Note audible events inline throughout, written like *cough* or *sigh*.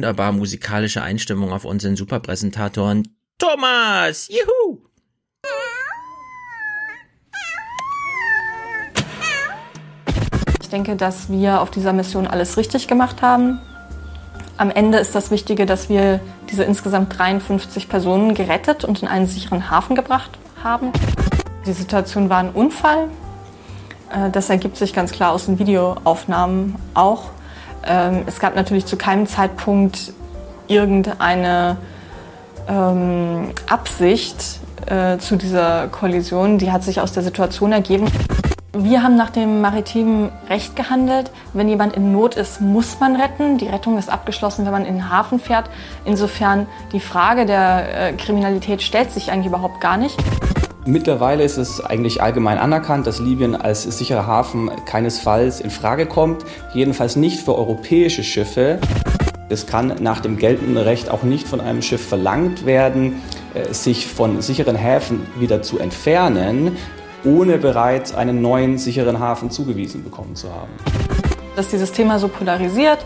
wunderbar musikalische Einstimmung auf unseren Superpräsentatoren Thomas. Juhu! Ich denke, dass wir auf dieser Mission alles richtig gemacht haben. Am Ende ist das Wichtige, dass wir diese insgesamt 53 Personen gerettet und in einen sicheren Hafen gebracht haben. Die Situation war ein Unfall. Äh, das ergibt sich ganz klar aus den Videoaufnahmen auch. Ähm, es gab natürlich zu keinem Zeitpunkt irgendeine ähm, Absicht äh, zu dieser Kollision. Die hat sich aus der Situation ergeben. Wir haben nach dem maritimen Recht gehandelt. Wenn jemand in Not ist, muss man retten. Die Rettung ist abgeschlossen, wenn man in den Hafen fährt. Insofern die Frage der äh, Kriminalität stellt sich eigentlich überhaupt gar nicht. Mittlerweile ist es eigentlich allgemein anerkannt, dass Libyen als sicherer Hafen keinesfalls in Frage kommt, jedenfalls nicht für europäische Schiffe. Es kann nach dem geltenden Recht auch nicht von einem Schiff verlangt werden, äh, sich von sicheren Häfen wieder zu entfernen, ohne bereits einen neuen sicheren Hafen zugewiesen bekommen zu haben. Dass dieses Thema so polarisiert,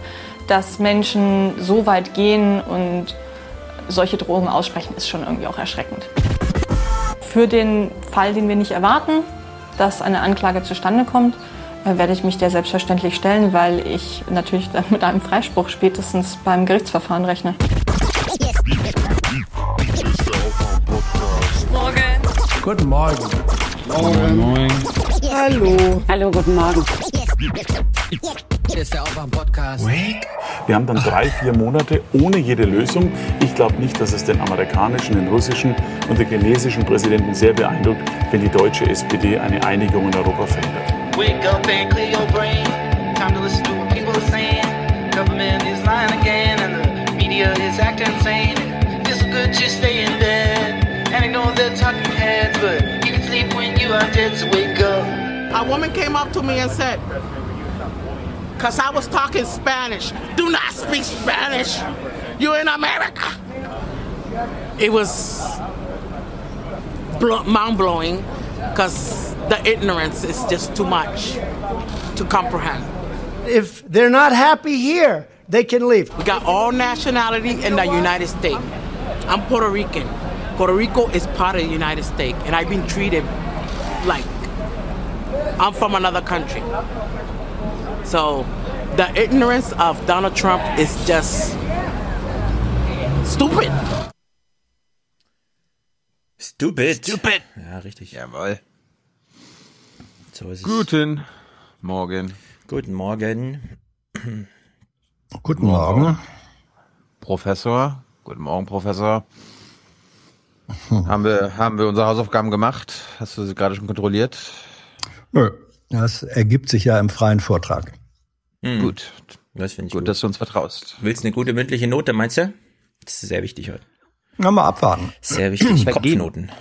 dass Menschen so weit gehen und solche Drohungen aussprechen, ist schon irgendwie auch erschreckend. Für den Fall, den wir nicht erwarten, dass eine Anklage zustande kommt, äh, werde ich mich der selbstverständlich stellen, weil ich natürlich mit einem Freispruch spätestens beim Gerichtsverfahren rechne. Morgen. Guten Morgen. Moin. Moin. Hallo. Hallo, guten Morgen. Hier ist der Aufwärm-Podcast. Wir haben dann drei, vier Monate ohne jede Lösung. Ich glaube nicht, dass es den amerikanischen, den russischen und den chinesischen Präsidenten sehr beeindruckt, wenn die deutsche SPD eine Einigung in Europa verhindert. Wake up and clear your brain. Time to listen to what people are saying. Government is lying again, and the media is acting insane. It's good to stay in bed. And I know they're talking heads, but you can sleep when you are dead, so wake up. A woman came up to me and said, because I was talking Spanish, do not speak Spanish. You're in America. It was mind blowing because the ignorance is just too much to comprehend. If they're not happy here, they can leave. We got all nationality in the United States. I'm Puerto Rican. Puerto Rico is part of the United States, and I've been treated like I'm from another country. So the ignorance of Donald Trump is just stupid. Stupid. Stupid. Ja, richtig. Jawohl. So ist es. Guten Morgen. Guten Morgen. Guten Morgen. Professor. Guten Morgen, Professor. *laughs* haben, wir, haben wir unsere Hausaufgaben gemacht? Hast du sie gerade schon kontrolliert? Nö. Das ergibt sich ja im freien Vortrag. Hm. Gut. Das finde ich Gut, gut. dass du uns vertraust. Willst du eine gute mündliche Note, meinst du? Das ist sehr wichtig heute. Na, mal abwarten. Sehr wichtig. *clears throat* Vergeben. Kopfnoten.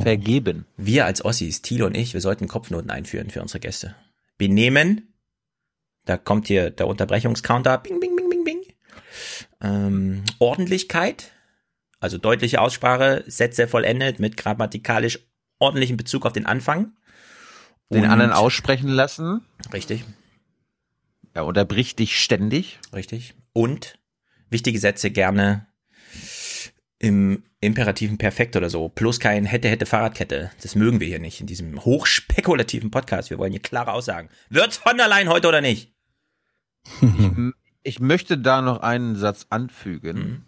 Vergeben. Wir als Ossis, Thilo und ich, wir sollten Kopfnoten einführen für unsere Gäste. Benehmen. Da kommt hier der Unterbrechungscounter. Bing, bing, bing, bing, bing. Ähm, Ordentlichkeit. Also deutliche Aussprache, Sätze vollendet mit grammatikalisch ordentlichem Bezug auf den Anfang. Den Und- anderen aussprechen lassen. Richtig, Er unterbricht dich ständig. richtig. Und wichtige Sätze gerne im imperativen Perfekt oder so. Plus kein hätte, hätte Fahrradkette. Das mögen wir hier nicht in diesem hochspekulativen Podcast. Wir wollen hier klare Aussagen. Wird's von der Leyen heute oder nicht? Ich möchte da noch einen Satz anfügen.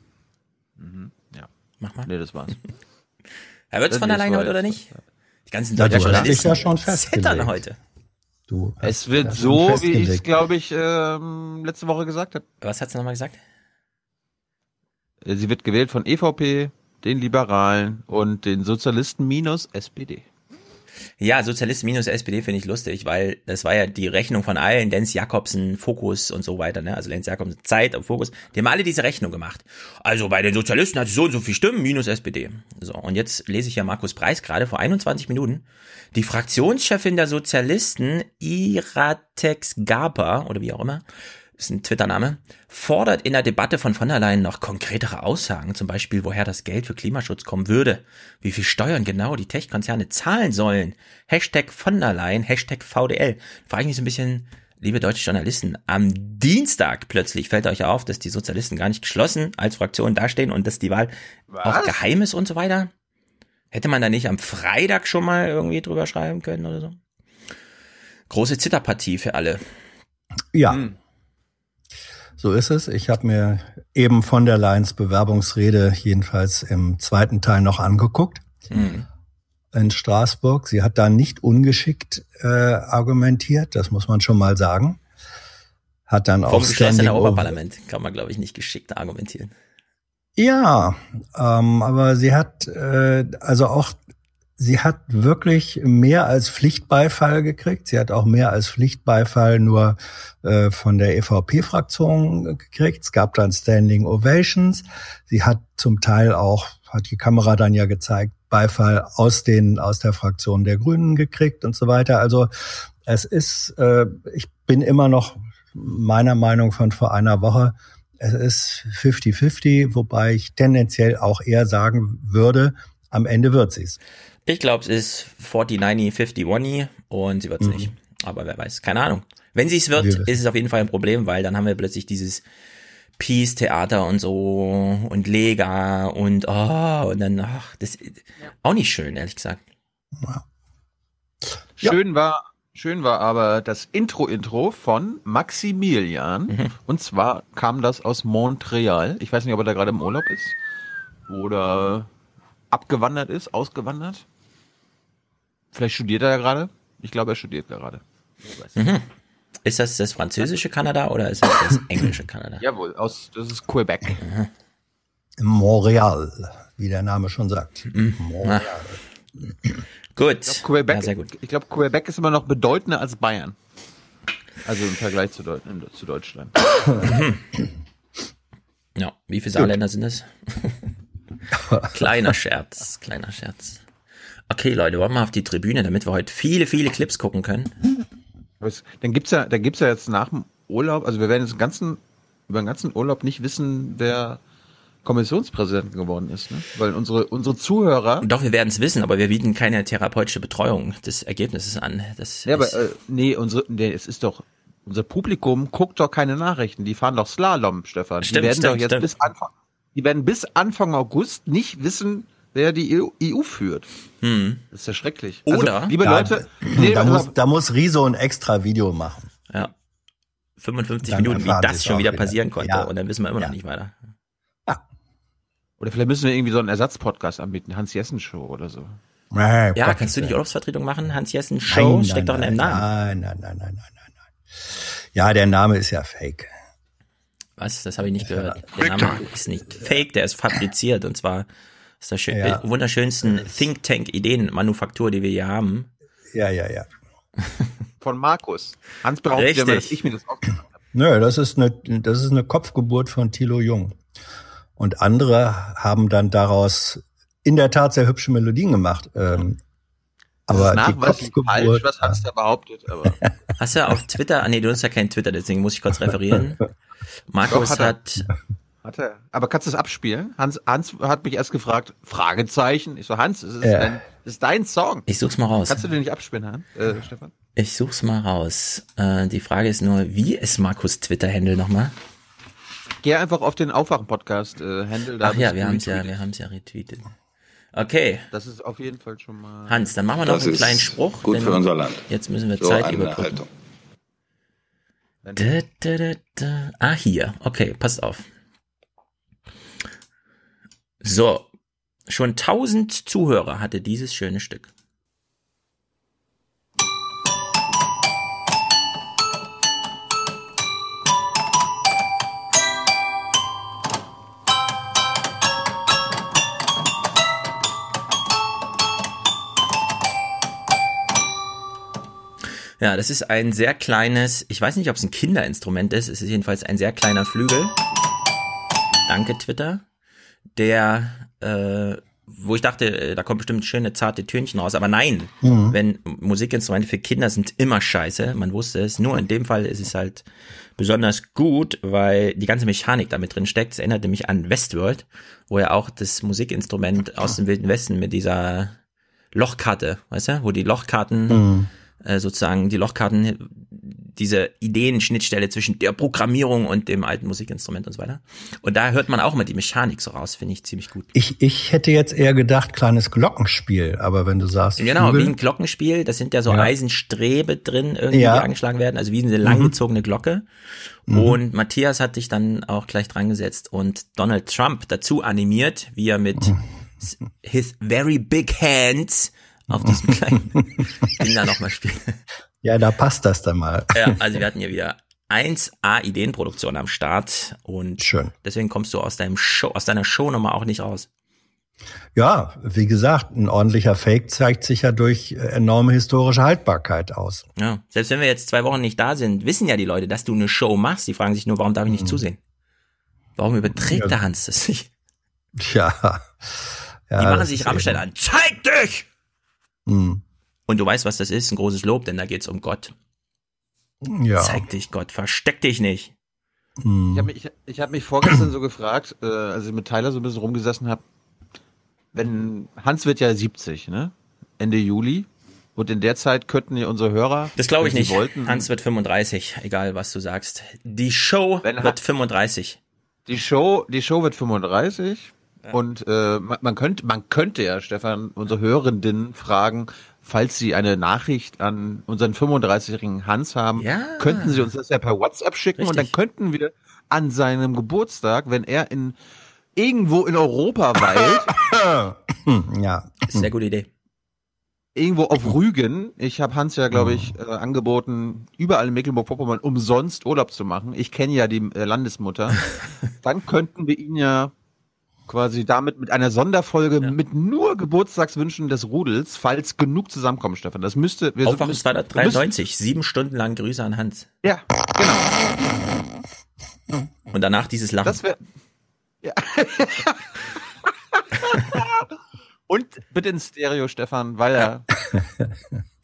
Mhm. Ja. Mach mal. Nee, das war's. *laughs* Ja, wird's von der Leyen heute oder nicht? Die ganzen Ja, Journalisten ja schon zittern heute. Du Es wird so, wie ich es, glaube ich, ähm, letzte Woche gesagt habe. Was hat sie nochmal gesagt? Sie wird gewählt von EVP, den Liberalen und den Sozialisten minus SPD. Ja, Sozialisten minus SPD finde ich lustig, weil das war ja die Rechnung von allen, Lenz Jakobsen, Fokus und so weiter, ne? Also Lenz Jakobsen, Zeit und Fokus, die haben alle diese Rechnung gemacht. Also bei den Sozialisten hat sie so und so viel Stimmen, minus SPD. So, und jetzt lese ich ja Markus Preis gerade vor 21 Minuten. Die Fraktionschefin der Sozialisten, Iratex Gaba, oder wie auch immer, ist ein Twitter-Name, fordert in der Debatte von von der Leyen noch konkretere Aussagen, zum Beispiel, woher das Geld für Klimaschutz kommen würde, wie viel Steuern genau die Tech-Konzerne zahlen sollen. Hashtag von der Leyen, Hashtag VDL. Frage ich mich so ein bisschen, liebe deutsche Journalisten, am Dienstag plötzlich fällt euch auf, dass die Sozialisten gar nicht geschlossen als Fraktion dastehen und dass die Wahl auch geheim ist und so weiter. Hätte man da nicht am Freitag schon mal irgendwie drüber schreiben können oder so? Große Zitterpartie für alle. Ja. So ist es. Ich habe mir eben von der Leyen's Bewerbungsrede jedenfalls im zweiten Teil noch angeguckt. Mhm. In Straßburg. Sie hat da nicht ungeschickt äh, argumentiert, das muss man schon mal sagen. Hat dann Vom auch geschlossenen Standing Ov- Europaparlament kann man, glaube ich, nicht geschickt argumentieren. Ja, ähm, aber sie hat äh, also auch sie hat wirklich mehr als Pflichtbeifall gekriegt. Sie hat auch mehr als Pflichtbeifall nur äh, von der EVP-Fraktion gekriegt. Es gab dann Standing Ovations. Sie hat zum Teil auch, hat die Kamera dann ja gezeigt, Beifall aus den aus der Fraktion der Grünen gekriegt und so weiter. Also es ist, äh, ich bin immer noch meiner Meinung von vor einer Woche, es ist 50-50, wobei ich tendenziell auch eher sagen würde, am Ende wird sie's. Ich glaube, es ist 40-90, 51 und sie wird es Mhm. nicht. Aber wer weiß, keine Ahnung. Wenn sie es wird, Wir wissen. ist es auf jeden Fall ein Problem, weil dann haben wir plötzlich dieses Peace-Theater und so und Lega und oh, und dann, ach, das ist auch nicht schön, ehrlich gesagt. Schön war, schön war aber das Intro-Intro von Maximilian. Mhm. Und zwar kam das aus Montreal. Ich weiß nicht, ob er da gerade im Urlaub ist oder abgewandert ist, ausgewandert. Vielleicht studiert er ja gerade. Ich glaube, er studiert gerade. Mhm. Ist das das französische Kanada oder ist das das *coughs* englische Kanada? Jawohl, aus, das ist Quebec. Montreal, wie der Name schon sagt. Montreal. Gut. Ich glaube, Quebec, Ja, sehr gut. ich Quebec ist immer noch bedeutender als Bayern. Also im Vergleich zu, Deut zu Deutschland. Ja, wie viele Saarländer sind das? *laughs* kleiner Scherz, kleiner Scherz. Okay, Leute, wollen wir mal auf die Tribüne, damit wir heute viele, viele Clips gucken können. Was- Dann gibt's ja, dann gibt's ja jetzt nach dem Urlaub, also wir werden jetzt den ganzen, über den ganzen Urlaub nicht wissen, wer Kommissionspräsident geworden ist, ne? Weil unsere, unsere Zuhörer, Doch, wir werden es wissen, aber wir bieten keine therapeutische Betreuung des Ergebnisses an. Das ja, aber, äh, nee, unsere, nee, es ist doch, unser Publikum guckt doch keine Nachrichten, die fahren doch Slalom, Stefan. Stimmt, die werden stimmt, doch jetzt stimmt. bis Anfang, die werden bis Anfang August nicht wissen, wer die EU, EU führt. hm, Das ist ja schrecklich. Oder- also, liebe Ja, Leute, nee, da, also, muss, da muss Riso ein extra Video machen. ja. 55 Dann Minuten, wie das schon wieder wieder. passieren konnte. Ja. Und dann wissen wir immer Ja. noch nicht weiter. oder vielleicht müssen wir irgendwie so einen Ersatzpodcast anbieten, Hans Jessen Show oder so. Nee, Ja, kannst du nicht. Urlaubsvertretung machen? Hans Jessen Show Nein, steckt doch in deinem nein, Namen. Nein, nein, nein, nein, nein, nein, nein. Ja, der Name ist ja fake. Was? Das habe ich nicht gehört. Der Name ist nicht fake, der ist fabriziert. Und zwar ist der schön, Ja. äh, wunderschönsten Think Tank Ideenmanufaktur, die wir hier haben. Ja, ja, ja. *laughs* Von Markus. Hans behauptet immer, dass ich mir das ausgedacht habe. Nö, das ist eine, das ist eine Kopfgeburt von Thilo Jung. Und andere haben dann daraus in der Tat sehr hübsche Melodien gemacht. Ähm, Das aber ist die falsch, Kopfgeburt, was Hans da behauptet, aber Hast du auf Twitter, ah nee, du hast ja kein Twitter, deswegen muss ich kurz *laughs* referieren. Markus Doch, hat hat, hat er. Aber kannst du das abspielen? Hans, Hans hat mich erst gefragt, Fragezeichen. Ich so, Hans, das ist, Ja. dein, das ist dein Song. ich such's mal raus. Kannst du den nicht abspielen, Hans? Äh, Stefan? Ich such's mal raus. Äh, die Frage ist nur, wie ist Markus Twitter-Handle nochmal? Geh einfach auf den Aufwachen-Podcast, äh. Ach ja, wir haben's ja, retweetet. wir haben's ja retweetet. Okay, Das ist auf jeden Fall schon mal. Hans, dann machen wir noch Das einen kleinen Spruch. gut für unser Land. Jetzt müssen wir So Zeit überbrücken. Da, da, da, da. Ah, hier. Okay, passt auf. So. Schon 1000 Zuhörer hatte dieses schöne Stück. Ja, das ist ein sehr kleines, ich weiß nicht, ob es ein Kinderinstrument ist, es ist jedenfalls ein sehr kleiner Flügel. Danke, Twitter. Der, äh, wo ich dachte, äh, da kommt bestimmt schöne zarte Tönchen raus, aber nein, Mhm. wenn Musikinstrumente für Kinder sind immer scheiße, man wusste es, nur in dem Fall ist es halt besonders gut, weil die ganze Mechanik damit drin steckt. Es erinnerte mich an Westworld, wo ja auch das Musikinstrument aus dem Wilden Westen mit dieser Lochkarte, weißt du, wo die Lochkarten Mhm. äh, sozusagen die Lochkarten diese Ideen-Schnittstelle zwischen der Programmierung und dem alten Musikinstrument und so weiter. Und da hört man auch immer die Mechanik so raus, finde ich ziemlich gut. Ich, ich hätte jetzt eher gedacht, kleines Glockenspiel, aber wenn du sagst. Genau, Flügel, wie ein Glockenspiel, das sind ja so Ja. Eisenstrebe drin, irgendwie, Ja. die angeschlagen werden, also wie eine langgezogene Glocke. Mhm. Und Matthias hat dich dann auch gleich dran gesetzt und Donald Trump dazu animiert, wie er mit Mhm. his very big hands auf diesem *laughs* kleinen Ding da nochmal spielt. Ja, da passt das dann mal. Ja, *laughs* also wir hatten hier wieder 1A Ideenproduktion am Start und Schön. deswegen kommst du aus deinem Show, aus deiner Shownummer auch nicht raus. Ja, wie gesagt, ein ordentlicher Fake zeigt sich ja durch äh, enorme historische Haltbarkeit aus. Ja, selbst wenn wir jetzt zwei Wochen nicht da sind, wissen ja die Leute, dass du eine Show machst. Die fragen sich nur, warum darf ich nicht zusehen? Warum überträgt Ja. der Hans das nicht? Ja. ja Die machen sich Rammstein an. Zeig dich! Hm. Und du weißt, was das ist, ein großes Lob, denn da geht's um Gott. Ja. Zeig dich, Gott, versteck dich nicht. Hm. Ich habe mich, ich, ich hab mich vorgestern so gefragt, äh, als ich mit Tyler so ein bisschen rumgesessen habe, wenn Hans wird ja 70, ne? Ende Juli. Und in der Zeit könnten ja unsere Hörer. Das glaube ich nicht. Wollten, Hans wird 35, egal was du sagst. Die Show Wenn wird 35. Die Show, die Show wird 35. Und äh, man, man könnte, man könnte ja, Stefan, unsere Hörerinnen fragen, falls sie eine Nachricht an unseren 35-jährigen Hans haben, Ja. könnten sie uns das ja per WhatsApp schicken und dann Richtig. könnten wir an seinem Geburtstag, wenn er in irgendwo in Europa weilt, *laughs* ja. Das ist eine sehr gute Idee. irgendwo auf Rügen. Ich habe Hans ja, glaube ich, äh, angeboten, überall in Mecklenburg-Vorpommern umsonst Urlaub zu machen. Ich kenne ja die äh, Landesmutter. *laughs* Dann könnten wir ihn ja quasi damit mit einer Sonderfolge mit nur Geburtstagswünschen des Rudels, falls genug zusammenkommen, Stefan. Das müsste wir Aufwachen müssen- 293, sieben Stunden lang Grüße an Hans. Ja, Und danach dieses Lachen. das wäre ja. *laughs* Und bitte in Stereo, Stefan, weil er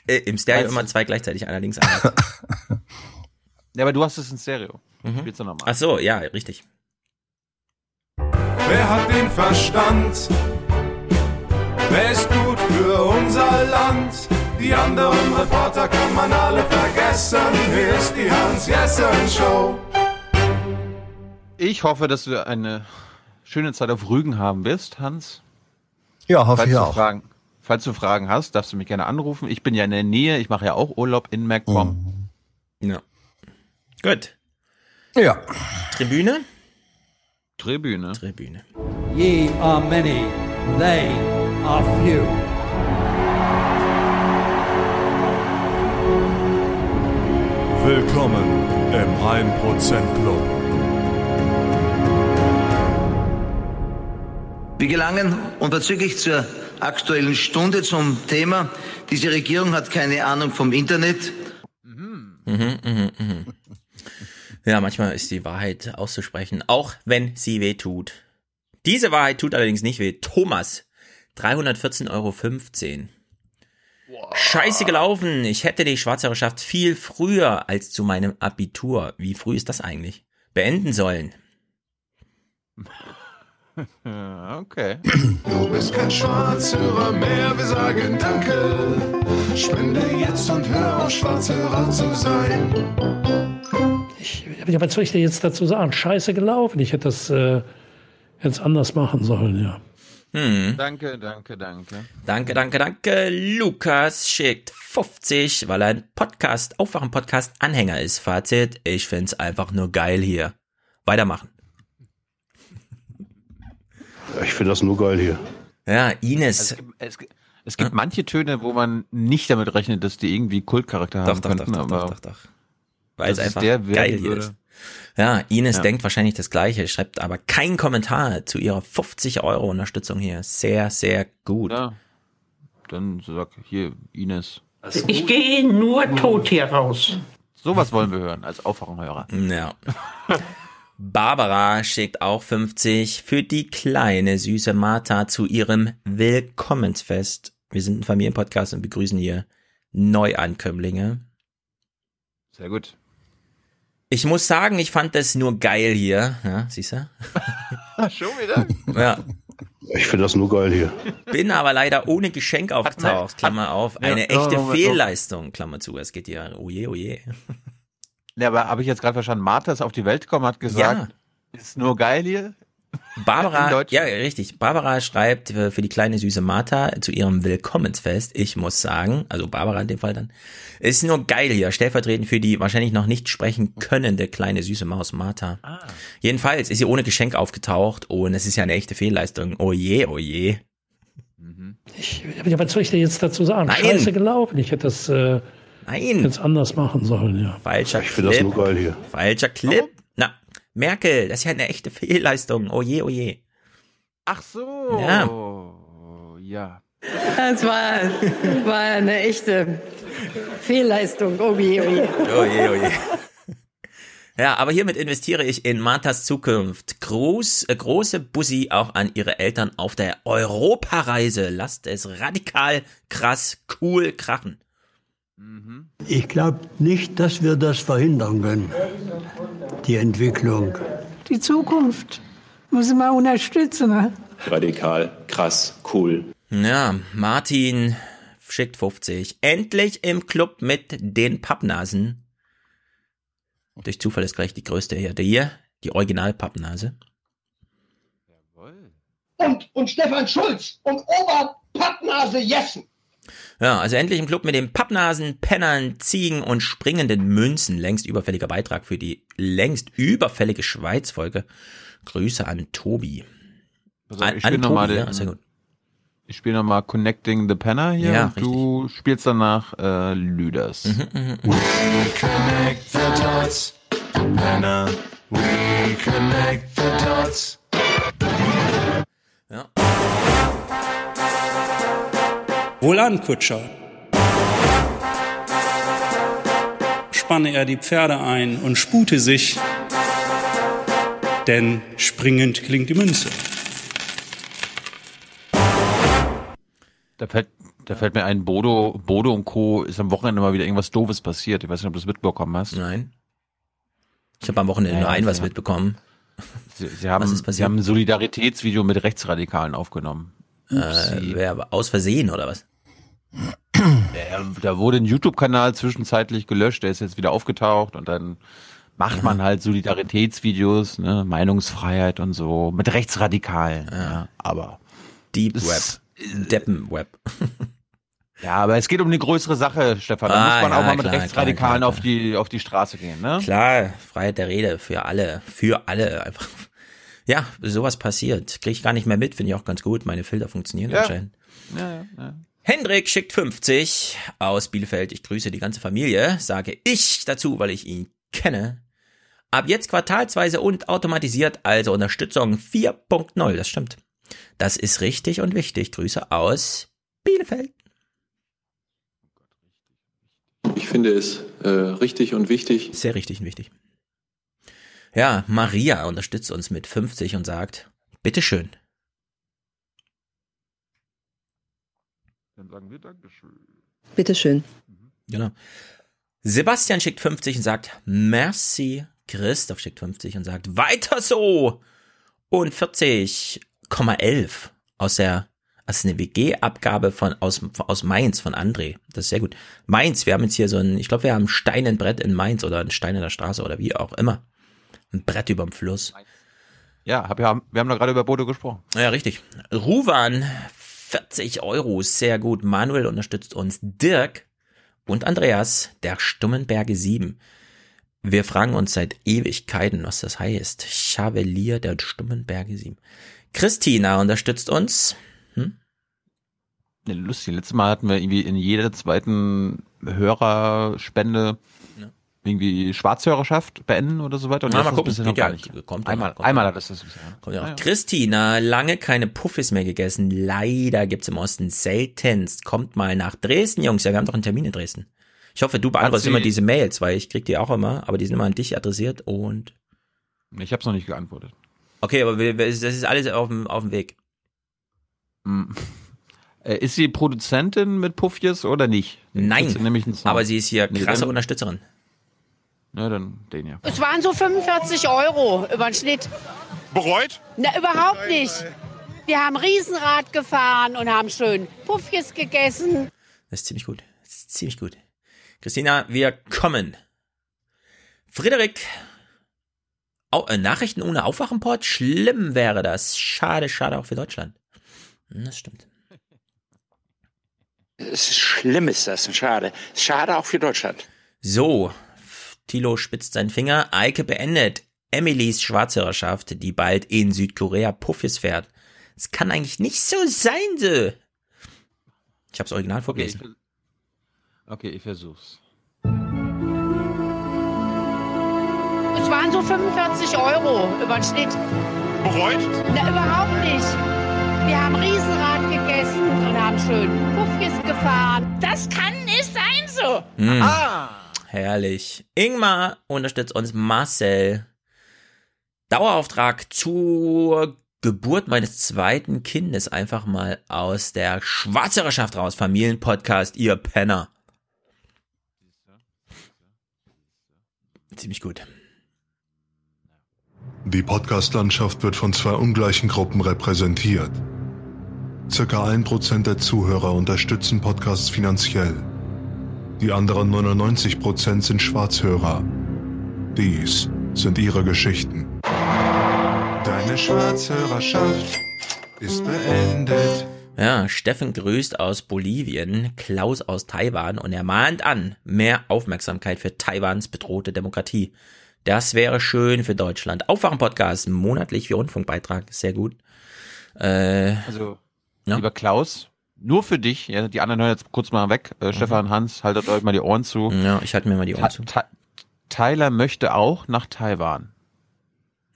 äh, Im Stereo immer zwei gleichzeitig, allerdings anders. Ja, aber du hast es in Stereo. Mhm. Spielst du nochmal. Ach so, ja, richtig. Wer hat den Verstand? Wer ist gut für unser Land? Die anderen Reporter kann man alle vergessen. Hier ist die Hans-Jessen-Show. Ich hoffe, dass du eine schöne Zeit auf Rügen haben wirst, Hans. Ja, hoffe Falls ich du, auch. Fragen, falls du Fragen hast, darfst du mich gerne anrufen. Ich bin ja in der Nähe. Ich mache ja auch Urlaub in MacPom. Ja. Gut. Ja. Tribüne? Tribüne. Tribüne. Ye are many, they are few. Willkommen im 1% Club. Wir gelangen unverzüglich zur aktuellen Stunde zum Thema. Diese Regierung hat keine Ahnung vom Internet. Mhm, mhm, mhm. Ja, manchmal ist die Wahrheit auszusprechen, auch wenn sie weh tut. Diese Wahrheit tut allerdings nicht weh. Thomas, 314,15 Euro. Scheiße gelaufen. Ich hätte die Schwarzhörerschaft viel früher als zu meinem Abitur. Wie früh ist das eigentlich? Beenden sollen. *laughs* Okay. Du bist kein Schwarzhörer mehr, wir sagen Danke. Spende jetzt und hör auf, Schwarzhörer zu sein. Ich, ja, was soll ich dir jetzt dazu sagen? Scheiße gelaufen. Ich hätte das äh, jetzt anders machen sollen, ja. Hm. Danke, danke, danke. Danke, danke, danke. Lukas schickt 50, weil er ein Podcast, Aufwachen-Podcast Anhänger ist. Fazit, ich find's einfach nur geil hier. Weitermachen. Ich finde das nur geil hier. Ja, Ines. Also es gibt, es, gibt- es gibt manche Töne, wo man nicht damit rechnet, dass die irgendwie Kultcharakter Doch, haben doch, könnten, doch, doch, aber doch, doch, doch. Weil es einfach geil hier würde. ist. Ja, Ines Ja. denkt wahrscheinlich das Gleiche, schreibt aber keinen Kommentar zu ihrer 50 Euro Unterstützung hier. Sehr, sehr gut. Ja. Dann sag hier, Ines. Ich gehe nur tot hier raus. Sowas wollen wir hören als Aufwachenhörer. Ja. Barbara schickt auch 50 für die kleine süße Martha zu ihrem Willkommensfest. Wir sind ein Familienpodcast und begrüßen hier Neuankömmlinge. Sehr gut. Ich muss sagen, ich fand das nur geil hier. Ja, siehst du? *laughs* Schon wieder? Ja. Ich finde das nur geil hier. Bin aber leider ohne Geschenk aufgetaucht, Klammer auf. Eine Ja, echte oh, oh, oh. Fehlleistung, Klammer zu. Es geht ja, oje, oje. Ja, aber habe ich jetzt gerade verstanden, Martha ist auf die Welt gekommen, hat gesagt, ist nur geil hier. Barbara, ja, richtig. Barbara schreibt äh, für die kleine süße Martha zu ihrem Willkommensfest. Ich muss sagen, also Barbara in dem Fall dann, ist nur geil hier, stellvertretend für die wahrscheinlich noch nicht sprechen könnende kleine süße Maus Martha. Ah. Jedenfalls ist sie ohne Geschenk aufgetaucht und es ist ja eine echte Fehlleistung. Oh je, oh je. Ja, was soll ich dir jetzt dazu sagen? Nein. Scheiße gelaufen. Ich hätte das äh, Nein. jetzt anders machen sollen, ja. Falscher Ich finde das Clip. nur geil hier. Falscher Clip. Merkel, das ist ja eine echte *laughs* Fehlleistung. Oh je, oh je. Ach so. Ja. Ja. Das war, war eine echte Fehlleistung. Oh je, oh je. Oh je, oh je. Ja, aber hiermit investiere ich in Marthas Zukunft. Groß, äh, große Bussi auch an ihre Eltern auf der Europareise. Lasst es radikal, krass, cool krachen. Ich glaube nicht, dass wir das verhindern können, die Entwicklung. Die Zukunft muss man unterstützen. Ne? Radikal, krass, cool. Ja, Martin schickt 50. Endlich im Club mit den Pappnasen. Durch Zufall ist gleich die größte hier. Der hier, die Original-Pappnase. Und, und Stefan Schulz und Oberpappnase Jessen. Ja, also endlich im Club mit den Pappnasen, Pennern, Ziegen und springenden Münzen. Längst überfälliger Beitrag für die längst überfällige Schweiz-Folge. Grüße an Tobi. An, ich an spiele Tobi, nochmal ja, sehr gut. ich spiele noch mal Connecting the Penner hier Ja, und du spielst danach äh, Lüders. Mhm, We connect the dots, Penner. We connect the dots. Ja. Wohlan, Kutscher. Spanne er die Pferde ein und spute sich, denn springend klingt die Münze. Da fällt, da fällt mir ein, Bodo, Bodo und Co. ist am Wochenende mal wieder irgendwas Doofes passiert. Ich weiß nicht, ob du das mitbekommen hast. Nein. Ich habe am Wochenende nur ein was mitbekommen. Sie, sie, haben, Was ist sie passiert? haben ein Solidaritätsvideo mit Rechtsradikalen aufgenommen. Äh, wer, aus Versehen oder was? Ja, da wurde ein YouTube-Kanal zwischenzeitlich gelöscht, der ist jetzt wieder aufgetaucht und dann macht man halt Solidaritätsvideos, ne, Meinungsfreiheit und so, mit Rechtsradikalen. Ja. aber Deep Web. Deppen Web. *laughs* Ja, aber es geht um eine größere Sache, Stefan. Da Ah, muss man ja, auch mal mit klar, Rechtsradikalen klar, klar, auf die auf die Straße gehen, ne? Klar, Freiheit der Rede für alle, für alle einfach. Ja, sowas passiert. Kriege ich gar nicht mehr mit, finde ich auch ganz gut. Meine Filter funktionieren Ja. anscheinend. Ja, ja, ja. Hendrik schickt 50 aus Bielefeld. Ich grüße die ganze Familie, sage ich dazu, weil ich ihn kenne. Ab jetzt quartalsweise und automatisiert, also Unterstützung 4.0, das stimmt. Das ist richtig und wichtig. Grüße aus Bielefeld. Ich finde es äh, richtig und wichtig. Sehr richtig und wichtig. Ja, Maria unterstützt uns mit 50 und sagt, bitteschön. Dann sagen wir Dankeschön. Bitteschön. Genau. Sebastian schickt 50 und sagt, merci. Christoph schickt 50 und sagt, weiter so. Und 40,11 aus der, das ist eine WG-Abgabe von, aus, aus Mainz, von André. Das ist sehr gut. Mainz, wir haben jetzt hier so ein, ich glaube, wir haben ein Steinenbrett in Mainz oder ein Stein in der Straße oder wie auch immer. Ein Brett überm Fluss. Ja, hab, ja, wir haben da gerade über Bodo gesprochen. Ja, richtig. Ruwan, 40 Euro, sehr gut. Manuel unterstützt uns. Dirk und Andreas, der Stummenberge 7. Wir fragen uns seit Ewigkeiten, was das heißt. Chavelier der Stummenberge 7. Christina unterstützt uns. Hm? Ja, lustig. Letztes Mal hatten wir irgendwie in jeder zweiten Hörerspende irgendwie Schwarzhörerschaft beenden oder so weiter. Und Na, mal ist gucken. das Geht noch gar ja, nicht. kommt einmal, noch, kommt einmal hat das das. Kommt ja. Christina, lange keine Puffis mehr gegessen. Leider gibt's im Osten seltenst. Kommt mal nach Dresden, Jungs. Ja, wir haben doch einen Termin in Dresden. Ich hoffe, du beantwortest immer diese Mails, weil ich krieg die auch immer, aber die sind immer an dich adressiert und Ich habe es noch nicht geantwortet. Okay, aber das ist alles auf dem, auf dem Weg. Hm. *laughs* Äh, Ist sie Produzentin mit Puffjes oder nicht? Nein, nämlich aber sie ist hier Nee, krasse dann- Unterstützerin. Na, dann den ja. Es waren so 45 Euro über den Schnitt. Bereut? Na, überhaupt nicht. Wir haben Riesenrad gefahren und haben schön Puffjes gegessen. Das ist ziemlich gut. Das ist ziemlich gut. Christina, wir kommen. Frederik, Au äh, Nachrichten ohne Aufwachenport? Schlimm wäre das. Schade, schade auch für Deutschland. Hm, Das stimmt. Es ist schlimm ist das, schade. Schade auch für Deutschland. So, Thilo spitzt seinen Finger. Eike beendet Emilys Schwarzhörerschaft, die bald in Südkorea Puffis fährt. Es kann eigentlich nicht so sein, so. Ich hab's original vorgelesen. Okay, ich versuch's. Es waren so 45 Euro über den Schnitt. Bereut? Na, überhaupt nicht. Wir haben Riesenrad gegessen und haben schön Puffjes gefahren. Das kann nicht sein so. Hm. Herrlich. Ingmar unterstützt uns Marcel. Dauerauftrag zur Geburt meines zweiten Kindes einfach mal aus der Schwarzhörerschaft raus. Familienpodcast, ihr Penner. Ziemlich gut. Die Podcast-Landschaft wird von zwei ungleichen Gruppen repräsentiert. Circa ein Prozent der Zuhörer unterstützen Podcasts finanziell. Die anderen 99 Prozent sind Schwarzhörer. Dies sind ihre Geschichten. Deine Schwarzhörerschaft ist beendet. Ja, Steffen grüßt aus Bolivien, Klaus aus Taiwan und er mahnt an, mehr Aufmerksamkeit für Taiwans bedrohte Demokratie. Das wäre schön für Deutschland. Aufwachen-Podcast, monatlich für Rundfunkbeitrag, sehr gut. Äh, Also, Ja. lieber Klaus, nur für dich, ja, die anderen hören jetzt kurz mal weg. Äh, Stefan, Hans, haltet euch mal die Ohren zu. Ja, ich halte mir mal die Ohren zu. Ta Tyler möchte auch nach Taiwan.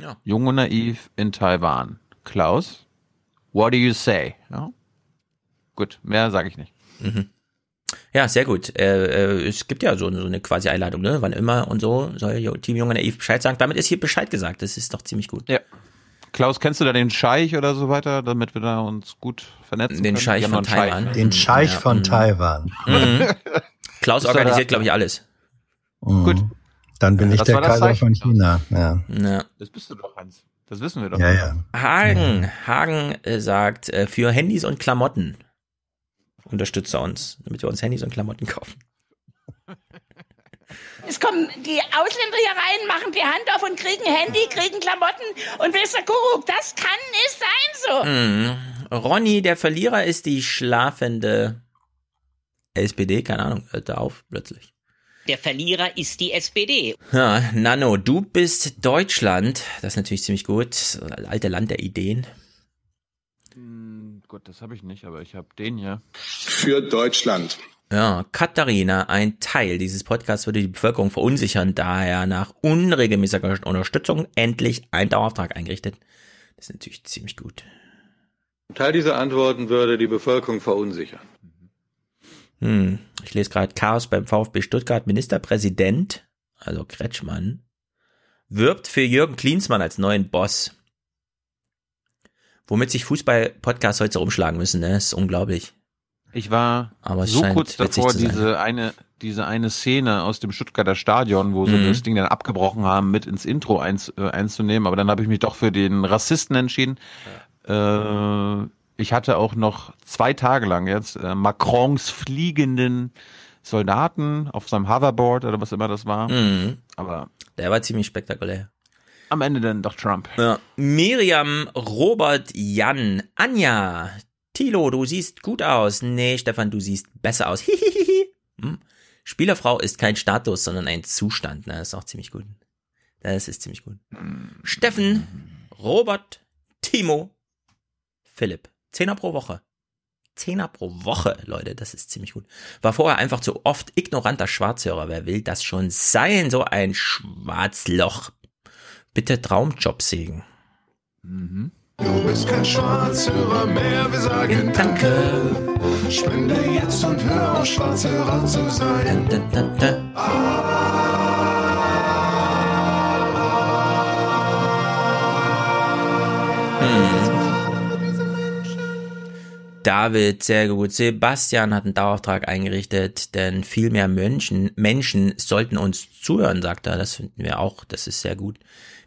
Ja. Jung und naiv in Taiwan. Klaus, what do you say? Ja? Gut, mehr sage ich nicht. Mhm. Ja, sehr gut. Äh, äh, es gibt ja so, so eine quasi Einladung, ne? Wann immer und so soll Team Junge Naiv Bescheid sagen. Damit ist hier Bescheid gesagt. Das ist doch ziemlich gut. Ja. Klaus, kennst du da den Scheich oder so weiter, damit wir da uns gut vernetzen Den können? Scheich von Taiwan. Den Scheich Ja, von mhm. Taiwan. Mhm. *laughs* Klaus er organisiert, glaube ich, alles. Mhm. Gut. Dann bin ich Das der Kaiser von China. Ja, Ja. Das bist du doch, Hans. Das wissen wir doch. ja. ja. Hagen, Hagen äh, sagt, äh, für Handys und Klamotten unterstütze uns, damit wir uns Handys und Klamotten kaufen. Es kommen die Ausländer hier rein, machen die Hand auf und kriegen Handy, kriegen Klamotten und ihr, Kuckuck, das kann nicht sein so. Mhm. Ronny, der Verlierer ist die schlafende SPD, keine Ahnung, hört da auf plötzlich. Der Verlierer ist die SPD. Ja, Nano, du bist Deutschland. Das ist natürlich ziemlich gut. Das alte Land der Ideen. Hm, Gut, das habe ich nicht, aber ich habe den hier. Für Deutschland. Ja, Katharina, ein Teil dieses Podcasts würde die Bevölkerung verunsichern, daher nach unregelmäßiger Unterstützung endlich ein Dauerauftrag eingerichtet. Das ist natürlich ziemlich gut. Teil dieser Antworten würde die Bevölkerung verunsichern. Hm, ich lese gerade Chaos beim VfB Stuttgart. Ministerpräsident, also Kretschmann, wirbt für Jürgen Klinsmann als neuen Boss. Womit sich Fußball-Podcasts heute so rumschlagen müssen, ne? Das ist unglaublich. Ich war so kurz davor, diese eine, diese eine Szene aus dem Stuttgarter Stadion, wo sie Mhm. das Ding dann abgebrochen haben, mit ins Intro eins, äh, einzunehmen. Aber dann habe ich mich doch für den Rassisten entschieden. Äh, ich hatte auch noch zwei Tage lang jetzt äh, Macrons fliegenden Soldaten auf seinem Hoverboard oder was immer das war. Mhm. Aber Der war ziemlich spektakulär. am Ende dann doch Trump. Ja. Miriam, Robert, Jan, Anja, Tilo, du siehst gut aus. Nee, Stefan, du siehst besser aus. Hihihihi. Hm. Spielerfrau ist kein Status, sondern ein Zustand. Ne? Das ist auch ziemlich gut. Das ist ziemlich gut. Steffen, Robert, Timo, Philipp. Zehner pro Woche. Zehner pro Woche, Leute, das ist ziemlich gut. War vorher einfach zu oft ignoranter Schwarzhörer. Wer will das schon sein? So ein Schwarzloch. Bitte Traumjob sägen. Du bist kein Schwarzhörer mehr, wir sagen Danke. Spende jetzt und hör auf, Schwarzhörer zu sein. David, sehr gut. Sebastian hat einen Dauerauftrag eingerichtet, denn viel mehr Menschen, Menschen sollten uns zuhören, sagt er. Das finden wir auch. Das ist sehr gut.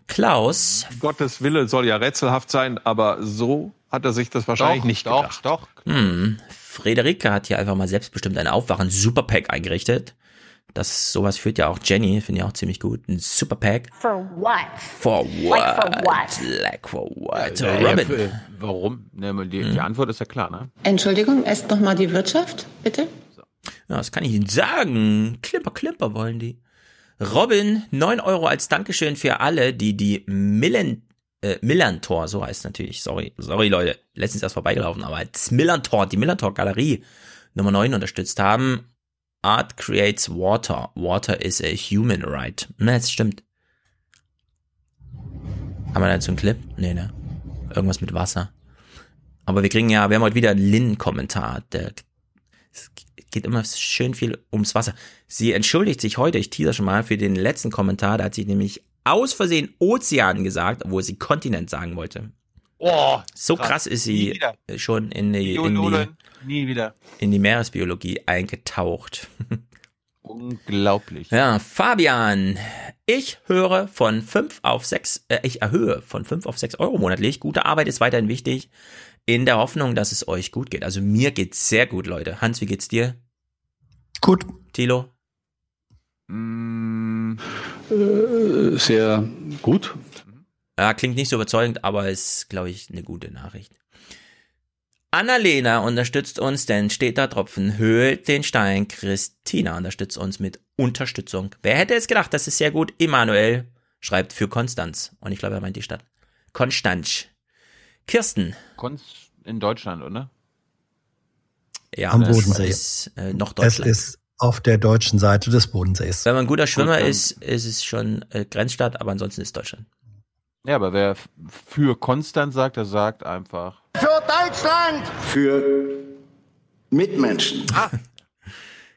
Klaus. Gottes Wille soll ja rätselhaft sein, aber so hat er sich das wahrscheinlich Doch, nicht doch, gedacht. doch. Hm. Frederike hat hier einfach mal selbstbestimmt ein Aufwachen Superpack eingerichtet. Das sowas führt ja auch Jenny, finde ich auch ziemlich gut. Ein Superpack. For what? For what? Like for what? Like for what? Ja, ja, Robin. für- warum? Ne, die, die Antwort ist ja klar, ne? Entschuldigung, erst nochmal die Wirtschaft, bitte. Ja, das kann ich Ihnen sagen. Klimper, klimper wollen die. Robin, 9 Euro als Dankeschön für alle, die die Millen, äh, Millantor, so heißt es natürlich, sorry, sorry Leute, letztens erst vorbeigelaufen, aber als Millantor, die Millantor Galerie Nummer 9 unterstützt haben. Art creates water. Water is a human right. Na, das stimmt. Haben wir dazu einen Clip? Nee, ne? Irgendwas mit Wasser. Aber wir kriegen ja, wir haben heute wieder einen Lin-Kommentar. Der es geht immer schön viel ums Wasser. Sie entschuldigt sich heute, ich teaser schon mal, für den letzten Kommentar. Da hat sie nämlich aus Versehen Ozean gesagt, obwohl sie Kontinent sagen wollte. Oh, So krass, ist Nie sie wieder. schon in die, in, die, in die Meeresbiologie eingetaucht. *laughs* Unglaublich. Ja, Fabian, ich höre von 5 auf 6, äh, ich erhöhe von 5 auf 6 Euro monatlich. Gute Arbeit ist weiterhin wichtig, in der Hoffnung, dass es euch gut geht. Also mir geht's sehr gut, Leute. Hans, wie geht's dir? Gut. Tilo? Mm, Äh, sehr gut. Ja, klingt nicht so überzeugend, aber ist, glaube ich, eine gute Nachricht. Annalena unterstützt uns, denn steht da Tropfen, höhlt den Stein. Christina unterstützt uns mit Unterstützung. Wer hätte es gedacht, das ist sehr gut. Emanuel schreibt für Konstanz. Und ich glaube, er meint die Stadt. Konstanz. Kirsten. Konst in Deutschland, oder? Ja, Am Bodensee. ist äh, noch Es Deutschland. ist auf der deutschen Seite des Bodensees. Wenn man ein guter Schwimmer Gut, ist, ist es schon äh, Grenzstadt, aber ansonsten ist Deutschland. Ja, aber wer für Konstant sagt, der sagt einfach. Für Deutschland! Für Mitmenschen.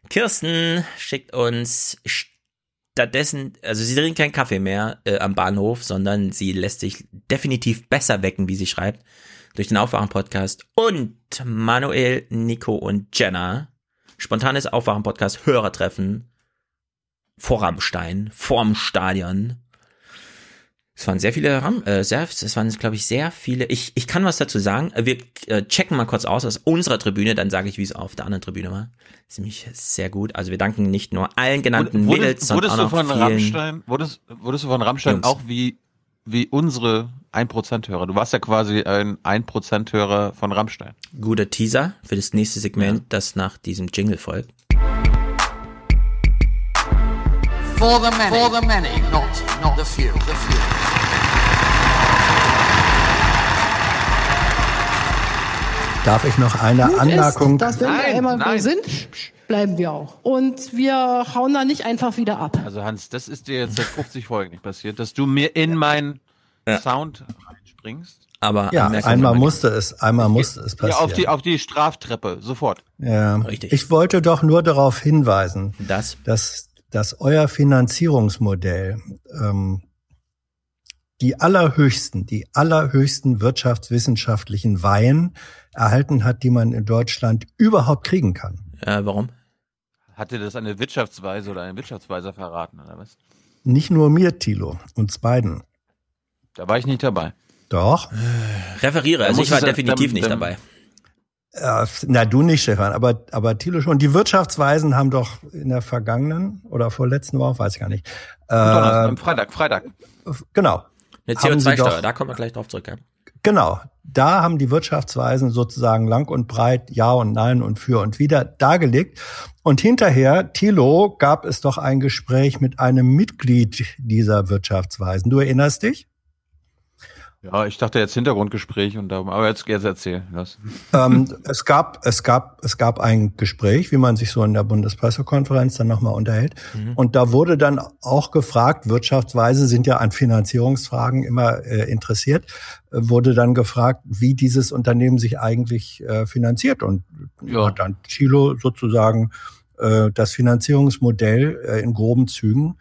Kirsten schickt uns stattdessen, also sie trinkt keinen Kaffee mehr äh, am Bahnhof, sondern sie lässt sich definitiv besser wecken, wie sie schreibt, durch den Aufwachen-Podcast und Manuel, Nico und Jenna. Spontanes Aufwachen-Podcast, Hörertreffen vor Rammstein, vorm Stadion. Es waren sehr viele Ram, äh, sehr, es waren, glaube ich, sehr viele. Ich, ich kann was dazu sagen. Wir äh, checken mal kurz aus aus unserer Tribüne, dann sage ich, wie es auf der anderen Tribüne war. Ist nämlich sehr gut. Also wir danken nicht nur allen genannten Wurde- Mädels, sondern wurdest auch du noch von vielen. Rammstein, wurdest, wurdest du von Rammstein Jungs. auch wie, wie unsere 1%-Hörer? Du warst ja quasi ein 1%-Hörer von Rammstein. Guter Teaser für das nächste Segment, das nach diesem Jingle folgt. For the many. For the many, not, not the few. The few. Darf ich noch eine Gut Anmerkung? ist, dass wenn wir Nein, einmal wo nein. sind, bleiben wir auch. Und wir hauen da nicht einfach wieder ab. Also Hans, das ist dir jetzt seit 50 Folgen nicht passiert, dass du mir in meinen Sound reinspringst. Aber ja, einmal musste es, einmal musste es Ja, passieren. auf die, auf die Straftreppe, sofort. Ja, Richtig. ich wollte doch nur darauf hinweisen, Das? dass, dass euer Finanzierungsmodell ähm, die allerhöchsten, die allerhöchsten wirtschaftswissenschaftlichen Weihen erhalten hat, die man in Deutschland überhaupt kriegen kann. Äh, warum? Hat dir das eine Wirtschaftsweise oder ein Wirtschaftsweiser verraten, oder was? Nicht nur mir, Thilo, uns beiden. Da war ich nicht dabei. Doch. Referiere, Da also muss ich war definitiv dann- nicht dann- dabei. Na, du nicht, Stefan, aber, aber Thilo schon. Die Wirtschaftsweisen haben doch in der vergangenen oder vorletzten Woche, weiß ich gar nicht. Äh, am Freitag, Freitag. genau. Eine Haben sie CO2-Steuer, doch- da kommen wir gleich drauf zurück. Ja. Genau. Da haben die Wirtschaftsweisen sozusagen lang und breit Ja und Nein und für und wieder dargelegt. Und hinterher, Thilo, gab es doch ein Gespräch mit einem Mitglied dieser Wirtschaftsweisen. Du erinnerst dich? Ja, ich dachte jetzt Hintergrundgespräch und darum, aber jetzt, jetzt erzähl. Los. ähm, es gab, es gab, es gab ein Gespräch, wie man sich so in der Bundespressekonferenz dann nochmal unterhält. Mhm. Und da wurde dann auch gefragt, Wirtschaftsweise sind ja an Finanzierungsfragen immer äh, interessiert, äh, wurde dann gefragt, wie dieses Unternehmen sich eigentlich äh, finanziert. Und Ja. hat dann Thilo sozusagen äh, das Finanzierungsmodell äh, in groben Zügen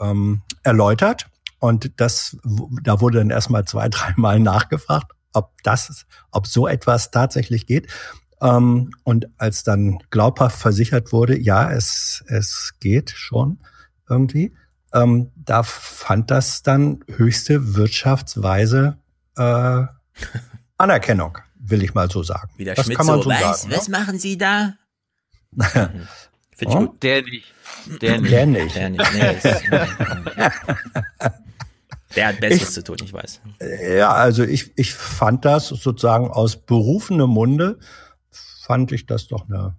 ähm, erläutert. Und das, da wurde dann erstmal zwei, *laughs* dreimal nachgefragt, ob das, ob so etwas tatsächlich geht. Ähm, und als dann glaubhaft versichert wurde, ja, es, es geht schon irgendwie, ähm, da fand das dann höchste wirtschaftsweise äh, Anerkennung, will ich mal so sagen. Wie der das Schmidt kann man so, so was, sagen. was machen Sie da? *laughs* Finde ich Oh? gut. Der nicht. Der nicht. Der nicht. Der nicht. Nee, ist, *laughs* der hat Besseres Ich- zu tun, ich weiß. Ja, also ich, ich fand das sozusagen aus berufenem Munde, fand ich das doch eine,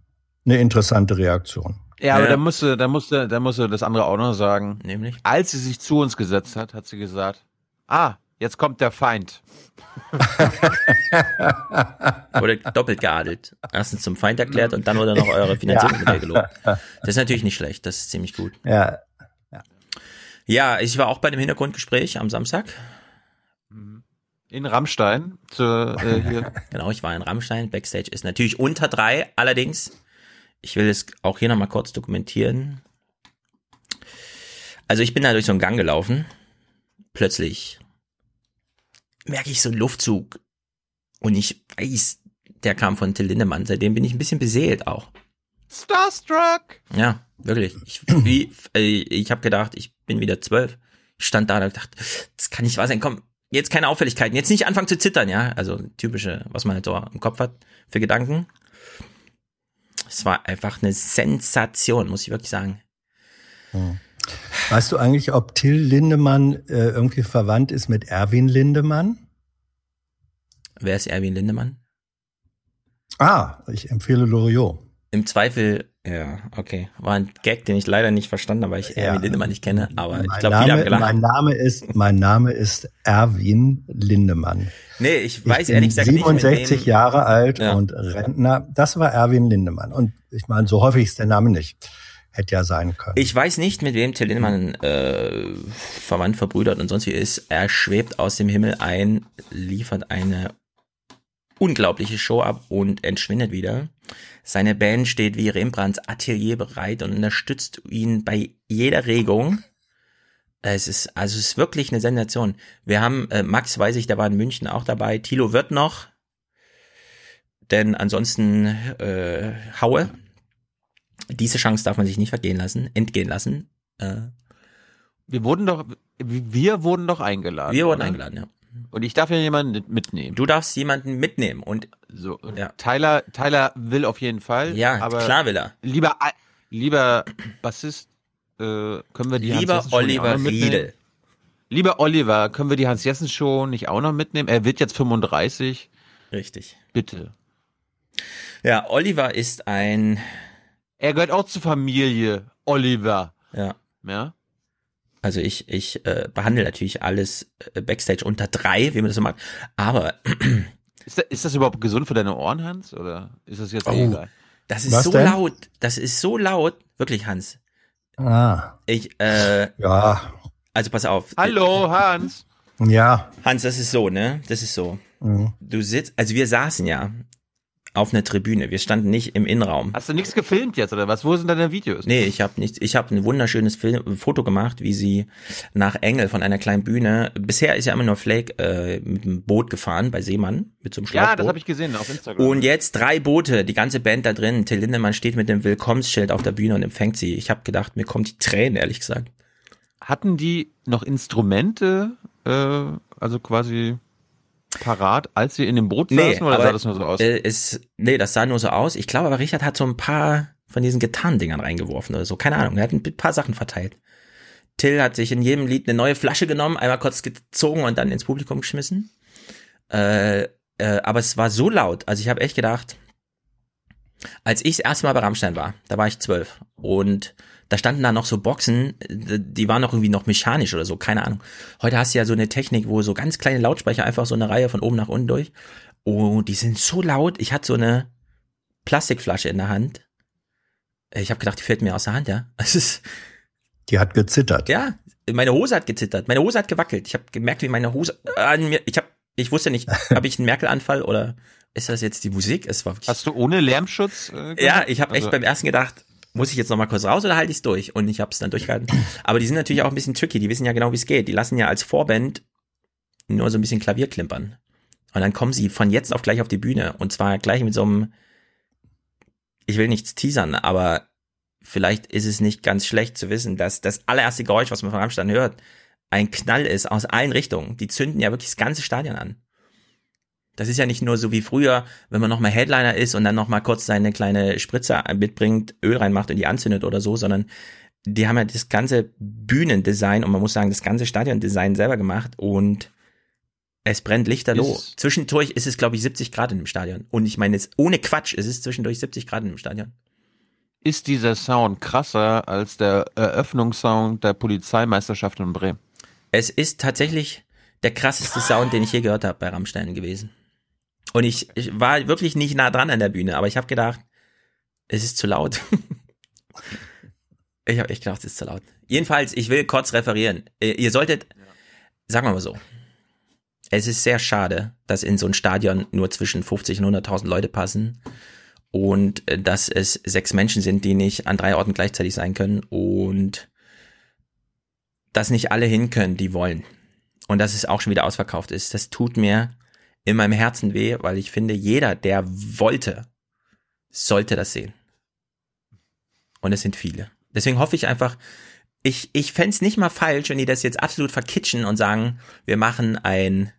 eine interessante Reaktion. Ja, aber Ja. da musste, da musste, da musste das andere auch noch sagen. Nämlich? Als sie sich zu uns gesetzt hat, hat sie gesagt, ah, jetzt kommt der Feind. *laughs* Wurde doppelt geadelt. Erstens zum Feind erklärt und dann wurde noch eure Finanzierungsmodell gelobt. Das ist natürlich nicht schlecht, das ist ziemlich gut. Ja, Ja, ich war auch bei dem Hintergrundgespräch am Samstag. In Rammstein, zur, äh, *laughs* hier. Genau, ich war in Rammstein. Backstage ist natürlich unter drei. Allerdings, ich will es auch hier nochmal kurz dokumentieren. Also ich bin da durch so einen Gang gelaufen. Plötzlich merke ich so einen Luftzug. Und ich weiß, der kam von Till Lindemann. Seitdem bin ich ein bisschen beseelt auch. Starstruck! Ja, wirklich. Ich, wie, äh, ich habe gedacht, ich bin wieder zwölf. Ich stand da und gedacht, das kann nicht wahr sein. Komm, jetzt keine Auffälligkeiten. Jetzt nicht anfangen zu zittern, ja. Also typische, was man halt so im Kopf hat für Gedanken. Es war einfach eine Sensation, muss ich wirklich sagen. Weißt du eigentlich, ob Till Lindemann äh, irgendwie verwandt ist mit Erwin Lindemann? Wer ist Erwin Lindemann? Ah, ich empfehle Loriot. Im Zweifel, ja, okay. War ein Gag, den ich leider nicht verstanden habe, weil ich Erwin Lindemann nicht kenne. Aber ich Mein glaube, viele haben Name, gelacht. mein Name ist, mein Name ist Erwin Lindemann. Nee, ich Ich weiß bin ehrlich gesagt nicht, mit 67 wem- Jahre alt Ja. und Rentner. Das war Erwin Lindemann. Und ich meine, so häufig ist der Name nicht. Hätte ja sein können. Ich weiß nicht, mit wem Till Lindemann äh, verwandt, verbrüdert und sonst wie ist. Er schwebt aus dem Himmel ein, liefert eine unglaubliche Show ab und entschwindet wieder. Seine Band steht wie Rembrandts Atelier bereit und unterstützt ihn bei jeder Regung. Es ist, also es ist wirklich eine Sensation. Wir haben, äh, Max weiß ich, der war in München auch dabei. Thilo wird noch. Denn ansonsten äh, Haue. Diese Chance darf man sich nicht vergehen lassen, entgehen lassen. Äh, Wir wurden doch, wir wurden doch eingeladen. wir wurden oder? eingeladen, ja. Und ich darf ja jemanden mitnehmen. Du darfst jemanden mitnehmen und So, und Ja. Tyler, Tyler will auf jeden Fall. Ja, aber klar will er. Lieber, lieber Bassist, äh, können wir die lieber Oliver? Riedel. Lieber Oliver, können wir die Hans-Jessen-Show nicht auch noch mitnehmen? Er wird jetzt 35. Richtig. Bitte. Ja, Oliver ist ein, Er gehört auch zur Familie. Oliver. ja, Ja? also ich, ich äh, behandle natürlich alles äh, Backstage unter drei, wie man das so macht. Aber *clears throat* Ist das, ist das überhaupt gesund für deine Ohren, Hans? Oder ist das jetzt Oh. egal? das ist Was so denn? laut, das ist so laut, wirklich Hans. Ah, Ich, äh, *laughs* ja, also pass auf. Hallo, Hans. ja. Hans, das ist so, ne? Das ist so. Mhm. Du sitzt, also wir saßen ja auf einer Tribüne. Wir standen nicht im Innenraum. Hast du nichts gefilmt jetzt, oder was? Wo sind deine Videos? Nee, ich habe nichts. Ich habe ein wunderschönes Film, Foto gemacht, wie sie nach Engel von einer kleinen Bühne. Bisher ist ja immer nur Flake äh, mit einem Boot gefahren bei Seemann mit so einem Schlauchboot. Ja, das habe ich gesehen auf Instagram. Und jetzt drei Boote, die ganze Band da drin. Till Lindemann steht mit dem Willkommensschild auf der Bühne und empfängt sie. Ich habe gedacht, mir kommt die Tränen, ehrlich gesagt. Hatten die noch Instrumente, äh, also quasi parat, als sie in dem Boot saßen, oder sah das nur so aus? Äh, ist, nee, das sah nur so aus. Ich glaube aber, Richard hat so ein paar von diesen Gitarrendingern reingeworfen oder so. Keine Ahnung. Er hat ein paar Sachen verteilt. Till hat sich in jedem Lied eine neue Flasche genommen, einmal kurz gezogen und dann ins Publikum geschmissen. Äh, äh, aber es war so laut. Also ich habe echt gedacht, als ich das erste Mal bei Rammstein war, da war ich zwölf und da standen da noch so Boxen, äh, die waren noch irgendwie noch mechanisch oder so, keine Ahnung. Heute hast du ja so eine Technik, wo so ganz kleine Lautsprecher einfach so eine Reihe von oben nach unten durch. Und die sind so laut. Ich hatte so eine Plastikflasche in der Hand. Ich habe gedacht, die fällt mir aus der Hand, ja. *laughs* Es ist, Die hat gezittert. ja, meine Hose hat gezittert, meine Hose hat gewackelt. Ich habe gemerkt, wie meine Hose an mir, ich habe, ich wusste nicht, *laughs* habe ich einen Merkel-Anfall oder ist das jetzt die Musik? Es war Hast du ohne Lärmschutz? Äh, ja, ich habe echt also, beim ersten gedacht, muss ich jetzt noch mal kurz raus oder halte ich es durch? Und ich habe es dann durchgehalten. Aber die sind natürlich auch ein bisschen tricky. Die wissen ja genau, wie es geht. Die lassen ja als Vorband nur so ein bisschen Klavier klimpern. Und dann kommen sie von jetzt auf gleich auf die Bühne. Und zwar gleich mit so einem, ich will nichts teasern, aber vielleicht ist es nicht ganz schlecht zu wissen, dass das allererste Geräusch, was man von Rammstein hört, ein Knall ist aus allen Richtungen. Die zünden ja wirklich das ganze Stadion an. Das ist ja nicht nur so wie früher, wenn man nochmal Headliner ist und dann nochmal kurz seine kleine Spritze mitbringt, Öl reinmacht und die anzündet oder so, sondern die haben ja das ganze Bühnendesign und man muss sagen, das ganze Stadiondesign selber gemacht und es brennt lichterloh. Ist- Zwischendurch ist es, glaube ich, 70 Grad in dem Stadion. Und ich meine jetzt ohne Quatsch, es ist zwischendurch 70 Grad in dem Stadion. Ist dieser Sound krasser als der Eröffnungssound der Polizeimeisterschaft in Bremen? Es ist tatsächlich der krasseste Sound, den ich je gehört habe bei Rammstein gewesen. Und ich, ich war wirklich nicht nah dran an der Bühne, aber ich habe gedacht, es ist zu laut. *laughs* ich habe echt gedacht, es ist zu laut. Jedenfalls, ich will kurz referieren. Äh, Ihr solltet, sagen wir mal so, es ist sehr schade, dass in so ein Stadion nur zwischen 50 und 100.000 Leute passen und äh, dass es sechs Menschen sind, die nicht an drei Orten gleichzeitig sein können und dass nicht alle hin können, die wollen. Und dass es auch schon wieder ausverkauft ist. Das tut mir in meinem Herzen weh, weil ich finde, jeder, der wollte, sollte das sehen. Und es sind viele. Deswegen hoffe ich einfach, ich, ich fänd's nicht mal falsch, wenn die das jetzt absolut verkitschen und sagen, wir machen ein,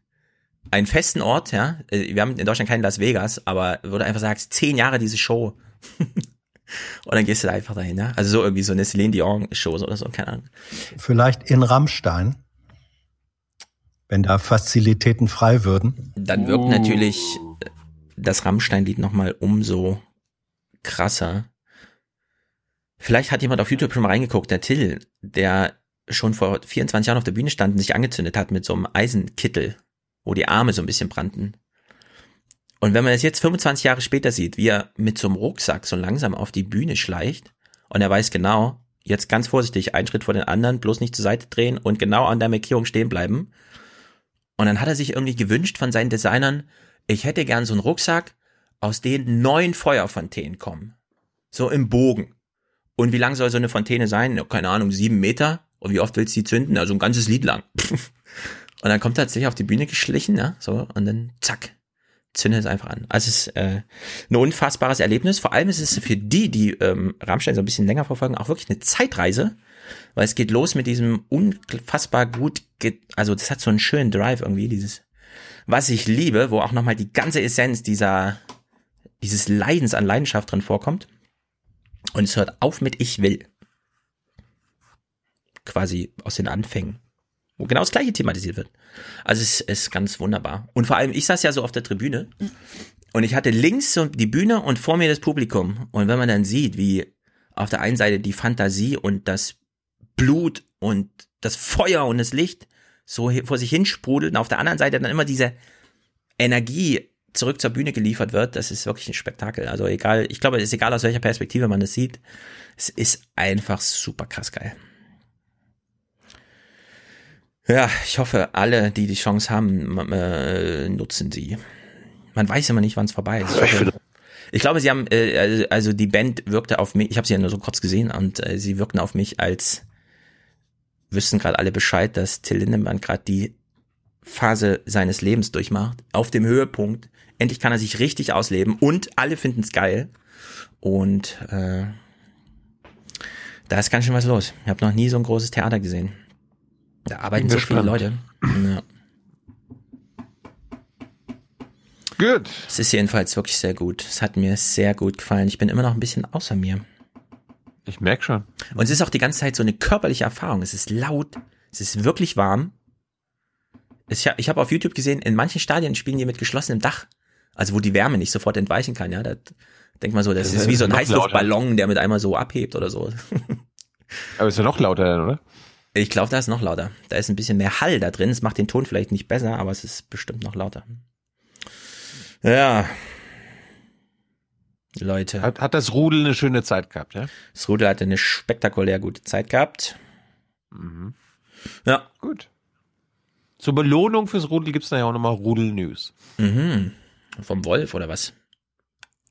einen festen Ort, ja. Äh, Wir haben in Deutschland keinen Las Vegas, aber wo du einfach sagst, zehn Jahre diese Show. *laughs* und dann gehst du da einfach dahin, ja. Also so irgendwie so eine Celine Dion Show oder so, keine Ahnung. Vielleicht in Rammstein, wenn da Fazilitäten frei würden. dann wirkt natürlich das Rammstein-Lied nochmal umso krasser. Vielleicht hat jemand auf YouTube schon mal reingeguckt, der Till, der schon vor 24 Jahren auf der Bühne stand und sich angezündet hat mit so einem Eisenkittel, wo die Arme so ein bisschen brannten. Und wenn man es jetzt 25 Jahre später sieht, wie er mit so einem Rucksack so langsam auf die Bühne schleicht und er weiß genau, jetzt ganz vorsichtig, einen Schritt vor den anderen, bloß nicht zur Seite drehen und genau an der Markierung stehen bleiben. Und dann hat er sich irgendwie gewünscht von seinen Designern, ich hätte gern so einen Rucksack, aus dem neun Feuerfontänen kommen. So im Bogen. Und wie lang soll so eine Fontäne sein? Ja, Keine Ahnung, sieben Meter. Und wie oft willst du die zünden? Also ein ganzes Lied lang. *laughs* und dann kommt er tatsächlich auf die Bühne geschlichen, ja, so, und dann zack, zündet es einfach an. Also es ist äh, ein unfassbares Erlebnis. Vor allem ist es für die, die ähm, Rammstein so ein bisschen länger verfolgen, auch wirklich eine Zeitreise, weil es geht los mit diesem unfassbar gut, also das hat so einen schönen Drive irgendwie, dieses, was ich liebe, wo auch nochmal die ganze Essenz dieser, dieses Leidens an Leidenschaft drin vorkommt. Und es hört auf mit Ich will. Quasi aus den Anfängen. Wo genau das gleiche thematisiert wird. Also es ist ganz wunderbar. Und vor allem, ich saß ja so auf der Tribüne und ich hatte links die Bühne und vor mir das Publikum. Und wenn man dann sieht, wie auf der einen Seite die Fantasie und das Blut und das Feuer und das Licht so vor sich hinsprudelt und auf der anderen Seite dann immer diese Energie zurück zur Bühne geliefert wird, das ist wirklich ein Spektakel. Also egal, ich glaube, es ist egal aus welcher Perspektive man das sieht, es ist einfach super krass geil. Ja, ich hoffe, alle, die die Chance haben, äh, nutzen sie. Man weiß immer nicht, wann es vorbei ist. Ich, hoffe, ich glaube, sie haben, äh, also- also die Band wirkte auf mich, ich habe sie ja nur so kurz gesehen und äh, sie wirkten auf mich, als wüssten gerade alle Bescheid, dass Till Lindemann gerade die Phase seines Lebens durchmacht, auf dem Höhepunkt. Endlich kann er sich richtig ausleben und alle finden es geil. Und äh, da ist ganz schön was los. Ich habe noch nie so ein großes Theater gesehen. Da arbeiten so viele. Leute. Ja. Gut. Es ist jedenfalls wirklich sehr gut. Es hat mir sehr gut gefallen. Ich bin immer noch ein bisschen außer mir. Ich merk schon. Und es ist auch die ganze Zeit so eine körperliche Erfahrung. Es ist laut, es ist wirklich warm. Ich habe auf YouTube gesehen, in manchen Stadien spielen die mit geschlossenem Dach. Also wo die Wärme nicht sofort entweichen kann, ja. Da denkt man so, das, Das ist wie so ein Heißluftballon, der mit einmal so abhebt oder so. *laughs* Aber ist ja noch lauter, dann, oder? Ich glaube, da ist noch lauter. Da ist ein bisschen mehr Hall da drin. Es macht den Ton vielleicht nicht besser, aber es ist bestimmt noch lauter. Ja. Leute. Hat, hat das Rudel eine schöne Zeit gehabt, ja? Das Rudel hatte eine spektakulär gute Zeit gehabt. Mhm. Ja. Gut. Zur Belohnung fürs Rudel gibt's da ja auch nochmal Rudel-News. Mhm. Vom Wolf oder was?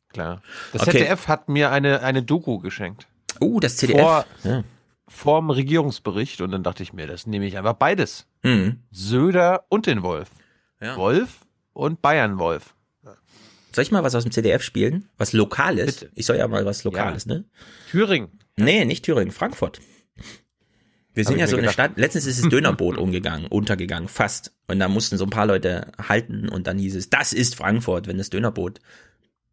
Klar. Das Okay. ZDF hat mir eine, eine Doku geschenkt. Oh, das CDF. Vor, ja. Vorm Regierungsbericht und dann dachte ich mir, das nehme ich einfach beides. Mhm. Söder und den Wolf. Ja. Wolf und Bayern-Wolf. Soll ich mal was aus dem CDF spielen? Was Lokales? Ich soll ja mal was Lokales, ne? Thüringen. Nee, nicht Thüringen, Frankfurt. Wir sind Hab ja so eine gedacht. Stadt. Letztens ist das Dönerboot *laughs* umgegangen, untergegangen, fast. Und da mussten so ein paar Leute halten und dann hieß es, das ist Frankfurt, wenn das Dönerboot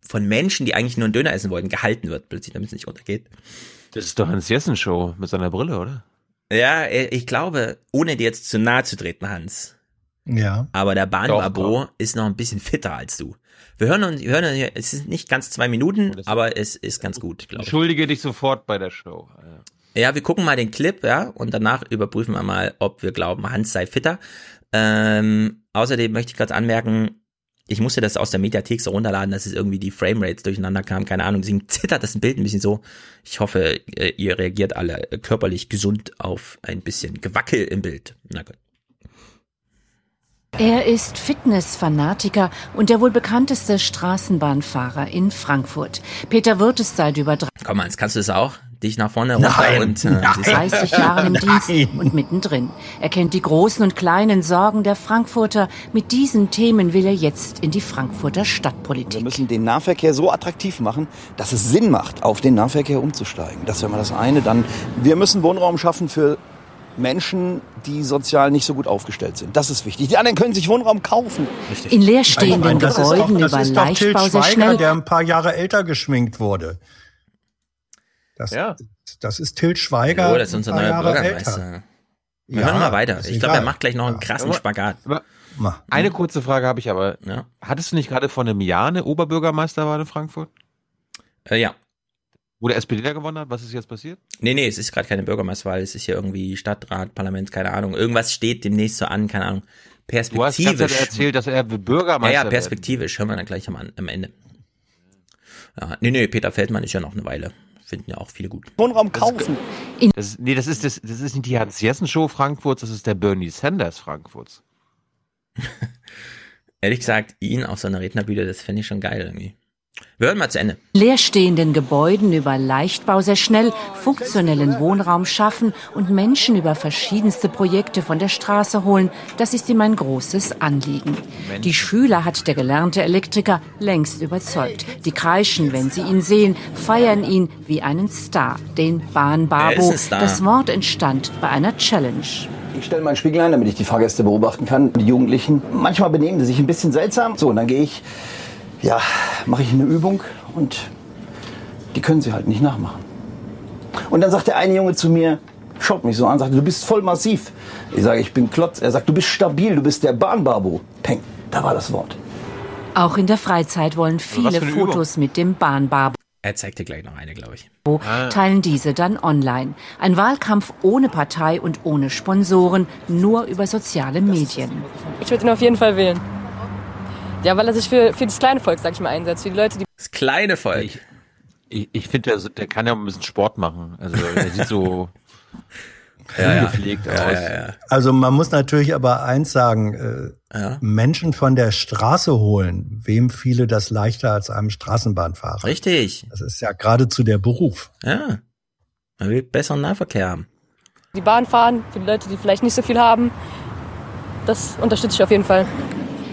von Menschen, die eigentlich nur einen Döner essen wollten, gehalten wird, plötzlich, damit es nicht untergeht. Das ist doch Hans Jessen Show mit seiner Brille, oder? Ja, äh, ich glaube, ohne dir jetzt zu nahe zu treten, Hans, Ja. aber der Bahnbabo ist noch ein bisschen fitter als du. Wir hören uns, wir hören uns, hier- es ist nicht ganz zwei Minuten, aber es ist ganz gut, glaube ich. Entschuldige dich sofort bei der Show. Ja, wir gucken mal den Clip, ja, und danach überprüfen wir mal, ob wir glauben, Hans sei fitter. Ähm, außerdem möchte ich gerade anmerken, ich musste das aus der Mediathek so runterladen, dass es irgendwie die Framerates durcheinander kam, keine Ahnung, deswegen zittert das Bild ein bisschen so. Ich hoffe, äh, ihr reagiert alle körperlich gesund auf ein bisschen Gewackel im Bild. Na gut. Er ist Fitnessfanatiker und der wohl bekannteste Straßenbahnfahrer in Frankfurt. Peter Wirth ist seit über Komm, Hans, kannst du es auch? Dich nach vorne runter Nein, und äh, nein. 30 Jahren im *laughs* Dienst und mittendrin. Er kennt die großen und kleinen Sorgen der Frankfurter. Mit diesen Themen will er jetzt in die Frankfurter Stadtpolitik. Wir müssen den Nahverkehr so attraktiv machen, dass es Sinn macht, auf den Nahverkehr umzusteigen. Das wäre mal das eine. Dann, wir müssen Wohnraum schaffen für Menschen, die sozial nicht so gut aufgestellt sind. Das ist wichtig. Die anderen können sich Wohnraum kaufen. In leerstehenden doch, Gebäuden das über ist doch Til Leichtbau sehr Schweiger, schnell. der ein paar Jahre älter geschminkt wurde. Das, Ja. das ist Til Schweiger. oh, das ist unser ein paar neuer Jahre Bürgermeister. älter. Wir Ja, hören mal weiter. Ich glaube, er macht gleich noch einen krassen Aber- Spagat. Eine kurze Frage habe ich aber. Ja. Hattest du nicht gerade vor einem Jahr eine Oberbürgermeisterwahl in Frankfurt? Äh, ja. Wo der SPDler gewonnen hat? Was ist jetzt passiert? Nee, nee, es ist gerade keine Bürgermeisterwahl, es ist hier irgendwie Stadtrat, Parlament, keine Ahnung. Irgendwas steht demnächst so an, keine Ahnung. Du hast Perspektivisch. erzählt, dass er Bürgermeister ja, ja, wird. perspektivisch, hören wir dann gleich am, am Ende. Ja, nee, nee, Peter Feldmann ist ja noch eine Weile. Finden ja auch viele gut. Wohnraum kaufen. Das, nee, das ist, das, das ist nicht die Hans-Jessen-Show Frankfurts, das ist der Bernie Sanders Frankfurts. *laughs* Ehrlich gesagt, ihn auf so einer Rednerbühne, das fände ich schon geil irgendwie. Wir hören mal zu Ende. leerstehenden Gebäuden über Leichtbau sehr schnell funktionellen Wohnraum schaffen und Menschen über verschiedenste Projekte von der Straße holen, das ist ihm ein großes Anliegen. Die Schüler hat der gelernte Elektriker längst überzeugt. Die kreischen, wenn sie ihn sehen, feiern ihn wie einen Star, den Bahnbabo. Das Wort entstand bei einer Challenge. Ich stelle meinen Spiegel ein, damit ich die Fahrgäste beobachten kann. Die Jugendlichen, manchmal benehmen sie sich ein bisschen seltsam. So, und dann gehe ich, ja, mache ich eine Übung und die können sie halt nicht nachmachen. Und dann sagt der eine Junge zu mir, schaut mich so an, sagt, du bist voll massiv. Ich sage, ich bin Klotz. Er sagt, du bist stabil, du bist der Bahnbabo. Peng, da war das Wort. Auch in der Freizeit wollen viele? Fotos mit dem Bahnbabo. Er zeigt dir gleich noch eine, glaube ich. teilen diese dann online. Ein Wahlkampf ohne Partei und ohne Sponsoren, nur über soziale Medien. Ich würde ihn auf jeden Fall wählen. Ja, weil er sich für, für das kleine Volk, sag ich mal, einsetzt. Für die Leute, die. Das kleine Volk. Ich, ich, ich finde, der, der kann ja ein bisschen Sport machen. Also der sieht so *laughs* Ja, ja. ungepflegt Ja, aus. ja. Also man muss natürlich aber eins sagen, äh, Menschen von der Straße holen, wem fiele das leichter als einem Straßenbahnfahrer? Richtig. Das ist ja geradezu der Beruf. Ja. Man will besseren Nahverkehr haben. die Bahn fahren, für die Leute, die vielleicht nicht so viel haben. Das unterstütze ich auf jeden Fall.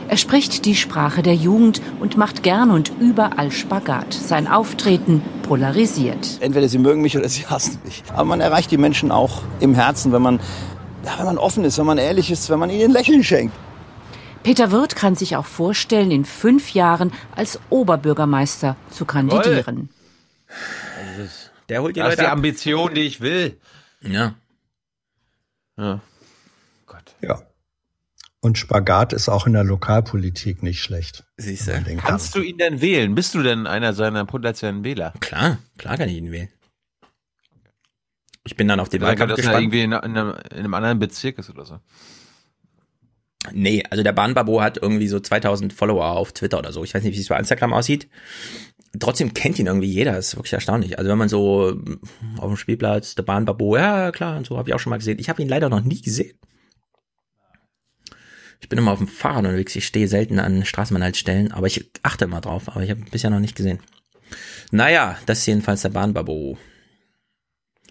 Er spricht die Sprache der Jugend und macht gern und überall Spagat. Sein Auftreten polarisiert. Entweder sie mögen mich oder sie *laughs* hassen mich. Aber man erreicht die Menschen auch im Herzen, wenn man, ja, wenn man offen ist, wenn man ehrlich ist, wenn man ihnen ein Lächeln schenkt. Peter Wirth kann sich auch vorstellen, in fünf Jahren als Oberbürgermeister zu kandidieren. Der holt die das ist Leute die ab. Ambition, die ich will. Ja. Ja. Ja. Und Spagat ist auch in der Lokalpolitik nicht schlecht. Siehst kann. Kannst du ihn denn wählen? Bist du denn einer seiner potenziellen Wähler? Klar, klar kann ich ihn wählen. Ich bin dann auf den Wahlkampf das ja gespannt. irgendwie in, in, einem, in einem anderen Bezirk ist oder so. Nee, also der Bahnbabo hat irgendwie so 2000 Follower auf Twitter oder so. Ich weiß nicht, wie es bei Instagram aussieht. Trotzdem kennt ihn irgendwie jeder. Das ist wirklich erstaunlich. Also wenn man so auf dem Spielplatz, der Bahnbabo, ja klar, und so habe ich auch schon mal gesehen. Ich habe ihn leider noch nie gesehen. Ich bin immer auf dem Fahrrad unterwegs. Ich stehe selten an Straßenbahnhaltestellen, aber ich achte immer drauf. Aber ich habe bisher noch nicht gesehen. Naja, das ist jedenfalls der Bahnbabo.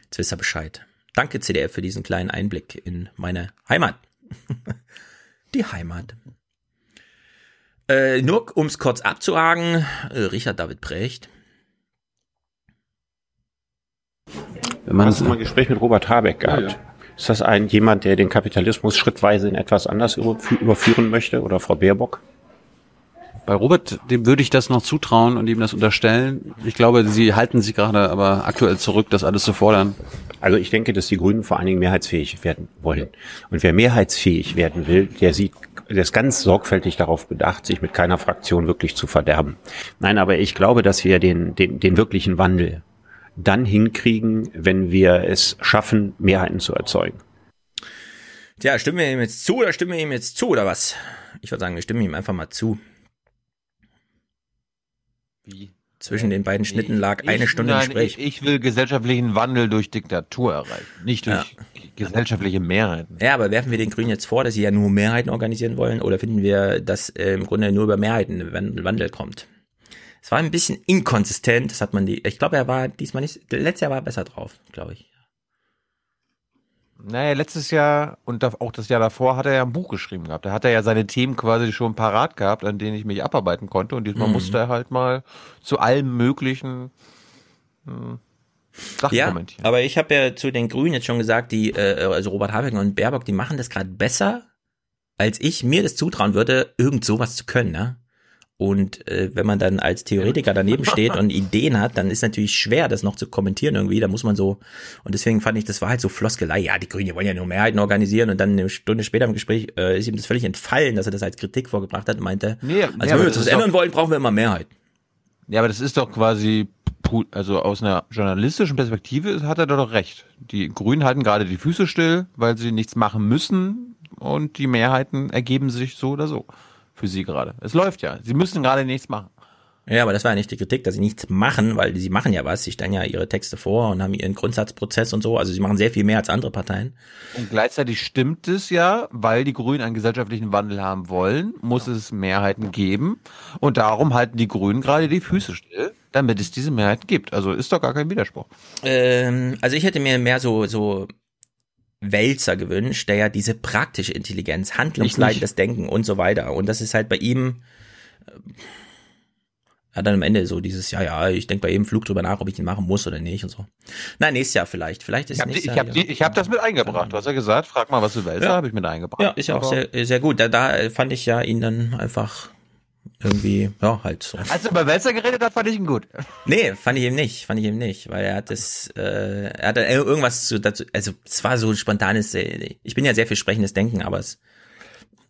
Jetzt wisst ihr Bescheid. Danke CDF für diesen kleinen Einblick in meine Heimat. *laughs* Die Heimat. Äh, nur um es kurz abzuhaken, äh, Richard David Precht. Wenn man Hast du mal ein Gespräch mit Robert Habeck gehabt? Ist das ein jemand, der den Kapitalismus schrittweise in etwas anders überfü- überführen möchte oder Frau Baerbock? Bei Robert, dem würde ich das noch zutrauen und ihm das unterstellen. Ich glaube, sie halten sich gerade aber aktuell zurück, das alles zu fordern. Also ich denke, dass die Grünen vor allen Dingen mehrheitsfähig werden wollen. Und wer mehrheitsfähig werden will, der sieht, der ist ganz sorgfältig darauf bedacht, sich mit keiner Fraktion wirklich zu verderben. Nein, aber ich glaube, dass wir den, den, den wirklichen Wandel dann hinkriegen, wenn wir es schaffen, Mehrheiten zu erzeugen. Tja, stimmen wir ihm jetzt zu oder stimmen wir ihm jetzt zu oder was? Ich würde sagen, wir stimmen ihm einfach mal zu. Wie? Zwischen den beiden Schnitten lag Ich- eine Stunde nein, Gespräch. Ich, ich will gesellschaftlichen Wandel durch Diktatur erreichen, nicht durch gesellschaftliche Mehrheiten. Ja, aber werfen wir den Grünen jetzt vor, dass sie ja nur Mehrheiten organisieren wollen oder finden wir, dass äh, im Grunde nur über Mehrheiten Wandel kommt? Es war ein bisschen inkonsistent, das hat man die, ich glaube, er war diesmal nicht, letztes Jahr war er besser drauf, glaube ich. Naja, letztes Jahr und auch das Jahr davor hat er ja ein Buch geschrieben gehabt. Da hat er ja seine Themen quasi schon parat gehabt, an denen ich mich abarbeiten konnte. Und diesmal Mhm. musste er halt mal zu allen möglichen hm, Sachen Ja, kommentieren. aber ich habe ja zu den Grünen jetzt schon gesagt, die, äh, also Robert Habeck und Baerbock, die machen das gerade besser, als ich mir das zutrauen würde, irgend sowas zu können, ne? Und äh, wenn man dann als Theoretiker daneben steht *laughs* und Ideen hat, dann ist natürlich schwer, das noch zu kommentieren irgendwie. Da muss man so, und deswegen fand ich, das war halt so Floskelei. Ja, die Grünen wollen ja nur Mehrheiten organisieren und dann eine Stunde später im Gespräch äh, ist ihm das völlig entfallen, dass er das als Kritik vorgebracht hat und meinte, Nee, also nee, wenn wir das ändern wollen, brauchen wir immer Mehrheiten. Ja, aber das ist doch quasi, also aus einer journalistischen Perspektive hat er doch recht. Die Grünen halten gerade die Füße still, weil sie nichts machen müssen und die Mehrheiten ergeben sich so oder so für sie gerade. Es läuft ja. Sie müssen gerade nichts machen. Ja, aber das war ja nicht die Kritik, dass sie nichts machen, weil sie machen ja was. Sie stellen ja ihre Texte vor und haben ihren Grundsatzprozess und so. Also sie machen sehr viel mehr als andere Parteien. Und gleichzeitig stimmt es ja, weil die Grünen einen gesellschaftlichen Wandel haben wollen, muss es Mehrheiten geben. Und darum halten die Grünen gerade die Füße still, damit es diese Mehrheiten gibt. Also ist doch gar kein Widerspruch. Ähm, also ich hätte mir mehr so, so Wälzer gewünscht, der ja diese praktische Intelligenz, handlungsleitendes Denken und so weiter. Und das ist halt bei ihm, äh, hat dann am Ende so dieses, ja, ja, ich denke bei jedem Flug drüber nach, ob ich ihn machen muss oder nicht und so. Nein, nächstes Jahr vielleicht. Vielleicht ist Ich habe nächstes ich Jahr. hab, die- ich hab das mit eingebracht. Du hast ja gesagt, frag mal, was du willst. Ja. habe ich mit eingebracht. Ja, ist ja auch sehr, sehr gut. Da, da fand ich ja ihn dann einfach irgendwie, ja, halt so. Als er über Wälzer geredet hat, fand ich ihn gut. Nee, fand ich eben nicht, fand ich eben nicht, weil er hat das, äh, er hat irgendwas zu, dazu, also es war so ein spontanes, äh, ich bin ja sehr viel sprechendes Denken, aber es,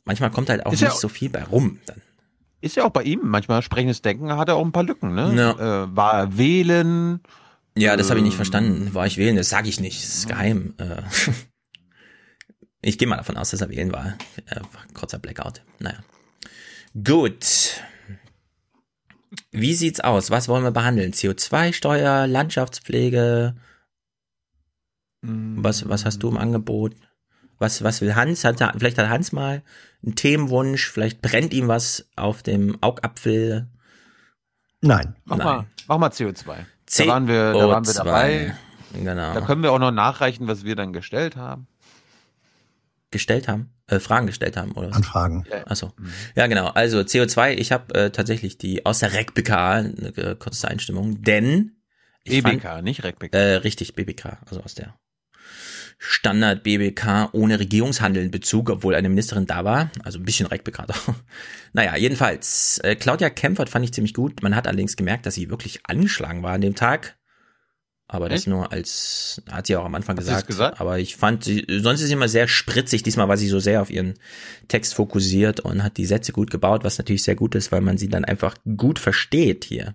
manchmal kommt halt auch Ist nicht ja- so viel bei rum. Dann. Ist ja auch bei ihm. Manchmal sprechendes Denken hat er auch ein paar Lücken, ne? Ja. Äh, war er wählen? Ja, das habe ich nicht Ähm, verstanden. War ich wählen? Das sage ich nicht, das ist geheim. Äh, *laughs* ich gehe mal davon aus, dass er wählen war. Äh, kurzer Blackout. Naja. Gut. Wie sieht's aus? Was wollen wir behandeln? CO2-Steuer, Landschaftspflege? Was, was hast du im Angebot? Was, was will Hans? Hat, vielleicht hat Hans mal einen Themenwunsch, vielleicht brennt ihm was auf dem Augapfel. Nein. Mach Nein. mal, mach mal CO2. Da waren wir, da waren wir CO2. dabei. Genau. Da können wir auch noch nachreichen, was wir dann gestellt haben. gestellt haben, äh, Fragen gestellt haben, oder? Anfragen. Achso. Ja, genau. Also CO2, ich habe äh, tatsächlich die aus der REC-BK eine äh, kurze Einstimmung, denn ich BBK, fand, nicht REC-BK. Äh, richtig, BBK, also aus der Standard BBK ohne Regierungshandeln Bezug, obwohl eine Ministerin da war, also ein bisschen REC-BK *laughs* doch. Naja, jedenfalls, äh, Claudia Kempfert fand ich ziemlich gut. Man hat allerdings gemerkt, dass sie wirklich angeschlagen war an dem Tag. Aber das Echt? nur als, hat sie auch am Anfang das gesagt. gesagt? Aber ich fand sie, sonst ist sie immer sehr spritzig. Diesmal war sie so sehr auf ihren Text fokussiert und hat die Sätze gut gebaut, was natürlich sehr gut ist, weil man sie dann einfach gut versteht hier.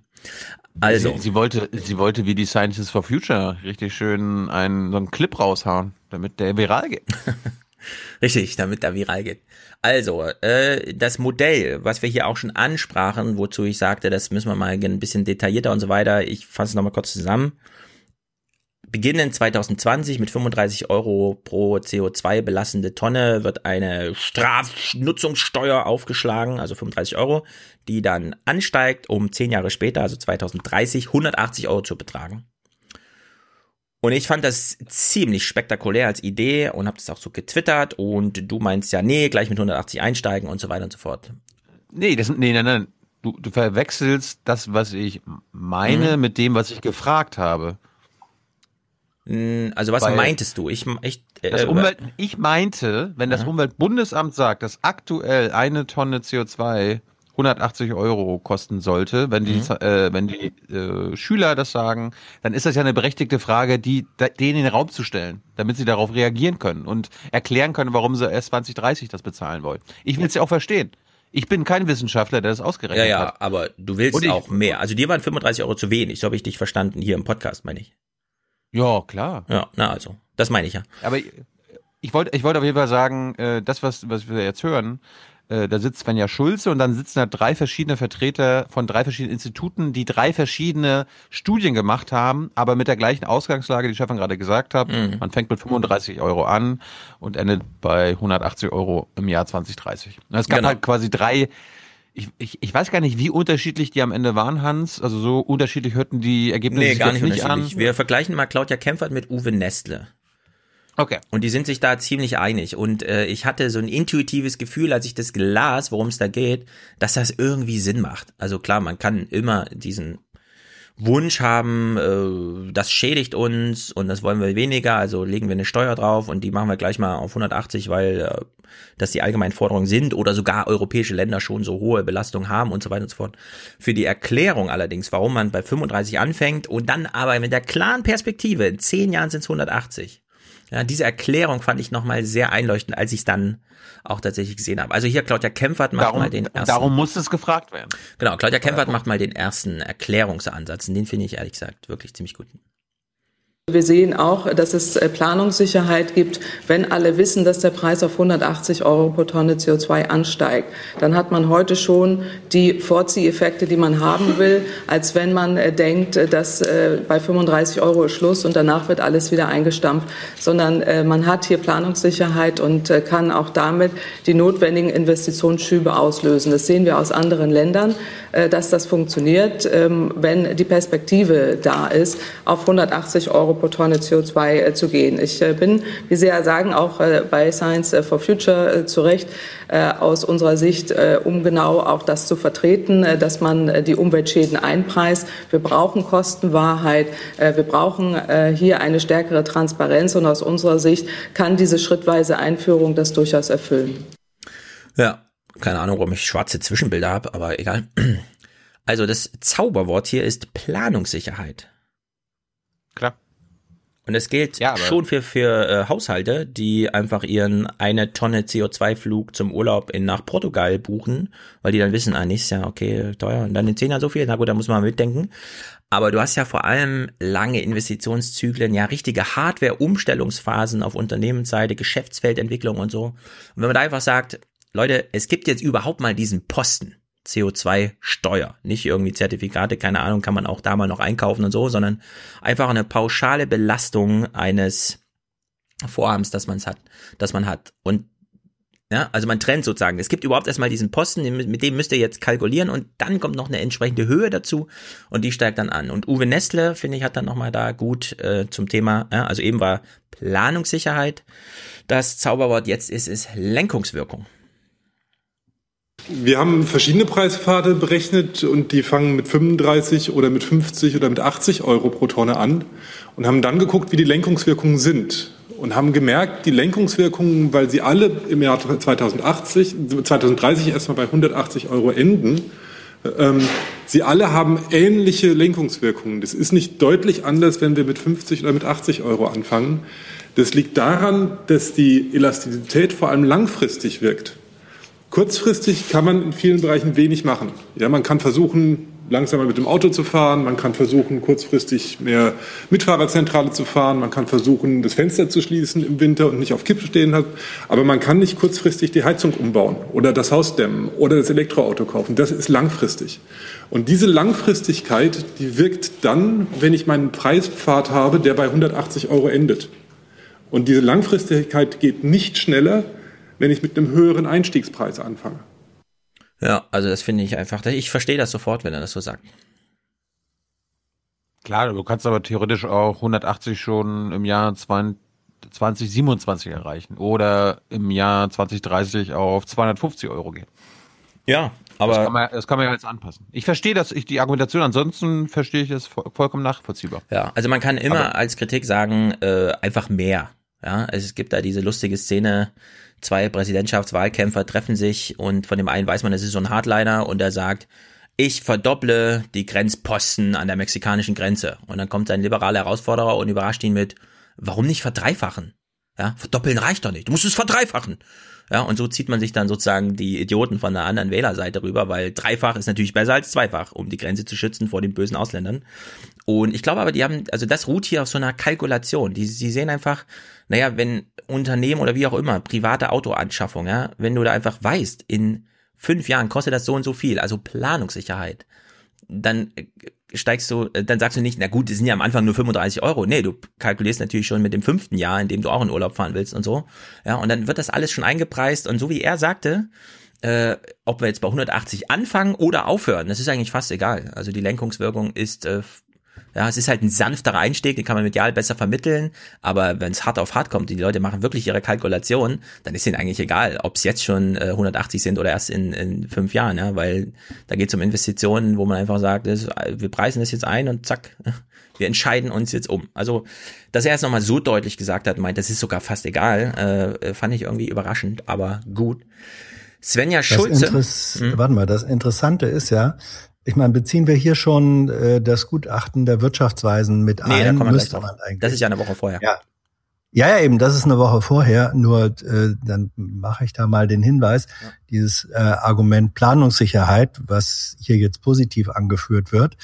Also. Sie, sie wollte, sie wollte wie die Scientists for Future richtig schön einen, so einen Clip raushauen, damit der viral geht. *laughs* Richtig, damit der viral geht. Also, äh, das Modell, was wir hier auch schon ansprachen, wozu ich sagte, das müssen wir mal ein bisschen detaillierter und so weiter. Ich fasse es nochmal kurz zusammen. Beginnend 2020 mit 35 Euro pro CO2 belastende Tonne wird eine Strafnutzungssteuer aufgeschlagen, also 35 Euro, die dann ansteigt, um zehn Jahre später, also 2030, 180 Euro zu betragen. Und ich fand das ziemlich spektakulär als Idee und habe das auch so getwittert und du meinst ja, nee, gleich mit 180 einsteigen und so weiter und so fort. Nee, das, nee, nein, nein. Du, du verwechselst das, was ich meine, Mhm. mit dem, was ich gefragt habe. Mm, Also was Weil- meintest du? Ich, ich, äh, Das Umwelt, ich meinte, wenn das Aha. Umweltbundesamt sagt, dass aktuell eine Tonne CO2 180 Euro kosten sollte, wenn die, Mhm. äh, wenn die äh, Schüler das sagen, dann ist das ja eine berechtigte Frage, die da- denen in den Raum zu stellen, damit sie darauf reagieren können und erklären können, warum sie erst 2030 das bezahlen wollen. Ich will es ja auch verstehen. Ich bin kein Wissenschaftler, der das ja, ausgerechnet ja, hat. aber du willst ich- auch mehr. Also dir waren 35 Euro zu wenig, so habe ich dich verstanden hier im Podcast, meine ich. Ja, klar. Ja, na also, das meine ich ja. Aber ich- ich wollte ich wollte auf jeden Fall sagen, äh, das, was, was wir jetzt hören, äh, da sitzt Svenja Schulze und dann sitzen da drei verschiedene Vertreter von drei verschiedenen Instituten, die drei verschiedene Studien gemacht haben, aber mit der gleichen Ausgangslage, die Stefan gerade gesagt hat. Mhm. Man fängt mit 35 Euro an und endet bei 180 Euro im Jahr 2030. Und Es gab Genau. halt quasi drei ich, ich, ich weiß gar nicht, wie unterschiedlich die am Ende waren, Hans. Also so unterschiedlich hörten die Ergebnisse Nee, sich gar nicht nicht an. Wir vergleichen mal Claudia Kempfert mit Uwe Nestle. Okay. Und die sind sich da ziemlich einig. Und äh, ich hatte so ein intuitives Gefühl, als ich das las, worum es da geht, dass das irgendwie Sinn macht. Also klar, man kann immer diesen Wunsch haben, äh, das schädigt uns und das wollen wir weniger, also legen wir eine Steuer drauf und die machen wir gleich mal auf 180, weil äh, das die allgemeinen Forderungen sind oder sogar europäische Länder schon so hohe Belastungen haben und so weiter und so fort. Für die Erklärung allerdings, warum man bei 35 anfängt und dann aber mit der klaren Perspektive, in zehn Jahren sind es 180. Ja, diese Erklärung fand ich nochmal sehr einleuchtend, als ich es dann auch tatsächlich gesehen habe. Also hier Claudia Kempfert macht Darum, mal den ersten. darum muss es gefragt werden. Genau, Claudia Kempfert macht mal den ersten Erklärungsansatz. Und den finde ich ehrlich gesagt wirklich ziemlich gut. Wir sehen auch, dass es äh, Planungssicherheit gibt, wenn alle wissen, dass der Preis auf 180 Euro pro Tonne CO2 ansteigt. Dann hat man heute schon die Vorzieheffekte, die man haben will, als wenn man äh, denkt, äh, dass bei 35 Euro ist Schluss und danach wird alles wieder eingestampft, sondern man hat hier Planungssicherheit und kann auch damit die notwendigen Investitionsschübe auslösen. Das sehen wir aus anderen Ländern, dass das funktioniert, ähm, wenn die Perspektive da ist, auf 180 Euro pro Tonne CO2 äh, zu gehen. Ich äh, bin, wie Sie ja sagen, auch äh, bei Science for Future äh, zu Recht äh, aus unserer Sicht, äh, um genau auch das zu vertreten, äh, dass man äh, die Umweltschäden einpreist. Wir brauchen Kostenwahrheit. Äh, wir brauchen äh, hier eine stärkere Transparenz. Und aus unserer Sicht kann diese schrittweise Einführung das durchaus erfüllen. Ja, keine Ahnung, warum ich schwarze Zwischenbilder habe, aber egal. *clears throat* Also das Zauberwort hier ist Planungssicherheit. Klar. Und es gilt Ja, schon für, für äh, Haushalte, die einfach ihren eine Tonne CO2-Flug zum Urlaub in, nach Portugal buchen, weil die dann wissen, ah, nächstes Jahr, okay, teuer, und dann in zehn Jahren so viel, na gut, da muss man mal mitdenken. Aber du hast ja vor allem lange Investitionszyklen, ja richtige Hardware-Umstellungsphasen auf Unternehmensseite, Geschäftsfeldentwicklung und so. Und wenn man da einfach sagt, Leute, es gibt jetzt überhaupt mal diesen Posten, CO2-Steuer. Nicht irgendwie Zertifikate, keine Ahnung, kann man auch da mal noch einkaufen und so, sondern einfach eine pauschale Belastung eines Vorhabens, dass man hat, dass man hat. Und ja, also man trennt sozusagen. Es gibt überhaupt erstmal diesen Posten, mit dem müsst ihr jetzt kalkulieren und dann kommt noch eine entsprechende Höhe dazu und die steigt dann an. Und Uwe Nestle, finde ich, hat dann nochmal da gut äh, zum Thema, ja, also eben war Planungssicherheit. Das Zauberwort jetzt ist es Lenkungswirkung. Wir haben verschiedene Preispfade berechnet und die fangen mit 35 oder mit 50 oder mit 80 Euro pro Tonne an und haben dann geguckt, wie die Lenkungswirkungen sind und haben gemerkt, die Lenkungswirkungen, weil sie alle im Jahr 2080, 2030 erstmal bei 180 Euro enden, ähm, sie alle haben ähnliche Lenkungswirkungen. Das ist nicht deutlich anders, wenn wir mit 50 oder mit 80 Euro anfangen. Das liegt daran, dass die Elastizität vor allem langfristig wirkt. Kurzfristig kann man in vielen Bereichen wenig machen. Ja, man kann versuchen, langsamer mit dem Auto zu fahren, man kann versuchen, kurzfristig mehr Mitfahrerzentrale zu fahren, man kann versuchen, das Fenster zu schließen im Winter und nicht auf Kippe stehen hat, aber man kann nicht kurzfristig die Heizung umbauen oder das Haus dämmen oder das Elektroauto kaufen. Das ist langfristig. Und diese Langfristigkeit, die wirkt dann, wenn ich meinen Preispfad habe, der bei 180 Euro endet. Und diese Langfristigkeit geht nicht schneller, wenn ich mit einem höheren Einstiegspreis anfange. Ja, also das finde ich einfach, ich verstehe das sofort, wenn er das so sagt. Klar, du kannst aber theoretisch auch 180 schon im Jahr 2027 erreichen oder im Jahr 2030 auf 250 Euro gehen. Ja, Aber das kann, man, das kann man ja jetzt anpassen. Ich verstehe das, ich, die Argumentation, ansonsten verstehe ich es voll, vollkommen nachvollziehbar. Ja, also man kann immer Aber- als Kritik sagen, äh, einfach mehr. Ja, es gibt da diese lustige Szene, zwei Präsidentschaftswahlkämpfer treffen sich und von dem einen weiß man, das ist so ein Hardliner und er sagt, ich verdopple die Grenzposten an der mexikanischen Grenze. Und dann kommt ein liberaler Herausforderer und überrascht ihn mit, warum nicht verdreifachen? Ja, verdoppeln reicht doch nicht. Du musst es verdreifachen. Ja, und so zieht man sich dann sozusagen die Idioten von der anderen Wählerseite rüber, weil dreifach ist natürlich besser als zweifach, um die Grenze zu schützen vor den bösen Ausländern. Und ich glaube aber, die haben, also das ruht hier auf so einer Kalkulation. Die, sie sehen einfach, naja, wenn Unternehmen oder wie auch immer, private Autoanschaffung, ja, wenn du da einfach weißt, in fünf Jahren kostet das so und so viel, also Planungssicherheit, dann äh, steigst du, äh, dann sagst du nicht, na gut, das sind ja am Anfang nur 35 Euro. Nee, du kalkulierst natürlich schon mit dem fünften Jahr, in dem du auch in Urlaub fahren willst und so. Ja, und dann wird das alles schon eingepreist und so wie er sagte, äh, ob wir jetzt bei 180 anfangen oder aufhören, das ist eigentlich fast egal. Also die Lenkungswirkung ist, äh, ja, es ist halt ein sanfterer Einstieg, den kann man medial besser vermitteln, aber wenn es hart auf hart kommt, die Leute machen wirklich ihre Kalkulation, dann ist ihnen eigentlich egal, ob es jetzt schon äh, 180 sind oder erst in, in fünf Jahren, ja, weil da geht es um Investitionen, wo man einfach sagt, das, wir preisen das jetzt ein und zack, *laughs* wir entscheiden uns jetzt um. Also, dass er es nochmal so deutlich gesagt hat, meint, das ist sogar fast egal, äh, fand ich irgendwie überraschend, aber gut. Svenja Schulze. Hm? Warte mal, das Interessante ist ja, ich meine, beziehen wir hier schon äh, das Gutachten der Wirtschaftsweisen mit Nee, da ein? wir gleich Müsste man eigentlich. Das ist ja eine Woche vorher. Ja. Ja, ja, eben, das ist eine Woche vorher. Nur äh, dann mache ich da mal den Hinweis, dieses äh, Argument Planungssicherheit, was hier jetzt positiv angeführt wird,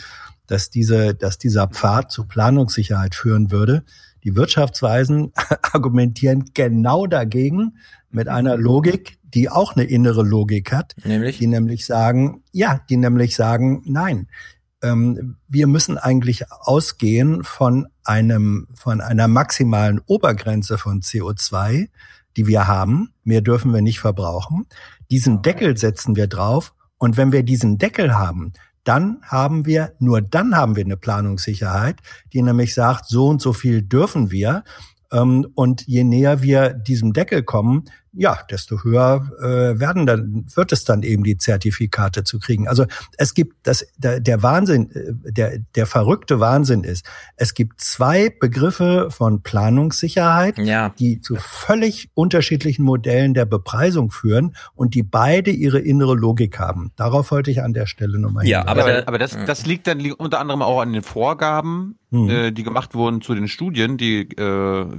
dass diese, dass dieser Pfad zu Planungssicherheit führen würde. Die Wirtschaftsweisen *laughs* argumentieren genau dagegen mit einer Logik, die auch eine innere Logik hat, nämlich? die nämlich sagen, ja, die nämlich sagen, nein, ähm, wir müssen eigentlich ausgehen von einem, von einer maximalen Obergrenze von CO2, die wir haben. Mehr dürfen wir nicht verbrauchen. Diesen Deckel setzen wir drauf. Und wenn wir diesen Deckel haben, dann haben wir, nur dann haben wir eine Planungssicherheit, die nämlich sagt, so und so viel dürfen wir. Ähm, Und je näher wir diesem Deckel kommen, ja, desto höher äh, werden dann, wird es dann eben die Zertifikate zu kriegen. Also es gibt das, der, der Wahnsinn, äh, der, der verrückte Wahnsinn ist, es gibt zwei Begriffe von Planungssicherheit, die zu völlig unterschiedlichen Modellen der Bepreisung führen und die beide ihre innere Logik haben. Darauf wollte ich an der Stelle nochmal Ja, hinweisen. aber, aber das, das liegt dann unter anderem auch an den Vorgaben, Mhm. äh, die gemacht wurden zu den Studien. Die äh,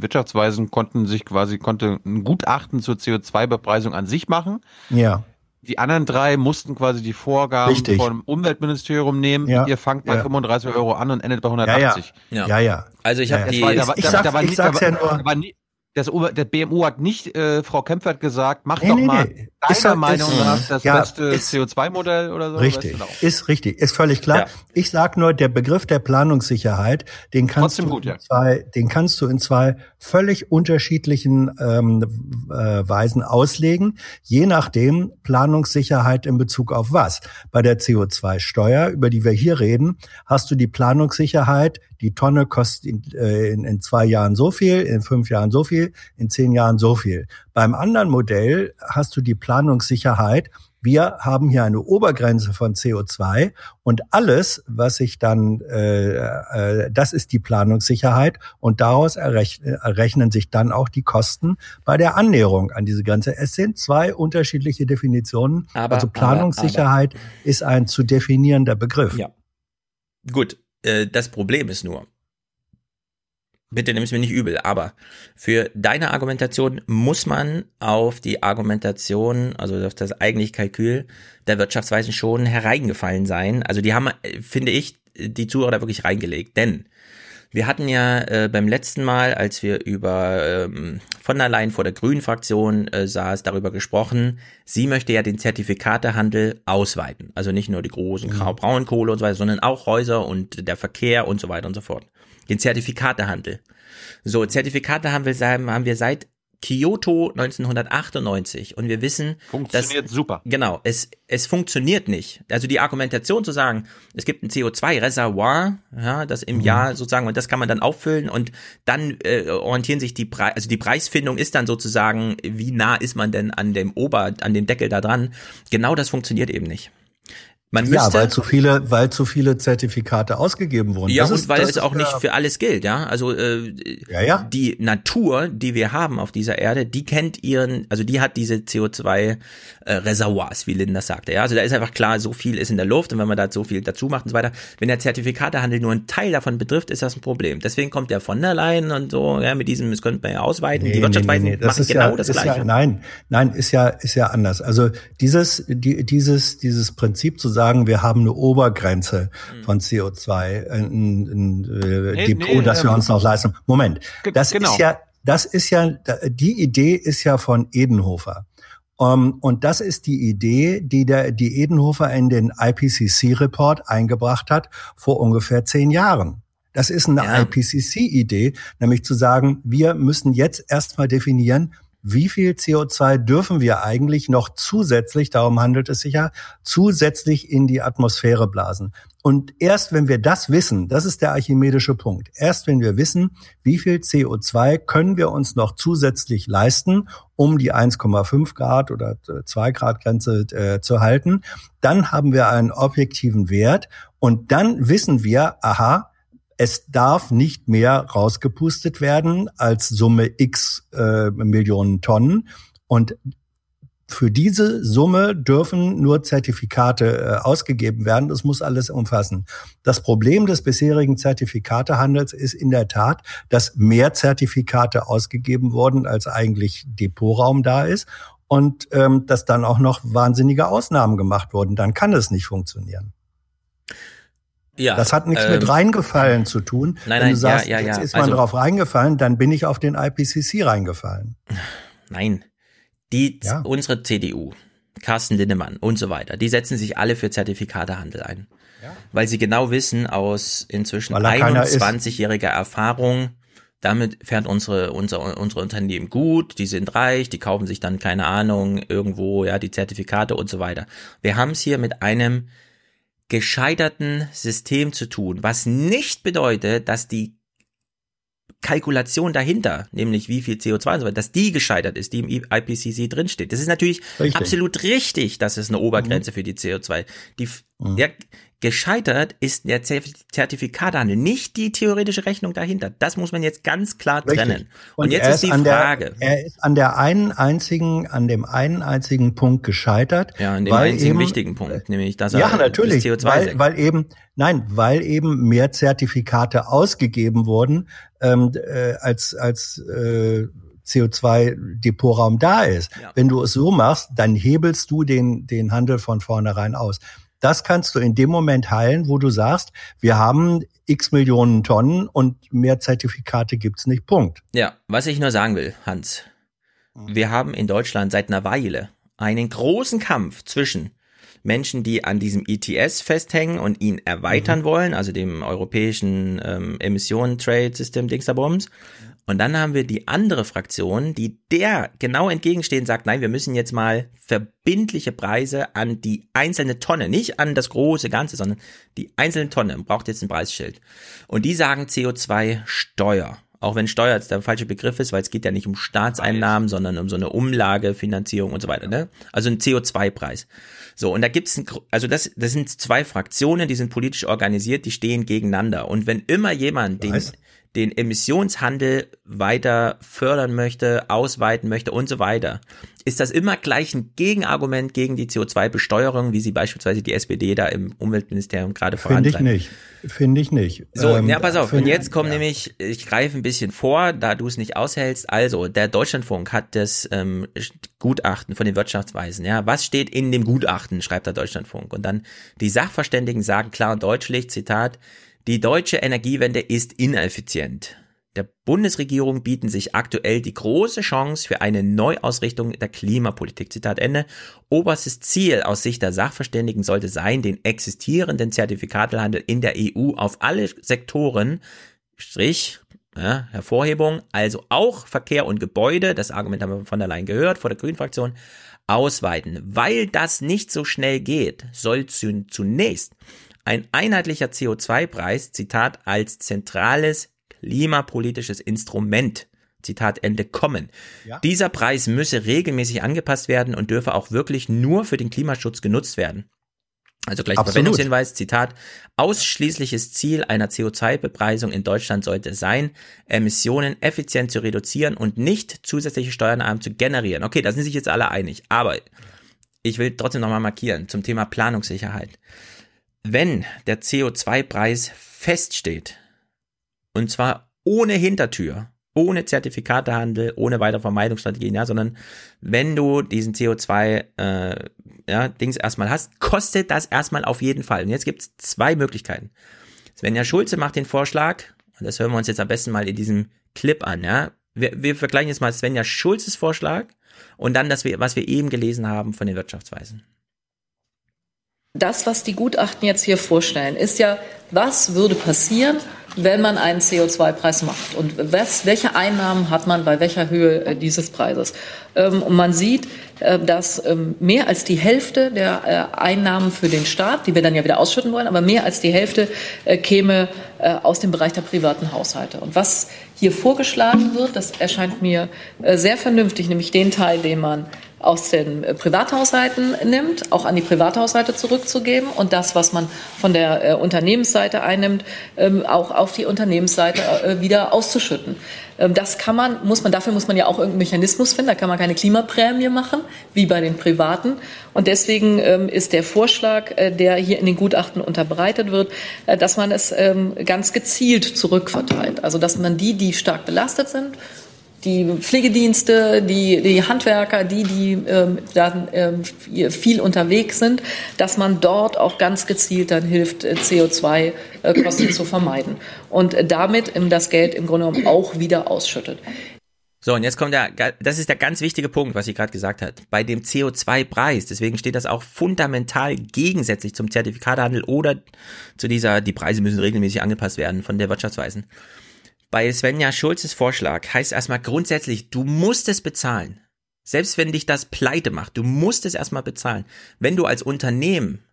Wirtschaftsweisen konnten sich quasi konnte ein Gutachten zur CO2-Bepreisung an sich machen. Ja. Die anderen drei mussten quasi die Vorgaben Richtig. vom Umweltministerium nehmen. Ja. Ihr fangt bei Ja. 35 Euro an und endet bei 180. Ja, ja. Ja, ja. Also ich Ja, habe ja. die. War, da Ich da, sag- da war ich nie- sag's da ja nur- da war nie, das Ober, der BMU hat nicht, äh, Frau Kempfert gesagt, mach Nee, doch nee, mal nee. deiner Ist Meinung ist- nach das ja, beste ist- CO2-Modell oder so. Richtig, Weißt du ist richtig, ist völlig klar. Ja. Ich sag nur, der Begriff der Planungssicherheit, den kannst Trotzdem du gut, in ja. zwei, den kannst du in zwei völlig unterschiedlichen ähm, äh, Weisen auslegen, je nachdem Planungssicherheit in Bezug auf was. Bei der CO2-Steuer, über die wir hier reden, hast du die Planungssicherheit, die Tonne kostet in, äh, in, in zwei Jahren so viel, in fünf Jahren so viel, in zehn Jahren so viel. Beim anderen Modell hast du die Planungssicherheit, wir haben hier eine Obergrenze von CO2 und alles, was sich dann, äh, äh, das ist die Planungssicherheit und daraus errech errechnen sich dann auch die Kosten bei der Annäherung an diese Grenze. Es sind zwei unterschiedliche Definitionen. Aber- also aber- Planungssicherheit ist ein zu definierender Begriff. Ja. Gut, äh, das Problem ist nur, bitte nimm es mir nicht übel, aber für deine Argumentation muss man auf die Argumentation, also auf das eigentliche Kalkül der Wirtschaftsweisen schon hereingefallen sein. Also die haben, äh, finde ich, die Zuhörer da wirklich reingelegt, denn wir hatten ja äh, beim letzten Mal, als wir über ähm, von der Leyen vor der Grünen Fraktion äh, saß, darüber gesprochen, sie möchte ja den Zertifikatehandel ausweiten. Also nicht nur die großen Grau Braunkohle und so weiter, sondern auch Häuser und der Verkehr und so weiter und so fort. Den Zertifikatehandel. So, Zertifikatehandel haben wir seit Kyoto 1998 und wir wissen, Funktioniert dass, super. Genau, es, es funktioniert nicht. Also die Argumentation zu sagen, es gibt ein CO2-Reservoir, ja, das im Jahr sozusagen, und das kann man dann auffüllen und dann äh, orientieren sich die Preise, also die Preisfindung ist dann sozusagen, wie nah ist man denn an dem Ober, an dem Deckel da dran? Genau das funktioniert eben nicht. Man ja, müsste, weil zu viele, weil zu viele Zertifikate ausgegeben wurden. Ja, Das und ist- weil es ist auch nicht der- für alles gilt, ja. Also äh, Ja, ja. die Natur, die wir haben auf dieser Erde, die kennt ihren, also die hat diese CO2 äh, wie Linda sagte. Ja, also da ist einfach klar, so viel ist in der Luft und wenn man da so viel dazu macht und so weiter, wenn der Zertifikatehandel nur einen Teil davon betrifft, ist das ein Problem. Deswegen kommt der von der Leyen und so, ja, mit diesem, das könnte man ja ausweiten. die Wirtschaftsweisen das machen ist genau ja, das ist Gleiche. Ja, nein, nein, ist ja, ist ja anders. Also dieses, die, dieses, dieses Prinzip zu sagen, wir haben eine Obergrenze Hm. von CO2, ein, ein äh, Nee, Depot, nee, das wir ähm, uns noch leisten. Moment, das genau. ist ja, das ist ja, die Idee ist ja von Edenhofer. Um, und das ist die Idee, die der, die Edenhofer in den IPCC-Report eingebracht hat vor ungefähr zehn Jahren. Das ist eine Ja. IPCC-Idee, nämlich zu sagen, wir müssen jetzt erstmal definieren, wie viel CO2 dürfen wir eigentlich noch zusätzlich, darum handelt es sich ja, zusätzlich in die Atmosphäre blasen. Und erst wenn wir das wissen, das ist der archimedische Punkt, erst wenn wir wissen, wie viel CO2 können wir uns noch zusätzlich leisten, um die 1,5 Grad oder 2 Grad Grenze äh, zu halten, dann haben wir einen objektiven Wert und dann wissen wir, aha, es darf nicht mehr rausgepustet werden als Summe x äh, Millionen Tonnen. Und für diese Summe dürfen nur Zertifikate äh, ausgegeben werden. Das muss alles umfassen. Das Problem des bisherigen Zertifikatehandels ist in der Tat, dass mehr Zertifikate ausgegeben wurden, als eigentlich Depotraum da ist. Und ähm, dass dann auch noch wahnsinnige Ausnahmen gemacht wurden. Dann kann es nicht funktionieren. Ja, Das hat nichts ähm, mit reingefallen zu tun. nein, Wenn nein, du sagst, ja, ja, jetzt ist man Also- drauf reingefallen, dann bin ich auf den IPCC reingefallen. *laughs* Nein. Die, unsere CDU, Carsten Lindemann und so weiter, die setzen sich alle für Zertifikatehandel ein. Weil sie genau wissen aus inzwischen Weil er keiner ist. 21-jähriger Erfahrung, damit fährt unsere, unser, unsere Unternehmen gut, die sind reich, die kaufen sich dann, keine Ahnung, irgendwo, ja, die Zertifikate und so weiter. Wir haben es hier mit einem gescheiterten System zu tun, was nicht bedeutet, dass die Kalkulation dahinter, nämlich wie viel CO2 und so weiter, dass die gescheitert ist, die im IPCC drinsteht. Das ist natürlich Richtig. absolut richtig, dass es eine Obergrenze für die CO2. Die, Mhm. ja, gescheitert ist der Zertif- Zertifikatehandel, nicht die theoretische Rechnung dahinter. Das muss man jetzt ganz klar trennen. Richtig. Und, jetzt er ist die an Frage. Der, er ist an der einen einzigen, an dem einen einzigen Punkt gescheitert. ja, an dem einzigen eben, wichtigen Punkt, nämlich dass er Ja, natürlich, das CO2 weil, weil eben, nein, weil eben mehr Zertifikate ausgegeben wurden, ähm, äh, als, als äh, CO2-Depotraum da ist. Wenn du es so machst, dann hebelst du den, den Handel von vornherein aus. Das kannst du in dem Moment heilen, wo du sagst, wir haben x Millionen Tonnen und mehr Zertifikate gibt's nicht. Punkt. Ja, was ich nur sagen will, Hans. Wir haben in Deutschland seit einer Weile einen großen Kampf zwischen Menschen, die an diesem ETS festhängen und ihn erweitern wollen, also dem europäischen ähm, Emissionen-Trade-System Dingsterbums. Und dann haben wir die andere Fraktion, die der genau entgegensteht und sagt, nein, wir müssen jetzt mal verbindliche Preise an die einzelne Tonne, nicht an das große Ganze, sondern die einzelne Tonne braucht jetzt ein Preisschild. Und die sagen CO2-Steuer. Auch wenn Steuer jetzt der falsche Begriff ist, weil es geht ja nicht um Staatseinnahmen, sondern um so eine Umlage, Finanzierung und so weiter. Ne? Also ein CO2-Preis. So, und da gibt's ein, also das, das sind zwei Fraktionen, die sind politisch organisiert, die stehen gegeneinander. Und wenn immer jemand den, Weiß. Den Emissionshandel weiter fördern möchte, ausweiten möchte und so weiter, ist das immer gleich ein Gegenargument gegen die CO2-Besteuerung, wie sie beispielsweise die SPD da im Umweltministerium gerade Finde ich vorantreibt. nicht. Finde ich nicht. So, Ähm, ja, pass auf. Und jetzt kommt nämlich, ich greife ein bisschen vor, da du es nicht aushältst. Also, der Deutschlandfunk hat das ähm, Gutachten von den Wirtschaftsweisen. Ja, was steht in dem Gutachten, schreibt der Deutschlandfunk. Und dann, die Sachverständigen sagen klar und deutlich, Zitat, die deutsche Energiewende ist ineffizient. Der Bundesregierung bieten sich aktuell die große Chance für eine Neuausrichtung der Klimapolitik. Zitat Ende. Oberstes Ziel aus Sicht der Sachverständigen sollte sein, den existierenden Zertifikatehandel in der EU auf alle Sektoren, Strich, ja, Hervorhebung, also auch Verkehr und Gebäude, das Argument haben wir von der Leyen gehört, vor der Grünen-Fraktion, ausweiten. Weil das nicht so schnell geht, soll zu, zunächst ein einheitlicher CO2-Preis, Zitat, als zentrales klimapolitisches Instrument, Zitat Ende, kommen. Ja. Dieser Preis müsse regelmäßig angepasst werden und dürfe auch wirklich nur für den Klimaschutz genutzt werden. Also gleich Absolut. Verwendungshinweis, Zitat, ausschließliches Ziel einer CO2-Bepreisung in Deutschland sollte sein, Emissionen effizient zu reduzieren und nicht zusätzliche Steuerneinnahmen zu generieren. Okay, da sind sich jetzt alle einig, aber ich will trotzdem nochmal markieren zum Thema Planungssicherheit. Wenn der CO2-Preis feststeht, und zwar ohne Hintertür, ohne Zertifikatehandel, ohne weitere Vermeidungsstrategien, ja, sondern wenn du diesen CO2 äh, ja, Dings erstmal hast, kostet das erstmal auf jeden Fall. Und jetzt gibt's zwei Möglichkeiten. Svenja Schulze macht den Vorschlag, und das hören wir uns jetzt am besten mal in diesem Clip an, ja. Wir, wir vergleichen jetzt mal Svenja Schulzes Vorschlag und dann das, was wir eben gelesen haben von den Wirtschaftsweisen. Das, was die Gutachten jetzt hier vorstellen, ist ja, was würde passieren, wenn man einen CO2-Preis macht und was, welche Einnahmen hat man bei welcher Höhe äh, dieses Preises. Ähm, und man sieht, äh, dass ähm, mehr als die Hälfte der äh, Einnahmen für den Staat, die wir dann ja wieder ausschütten wollen, aber mehr als die Hälfte käme aus dem Bereich der privaten Haushalte. Und was hier vorgeschlagen wird, das erscheint mir sehr vernünftig, nämlich den Teil, den man aus den äh, Privathaushalten nimmt, auch an die Privathaushalte zurückzugeben und das, was man von der äh, Unternehmensseite einnimmt, ähm, auch auf die Unternehmensseite äh, wieder auszuschütten. Ähm, das kann man, muss man, dafür muss man ja auch irgendeinen Mechanismus finden. Da kann man keine Klimaprämie machen, wie bei den Privaten. Und deswegen ähm, ist der Vorschlag, äh, der hier in den Gutachten unterbreitet wird, äh, dass man es ähm, ganz gezielt zurückverteilt. Also, dass man die, die stark belastet sind, die Pflegedienste, die, die Handwerker, die, die ähm, dann ähm, viel unterwegs sind, dass man dort auch ganz gezielt dann hilft, äh, CO2-Kosten zu vermeiden und äh, damit ähm, das Geld im Grunde genommen auch wieder ausschüttet. So, und jetzt kommt der, das ist der ganz wichtige Punkt, was sie gerade gesagt hat. Bei dem CO2-Preis, deswegen steht das auch fundamental gegensätzlich zum Zertifikatehandel oder zu dieser, die Preise müssen regelmäßig angepasst werden von der Wirtschaftsweisen. Bei Svenja Schulzes Vorschlag heißt erstmal grundsätzlich, du musst es bezahlen. Selbst wenn dich das pleite macht, du musst es erstmal bezahlen. Wenn du als Unternehmen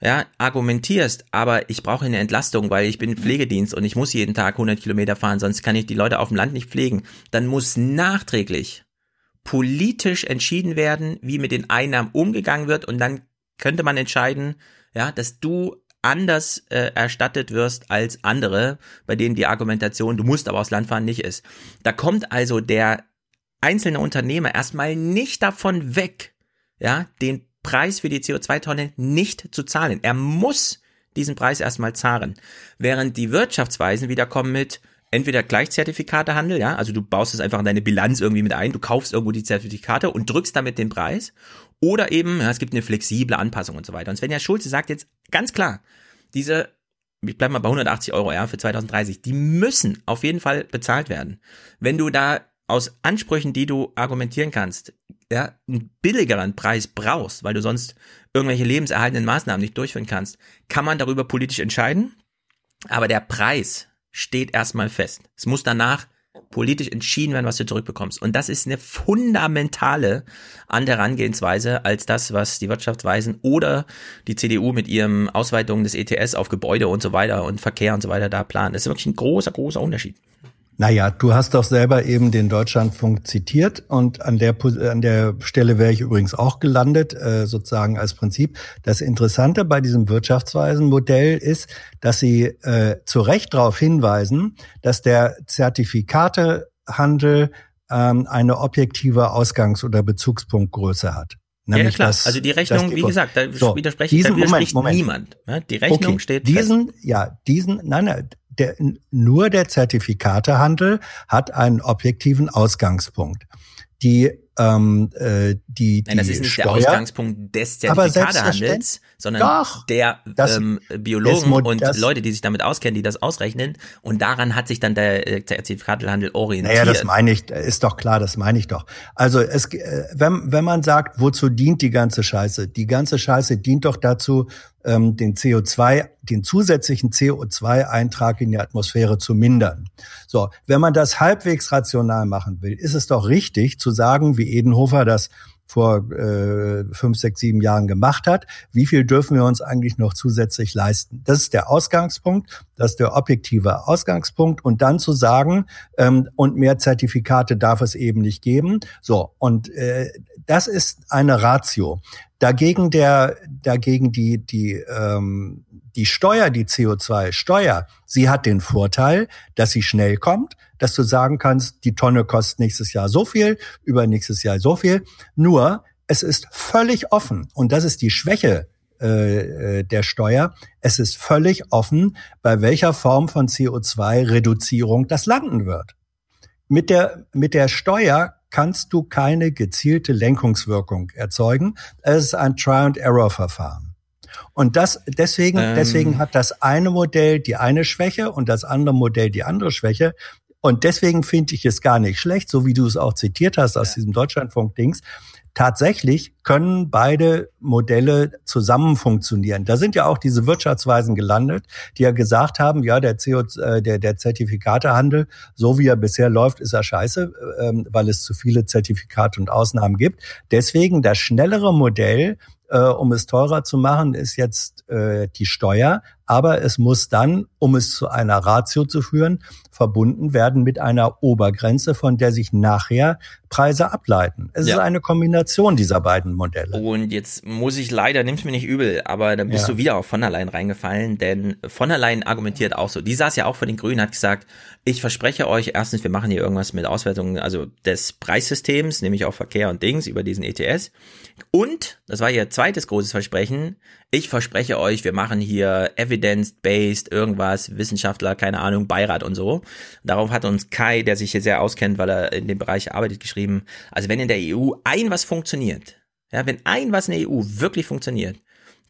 ja, argumentierst, aber ich brauche eine Entlastung, weil ich bin Pflegedienst und ich muss jeden Tag 100 Kilometer fahren, sonst kann ich die Leute auf dem Land nicht pflegen, dann muss nachträglich politisch entschieden werden, wie mit den Einnahmen umgegangen wird und dann könnte man entscheiden, ja, dass du anders äh, erstattet wirst als andere, bei denen die Argumentation, du musst aber aufs Land fahren, nicht ist. Da kommt also der einzelne Unternehmer erstmal nicht davon weg, ja, den Preis für die CO2-Tonne nicht zu zahlen. Er muss diesen Preis erstmal zahlen. Während die Wirtschaftsweisen wieder kommen mit, entweder Gleichzertifikatehandel, ja, also du baust es einfach in deine Bilanz irgendwie mit ein, du kaufst irgendwo die Zertifikate und drückst damit den Preis, oder eben, ja, es gibt eine flexible Anpassung und so weiter. Und Svenja Schulze sagt jetzt ganz klar, diese, ich bleib mal bei 180 Euro, ja, für 2030, die müssen auf jeden Fall bezahlt werden. Wenn du da aus Ansprüchen, die du argumentieren kannst, ja, einen billigeren Preis brauchst, weil du sonst irgendwelche lebenserhaltenden Maßnahmen nicht durchführen kannst, kann man darüber politisch entscheiden. Aber der Preis steht erstmal fest. Es muss danach politisch entschieden werden, was du zurückbekommst. Und das ist eine fundamentale andere Herangehensweise als das, was die Wirtschaftsweisen oder die CDU mit ihrem Ausweitung des ETS auf Gebäude und so weiter und Verkehr und so weiter da planen. Das ist wirklich ein großer, großer Unterschied. Naja, du hast doch selber eben den Deutschlandfunk zitiert und an der, an der Stelle wäre ich übrigens auch gelandet, äh, sozusagen als Prinzip. Das Interessante bei diesem Wirtschaftsweisenmodell ist, dass sie äh, zu Recht darauf hinweisen, dass der Zertifikatehandel ähm, eine objektive Ausgangs- oder Bezugspunktgröße hat. Nämlich ja, klar. Das, also die Rechnung, wie gesagt, da so, widerspricht, diesen, da widerspricht Moment, Moment. niemand. Ja, die Rechnung okay, steht diesen, fest. ja, diesen, nein, nein, der, nur der Zertifikatehandel hat einen objektiven Ausgangspunkt. Die ähm, äh, die, Nein, das die ist nicht Steuer, der Ausgangspunkt des Zertifikatehandels, sondern Doch, der das- ähm, Biologen das- und das- Leute, die sich damit auskennen, die das ausrechnen. Und daran hat sich dann der äh, Zertifikatehandel orientiert. Naja, das meine ich, ist doch klar, das meine ich doch. Also es, äh, wenn, wenn man sagt, wozu dient die ganze Scheiße? Die ganze Scheiße dient doch dazu, ähm, den CO2, den zusätzlichen CO2-Eintrag in die Atmosphäre zu mindern. So, wenn man das halbwegs rational machen will, ist es doch richtig zu sagen, wie Edenhofer das vor äh, fünf, sechs, sieben Jahren gemacht hat. Wie viel dürfen wir uns eigentlich noch zusätzlich leisten? Das ist der Ausgangspunkt, das ist der objektive Ausgangspunkt. Und dann zu sagen, ähm, und mehr Zertifikate darf es eben nicht geben. So, und äh, das ist eine Ratio. Dagegen der, dagegen die, die, ähm, die Steuer, die CO2-Steuer, sie hat den Vorteil, dass sie schnell kommt, dass du sagen kannst, die Tonne kostet nächstes Jahr so viel, übernächstes Jahr so viel. Nur, es ist völlig offen. Und das ist die Schwäche äh, äh der Steuer. Es ist völlig offen, bei welcher Form von CO2-Reduzierung das landen wird. Mit der, mit der Steuer kannst du keine gezielte Lenkungswirkung erzeugen. Es ist ein Try-and-Error-Verfahren. Und das, deswegen, ähm. deswegen hat das eine Modell die eine Schwäche und das andere Modell die andere Schwäche. Und deswegen finde ich es gar nicht schlecht, so wie du es auch zitiert hast aus ja. diesem Deutschlandfunk-Dings, tatsächlich können beide Modelle zusammen funktionieren. Da sind ja auch diese Wirtschaftsweisen gelandet, die ja gesagt haben, ja, der CO, äh, der, der Zertifikatehandel, so wie er bisher läuft, ist er scheiße, ähm, weil es zu viele Zertifikate und Ausnahmen gibt. Deswegen das schnellere Modell, äh, um es teurer zu machen, ist jetzt äh, die Steuer. Aber es muss dann, um es zu einer Ratio zu führen, verbunden werden mit einer Obergrenze, von der sich nachher Preise ableiten. Es ja. ist eine Kombination dieser beiden Modelle. Und jetzt muss ich leider, nimm's mir nicht übel, aber dann bist ja. du wieder auf von der Leyen reingefallen, denn von der Leyen argumentiert auch so. Die saß ja auch vor den Grünen, hat gesagt, ich verspreche euch, erstens, wir machen hier irgendwas mit Auswertungen, also des Preissystems, nämlich auch Verkehr und Dings über diesen ETS. Und, das war ihr zweites großes Versprechen, ich verspreche euch, wir machen hier evidence-based irgendwas, Wissenschaftler, keine Ahnung, Beirat und so. Darauf hat uns Kai, der sich hier sehr auskennt, weil er in dem Bereich arbeitet, geschrieben, also wenn in der EU ein was funktioniert, ja, wenn ein was in der EU wirklich funktioniert,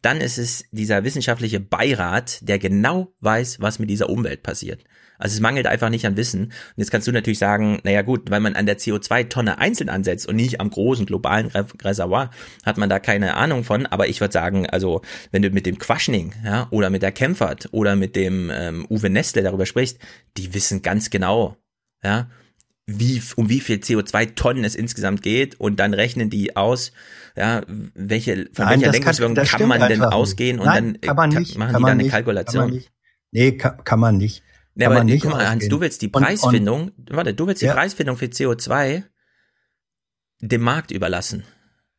dann ist es dieser wissenschaftliche Beirat, der genau weiß, was mit dieser Umwelt passiert. Also es mangelt einfach nicht an Wissen. Und jetzt kannst du natürlich sagen, naja gut, weil man an der CO2-Tonne einzeln ansetzt und nicht am großen globalen Reservoir, hat man da keine Ahnung von. Aber ich würde sagen, also wenn du mit dem Quaschning ja, oder mit der Kempfert oder mit dem ähm, Uwe Nestle darüber sprichst, die wissen ganz genau, ja, wie, um wie viel CO2-Tonnen es insgesamt geht und dann rechnen die aus, ja, welche, von Nein, welcher Lenkungswirkung kann, kann man denn ausgehen und Nein, dann kann man nicht, machen kann die dann eine nicht, Kalkulation. Kann man nicht. Nee, kann, kann man nicht. Aber guck mal, Hans, du willst die Preisfindung, und, und, warte, du willst die ja. Preisfindung für CO2 dem Markt überlassen.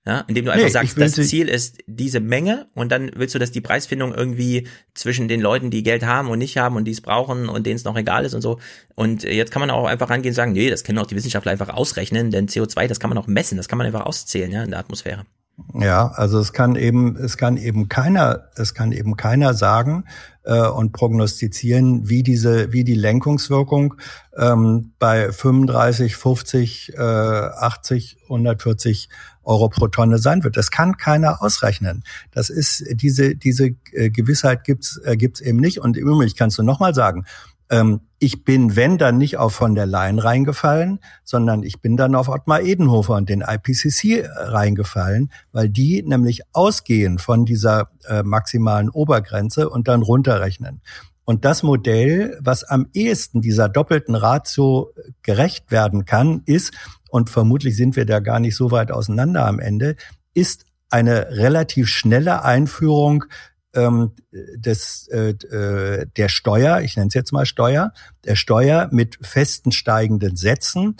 Ja, indem du einfach Nee, sagst, das Ziel ist diese Menge und dann willst du, dass die Preisfindung irgendwie zwischen den Leuten, die Geld haben und nicht haben und die es brauchen und denen es noch egal ist und so. Und jetzt kann man auch einfach rangehen und sagen, nee, das können auch die Wissenschaftler einfach ausrechnen, denn CO2, das kann man auch messen, das kann man einfach auszählen, ja, in der Atmosphäre. Ja, also es kann eben, es kann eben keiner, es kann eben keiner sagen äh, und prognostizieren, wie diese, wie die Lenkungswirkung ähm, bei 35, 50, äh, 80, 140 Euro pro Tonne sein wird. Das kann keiner ausrechnen. Das ist diese diese äh, Gewissheit gibt's äh, gibt's eben nicht. Und im Übrigen kannst du noch mal sagen, ähm, ich bin, wenn dann nicht auf von der Leyen reingefallen, sondern ich bin dann auf Ottmar Edenhofer und den IPCC reingefallen, weil die nämlich ausgehen von dieser äh, maximalen Obergrenze und dann runterrechnen. Und das Modell, was am ehesten dieser doppelten Ratio gerecht werden kann, ist, und vermutlich sind wir da gar nicht so weit auseinander am Ende, ist eine relativ schnelle Einführung ähm, des, äh, äh, der Steuer, ich nenne es jetzt mal Steuer, der Steuer mit festen steigenden Sätzen,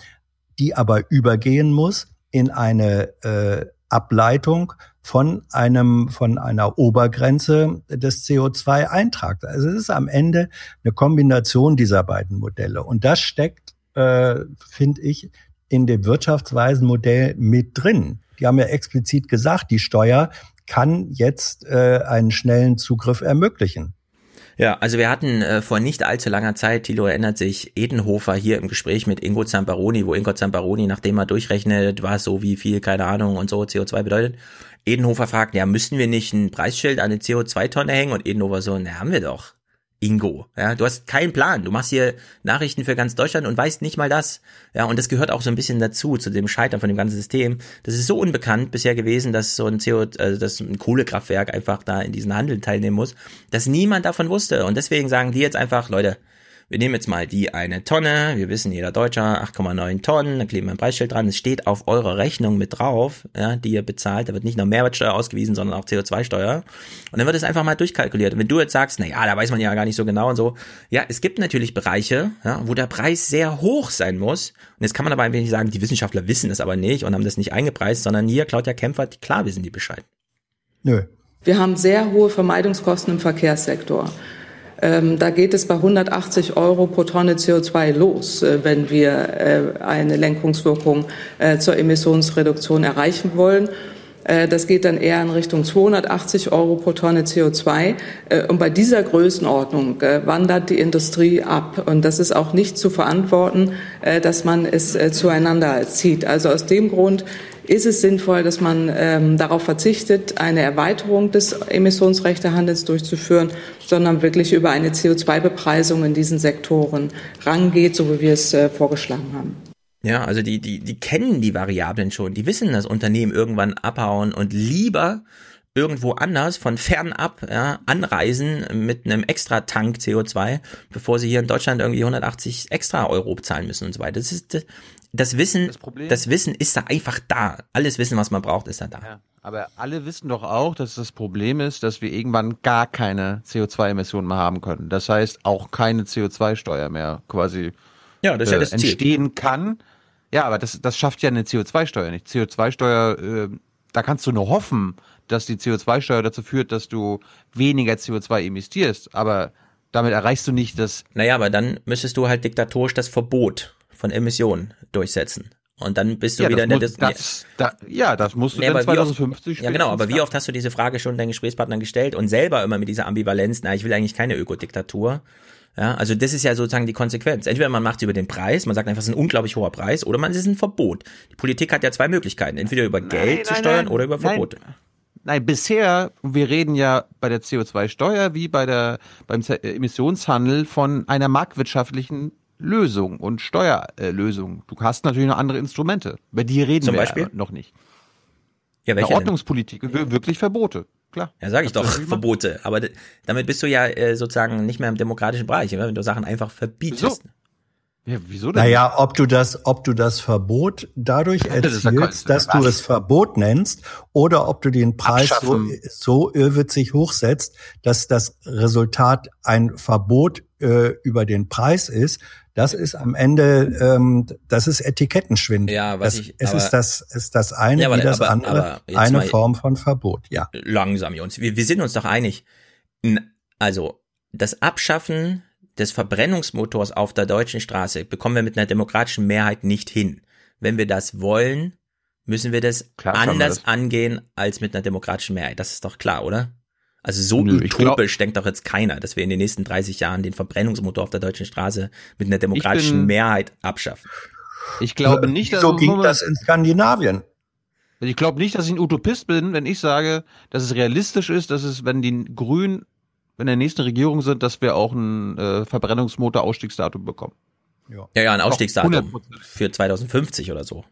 die aber übergehen muss in eine äh, Ableitung von einem von einer Obergrenze des CO2-Eintrags. Also es ist am Ende eine Kombination dieser beiden Modelle und das steckt, äh, finde ich, in dem Wirtschaftsweisenmodell mit drin. Die haben ja explizit gesagt, die Steuer kann jetzt äh, einen schnellen Zugriff ermöglichen. Ja, also wir hatten äh, vor nicht allzu langer Zeit, Thilo erinnert sich, Edenhofer hier im Gespräch mit Ingo Zamparoni, wo Ingo Zamparoni, nachdem er durchrechnet, was so wie viel, keine Ahnung und so CO2 bedeutet, Edenhofer fragt, ja, müssten wir nicht ein Preisschild an eine CO2-Tonne hängen? Und Edenhofer so, na, haben wir doch. Ingo, ja, du hast keinen Plan. Du machst hier Nachrichten für ganz Deutschland und weißt nicht mal das. Ja, und das gehört auch so ein bisschen dazu, zu dem Scheitern von dem ganzen System. Das ist so unbekannt bisher gewesen, dass so ein CO, also dass ein Kohlekraftwerk einfach da in diesen Handel teilnehmen muss, dass niemand davon wusste. Und deswegen sagen die jetzt einfach, Leute, wir nehmen jetzt mal die eine Tonne, wir wissen jeder Deutscher 8,9 Tonnen, dann kleben wir ein Preisschild dran, es steht auf eurer Rechnung mit drauf, ja, die ihr bezahlt, da wird nicht nur Mehrwertsteuer ausgewiesen, sondern auch CO2-Steuer und dann wird es einfach mal durchkalkuliert. Und wenn du jetzt sagst, na ja, da weiß man ja gar nicht so genau und so, ja, es gibt natürlich Bereiche, ja, wo der Preis sehr hoch sein muss und jetzt kann man aber ein wenig sagen, die Wissenschaftler wissen es aber nicht und haben das nicht eingepreist, sondern hier, Claudia Kämpfer, klar wissen die Bescheid. Nö. Wir haben sehr hohe Vermeidungskosten im Verkehrssektor. Ähm, da geht es bei 180 Euro pro Tonne CO2 los, äh, wenn wir äh, eine Lenkungswirkung äh, zur Emissionsreduktion erreichen wollen. Äh, das geht dann eher in Richtung 280 Euro pro Tonne CO2. Äh, und bei dieser Größenordnung äh, wandert die Industrie ab. Und das ist auch nicht zu verantworten, dass man es zueinander zieht. Also aus dem Grund ist es sinnvoll, dass man ähm, darauf verzichtet, eine Erweiterung des Emissionsrechtehandels durchzuführen, sondern wirklich über eine CO2-Bepreisung in diesen Sektoren rangeht, so wie wir es äh, vorgeschlagen haben. Ja, also die, die, die kennen die Variablen schon. Die wissen, dass Unternehmen irgendwann abhauen und lieber irgendwo anders von fernab ja, anreisen mit einem extra Tank CO2, bevor sie hier in Deutschland irgendwie 180 extra Euro bezahlen müssen und so weiter. Das ist das Wissen, das, das, Wissen ist da einfach da. Alles Wissen, was man braucht, ist da da. Ja, aber alle wissen doch auch, dass das Problem ist, dass wir irgendwann gar keine CO2-Emissionen mehr haben können. Das heißt, auch keine CO2-Steuer mehr quasi ja, das ist ja das äh, entstehen kann. Ja, aber das, das schafft ja eine CO2-Steuer nicht. CO2-Steuer, äh, da kannst du nur hoffen, dass die CO2-Steuer dazu führt, dass du weniger CO2 emittierst. Aber damit erreichst du nicht das. Naja, aber dann müsstest du halt diktatorisch das Verbot von Emissionen durchsetzen. Und dann bist du ja, wieder in der muss, das, da, Ja, das musst du ja, dann 2050 oft, Ja, genau, aber wie oft hast du diese Frage schon deinen Gesprächspartnern gestellt und selber immer mit dieser Ambivalenz, na, ich will eigentlich keine Ökodiktatur. Ja, also das ist ja sozusagen die Konsequenz. Entweder man macht es über den Preis, man sagt einfach, es ist ein unglaublich hoher Preis, oder man es ist ein Verbot. Die Politik hat ja zwei Möglichkeiten, entweder über nein, Geld nein, zu steuern nein, oder über Verbote. Nein, bisher, wir reden ja bei der CO2-Steuer wie bei der, beim Emissionshandel von einer marktwirtschaftlichen Lösung und Steuerlösung. Du hast natürlich noch andere Instrumente. Bei die reden Zum wir Beispiel? Noch nicht. Ja, welche Eine Ordnungspolitik, denn? wirklich Verbote. Klar. Ja, sage ich doch, Verbote. Aber damit bist du ja äh, sozusagen nicht mehr im demokratischen Bereich, wenn du Sachen einfach verbietest. Wieso? Ja, wieso denn? Naja, ob du das, ob du das Verbot dadurch erzielst, dass du es Verbot nennst, oder ob du den Preis so, so irrwitzig hochsetzt, dass das Resultat ein Verbot äh, über den Preis ist, das ist am Ende, ähm, das ist Etikettenschwindel. Ja, was das, ich, es ist das, ist das eine ja, wie das aber, andere, aber eine Form von Verbot. Ja. Langsam, Jungs. Wir, wir sind uns doch einig. Also das Abschaffen des Verbrennungsmotors auf der deutschen Straße bekommen wir mit einer demokratischen Mehrheit nicht hin. Wenn wir das wollen, müssen wir das klar, anders das. angehen als mit einer demokratischen Mehrheit. Das ist doch klar, oder? Also so Nö, utopisch denkt doch jetzt keiner, dass wir in den nächsten 30 Jahren den Verbrennungsmotor auf der deutschen Straße mit einer demokratischen bin, Mehrheit abschaffen. Ich glaube nicht, dass so ging das in Skandinavien. Ich glaube nicht, dass ich ein Utopist bin, wenn ich sage, dass es realistisch ist, dass es, wenn die Grünen in der nächsten Regierung sind, dass wir auch ein äh, Verbrennungsmotor-Ausstiegsdatum bekommen. Ja, ja, ja ein Ausstiegsdatum für 2050 oder so.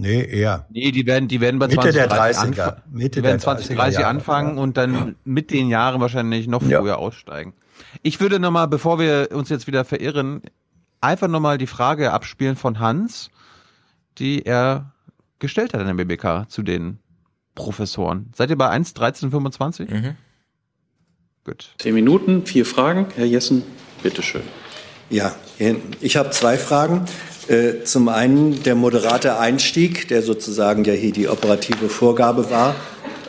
Nee, eher. Nee, die werden, die werden bei Mitte 2030 der 30er. Mitte die werden 2030 anfangen ja. und dann mit den Jahren wahrscheinlich noch früher ja. aussteigen. Ich würde nochmal, bevor wir uns jetzt wieder verirren, einfach nochmal die Frage abspielen von Hans, die er gestellt hat in der BBK zu den Professoren. Seid ihr bei 1.13.25? Mhm. Gut. Zehn Minuten, vier Fragen. Herr Jessen, bitteschön. Ja, ich habe zwei Fragen. Äh, zum einen der moderate Einstieg, der sozusagen ja hier die operative Vorgabe war,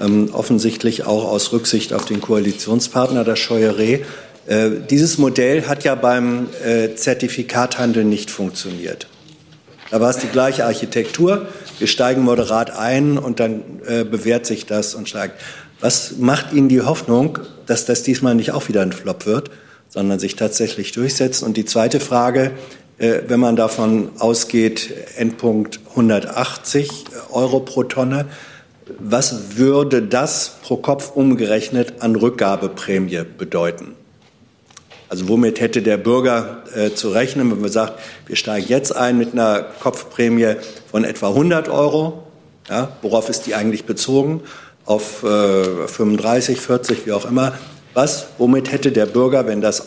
ähm, offensichtlich auch aus Rücksicht auf den Koalitionspartner, der Scheueré. Äh, dieses Modell hat ja beim äh, Zertifikathandel nicht funktioniert. Da war es die gleiche Architektur. Wir steigen moderat ein und dann bewährt sich das und steigt. Was macht Ihnen die Hoffnung, dass das diesmal nicht auch wieder ein Flop wird, sondern sich tatsächlich durchsetzt? Und die zweite Frage, äh, wenn man davon ausgeht, Endpunkt 180 Euro pro Tonne. Was würde das pro Kopf umgerechnet an Rückgabeprämie bedeuten? Also womit hätte der Bürger äh, zu rechnen, wenn man sagt, wir steigen jetzt ein mit einer Kopfprämie von etwa 100 Euro? Ja, worauf ist die eigentlich bezogen? Auf äh, 35, 40, wie auch immer. Was, womit hätte der Bürger, wenn das äh,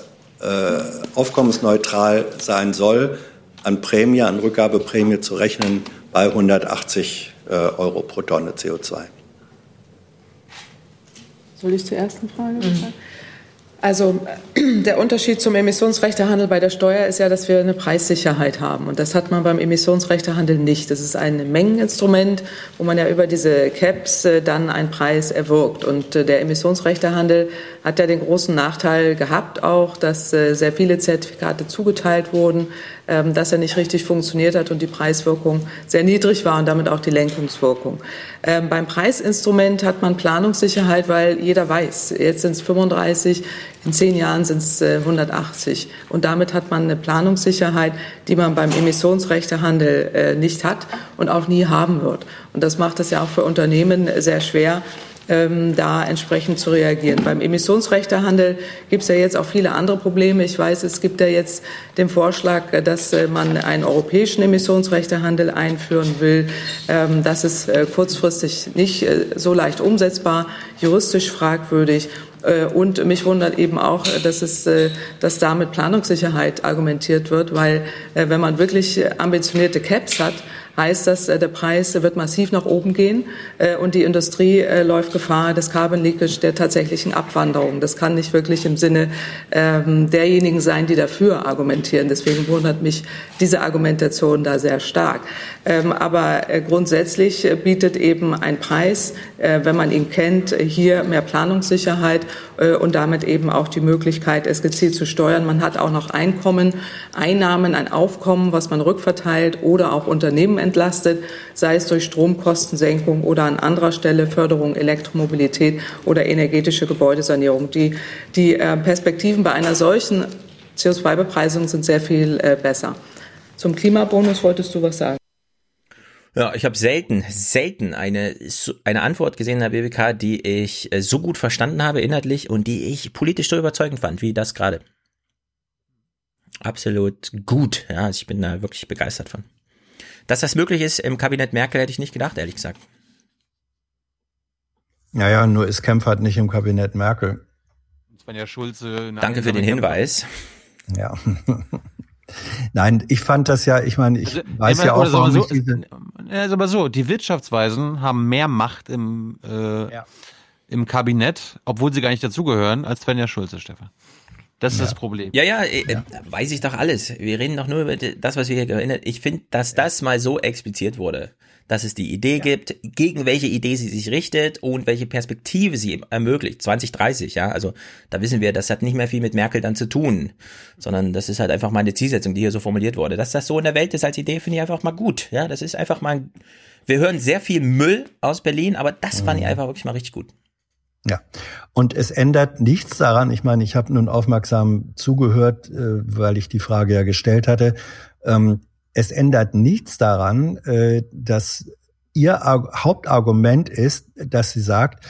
aufkommensneutral sein soll, an Prämie, an Rückgabeprämie zu rechnen bei 180 äh, Euro pro Tonne CO2. Soll ich zur ersten Frage sagen? Also *clears throat* der Unterschied zum Emissionsrechtehandel bei der Steuer ist ja, dass wir eine Preissicherheit haben. Und das hat man beim Emissionsrechtehandel nicht. Das ist ein Mengeninstrument, wo man ja über diese Caps äh, dann einen Preis erwirkt. Und äh, der Emissionsrechtehandel hat ja den großen Nachteil gehabt auch, dass äh, sehr viele Zertifikate zugeteilt wurden, dass er nicht richtig funktioniert hat und die Preiswirkung sehr niedrig war und damit auch die Lenkungswirkung. Ähm, beim Preisinstrument hat man Planungssicherheit, weil jeder weiß, jetzt sind es 35, in zehn Jahren sind es 180. Und damit hat man eine Planungssicherheit, die man beim Emissionsrechtehandel äh, nicht hat und auch nie haben wird. Und das macht es ja auch für Unternehmen sehr schwer, ähm, da entsprechend zu reagieren. Beim Emissionsrechtehandel gibt es ja jetzt auch viele andere Probleme. Ich weiß, es gibt ja jetzt den Vorschlag, äh, dass äh, man einen europäischen Emissionsrechtehandel einführen will. Ähm, das ist äh, kurzfristig nicht äh, so leicht umsetzbar, juristisch fragwürdig. Äh, Und mich wundert eben auch, dass, es, dass da mit Planungssicherheit argumentiert wird, weil wenn man wirklich ambitionierte Caps hat, heißt das, äh, der Preis wird massiv nach oben gehen äh, und die Industrie äh, läuft Gefahr des Carbon Leakage, der tatsächlichen Abwanderung. Das kann nicht wirklich im Sinne ähm, derjenigen sein, die dafür argumentieren. Deswegen wundert mich diese Argumentation da sehr stark. Ähm, aber äh, grundsätzlich äh, bietet eben ein Preis, äh, wenn man ihn kennt, hier mehr Planungssicherheit und damit eben auch die Möglichkeit, es gezielt zu steuern. Man hat auch noch Einkommen, Einnahmen, ein Aufkommen, was man rückverteilt oder auch Unternehmen entlastet, sei es durch Stromkostensenkung oder an anderer Stelle Förderung Elektromobilität oder energetische Gebäudesanierung. Die, die Perspektiven bei einer solchen CO2-Bepreisung sind sehr viel besser. Zum Klimabonus wolltest du was sagen? Ja, ich habe selten, selten eine, eine Antwort gesehen in der BBK, die ich äh, so gut verstanden habe inhaltlich und die ich politisch so überzeugend fand, wie das gerade. Absolut gut, ja, also ich bin da wirklich begeistert von. Dass das möglich ist im Kabinett Merkel, hätte ich nicht gedacht, ehrlich gesagt. Ja, ja, nur ist Kempfert nicht im Kabinett Merkel. Svenja Schulze. Danke für den Hinweis. Ja. *laughs* Nein, ich fand das ja, ich meine, ich Also, weiß ja auch, warum so, ich diese, Ja, ist aber so, die Wirtschaftsweisen haben mehr Macht im, äh, im Kabinett, obwohl sie gar nicht dazugehören, als Svenja Schulze, Stefan. Das ist das Problem. Ja, ja, äh, weiß ich doch alles. Wir reden doch nur über das, was wir hier gewinnen. Ich finde, dass das mal so expliziert wurde, dass es die Idee gibt, gegen welche Idee sie sich richtet und welche Perspektive sie ermöglicht. 2030, ja. Also da wissen wir, das hat nicht mehr viel mit Merkel dann zu tun, sondern das ist halt einfach mal eine Zielsetzung, die hier so formuliert wurde. Dass das so in der Welt ist als Idee, finde ich einfach mal gut. Ja, das ist einfach mal. Wir hören sehr viel Müll aus Berlin, aber das fand ich einfach wirklich mal richtig gut. Ja, und es ändert nichts daran. Ich meine, ich habe nun aufmerksam zugehört, äh, weil ich die Frage ja gestellt hatte. Es ändert nichts daran, äh, dass Ihr Ar Hauptargument ist, dass sie sagt,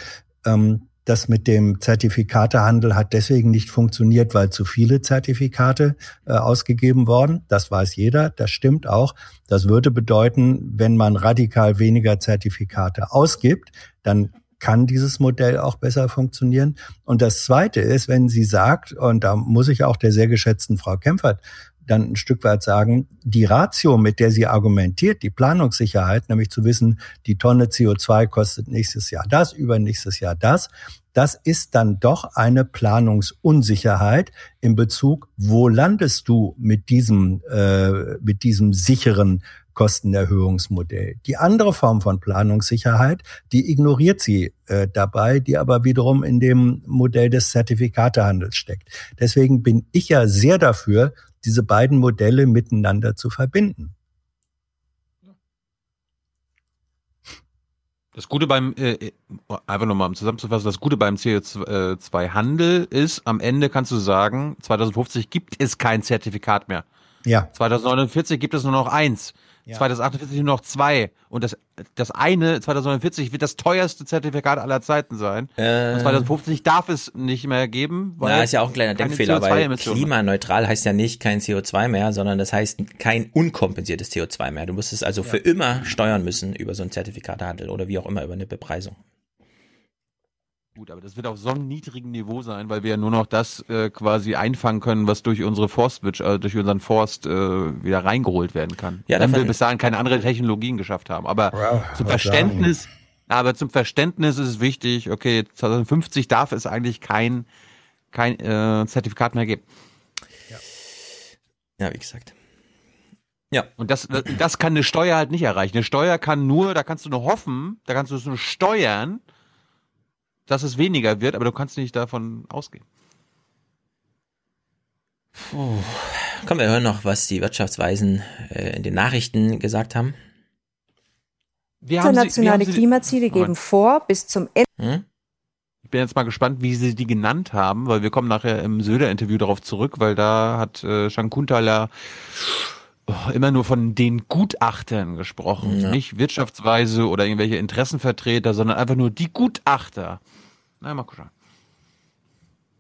ähm, das mit dem Zertifikatehandel hat deswegen nicht funktioniert, weil zu viele Zertifikate äh, ausgegeben worden. Das weiß jeder, das stimmt auch. Das würde bedeuten, wenn man radikal weniger Zertifikate ausgibt, dann kann dieses Modell auch besser funktionieren. Und das Zweite ist, wenn sie sagt, und da muss ich auch der sehr geschätzten Frau Kempfert dann ein Stück weit sagen, die Ratio, mit der sie argumentiert, die Planungssicherheit, nämlich zu wissen, die Tonne CO2 kostet nächstes Jahr das, übernächstes Jahr das, das ist dann doch eine Planungsunsicherheit in Bezug, wo landest du mit diesem, äh, mit diesem sicheren Kostenerhöhungsmodell. Die andere Form von Planungssicherheit, die ignoriert sie äh, dabei, die aber wiederum in dem Modell des Zertifikatehandels steckt. Deswegen bin ich ja sehr dafür, diese beiden Modelle miteinander zu verbinden. Das Gute beim, äh, einfach nochmal um zusammenzufassen, das Gute beim CO2-Handel ist, am Ende kannst du sagen, 2050 gibt es kein Zertifikat mehr. Ja. 2049 gibt es nur noch eins. 2048 nur noch zwei. Und das, das eine, 2049, wird das teuerste Zertifikat aller Zeiten sein. Äh. Und 2050 darf es nicht mehr geben. Weil Na, ist ja auch ein kleiner Denkfehler, weil CO2-Emissionen klimaneutral heißt ja nicht kein CO2 mehr, sondern das heißt kein unkompensiertes CO2 mehr. Du musst es also für immer steuern müssen über so einen Zertifikatehandel oder wie auch immer über eine Bepreisung. Gut, aber das wird auf so einem niedrigen Niveau sein, weil wir ja nur noch das äh, quasi einfangen können, was durch unsere Forstwirtschaft, äh, durch unseren Forst äh, wieder reingeholt werden kann. Ja, Wenn davon- wir bis dahin keine anderen Technologien geschafft haben. Aber Ja, zum Verständnis, aber zum Verständnis ist es wichtig, okay, 2050 darf es eigentlich kein, kein äh, Zertifikat mehr geben. Ja, wie gesagt. Ja. Und das, das kann eine Steuer halt nicht erreichen. Eine Steuer kann nur, da kannst du nur hoffen, da kannst du es nur steuern, dass es weniger wird, aber du kannst nicht davon ausgehen. Puh. Komm, wir hören noch, was die Wirtschaftsweisen äh, in den Nachrichten gesagt haben. Internationale Klimaziele geben Moment. vor, bis zum Ende. Hm? Ich bin jetzt mal gespannt, wie sie die genannt haben, weil wir kommen nachher im Söder-Interview darauf zurück, weil da hat äh, Shankuntal oh, immer nur von den Gutachtern gesprochen. Ja. Nicht Wirtschaftsweise oder irgendwelche Interessenvertreter, sondern einfach nur die Gutachter. Na, mal gucken.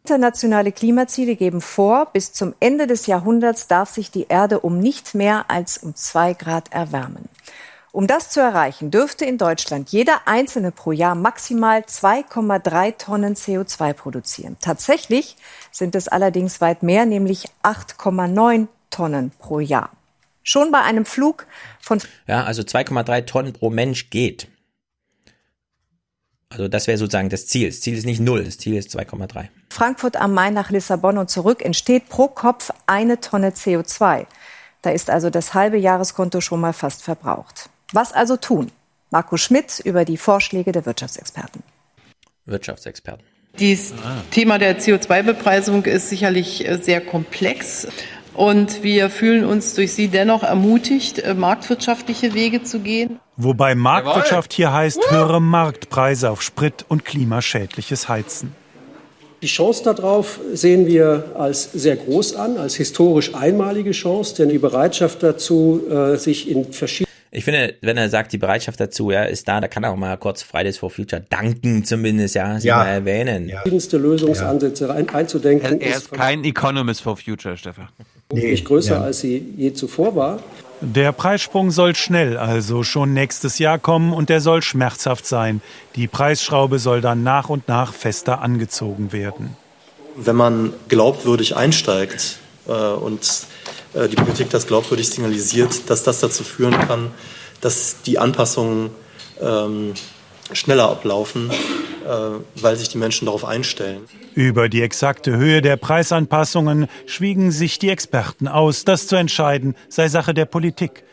Internationale Klimaziele geben vor, bis zum Ende des Jahrhunderts darf sich die Erde um nicht mehr als um zwei Grad erwärmen. Um das zu erreichen, dürfte in Deutschland jeder Einzelne pro Jahr maximal 2,3 Tonnen CO2 produzieren. Tatsächlich sind es allerdings weit mehr, nämlich 8,9 Tonnen pro Jahr. Schon bei einem Flug von Ja, also 2,3 Tonnen pro Mensch geht. Also das wäre sozusagen das Ziel. Das Ziel ist nicht null, das Ziel ist 2,3. Frankfurt am Main nach Lissabon und zurück entsteht pro Kopf eine Tonne CO2. Da ist also das halbe Jahreskonto schon mal fast verbraucht. Was also tun? Marco Schmidt über die Vorschläge der Wirtschaftsexperten. Wirtschaftsexperten. Dieses Thema der CO2-Bepreisung ist sicherlich äh, sehr komplex. Und wir fühlen uns durch Sie dennoch ermutigt, äh, marktwirtschaftliche Wege zu gehen. Wobei Marktwirtschaft hier heißt höhere Marktpreise auf Sprit und klimaschädliches Heizen. Die Chance darauf sehen wir als sehr groß an, als historisch einmalige Chance, denn die Bereitschaft dazu, äh, sich in verschiedenen Ich finde, wenn er sagt, die Bereitschaft dazu ja, ist da, da kann er auch mal kurz Fridays for Future danken zumindest, ja, sie Ja. mal erwähnen. verschiedenste Lösungsansätze ein, einzudenken, Er ist kein Economist for Future, Stefan. vermutlich größer, ja. als sie je zuvor war. Der Preissprung soll schnell, also schon nächstes Jahr kommen und der soll schmerzhaft sein. Die Preisschraube soll dann nach und nach fester angezogen werden. wenn man glaubwürdig einsteigt äh, und die Politik das glaubwürdig signalisiert, dass das dazu führen kann, dass die Anpassungen ähm, schneller ablaufen, äh, weil sich die Menschen darauf einstellen. Über die exakte Höhe der Preisanpassungen schwiegen sich die Experten aus. Das zu entscheiden sei Sache der Politik.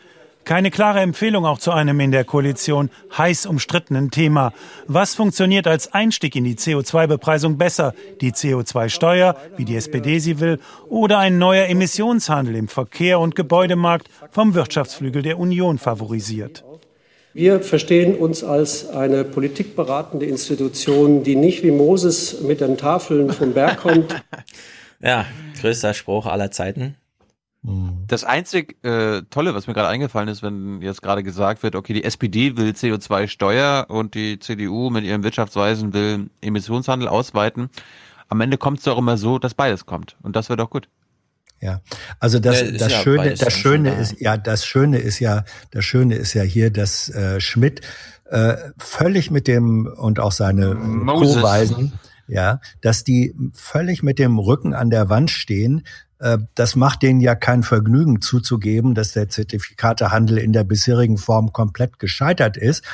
Keine klare Empfehlung auch zu einem in der Koalition heiß umstrittenen Thema. Was funktioniert als Einstieg in die CO2-Bepreisung besser? Die CO2-Steuer, wie die SPD sie will, oder ein neuer Emissionshandel im Verkehr und Gebäudemarkt vom Wirtschaftsflügel der Union favorisiert? Wir verstehen uns als eine politikberatende Institution, die nicht wie Moses mit den Tafeln vom Berg kommt. *laughs* Ja, größter Spruch aller Zeiten. Das einzig äh, Tolle, was mir gerade eingefallen ist, wenn jetzt gerade gesagt wird, okay, die SPD will CO2-Steuer und die CDU mit ihren Wirtschaftsweisen will Emissionshandel ausweiten. Am Ende kommt es doch immer so, dass beides kommt. Und das wäre doch gut. Ja, also das, Ja, ist das ja Schöne, das Schöne ist ja, das Schöne ist ja, das Schöne ist ja hier, dass äh, Schmidt äh, völlig mit dem und auch seine Moses. Co-Weisen, ja, dass die völlig mit dem Rücken an der Wand stehen. Äh, Das macht denen ja kein Vergnügen zuzugeben, dass der Zertifikatehandel in der bisherigen Form komplett gescheitert ist.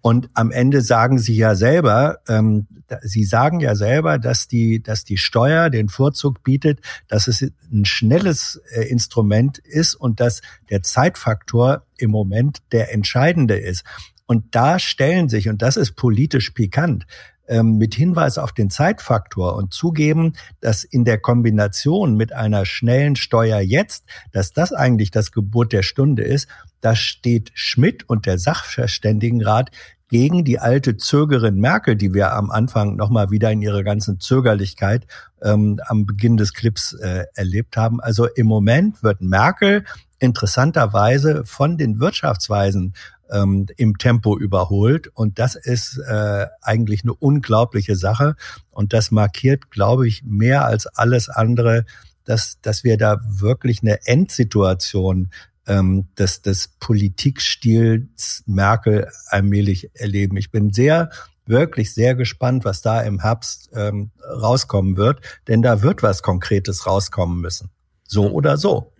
Und am Ende sagen sie ja selber, ähm, sie sagen ja selber, dass die, dass die Steuer den Vorzug bietet, dass es ein schnelles äh, Instrument ist und dass der Zeitfaktor im Moment der entscheidende ist. Und da stellen sich, und das ist politisch pikant, ähm, mit Hinweis auf den Zeitfaktor und zugeben, dass in der Kombination mit einer schnellen Steuer jetzt, dass das eigentlich das Gebot der Stunde ist, da steht Schmidt und der Sachverständigenrat gegen die alte Zögerin Merkel, die wir am Anfang nochmal wieder in ihrer ganzen Zögerlichkeit ähm, am Beginn des Clips äh, erlebt haben. Also im Moment wird Merkel interessanterweise von den Wirtschaftsweisen ähm, im Tempo überholt. Und das ist äh, eigentlich eine unglaubliche Sache. Und das markiert, glaube ich, mehr als alles andere, dass, dass wir da wirklich eine Endsituation ähm, des, des Politikstils Merkel allmählich erleben. Ich bin sehr wirklich sehr gespannt, was da im Herbst ähm, rauskommen wird, denn da wird was Konkretes rauskommen müssen. So oder so.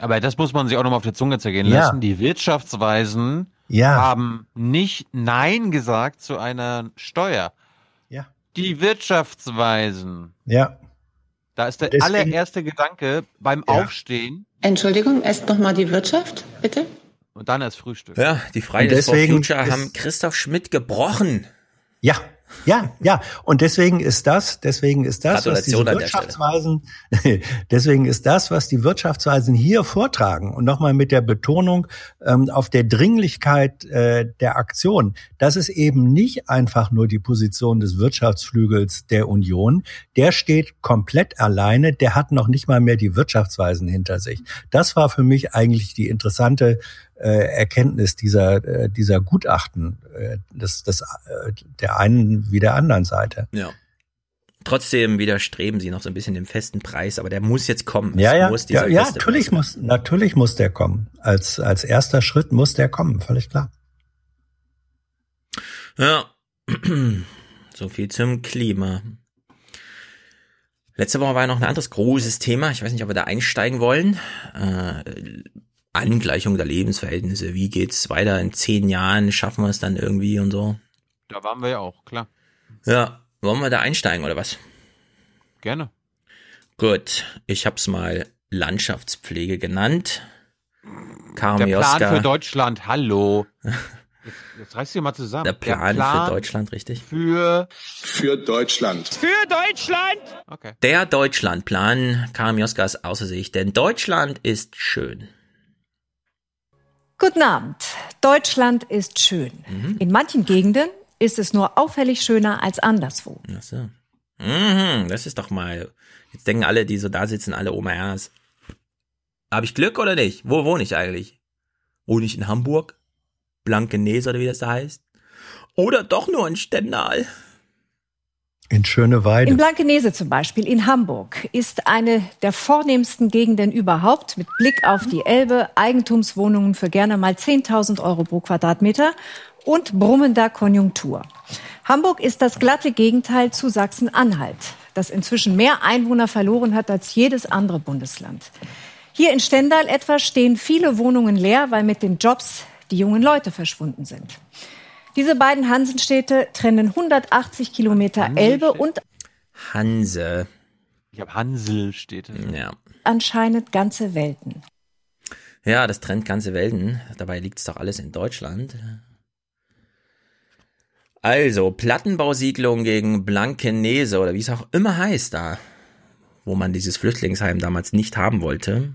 Aber das muss man sich auch nochmal auf der Zunge zergehen Ja. lassen. Die Wirtschaftsweisen Ja. haben nicht Nein gesagt zu einer Steuer. Ja. Die Wirtschaftsweisen. Ja. Da ist der Deswegen- allererste Gedanke beim Aufstehen Entschuldigung, erst nochmal die Wirtschaft, bitte. und dann erst Frühstück. Ja, die Fridays for Future haben Christoph Schmidt gebrochen. Ja, ja, ja. Und deswegen ist das, deswegen ist das, was diese. Wirtschaftsweisen, *laughs* deswegen ist das, was die Wirtschaftsweisen hier vortragen und nochmal mit der Betonung ähm, auf der Dringlichkeit äh, der Aktion, das ist eben nicht einfach nur die Position des Wirtschaftsflügels der Union. Der steht komplett alleine. Der hat noch nicht mal mehr die Wirtschaftsweisen hinter sich. Das war für mich eigentlich die interessante Erkenntnis dieser, äh, dieser Gutachten, äh, des, des, äh, der einen wie der anderen Seite. Ja. Trotzdem widerstreben sie noch so ein bisschen dem festen Preis, aber der muss jetzt kommen. Ja, ja, ja, ja natürlich muss, natürlich muss der kommen. Als, als erster Schritt muss der kommen, völlig klar. Ja. *clears throat* So viel zum Klima. Letzte Woche war ja noch ein anderes großes Thema. Ich weiß nicht, ob wir da einsteigen wollen. Äh, Angleichung der Lebensverhältnisse. Wie geht's weiter in zehn Jahren? Schaffen wir es dann irgendwie und so? Da waren wir ja auch, klar. Ja. Wollen wir da einsteigen oder was? Gerne. Gut. Ich hab's mal Landschaftspflege genannt. Der Karamioska. Plan für Deutschland, hallo. *laughs* Jetzt, jetzt reißt ihr mal zusammen. Der Plan, für Deutschland, richtig? Für Für Deutschland. Für Deutschland! Okay. Der Deutschlandplan kam Joskas außer sich, denn Deutschland ist schön. Guten Abend. Deutschland ist schön. In manchen Gegenden ist es nur auffällig schöner als anderswo. Ach so. Mhm, das ist doch mal. Jetzt denken alle, die so da sitzen, alle OMRs. Habe ich Glück oder nicht? Wo wohne ich eigentlich? Wohne ich in Hamburg? Blankenese oder wie das da heißt? Oder doch nur in Stendal? In Schöneweide. In Blankenese zum Beispiel in Hamburg ist eine der vornehmsten Gegenden überhaupt mit Blick auf die Elbe, Eigentumswohnungen für gerne mal 10.000 Euro pro Quadratmeter und brummender Konjunktur. Hamburg ist das glatte Gegenteil zu Sachsen-Anhalt, das inzwischen mehr Einwohner verloren hat als jedes andere Bundesland. Hier in Stendal etwa stehen viele Wohnungen leer, weil mit den Jobs die jungen Leute verschwunden sind. Diese beiden Hansenstädte trennen 180 Kilometer Elbe und Hanse. Ich habe Hanselstädte. Ja. anscheinend ganze Welten. Ja, das trennt ganze Welten. Dabei liegt's doch alles in Deutschland. Also, Plattenbausiedlung gegen Blankenese oder wie es auch immer heißt da, wo man dieses Flüchtlingsheim damals nicht haben wollte.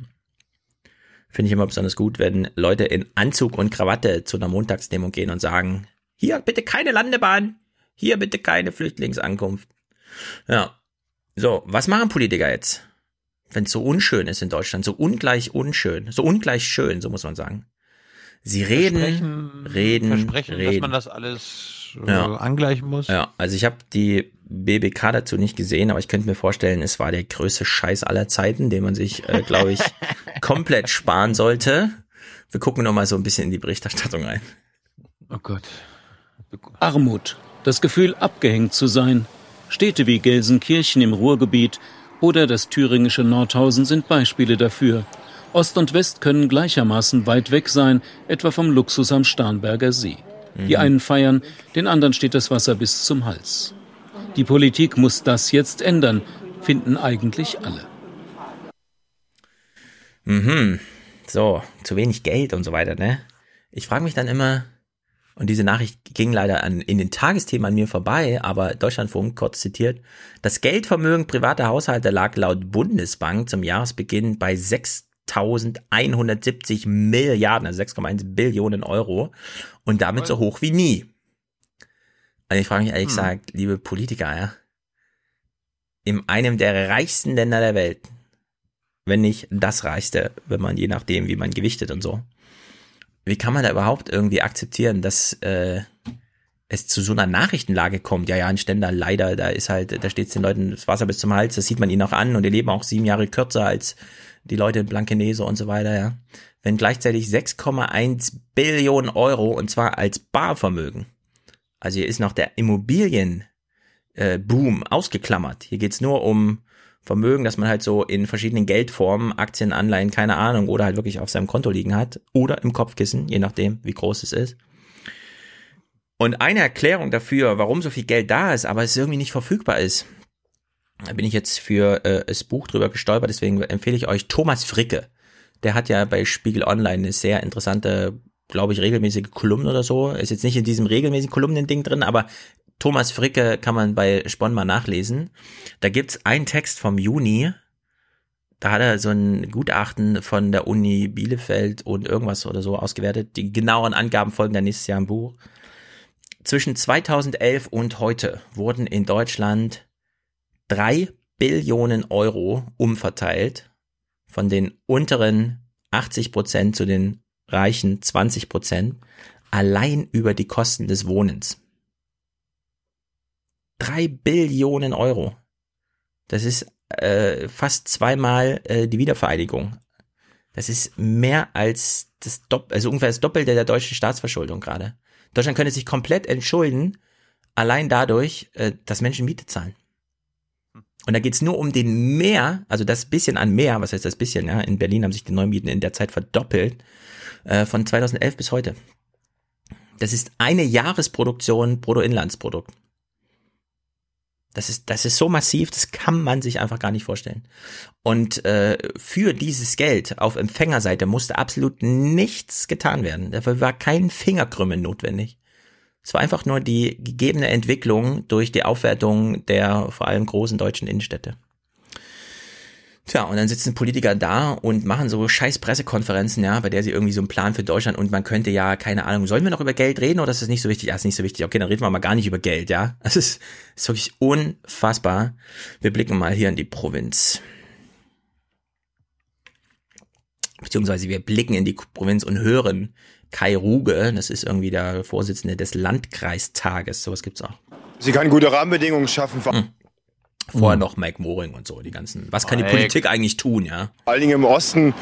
Finde ich immer besonders gut, wenn Leute in Anzug und Krawatte zu einer Montagsdemo gehen und sagen, hier bitte keine Landebahn, hier bitte keine Flüchtlingsankunft. Ja. So, was machen Politiker jetzt? Wenn es so unschön ist in Deutschland, so ungleich unschön, so ungleich schön, so muss man sagen. Sie reden, Versprechen, reden, Versprechen, dass reden. man das alles äh, Ja. angleichen muss. Ja, also ich habe die BBK dazu nicht gesehen, aber ich könnte mir vorstellen, es war der größte Scheiß aller Zeiten, den man sich, äh, glaube ich, *laughs* komplett sparen sollte. Wir gucken noch mal so ein bisschen in die Berichterstattung rein. Oh Gott. Armut, das Gefühl abgehängt zu sein. Städte wie Gelsenkirchen im Ruhrgebiet oder das thüringische Nordhausen sind Beispiele dafür. Ost und West können gleichermaßen weit weg sein, etwa vom Luxus am Starnberger See. Die Mhm. einen feiern, den anderen steht das Wasser bis zum Hals. Die Politik muss das jetzt ändern, finden eigentlich alle. Mhm. So, zu wenig Geld und so weiter, ne? Ich frage mich dann immer, und diese Nachricht ging leider an, in den Tagesthemen an mir vorbei, aber Deutschlandfunk kurz zitiert, das Geldvermögen privater Haushalte lag laut Bundesbank zum Jahresbeginn bei 6.170 Milliarden, also 6,1 Billionen Euro und damit so hoch wie nie. Also ich frage mich ehrlich Hm. gesagt, liebe Politiker, ja, in einem der reichsten Länder der Welt, wenn nicht das reichste, wenn man je nachdem, wie man gewichtet und so. Wie kann man da überhaupt irgendwie akzeptieren, dass äh, es zu so einer Nachrichtenlage kommt? Ja, ja, ein Ständer, leider, da ist halt, da steht den Leuten das Wasser bis zum Hals, das sieht man ihnen auch an und die leben auch sieben Jahre kürzer als die Leute in Blankenese und so weiter, ja. Wenn gleichzeitig 6,1 Billionen Euro und zwar als Barvermögen Also hier ist noch der Immobilienboom äh, ausgeklammert. Hier geht's nur um Vermögen, dass man halt so in verschiedenen Geldformen, Aktien, Anleihen, keine Ahnung, oder halt wirklich auf seinem Konto liegen hat oder im Kopfkissen, je nachdem, wie groß es ist. Und eine Erklärung dafür, warum so viel Geld da ist, aber es irgendwie nicht verfügbar ist, da bin ich jetzt für äh, das Buch drüber gestolpert, deswegen empfehle ich euch Thomas Fricke. Der hat ja bei Spiegel Online eine sehr interessante, glaube ich, regelmäßige Kolumne oder so. Ist jetzt nicht in diesem regelmäßigen Kolumnen-Ding drin, aber Thomas Fricke kann man bei Spon mal nachlesen. Da gibt's einen Text vom Juni. Da hat er so ein Gutachten von der Uni Bielefeld und irgendwas oder so ausgewertet. Die genauen Angaben folgen dann nächstes Jahr im Buch. Zwischen 2011 und heute wurden in Deutschland drei Billionen Euro umverteilt von den unteren 80 Prozent zu den reichen 20 Prozent allein über die Kosten des Wohnens. Drei Billionen Euro. Das ist äh, fast zweimal äh, die Wiedervereinigung. Das ist mehr als das Dopp also ungefähr das Doppelte der deutschen Staatsverschuldung gerade. Deutschland könnte sich komplett entschulden, allein dadurch, äh, dass Menschen Miete zahlen. Und da geht's nur um den Mehr, also das bisschen an Mehr, was heißt das bisschen, ja, in Berlin haben sich die Neumieten in der Zeit verdoppelt, äh, von 2011 bis heute. Das ist eine Jahresproduktion Bruttoinlandsprodukt. Das ist, das ist so massiv, das kann man sich einfach gar nicht vorstellen. Und äh, für dieses Geld auf Empfängerseite musste absolut nichts getan werden. Dafür war kein Fingerkrümmen notwendig. Es war einfach nur die gegebene Entwicklung durch die Aufwertung der vor allem großen deutschen Innenstädte. Tja, und dann sitzen Politiker da und machen so scheiß Pressekonferenzen, ja, bei der sie irgendwie so einen Plan für Deutschland und man könnte ja, keine Ahnung, sollen wir noch über Geld reden oder ist das nicht so wichtig? Ja, ist nicht so wichtig. Okay, dann reden wir mal gar nicht über Geld, ja. Das ist, ist wirklich unfassbar. Wir blicken mal hier in die Provinz. Beziehungsweise wir blicken in die Provinz und hören Kai Ruge, das ist irgendwie der Vorsitzende des Landkreistages, sowas gibt's auch. Sie kann gute Rahmenbedingungen schaffen. Hm. Vorher noch Mike Moring und so, die ganzen. Was kann die Mike. Politik eigentlich tun, ja? Vor allen Dingen im Osten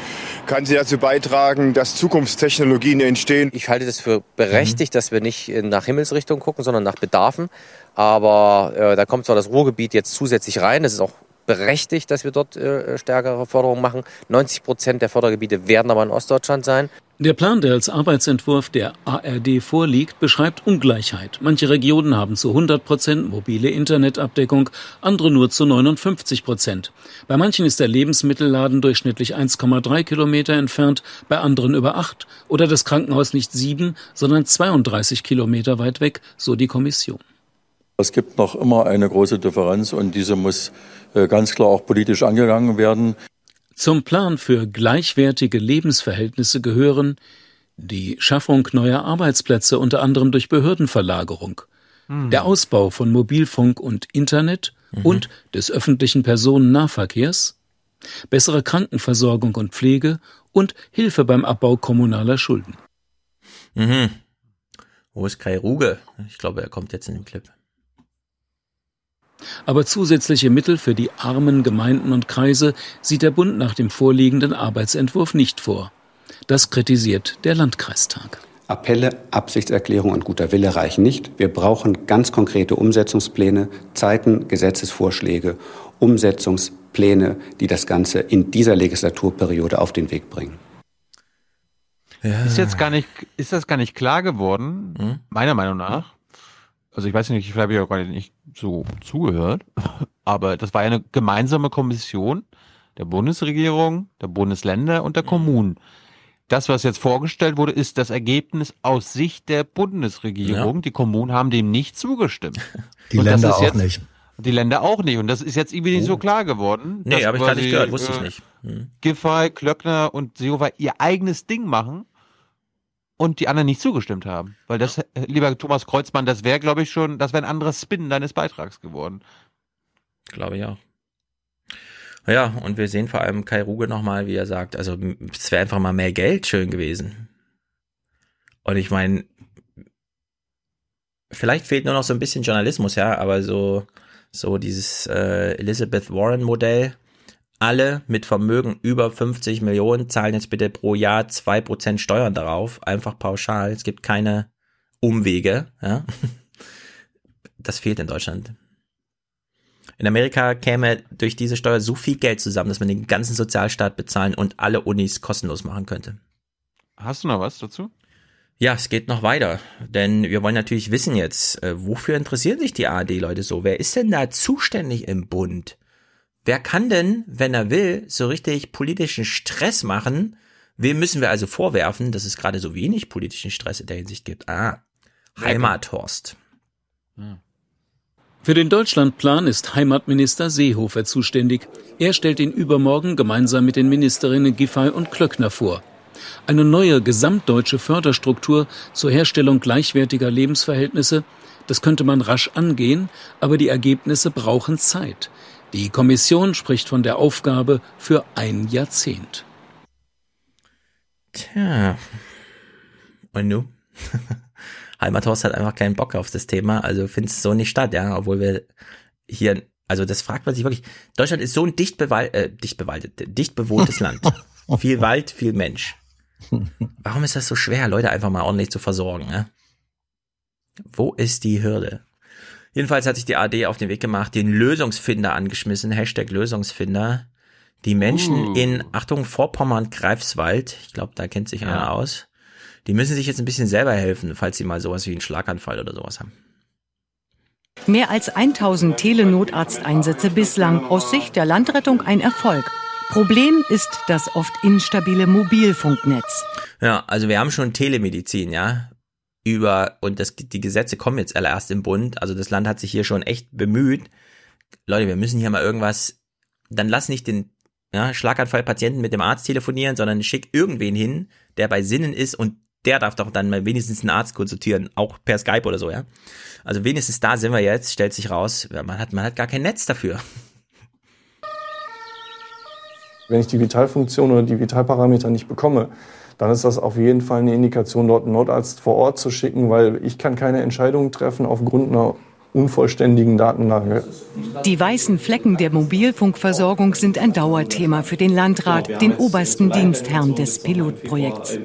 kann sie dazu beitragen, dass Zukunftstechnologien entstehen. Ich halte das für berechtigt, dass wir nicht nach Himmelsrichtung gucken, sondern nach Bedarfen. Aber äh, da kommt zwar das Ruhrgebiet jetzt zusätzlich rein, das ist auch berechtigt, dass wir dort äh, stärkere Förderungen machen. 90 Prozent der Fördergebiete werden aber in Ostdeutschland sein. Der Plan, der als Arbeitsentwurf der ARD vorliegt, beschreibt Ungleichheit. Manche Regionen haben zu 100 Prozent mobile Internetabdeckung, andere nur zu 59 Prozent. Bei manchen ist der Lebensmittelladen durchschnittlich 1,3 Kilometer entfernt, bei anderen über 8 oder das Krankenhaus nicht 7, sondern 32 Kilometer weit weg, so die Kommission. Es gibt noch immer eine große Differenz und diese muss äh, ganz klar auch politisch angegangen werden. Zum Plan für gleichwertige Lebensverhältnisse gehören die Schaffung neuer Arbeitsplätze unter anderem durch Behördenverlagerung, Hm. der Ausbau von Mobilfunk und Internet Mhm. und des öffentlichen Personennahverkehrs, bessere Krankenversorgung und Pflege und Hilfe beim Abbau kommunaler Schulden. Mhm. Wo ist Kai Ruge? Ich glaube, er kommt jetzt in den Clip. Aber zusätzliche Mittel für die armen Gemeinden und Kreise sieht der Bund nach dem vorliegenden Arbeitsentwurf nicht vor. Das kritisiert der Landkreistag. Appelle, Absichtserklärung und guter Wille reichen nicht. Wir brauchen ganz konkrete Umsetzungspläne, Zeiten, Gesetzesvorschläge, Umsetzungspläne, die das Ganze in dieser Legislaturperiode auf den Weg bringen. Ist jetzt gar nicht, ist das gar nicht klar geworden, Hm? meiner Meinung nach. Also ich weiß nicht, vielleicht habe ich auch gar nicht so zugehört, *laughs* aber das war ja eine gemeinsame Kommission der Bundesregierung, der Bundesländer und der Hm. Kommunen. Das, was jetzt vorgestellt wurde, ist das Ergebnis aus Sicht der Bundesregierung. Ja. Die Kommunen haben dem nicht zugestimmt. *laughs* Die Und das Länder ist auch jetzt, nicht. Die Länder auch nicht. Und das ist jetzt irgendwie nicht so klar geworden. Nee, habe ich gar nicht gehört, wusste ich äh, nicht. Hm. Giffey, Klöckner und Seehofer ihr eigenes Ding machen und die anderen nicht zugestimmt haben. Weil das, äh, lieber Thomas Kreuzmann, das wäre, glaube ich, schon, das wäre ein anderes Spin deines Beitrags geworden. Glaube ich auch. Ja, und wir sehen vor allem Kai Ruge nochmal, wie er sagt, also es wäre einfach mal mehr Geld schön gewesen. Und ich meine, vielleicht fehlt nur noch so ein bisschen Journalismus, ja, aber so, so dieses äh, Elizabeth Warren Modell, alle mit Vermögen über 50 Millionen zahlen jetzt bitte pro Jahr 2% Steuern darauf, einfach pauschal. Es gibt keine Umwege, ja. *laughs* das fehlt in Deutschland. In Amerika käme durch diese Steuer so viel Geld zusammen, dass man den ganzen Sozialstaat bezahlen und alle Unis kostenlos machen könnte. Hast du noch was dazu? Ja, es geht noch weiter, denn wir wollen natürlich wissen jetzt, äh, wofür interessieren sich die ARD-Leute so? Wer ist denn da zuständig im Bund? Wer kann denn, wenn er will, so richtig politischen Stress machen? Wem müssen wir also vorwerfen, dass es gerade so wenig politischen Stress in der Hinsicht gibt? Ah, Heimathorst. Für den Deutschlandplan ist Heimatminister Seehofer zuständig. Er stellt ihn übermorgen gemeinsam mit den Ministerinnen Giffey und Klöckner vor. Eine neue gesamtdeutsche Förderstruktur zur Herstellung gleichwertiger Lebensverhältnisse, das könnte man rasch angehen, aber die Ergebnisse brauchen Zeit. Die Kommission spricht von der Aufgabe für ein Jahrzehnt. Tja. Und nu? *laughs* Heimathorst hat einfach keinen Bock auf das Thema, also findet es so nicht statt, ja, obwohl wir hier, also das fragt man sich wirklich. Deutschland ist so ein dicht, bewald, äh, dicht bewaldet, dicht bewohntes Land. *laughs* viel Wald, viel Mensch. Warum ist das so schwer, Leute einfach mal ordentlich zu versorgen? Ne? Wo ist die Hürde? Jedenfalls hat sich die AD auf den Weg gemacht, den Lösungsfinder angeschmissen, Hashtag Lösungsfinder. Die Menschen Uh. in, Achtung, Vorpommern, Greifswald, ich glaube, da kennt sich Ja. einer aus, die müssen sich jetzt ein bisschen selber helfen, falls sie mal sowas wie einen Schlaganfall oder sowas haben. Mehr als 1000 Telenotarzteinsätze bislang. Aus Sicht der Landrettung ein Erfolg. Problem ist das oft instabile Mobilfunknetz. Ja, also wir haben schon Telemedizin, ja. Über, und das, die Gesetze kommen jetzt alle erst im Bund. Also das Land hat sich hier schon echt bemüht. Leute, wir müssen hier mal irgendwas, dann lass nicht den ja, Schlaganfallpatienten mit dem Arzt telefonieren, sondern schick irgendwen hin, der bei Sinnen ist und der darf doch dann mal wenigstens einen Arzt konsultieren, auch per Skype oder so, ja. Also wenigstens da sind wir jetzt, stellt sich raus, man hat, man hat gar kein Netz dafür. Wenn ich die Vitalfunktion oder die Vitalparameter nicht bekomme, dann ist das auf jeden Fall eine Indikation, dort einen Notarzt vor Ort zu schicken, weil ich kann keine Entscheidung treffen aufgrund einer unvollständigen Datenlage. Die weißen Flecken der Mobilfunkversorgung sind ein Dauerthema für den Landrat, den obersten Dienstherrn des Pilotprojekts.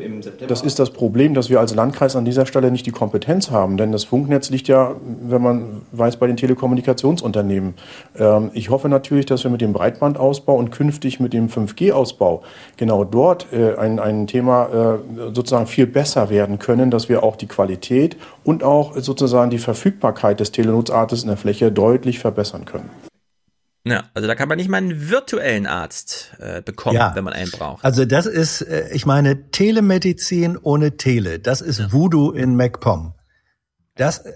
Das ist das Problem, dass wir als Landkreis an dieser Stelle nicht die Kompetenz haben. Denn das Funknetz liegt ja, wenn man weiß, bei den Telekommunikationsunternehmen. Ähm, ich hoffe natürlich, dass wir mit dem Breitbandausbau und künftig mit dem 5G-Ausbau genau dort äh, ein, ein Thema äh, sozusagen viel besser werden können, dass wir auch die Qualität und auch sozusagen die Verfügbarkeit des Telenotsarztes in der Fläche deutlich verbessern können. Ja, also da kann man nicht mal einen virtuellen Arzt äh, bekommen, Ja. wenn man einen braucht. Also das ist, äh, ich meine, Telemedizin ohne Tele, das ist Voodoo in MacPom. Das, äh,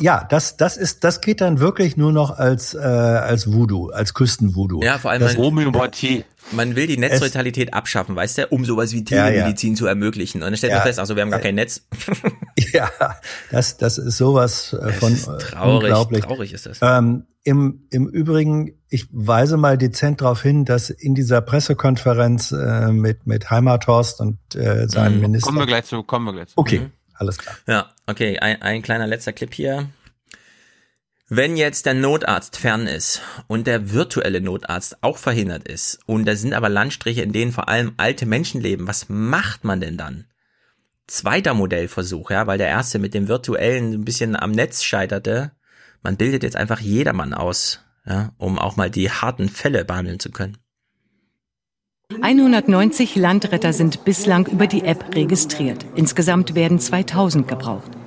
ja, das, das ist, das geht dann wirklich nur noch als, äh, als Voodoo, als Küstenvoodoo. Ja, vor allem das, man, man will die Netzneutralität abschaffen, weißt du, um sowas wie Ja, ja. Telemedizin zu ermöglichen. Und dann stellt man Ja. fest, also wir haben gar kein Netz. *laughs* Ja, das, das ist sowas äh, von ist äh, traurig, unglaublich. traurig ist das. Ähm, im, Im Übrigen, ich weise mal dezent darauf hin, dass in dieser Pressekonferenz äh, mit, mit Heimathorst und äh, seinem Minister. Kommen wir gleich zu, kommen wir gleich zu. Okay, Mhm. alles klar. Ja, okay, ein, ein kleiner letzter Clip hier. Wenn jetzt der Notarzt fern ist und der virtuelle Notarzt auch verhindert ist und da sind aber Landstriche, in denen vor allem alte Menschen leben, was macht man denn dann? Zweiter Modellversuch, ja, weil der erste mit dem virtuellen ein bisschen am Netz scheiterte. Man bildet jetzt einfach jedermann aus, ja, um auch mal die harten Fälle behandeln zu können. 190 Landretter sind bislang über die App registriert. Insgesamt werden 2000 gebraucht.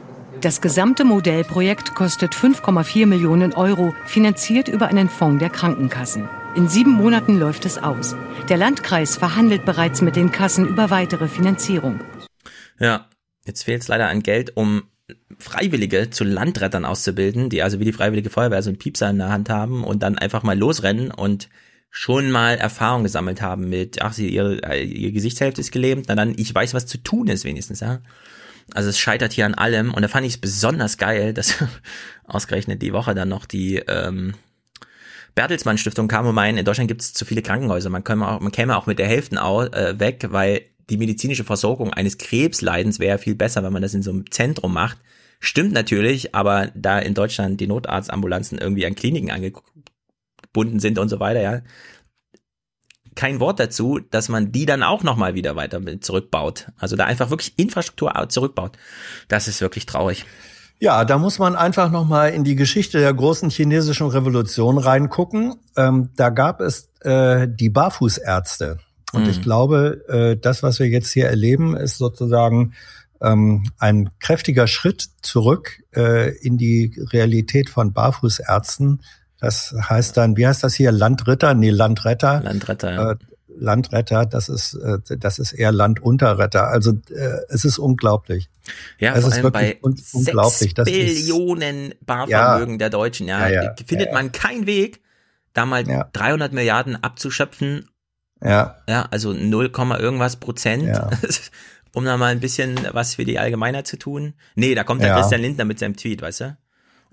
Das gesamte Modellprojekt kostet 5,4 Millionen Euro, finanziert über einen Fonds der Krankenkassen. In sieben Monaten läuft es aus. Der Landkreis verhandelt bereits mit den Kassen über weitere Finanzierung. Ja, jetzt fehlt es leider an Geld, um Freiwillige zu Landrettern auszubilden, die also wie die Freiwillige Feuerwehr so einen Piepser in der Hand haben und dann einfach mal losrennen und schon mal Erfahrung gesammelt haben mit, ach, sie, ihre, äh, ihre Gesichtshälfte ist gelähmt, na dann, ich weiß, was zu tun ist wenigstens, ja. Also es scheitert hier an allem und da fand ich es besonders geil, dass *laughs* ausgerechnet die Woche dann noch die ähm, Bertelsmann Stiftung kam und meinen, in Deutschland gibt es zu viele Krankenhäuser, man, käme auch, man käme auch mit der Hälfte au, äh, weg, weil die medizinische Versorgung eines Krebsleidens wäre viel besser, wenn man das in so einem Zentrum macht. Stimmt natürlich, aber da in Deutschland die Notarztambulanzen irgendwie an Kliniken angebunden sind und so weiter, ja, kein Wort dazu, dass man die dann auch nochmal wieder weiter zurückbaut. Also da einfach wirklich Infrastruktur zurückbaut. Das ist wirklich traurig. Ja, da muss man einfach noch mal in die Geschichte der großen chinesischen Revolution reingucken. Ähm, da gab es äh, die Barfußärzte. Und Mhm. ich glaube, äh, das, was wir jetzt hier erleben, ist sozusagen ähm, ein kräftiger Schritt zurück äh, in die Realität von Barfußärzten. Das heißt dann, wie heißt das hier? Landritter? Nee, Landretter. Landretter, ja. Äh, Landretter, das ist, äh, das ist eher Landunterretter. Also äh, es ist unglaublich. Ja, es vor ist allem wirklich bei un unglaublich. 6 Das ist, Billionen Barvermögen Ja. der Deutschen, ja, Ja, ja, findet man keinen Weg, da mal 300 Milliarden abzuschöpfen. Ja. Ja, also 0, irgendwas Prozent, Ja. *laughs* um da mal ein bisschen was für die Allgemeinheit zu tun. Nee, da kommt der. Christian Lindner mit seinem Tweet, weißt du?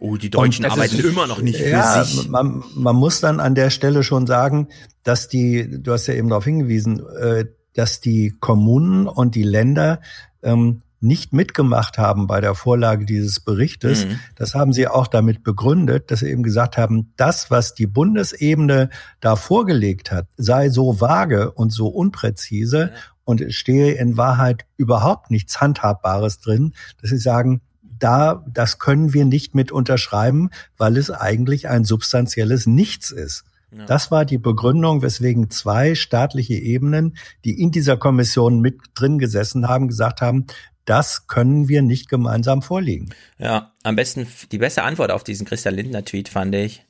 Oh, die Deutschen arbeiten ist- immer noch nicht für ja, sich. Man, man muss dann an der Stelle schon sagen, dass die, du hast ja eben darauf hingewiesen, äh, dass die Kommunen und die Länder ähm, nicht mitgemacht haben bei der Vorlage dieses Berichtes. Mhm. Das haben sie auch damit begründet, dass sie eben gesagt haben, das, was die Bundesebene da vorgelegt hat, sei so vage und so unpräzise und es stehe in Wahrheit überhaupt nichts Handhabbares drin, dass sie sagen, da, das können wir nicht mit unterschreiben, weil es eigentlich ein substanzielles Nichts ist. Das war die Begründung, weswegen zwei staatliche Ebenen, die in dieser Kommission mit drin gesessen haben, gesagt haben, das können wir nicht gemeinsam vorlegen. Ja, am besten, die beste Antwort auf diesen Christian Lindner-Tweet fand ich,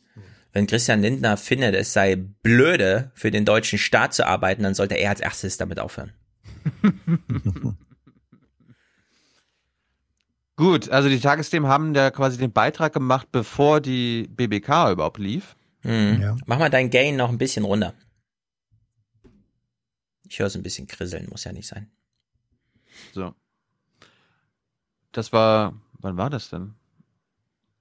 wenn Christian Lindner findet, es sei blöde, für den deutschen Staat zu arbeiten, dann sollte er als erstes damit aufhören. *laughs* Gut, also die Tagesthemen haben da quasi den Beitrag gemacht, bevor die BBK überhaupt lief. Mhm. Mach mal dein Gain noch ein bisschen runter. Ich höre es ein bisschen krisseln, muss ja nicht sein. So. Das war, wann war das denn?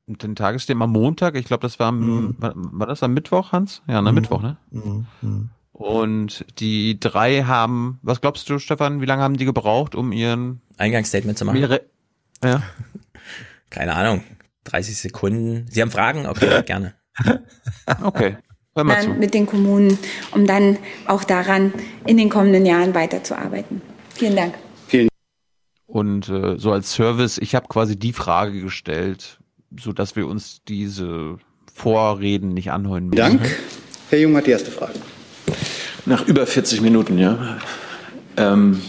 Und den Tagesthemen am Montag, ich glaube, das war am, Mhm. war, war das am Mittwoch, Hans? Ja, am Mhm. Mittwoch, ne? Mhm. Mhm. Und die drei haben, was glaubst du, Stefan, wie lange haben die gebraucht, um ihren Eingangsstatement zu machen? Ihre, ja. *laughs* Keine Ahnung. 30 Sekunden. Sie haben Fragen? Okay, *laughs* gerne. Okay. Hör dann mit den Kommunen, um dann auch daran in den kommenden Jahren weiterzuarbeiten. Vielen Dank. Und äh, so als Service, ich habe quasi die Frage gestellt, so dass wir uns diese Vorreden nicht anhören müssen. Dank. Herr Jung hat die erste Frage. Nach über 40 Minuten, ja. Ähm,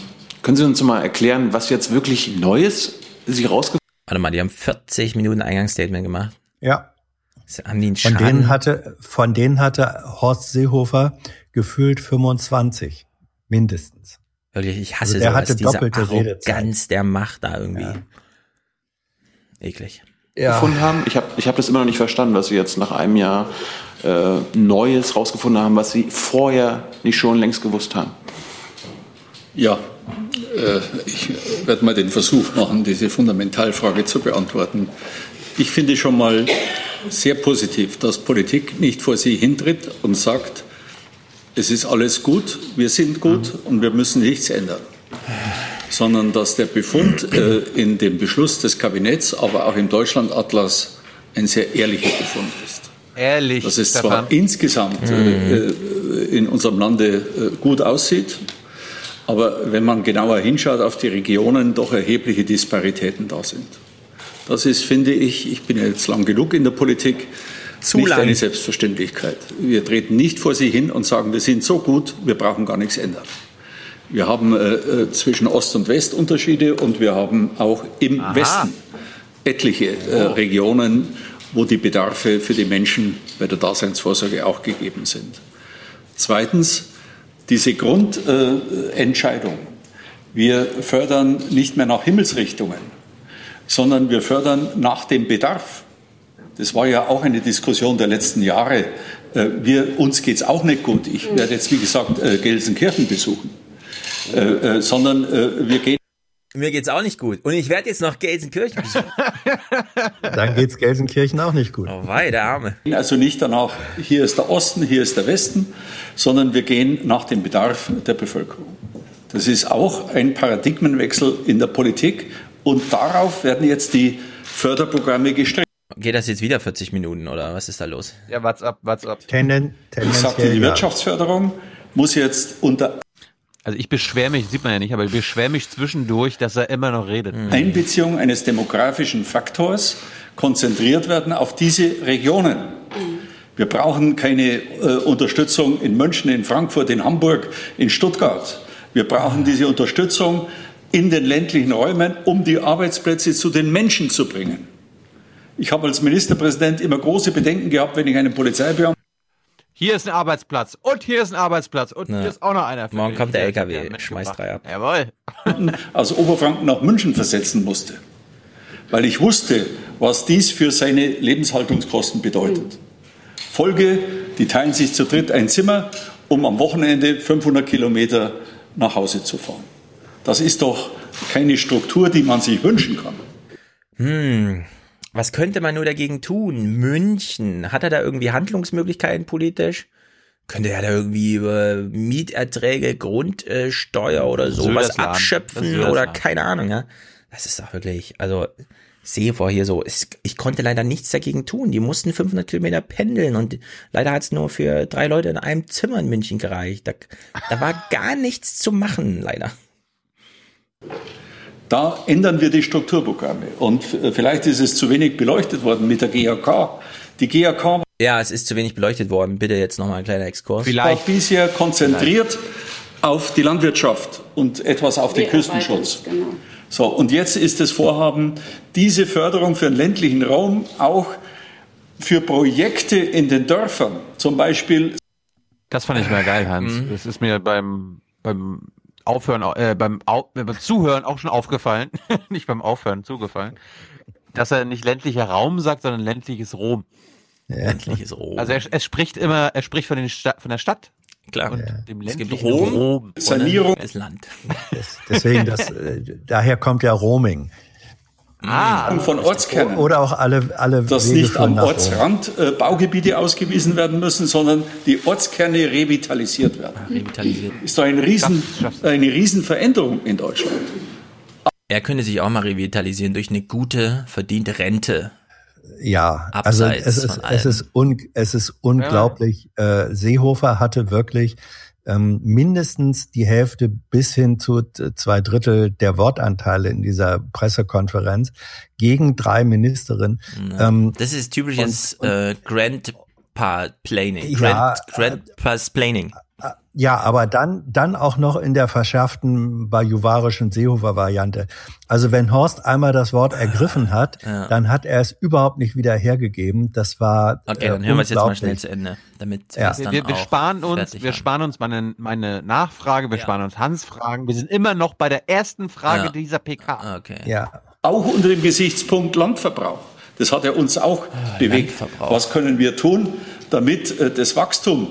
können Sie uns mal erklären, was jetzt wirklich Neues Sie rausgefunden Warte mal, die haben 40 Minuten Eingangsstatement gemacht. Ja. Haben die einen Von Schaden? denen hatte, von denen hatte Horst Seehofer gefühlt 25. Mindestens. Wirklich, ich hasse Also der sowas, hatte diese doppelte Redezeit. Arroganz der Macht da irgendwie. Eklig. gefunden haben? Ich habe ich hab das immer noch nicht verstanden, was Sie jetzt nach einem Jahr äh, Neues rausgefunden haben, was Sie vorher nicht schon längst gewusst haben. Ja, ich werde mal den Versuch machen, diese Fundamentalfrage zu beantworten. Ich finde schon mal sehr positiv, dass Politik nicht vor sie hintritt und sagt, es ist alles gut, wir sind gut und wir müssen nichts ändern. Sondern dass der Befund äh, in dem Beschluss des Kabinetts, aber auch im Deutschlandatlas ein sehr ehrlicher Befund ist. Ehrlich, Dass es Stefan. zwar insgesamt äh, äh, in unserem Lande äh, gut aussieht, aber wenn man genauer hinschaut auf die Regionen, doch erhebliche Disparitäten da sind. Das ist, finde ich, ich bin jetzt lang genug in der Politik, Zu nicht lang. eine Selbstverständlichkeit. Wir treten nicht vor sie hin und sagen, wir sind so gut, wir brauchen gar nichts ändern. Wir haben äh, äh, zwischen Ost und West Unterschiede und wir haben auch im Aha. Westen etliche äh, Regionen, wo die Bedarfe für die Menschen bei der Daseinsvorsorge auch gegeben sind. Zweitens, diese Grundentscheidung. wir fördern nicht mehr nach Himmelsrichtungen, sondern wir fördern nach dem Bedarf. Das war ja auch eine Diskussion der letzten Jahre. Äh, Wir, uns geht es auch nicht gut. Ich werde jetzt, wie gesagt, äh, Gelsenkirchen besuchen, äh, sondern wir gehen. Mir geht's auch nicht gut. Und ich werde jetzt noch Gelsenkirchen besuchen. *laughs* Dann geht's Gelsenkirchen auch nicht gut. Oh wei, der Arme. Also nicht danach, hier ist der Osten, hier ist der Westen, sondern wir gehen nach dem Bedarf der Bevölkerung. Das ist auch ein Paradigmenwechsel in der Politik und darauf werden jetzt die Förderprogramme gestellt. Geht das jetzt wieder 40 Minuten oder was ist da los? Ja, what's up, what's up? Tenden, Ich sagte, die Wirtschaftsförderung muss jetzt unter Also ich beschwere mich, sieht man ja nicht, aber ich beschwere mich zwischendurch, dass er immer noch redet. Einbeziehung eines demografischen Faktors konzentriert werden auf diese Regionen. Wir brauchen keine äh, Unterstützung in München, in Frankfurt, in Hamburg, in Stuttgart. Wir brauchen diese Unterstützung in den ländlichen Räumen, um die Arbeitsplätze zu den Menschen zu bringen. Ich habe als Ministerpräsident immer große Bedenken gehabt, wenn ich einen Polizeibeamten Hier ist ein Arbeitsplatz und hier ist ein Arbeitsplatz und Ja. hier ist auch noch einer. für Morgen mich. kommt der LKW, schmeißt drei ab. Jawohl. *laughs* aus Oberfranken nach München versetzen musste, weil ich wusste, was dies für seine Lebenshaltungskosten bedeutet. Folge, die teilen sich zu dritt ein Zimmer, um am Wochenende 500 Kilometer nach Hause zu fahren. Das ist doch keine Struktur, die man sich wünschen kann. Hm, was könnte man nur dagegen tun? München, hat er da irgendwie Handlungsmöglichkeiten politisch? Könnte er da irgendwie über Mieterträge, Grundsteuer oder sowas abschöpfen oder keine Ahnung, ja? Das ist doch wirklich, also sehe vor hier so, ich konnte leider nichts dagegen tun. Die mussten 500 Kilometer pendeln und leider hat es nur für drei Leute in einem Zimmer in München gereicht. Da, da war gar nichts zu machen, leider. Da ändern wir die Strukturprogramme. Und äh, vielleicht ist es zu wenig beleuchtet worden mit der GAK. Die GAK war Ja, es ist zu wenig beleuchtet worden. Bitte jetzt nochmal ein kleiner Exkurs. war bisher konzentriert auf die Landwirtschaft und etwas auf den Küstenschutz. So, und jetzt ist das Vorhaben, diese Förderung für den ländlichen Raum auch für Projekte in den Dörfern, zum Beispiel. Das fand ich mal geil, Hans. Mhm. Das ist mir beim, beim Aufhören, äh, beim, Au äh, beim Zuhören auch schon aufgefallen. *laughs* nicht beim Aufhören, zugefallen. Dass er nicht ländlicher Raum sagt, sondern ländliches Rom. Ländliches Rom. Also er, er spricht immer, er spricht von, den Sta von der Stadt. Klar. Und dem Es gibt ländlichen Rom, Rom. Sanierung. ist Land. Deswegen, das, äh, daher kommt ja Roaming. Ah, von Ortskernen. Oder auch alle, alle dass Wege nicht am. Ortsrand äh, Baugebiete ausgewiesen werden müssen, sondern die Ortskerne revitalisiert werden. Revitalisiert. Ist doch ein Riesen, eine Riesenveränderung in Deutschland. Er könnte sich auch mal revitalisieren durch eine gute, verdiente Rente. Ja, also Abseits es ist, es ist, un, es ist unglaublich. Äh, Seehofer hatte wirklich ähm, mindestens die Hälfte bis hin zu zwei Drittel der Wortanteile in dieser Pressekonferenz gegen drei Ministerinnen. Ähm, Das ist typisches äh, Grandpa-Planing. Ja, Grand, Grandpa's-Planing. Ja, aber dann, dann auch noch in der verschärften bajuwarischen Seehofer-Variante. Also wenn Horst einmal das Wort ergriffen hat, Ja. dann hat er es überhaupt nicht wieder hergegeben. Das war Okay, äh, dann hören wir es jetzt mal schnell zu Ende, damit Ja. Wir, wir auch sparen uns, wir haben. sparen uns meine, meine Nachfrage, wir sparen uns Hans Fragen. Wir sind immer noch bei der ersten Frage Ja. dieser PK. Okay. Ja. Auch unter dem Gesichtspunkt Landverbrauch. Das hat ja uns auch bewegt. Was können wir tun, damit äh, das Wachstum,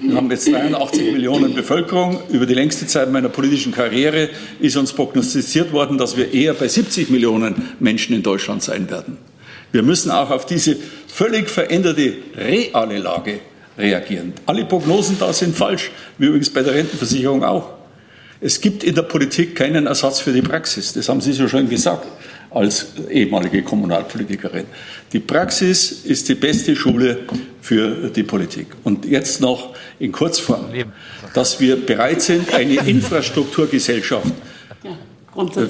wir haben jetzt 83 Millionen Bevölkerung, über die längste Zeit meiner politischen Karriere ist uns prognostiziert worden, dass wir eher bei 70 Millionen Menschen in Deutschland sein werden. Wir müssen auch auf diese völlig veränderte reale Lage reagieren. Alle Prognosen da sind falsch, wie übrigens bei der Rentenversicherung auch. Es gibt in der Politik keinen Ersatz für die Praxis. Das haben Sie so schön gesagt als ehemalige Kommunalpolitikerin. Die Praxis ist die beste Schule für die Politik. Und jetzt noch in Kurzform, dass wir bereit sind, eine *laughs* Infrastrukturgesellschaft,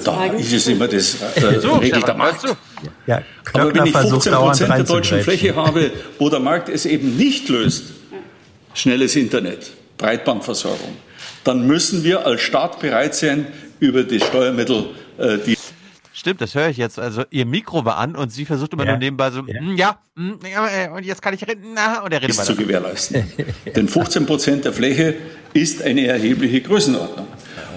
da ist es immer das, äh, *laughs* regelt der Markt. Ja, Aber wenn ich versucht 15 dauernd Prozent der deutschen. Fläche habe, wo der Markt es eben nicht löst, schnelles Internet, Breitbandversorgung, dann müssen wir als Staat bereit sein, über die Steuermittel äh, die Stimmt, das höre ich jetzt. Also ihr Mikro war an und sie versucht immer Ja. nur nebenbei so, ja, mm, ja äh, und jetzt kann ich reden, na, und er redet ist weiter. zu gewährleisten. Denn 15 Prozent der Fläche ist eine erhebliche Größenordnung.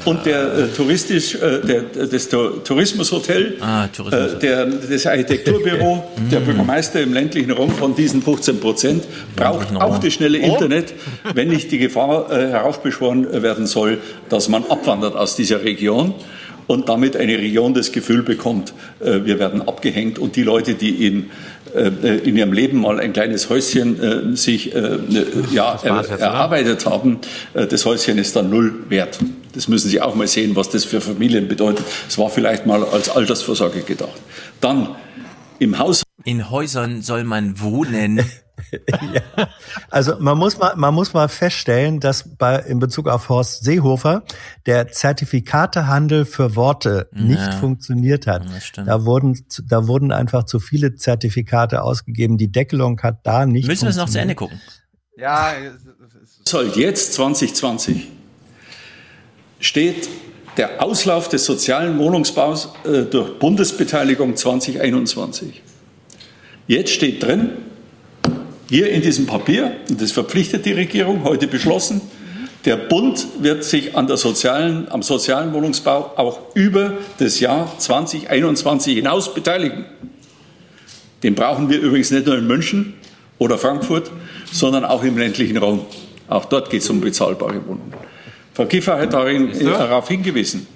Und der äh, touristisch, äh, der, das Tu- Tourismushotel, Ah, äh, der, das Architekturbüro, der Bürgermeister im ländlichen Raum von diesen 15 Prozent braucht auch das schnelle Oh. Internet, wenn nicht die Gefahr äh, heraufbeschworen werden soll, dass man abwandert aus dieser Region und damit eine Region das Gefühl bekommt, äh, wir werden abgehängt und die Leute, die in, äh, in ihrem Leben mal ein kleines Häuschen äh, sich äh, ja, er, erarbeitet haben, äh, das Häuschen ist dann null wert. Das müssen Sie auch mal sehen, was das für Familien bedeutet. Es war vielleicht mal als Altersvorsorge gedacht. Dann im Haus In Häusern soll man wohnen. *laughs* *laughs* ja. Also man muss mal, man muss mal feststellen, dass bei in Bezug auf Horst Seehofer der Zertifikatehandel für Worte nicht Ja. funktioniert hat. Da wurden, da wurden einfach zu viele Zertifikate ausgegeben. Die Deckelung hat da nicht. Müssen wir es noch zu Ende funktioniert. gucken? Ja, soll jetzt 2020 steht der Auslauf des sozialen Wohnungsbaus äh, durch Bundesbeteiligung 2021. Jetzt steht drin, hier in diesem Papier, und das verpflichtet die Regierung, heute beschlossen, der Bund wird sich an der sozialen, am sozialen Wohnungsbau auch über das Jahr 2021 hinaus beteiligen. Den brauchen wir übrigens nicht nur in München oder Frankfurt, sondern auch im ländlichen Raum. Auch dort geht es um bezahlbare Wohnungen. Frau Kiefer hat darin, darauf hingewiesen.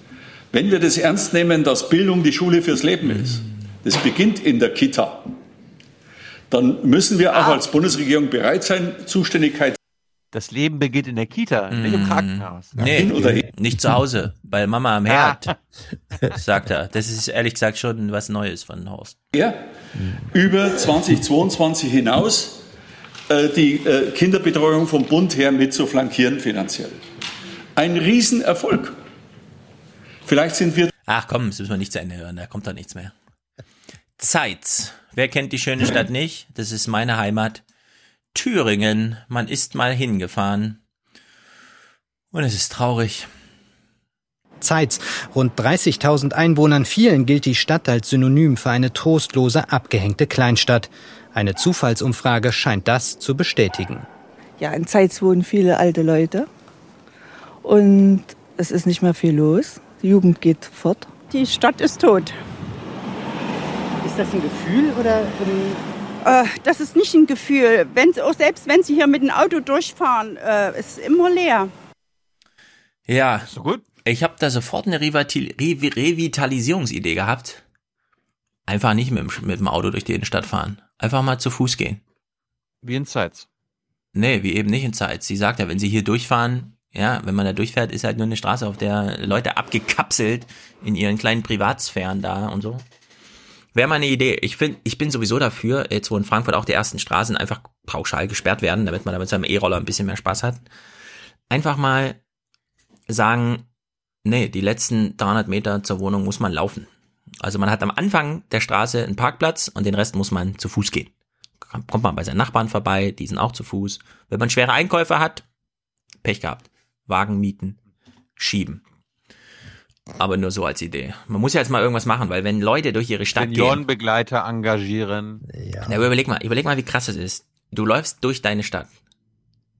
Wenn wir das ernst nehmen, dass Bildung die Schule fürs Leben ist, das beginnt in der Kita, dann müssen wir auch als Bundesregierung bereit sein, Zuständigkeit Das Leben beginnt in der Kita, nicht Mhm. im Krankenhaus. Nee, oder nicht zu Hause, bei Mama am Herd, *laughs* sagt er. Das ist ehrlich gesagt schon was Neues von Horst. Ja, über 2022 hinaus äh, die äh, Kinderbetreuung vom Bund her mit zu flankieren finanziell. Ein Riesenerfolg. Vielleicht sind wir Ach komm, das müssen wir nicht zu Ende hören, da kommt doch nichts mehr. Zeitz. Wer kennt die schöne Stadt nicht? Das ist meine Heimat. Thüringen. Man ist mal hingefahren. Und es ist traurig. Zeitz. Rund 30.000 Einwohnern vielen gilt die Stadt als Synonym für eine trostlose, abgehängte Kleinstadt. Eine Zufallsumfrage scheint das zu bestätigen. Ja, in Zeitz wohnen viele alte Leute und es ist nicht mehr viel los. Die Jugend geht fort. Die Stadt ist tot. Ist das ein Gefühl oder Äh, das ist nicht ein Gefühl. Wenn Sie, auch selbst wenn Sie hier mit dem Auto durchfahren, äh, ist immer leer. Ja. So gut. Ich habe da sofort eine Revital Re Revitalisierungsidee gehabt. Einfach nicht mit dem, mit dem Auto durch die Innenstadt fahren. Einfach mal zu Fuß gehen. Wie in Zeitz. Nee, wie eben nicht in Zeit. Sie sagt ja, wenn sie hier durchfahren, ja, wenn man da durchfährt, ist halt nur eine Straße, auf der Leute abgekapselt in ihren kleinen Privatsphären da und so. Wäre mal eine Idee. Ich finde, ich bin sowieso dafür, jetzt wo in Frankfurt auch die ersten Straßen einfach pauschal gesperrt werden, damit man da mit seinem E-Roller ein bisschen mehr Spaß hat. Einfach mal sagen, nee, die letzten 300 Meter zur Wohnung muss man laufen. Also man hat am Anfang der Straße einen Parkplatz und den Rest muss man zu Fuß gehen. Kommt man bei seinen Nachbarn vorbei, die sind auch zu Fuß. Wenn man schwere Einkäufe hat, Pech gehabt. Wagen mieten, schieben. Aber nur so als Idee. Man muss ja jetzt mal irgendwas machen, weil wenn Leute durch ihre Stadt gehen, Seniorenbegleiter engagieren. Ja. na, aber überleg mal, überleg mal, wie krass es ist. Du läufst durch deine Stadt.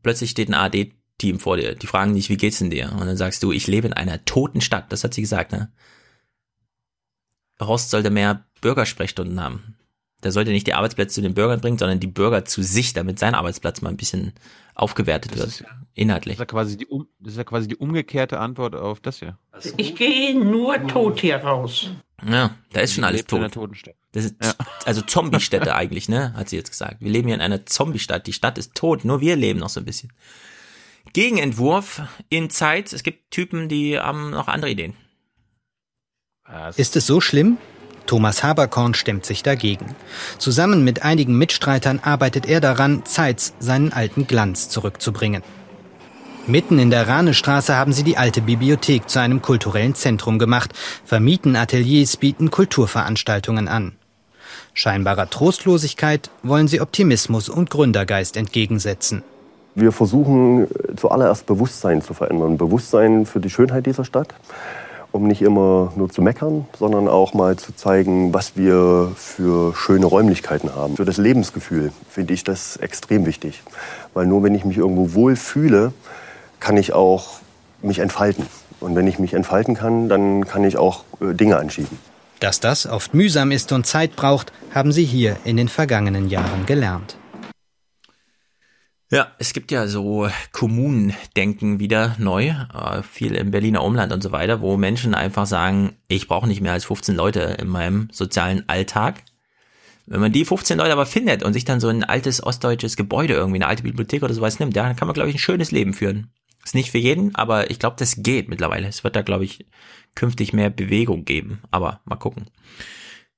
Plötzlich steht ein AD-Team vor dir. Die fragen dich, wie geht's denn dir? Und dann sagst du, ich lebe in einer toten Stadt. Das hat sie gesagt, ne? Horst sollte mehr Bürgersprechstunden haben. Der sollte nicht die Arbeitsplätze zu den Bürgern bringen, sondern die Bürger zu sich, damit sein Arbeitsplatz mal ein bisschen aufgewertet wird. inhaltlich. Das ist ja quasi die, das ist ja quasi die umgekehrte Antwort auf das hier. Ich gehe nur tot hier raus. Ja, da ist schon alles tot. einer Totenstadt. Das ist *laughs* also Zombie-Städte *laughs* eigentlich, ne? Hat sie jetzt gesagt. Wir leben hier in einer Zombie-Stadt. Die Stadt ist tot, nur wir leben noch so ein bisschen. Gegenentwurf in Zeit. Es gibt Typen, die haben noch andere Ideen. Ist es so schlimm? Thomas Haberkorn stemmt sich dagegen. Zusammen mit einigen Mitstreitern arbeitet er daran, Zeitz seinen alten Glanz zurückzubringen. Mitten in der Rahnestraße haben sie die alte Bibliothek zu einem kulturellen Zentrum gemacht, vermieten Ateliers, bieten Kulturveranstaltungen an. Scheinbarer Trostlosigkeit wollen sie Optimismus und Gründergeist entgegensetzen. Wir versuchen zuallererst Bewusstsein zu verändern. Bewusstsein für die Schönheit dieser Stadt, um nicht immer nur zu meckern, sondern auch mal zu zeigen, was wir für schöne Räumlichkeiten haben. Für das Lebensgefühl finde ich das extrem wichtig. Weil nur wenn ich mich irgendwo wohl fühle, kann ich auch mich entfalten. Und wenn ich mich entfalten kann, dann kann ich auch äh, Dinge anschieben. Dass das oft mühsam ist und Zeit braucht, haben sie hier in den vergangenen Jahren gelernt. Ja, es gibt ja so Kommunendenken wieder neu, äh, viel im Berliner Umland und so weiter, wo Menschen einfach sagen, ich brauche nicht mehr als 15 Leute in meinem sozialen Alltag. Wenn man die 15 Leute aber findet und sich dann so ein altes ostdeutsches Gebäude irgendwie, eine alte Bibliothek oder sowas nimmt, dann kann man, glaube ich, ein schönes Leben führen. Ist nicht für jeden, aber ich glaube, das geht mittlerweile. Es wird da, glaube ich, künftig mehr Bewegung geben. Aber mal gucken.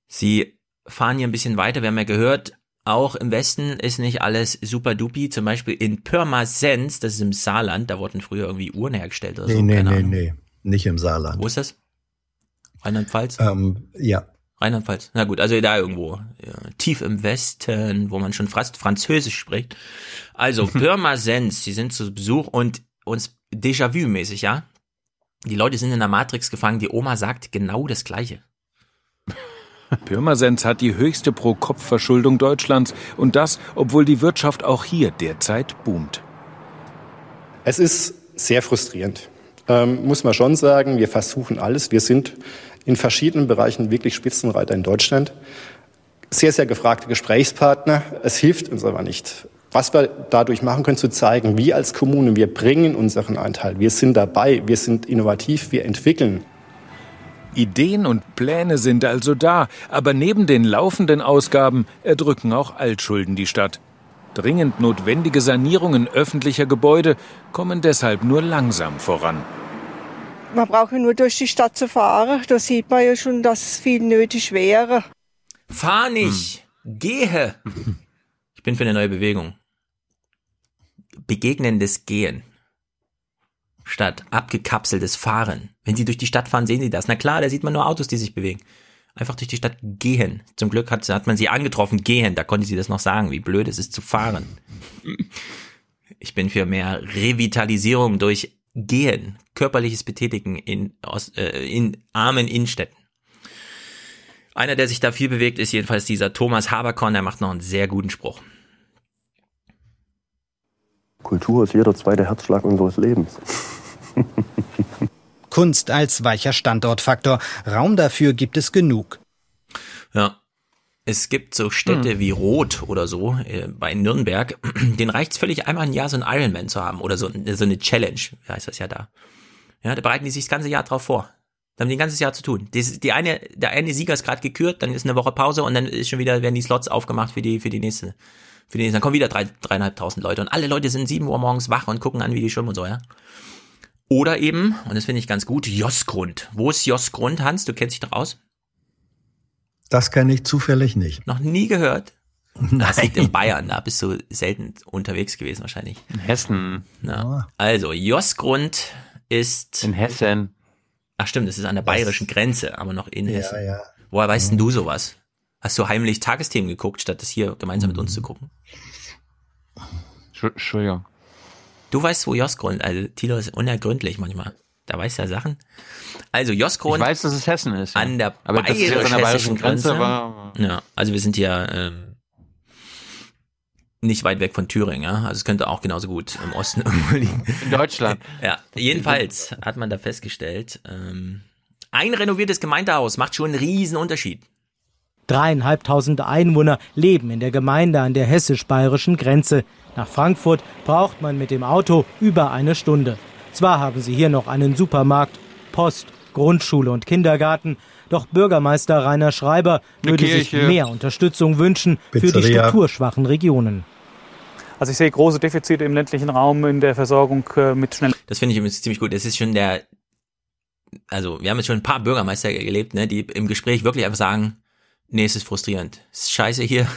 Sie fahren hier ein bisschen weiter. Wir haben ja gehört, auch im Westen ist nicht alles super dupi. Zum Beispiel in Pirmasens, das ist im Saarland, da wurden früher irgendwie Uhren hergestellt oder Nee, so. nee, keine nee, Ahnung. nee. Nicht im Saarland. Wo ist das? Rheinland-Pfalz? Ähm, ja. Rheinland-Pfalz. Na gut, also da irgendwo. Ja, tief im Westen, wo man schon fast Französisch spricht. Also, *laughs* Pirmasens, die sind zu Besuch und uns Déjà-vu-mäßig, ja? Die Leute sind in der Matrix gefangen, die Oma sagt genau das Gleiche. Pirmasens hat die höchste Pro-Kopf-Verschuldung Deutschlands und das, obwohl die Wirtschaft auch hier derzeit boomt. Es ist sehr frustrierend, ähm, muss man schon sagen. Wir versuchen alles. Wir sind in verschiedenen Bereichen wirklich Spitzenreiter in Deutschland. Sehr, sehr gefragte Gesprächspartner. Es hilft uns aber nicht. Was wir dadurch machen können, zu zeigen, wir als Kommune, wir bringen unseren Anteil. Wir sind dabei, wir sind innovativ, wir entwickeln. Ideen und Pläne sind also da, aber neben den laufenden Ausgaben erdrücken auch Altschulden die Stadt. Dringend notwendige Sanierungen öffentlicher Gebäude kommen deshalb nur langsam voran. Man braucht ja nur durch die Stadt zu fahren. Da sieht man ja schon, dass viel nötig wäre. Fahr nicht, gehe. Ich bin für eine neue Bewegung. Begegnendes Gehen. Statt abgekapseltes Fahren. Wenn Sie durch die Stadt fahren, sehen Sie das. Na klar, da sieht man nur Autos, die sich bewegen. Einfach durch die Stadt gehen. Zum Glück hat, hat man sie angetroffen, gehen. Da konnte sie das noch sagen, wie blöd es ist zu fahren. Ich bin für mehr Revitalisierung durch Gehen, körperliches Betätigen in, aus, äh, in armen Innenstädten. Einer, der sich da viel bewegt, ist jedenfalls dieser Thomas Haberkorn, der macht noch einen sehr guten Spruch. Kultur ist jeder zweite Herzschlag unseres Lebens. *laughs* Kunst als weicher Standortfaktor. Raum dafür gibt es genug. Ja. Es gibt so Städte Hm. wie Roth oder so äh, bei Nürnberg, *clears throat* denen reicht's völlig einmal ein Jahr so ein Ironman zu haben oder so, so eine Challenge, wie heißt das ja da. Ja, da bereiten die sich das ganze Jahr drauf vor. Da haben die ein ganzes Jahr zu tun. Die, die eine, der eine Sieger ist gerade gekürt, dann ist eine Woche Pause und dann ist schon wieder, werden die Slots aufgemacht für die, für die nächste, für die nächste. Dann kommen wieder drei, dreieinhalbtausend Leute und alle Leute sind sieben Uhr morgens wach und gucken an, wie die schwimmen und so, ja. Oder eben, und das finde ich ganz gut, Josgrund. Wo ist Josgrund, Hans? Du kennst dich doch aus? Das kenne ich zufällig nicht. Noch nie gehört? *laughs* Das liegt in Bayern, da bist du selten unterwegs gewesen wahrscheinlich. In Hessen. Na, also, Josgrund ist... In Hessen. Ach stimmt, das ist an der bayerischen Grenze, aber noch in Ja, Hessen. ja. Woher weißt denn du sowas? Hast du heimlich Tagesthemen geguckt, statt das hier gemeinsam mit uns zu gucken? Entschuldigung. Du weißt, wo Josgrund, also Tilo ist unergründlich manchmal. Da weiß er Sachen. Also Josgrund. Ich weiß, dass es Hessen ist. ja. An der Aber der bayerischen Grenze war. Ja, also wir sind hier ähm, nicht weit weg von Thüringen, ja. Also es könnte auch genauso gut im Osten *laughs* irgendwo liegen. In Deutschland. Ja, jedenfalls hat man da festgestellt, ähm, ein renoviertes Gemeindehaus macht schon einen riesen Unterschied. Dreieinhalbtausend Einwohner leben in der Gemeinde an der hessisch-bayerischen Grenze. Nach Frankfurt braucht man mit dem Auto über eine Stunde. Zwar haben sie hier noch einen Supermarkt, Post, Grundschule und Kindergarten, doch Bürgermeister Rainer Schreiber würde sich mehr Unterstützung wünschen für die strukturschwachen Regionen. Also ich sehe große Defizite im ländlichen Raum in der Versorgung äh, mit schnell. Das finde ich übrigens ziemlich gut. Das ist schon der, also wir haben jetzt schon ein paar Bürgermeister erlebt, ne, die im Gespräch wirklich einfach sagen, nee, es ist frustrierend. Es ist scheiße hier. *laughs*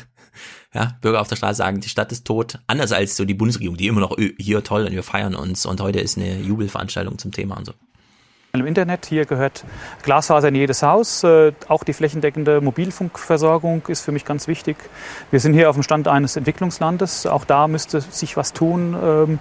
Ja, Bürger auf der Straße sagen, die Stadt ist tot. Anders als so die Bundesregierung, die immer noch "Ö, hier toll und wir feiern uns und heute ist eine Jubelveranstaltung zum Thema und so. Im Internet hier gehört Glasfaser in jedes Haus. Äh, auch die flächendeckende Mobilfunkversorgung ist für mich ganz wichtig. Wir sind hier auf dem Stand eines Entwicklungslandes. Auch da müsste sich was tun. Ähm,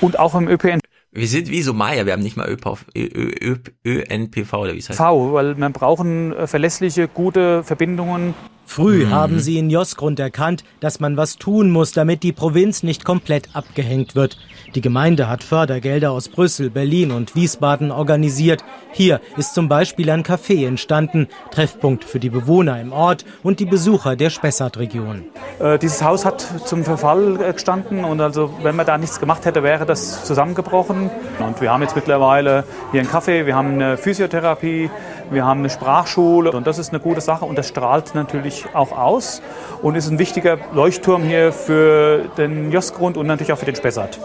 und auch im ÖPNV, Wir sind wie Somalia, wir haben nicht mal ÖPV, Ö, Ö, Ö, ÖNPV oder wie es heißt. weil wir brauchen äh, verlässliche, gute Verbindungen. Früh Mhm. haben sie in Josgrund erkannt, dass man was tun muss, damit die Provinz nicht komplett abgehängt wird. Die Gemeinde hat Fördergelder aus Brüssel, Berlin und Wiesbaden organisiert. Hier ist zum Beispiel ein Café entstanden, Treffpunkt für die Bewohner im Ort und die Besucher der Spessart-Region. Äh, dieses Haus hat zum Verfall äh, gestanden und also wenn man da nichts gemacht hätte, wäre das zusammengebrochen. Und wir haben jetzt mittlerweile hier einen Kaffee, wir haben eine Physiotherapie, wir haben eine Sprachschule und das ist eine gute Sache und das strahlt natürlich auch aus und ist ein wichtiger Leuchtturm hier für den Josgrund und natürlich auch für den Spessart.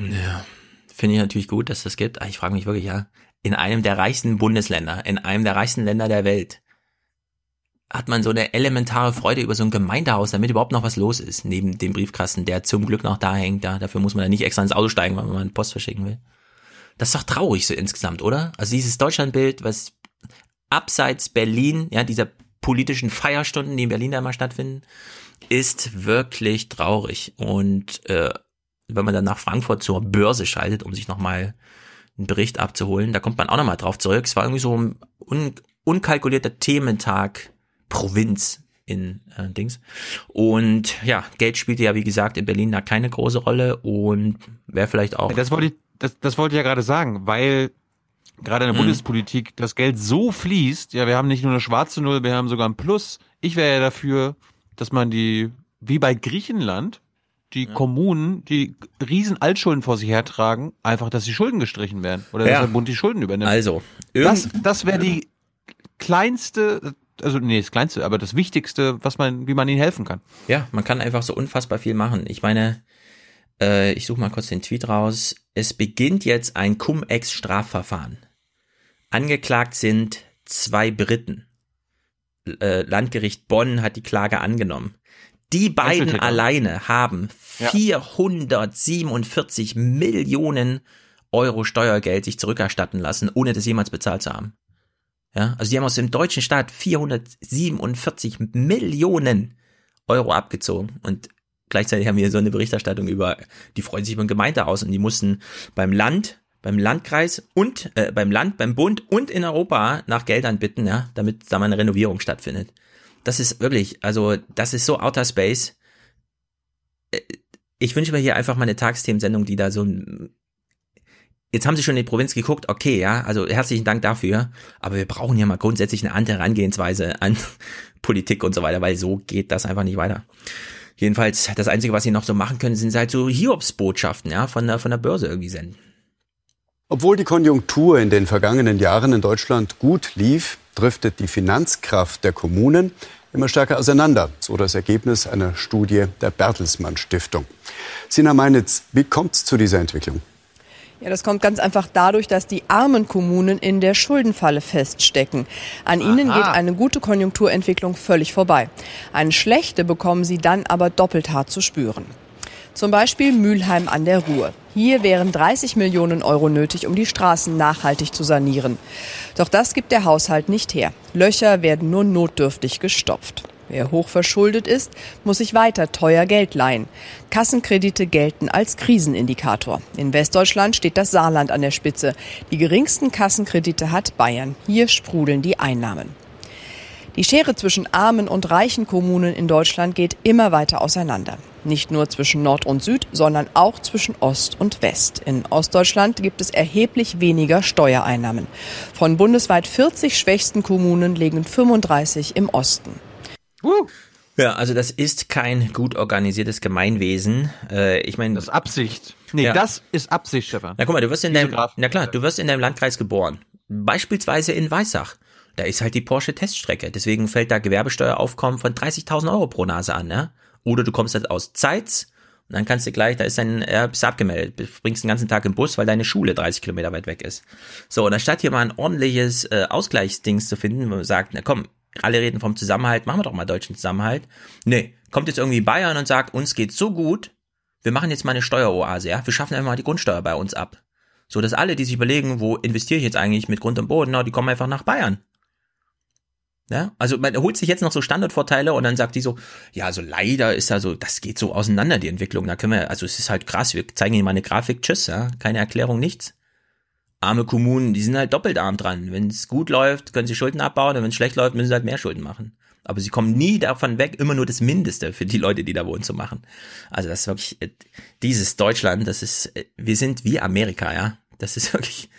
Ja, finde ich natürlich gut, dass das gibt. Aber Ich frage mich wirklich, ja, in einem der reichsten Bundesländer, in einem der reichsten Länder der Welt, hat man so eine elementare Freude über so ein Gemeindehaus, damit überhaupt noch was los ist, neben dem Briefkasten, der zum Glück noch da hängt. Da, dafür muss man ja nicht extra ins Auto steigen, wenn man Post verschicken will. Das ist doch traurig so insgesamt, oder? Also dieses Deutschlandbild, was abseits Berlin, ja, dieser politischen Feierstunden, die in Berlin da immer stattfinden, ist wirklich traurig. Und äh, wenn man dann nach Frankfurt zur Börse schaltet, um sich nochmal einen Bericht abzuholen, da kommt man auch nochmal drauf zurück. Es war irgendwie so ein un unkalkulierter Thementag Provinz in äh, Dings. Und ja, Geld spielte ja, wie gesagt, in Berlin da keine große Rolle und wäre vielleicht auch. Das wollte ich, das, das wollte ich ja gerade sagen, weil gerade in der Mhm. Bundespolitik das Geld so fließt, ja, wir haben nicht nur eine schwarze Null, wir haben sogar ein Plus. Ich wäre ja dafür, dass man die, wie bei Griechenland, die Kommunen, die riesen Altschulden vor sich hertragen, einfach, dass die Schulden gestrichen werden. Oder Ja. dass der Bund die Schulden übernimmt. Also, das, das wäre die kleinste, also nee, das kleinste, aber das Wichtigste, was man, wie man ihnen helfen kann. Ja, man kann einfach so unfassbar viel machen. Ich meine, äh, ich suche mal kurz den Tweet raus. Es beginnt jetzt ein Cum-Ex-Strafverfahren. Angeklagt sind zwei Briten. Äh, Landgericht Bonn hat die Klage angenommen. Die beiden alleine haben Ja. 447 Millionen Euro Steuergeld sich zurückerstatten lassen, ohne das jemals bezahlt zu haben. Ja, also die haben aus dem deutschen Staat 447 Millionen Euro abgezogen und gleichzeitig haben wir so eine Berichterstattung über, die freuen sich über ein Gemeindehaus und die mussten beim Land, beim Landkreis und äh, beim Land, beim Bund und in Europa nach Geldern bitten, ja, damit da mal eine Renovierung stattfindet. Das ist wirklich, also das ist so Outer Space. Äh, Ich wünsche mir hier einfach mal eine Tagesthemensendung, die da so ein Jetzt haben sie schon in die Provinz geguckt, okay, ja, also herzlichen Dank dafür, aber wir brauchen ja mal grundsätzlich eine andere Herangehensweise an *laughs* Politik und so weiter, weil so geht das einfach nicht weiter. Jedenfalls, das Einzige, was sie noch so machen können, sind halt so Hiobsbotschaften, ja, von der, von der Börse irgendwie senden. Obwohl die Konjunktur in den vergangenen Jahren in Deutschland gut lief, driftet die Finanzkraft der Kommunen immer stärker auseinander, so das Ergebnis einer Studie der Bertelsmann Stiftung. Sina Meinitz, wie kommt es zu dieser Entwicklung? Ja, das kommt ganz einfach dadurch, dass die armen Kommunen in der Schuldenfalle feststecken. An ihnen Aha. geht eine gute Konjunkturentwicklung völlig vorbei. Eine schlechte bekommen sie dann aber doppelt hart zu spüren. Zum Beispiel Mülheim an der Ruhr. Hier wären 30 Millionen Euro nötig, um die Straßen nachhaltig zu sanieren. Doch das gibt der Haushalt nicht her. Löcher werden nur notdürftig gestopft. Wer hoch verschuldet ist, muss sich weiter teuer Geld leihen. Kassenkredite gelten als Krisenindikator. In Westdeutschland steht das Saarland an der Spitze. Die geringsten Kassenkredite hat Bayern. Hier sprudeln die Einnahmen. Die Schere zwischen armen und reichen Kommunen in Deutschland geht immer weiter auseinander. Nicht nur zwischen Nord und Süd, sondern auch zwischen Ost und West. In Ostdeutschland gibt es erheblich weniger Steuereinnahmen. Von bundesweit 40 schwächsten Kommunen liegen 35 im Osten. Ja, also das ist kein gut organisiertes Gemeinwesen. Äh, ich meine, das ist Absicht. Nee, das ist Absicht, Stefan. Na guck mal, du wirst in deinem, na klar, du wirst in deinem Landkreis geboren. Beispielsweise in Weissach. Da ist halt die Porsche Teststrecke. Deswegen fällt da Gewerbesteueraufkommen von 30.000 Euro pro Nase an, ne? Oder du kommst halt aus Zeitz und dann kannst du gleich, da ist dein, äh, bist abgemeldet, bringst den ganzen Tag im Bus, weil deine Schule 30 Kilometer weit weg ist. So, und anstatt hier mal ein ordentliches äh, Ausgleichsdings zu finden, wo man sagt, na komm, alle reden vom Zusammenhalt, machen wir doch mal deutschen Zusammenhalt. Nee, kommt jetzt irgendwie Bayern und sagt, uns geht's so gut, wir machen jetzt mal eine Steueroase, ja? Wir schaffen einfach mal die Grundsteuer bei uns ab. So, dass alle, die sich überlegen, wo investiere ich jetzt eigentlich mit Grund und Boden, na, die kommen einfach nach Bayern. Ja, also man holt sich jetzt noch so Standardvorteile und dann sagt die so, ja, also leider ist da so, das geht so auseinander, die Entwicklung. Da können wir, also es ist halt krass, wir zeigen Ihnen mal eine Grafik, tschüss, ja, keine Erklärung, nichts. Arme Kommunen, die sind halt doppelt arm dran. Wenn es gut läuft, können sie Schulden abbauen und wenn es schlecht läuft, müssen sie halt mehr Schulden machen. Aber sie kommen nie davon weg, immer nur das Mindeste für die Leute, die da wohnen, zu machen. Also das ist wirklich, äh, dieses Deutschland, das ist, äh, wir sind wie Amerika, ja. Das ist *laughs* wirklich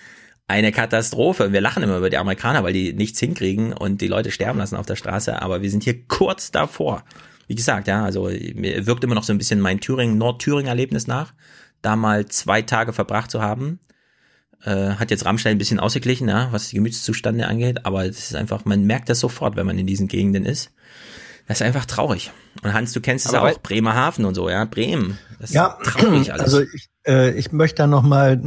eine Katastrophe. Wir lachen immer über die Amerikaner, weil die nichts hinkriegen und die Leute sterben lassen auf der Straße, aber wir sind hier kurz davor. Wie gesagt, ja, also mir wirkt immer noch so ein bisschen mein Thüringen, Nordthüringen-Erlebnis nach, da mal zwei Tage verbracht zu haben. Äh, hat jetzt Rammstein ein bisschen ausgeglichen, ja, was die Gemütszustände angeht, aber es ist einfach, man merkt das sofort, wenn man in diesen Gegenden ist. Das ist einfach traurig. Und Hans, du kennst es Aber auch, Bremerhaven und so, ja, Bremen. Das Ja, ist traurig *clears throat* alles. also ich, äh, ich möchte da noch mal äh,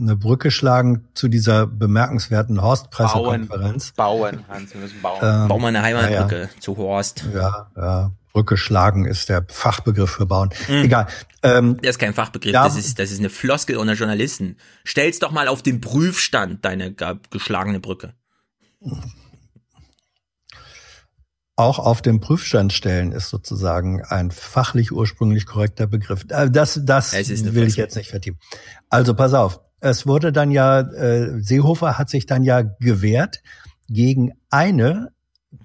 eine Brücke schlagen zu dieser bemerkenswerten Horst-Pressekonferenz. Bauen, Hans, wir müssen bauen. Ähm, Bau mal eine Heimatbrücke ja, zu Horst. Ja, ja. Brücke schlagen ist der Fachbegriff für bauen. Mhm. Egal. Ähm, Das ist kein Fachbegriff, Ja. das ist, das ist eine Floskel unter Journalisten. Stell's doch mal auf den Prüfstand, deine geschlagene Brücke. Auch auf den Prüfstand stellen ist sozusagen ein fachlich ursprünglich korrekter Begriff. Äh, Das, das will ich jetzt nicht vertiefen. Also pass auf. Es wurde dann ja, äh, Seehofer hat sich dann ja gewehrt gegen eine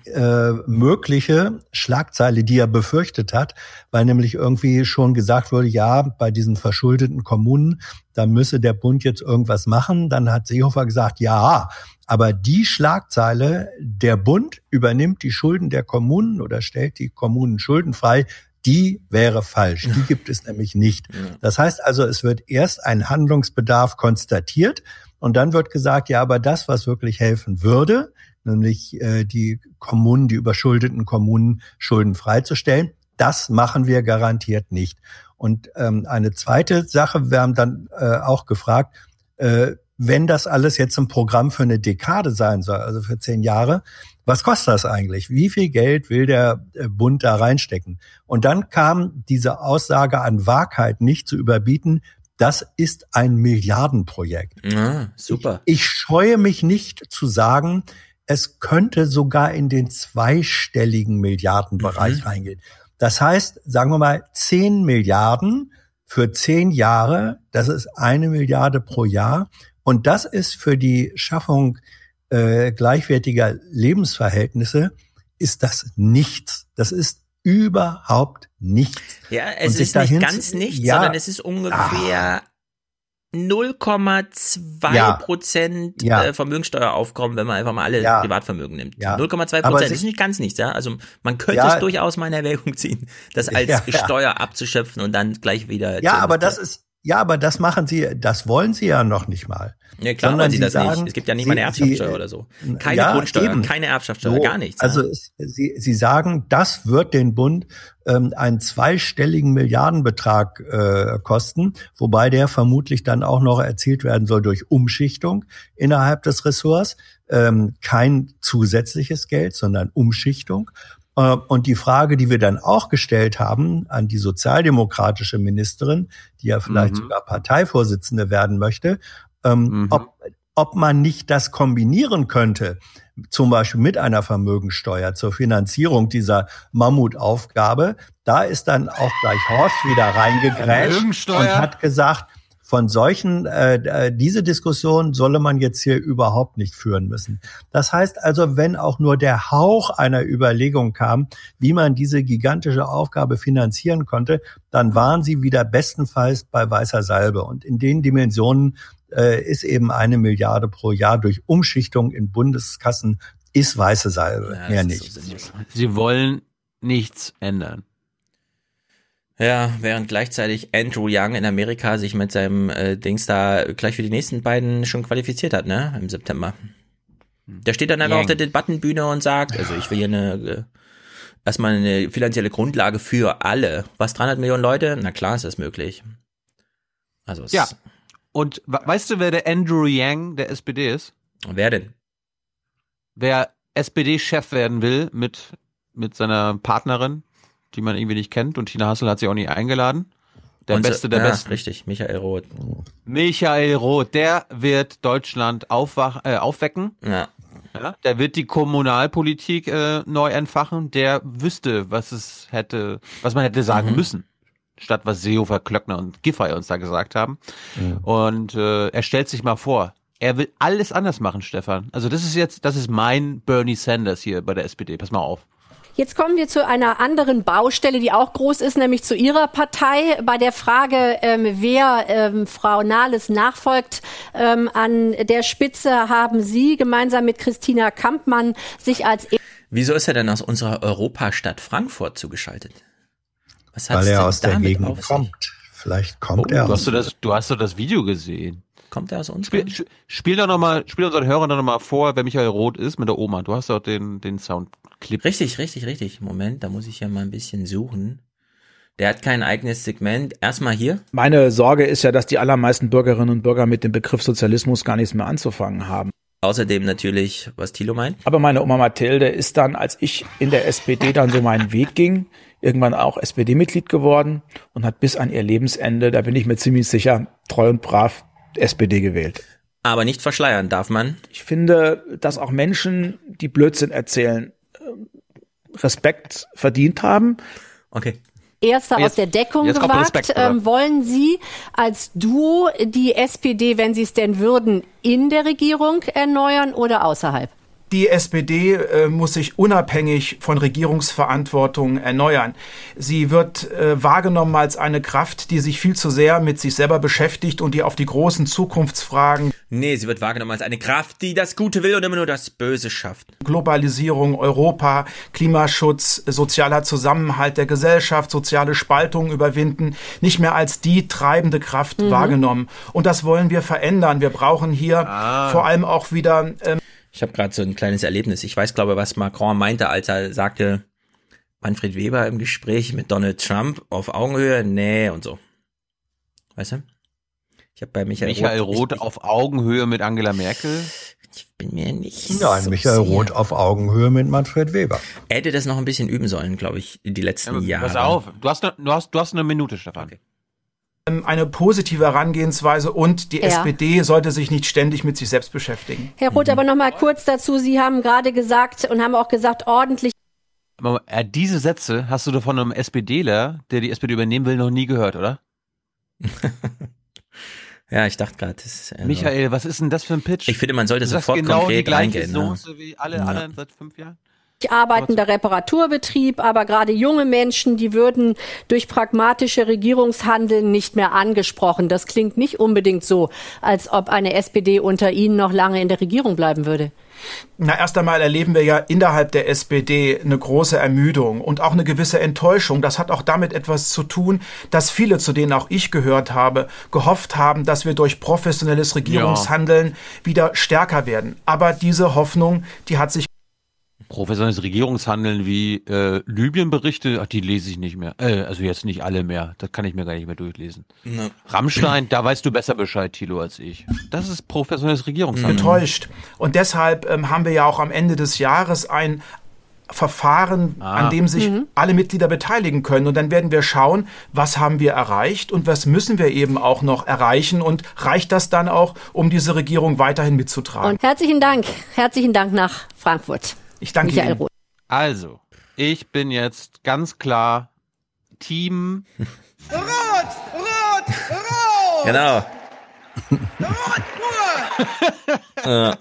äh, mögliche Schlagzeile, die er befürchtet hat, weil nämlich irgendwie schon gesagt wurde, ja, bei diesen verschuldeten Kommunen, da müsse der Bund jetzt irgendwas machen. Dann hat Seehofer gesagt, ja, aber die Schlagzeile, der Bund übernimmt die Schulden der Kommunen oder stellt die Kommunen schuldenfrei, die wäre falsch. Die gibt es nämlich nicht. Das heißt also, es wird erst ein Handlungsbedarf konstatiert und dann wird gesagt, ja, aber das, was wirklich helfen würde, nämlich äh, die Kommunen, die überschuldeten Kommunen schuldenfrei zu stellen, das machen wir garantiert nicht. Und ähm, eine zweite Sache, wir haben dann äh, auch gefragt, äh, wenn das alles jetzt ein Programm für eine Dekade sein soll, also für zehn Jahre, was kostet das eigentlich? Wie viel Geld will der äh, Bund da reinstecken? Und dann kam diese Aussage an Wahrheit nicht zu überbieten. Das ist ein Milliardenprojekt. Ah, super. Ich scheue mich nicht zu sagen, es könnte sogar in den zweistelligen Milliardenbereich Mhm. reingehen. Das heißt, sagen wir mal, 10 Milliarden für zehn Jahre, das ist eine Milliarde pro Jahr. Und das ist für die Schaffung äh, gleichwertiger Lebensverhältnisse, ist das nichts. Das ist überhaupt nichts. Ja, es ist nicht ganz nichts, Ja. sondern es ist ungefähr 0,2 Ja. Prozent Ja. äh, Vermögensteueraufkommen, wenn man einfach mal alle Ja. Privatvermögen nimmt. Ja. 0,2 Aber Prozent ist nicht ganz nichts, ja. Also man könnte es durchaus mal in Erwägung ziehen, das *laughs* als. Steuer abzuschöpfen und dann gleich wieder. Ja, aber das ist, ja, aber das machen sie, das wollen sie ja noch nicht mal. Ja, klar Sondern wollen sie das sagen, nicht. Es gibt ja nicht mal eine sie- Erbschaftssteuer sie- oder so. Keine Ja, Grundsteuer, eben. keine Erbschaftssteuer, So, gar nichts. Also ja. sie, sie sagen, das wird den Bund ähm, einen zweistelligen Milliardenbetrag äh, kosten, wobei der vermutlich dann auch noch erzielt werden soll durch Umschichtung innerhalb des Ressorts. Ähm, kein zusätzliches Geld, sondern Umschichtung. Äh, Und die Frage, die wir dann auch gestellt haben an die sozialdemokratische Ministerin, die ja vielleicht Mhm. sogar Parteivorsitzende werden möchte, ähm, ob, ob man nicht das kombinieren könnte, zum Beispiel mit einer Vermögensteuer zur Finanzierung dieser Mammutaufgabe. Da ist dann auch gleich Horst wieder reingegrätscht und hat gesagt, von solchen, äh, äh, diese Diskussion solle man jetzt hier überhaupt nicht führen müssen. Das heißt also, wenn auch nur der Hauch einer Überlegung kam, wie man diese gigantische Aufgabe finanzieren konnte, dann waren sie wieder bestenfalls bei weißer Salbe. Und in den Dimensionen äh, ist eben eine Milliarde pro Jahr durch Umschichtung in Bundeskassen ist weiße Salbe, Ja, mehr nicht. so. Sie wollen nichts ändern. Ja, während gleichzeitig Andrew Young in Amerika sich mit seinem äh, Dings da gleich für die nächsten beiden schon qualifiziert hat, ne? Im September. Der steht dann einfach auf der Debattenbühne und sagt, also ich will hier eine äh, erstmal eine finanzielle Grundlage für alle. Was 300 Millionen Leute? Na klar ist das möglich. Also es Ja. Und we- weißt du, wer der Andrew Yang der SPD ist? wer denn? Wer SPD-Chef werden will mit, mit seiner Partnerin, die man irgendwie nicht kennt und Tina Hassel hat sie auch nie eingeladen. Der Unser- Beste der ja, Besten. Richtig, Michael Roth. Michael Roth, der wird Deutschland aufwach, äh, aufwecken. Ja. Ja, der wird die Kommunalpolitik äh, neu entfachen. Der wüsste, was es hätte, was man hätte sagen Mhm. müssen, statt was Seehofer, Klöckner und Giffey uns da gesagt haben. Und äh, er stellt sich mal vor, er will alles anders machen, Stefan. Also das ist jetzt, das ist mein Bernie Sanders hier bei der SPD. Pass mal auf. Jetzt kommen wir zu einer anderen Baustelle, die auch groß ist, nämlich zu Ihrer Partei. Bei der Frage, ähm, wer ähm, Frau Nahles nachfolgt, ähm, an der Spitze haben Sie gemeinsam mit Christina Kampmann sich als Wieso ist er denn aus unserer Europastadt Frankfurt zugeschaltet? Was Weil er aus der Gegend kommt. Vielleicht kommt Oh, er du, aus. hast du, das, du hast doch das Video gesehen. Kommt er aus uns? Spiel, spiel doch noch mal, spiel unseren Hörern doch noch mal vor, wer Michael Roth ist mit der Oma. Du hast doch den, den Soundclip. Richtig, richtig, richtig. Moment, da muss ich ja mal ein bisschen suchen. Der hat kein eigenes Segment. Erstmal hier. Meine Sorge ist ja, dass die allermeisten Bürgerinnen und Bürger mit dem Begriff Sozialismus gar nichts mehr anzufangen haben. Außerdem natürlich, was Thilo meint. Aber meine Oma Mathilde ist dann, als ich in der SPD dann so meinen Weg ging, irgendwann auch SPD-Mitglied geworden und hat bis an ihr Lebensende, da bin ich mir ziemlich sicher, treu und brav SPD gewählt. Aber nicht verschleiern darf man. Ich finde, dass auch Menschen, die Blödsinn erzählen, äh, Respekt verdient haben. Okay. Erster Jetzt- aus der Deckung gewagt. Respekt, ähm, wollen Sie als Duo die SPD, wenn Sie es denn würden, in der Regierung erneuern oder außerhalb? Die SPD äh, muss sich unabhängig von Regierungsverantwortung erneuern. Sie wird äh, wahrgenommen als eine Kraft, die sich viel zu sehr mit sich selber beschäftigt und die auf die großen Zukunftsfragen Nee, sie wird wahrgenommen als eine Kraft, die das Gute will und immer nur das Böse schafft. Globalisierung, Europa, Klimaschutz, sozialer Zusammenhalt der Gesellschaft, soziale Spaltung überwinden, nicht mehr als die treibende Kraft Mhm. wahrgenommen. Und das wollen wir verändern. Wir brauchen hier Ah. vor allem auch wieder ähm, Ich habe gerade so ein kleines Erlebnis. Ich weiß, glaube was Macron meinte, als er sagte, Manfred Weber im Gespräch mit Donald Trump auf Augenhöhe, nee und so. Weißt du? Ich habe bei Michael, Michael Roth, Roth auf Augenhöhe mit Angela Merkel. Ich bin mir nicht Nein, so Michael sicher. Roth auf Augenhöhe mit Manfred Weber. Er hätte das noch ein bisschen üben sollen, glaube ich, die letzten Jahre. Pass auf, du hast, ne, du hast, du hast eine Minute, Stefan. ähm, eine positive Herangehensweise und die Ja. SPD sollte sich nicht ständig mit sich selbst beschäftigen. Herr Roth, aber noch mal kurz dazu. Sie haben gerade gesagt und haben auch gesagt, ordentlich Aber äh, diese Sätze hast du doch von einem SPDler, der die SPD übernehmen will, noch nie gehört, oder? *laughs* Ja, ich dachte gerade, das ist also, Michael, was ist denn das für ein Pitch? Ich finde, man sollte Du sofort genau die konkret gleiche reingehen. Ne? Soße wie alle Ja. anderen seit fünf Jahren? Arbeitender Reparaturbetrieb, aber gerade junge Menschen, die würden durch pragmatische Regierungshandeln nicht mehr angesprochen. Das klingt nicht unbedingt so, als ob eine SPD unter Ihnen noch lange in der Regierung bleiben würde. Na, erst einmal erleben wir ja innerhalb der SPD eine große Ermüdung und auch eine gewisse Enttäuschung. Das hat auch damit etwas zu tun, dass viele, zu denen auch ich gehört habe, gehofft haben, dass wir durch professionelles Regierungshandeln wieder stärker werden. Aber diese Hoffnung, die hat sich Professionelles Regierungshandeln wie äh, Libyen-Berichte, ach, die lese ich nicht mehr. Äh, also jetzt nicht alle mehr. Das kann ich mir gar nicht mehr durchlesen. Ne. Rammstein, da weißt du besser Bescheid, Thilo, als ich. Das ist professionelles Regierungshandeln. enttäuscht. Und deshalb ähm, haben wir ja auch am Ende des Jahres ein Verfahren, Ah. an dem sich Mhm. alle Mitglieder beteiligen können. Und dann werden wir schauen, was haben wir erreicht und was müssen wir eben auch noch erreichen und reicht das dann auch, um diese Regierung weiterhin mitzutragen. Und herzlichen Dank, herzlichen Dank nach Frankfurt. Ich danke Michael Ihnen. Roth. Also, ich bin jetzt ganz klar Team. *laughs* Rot, rot, rot! Genau. *laughs* äh,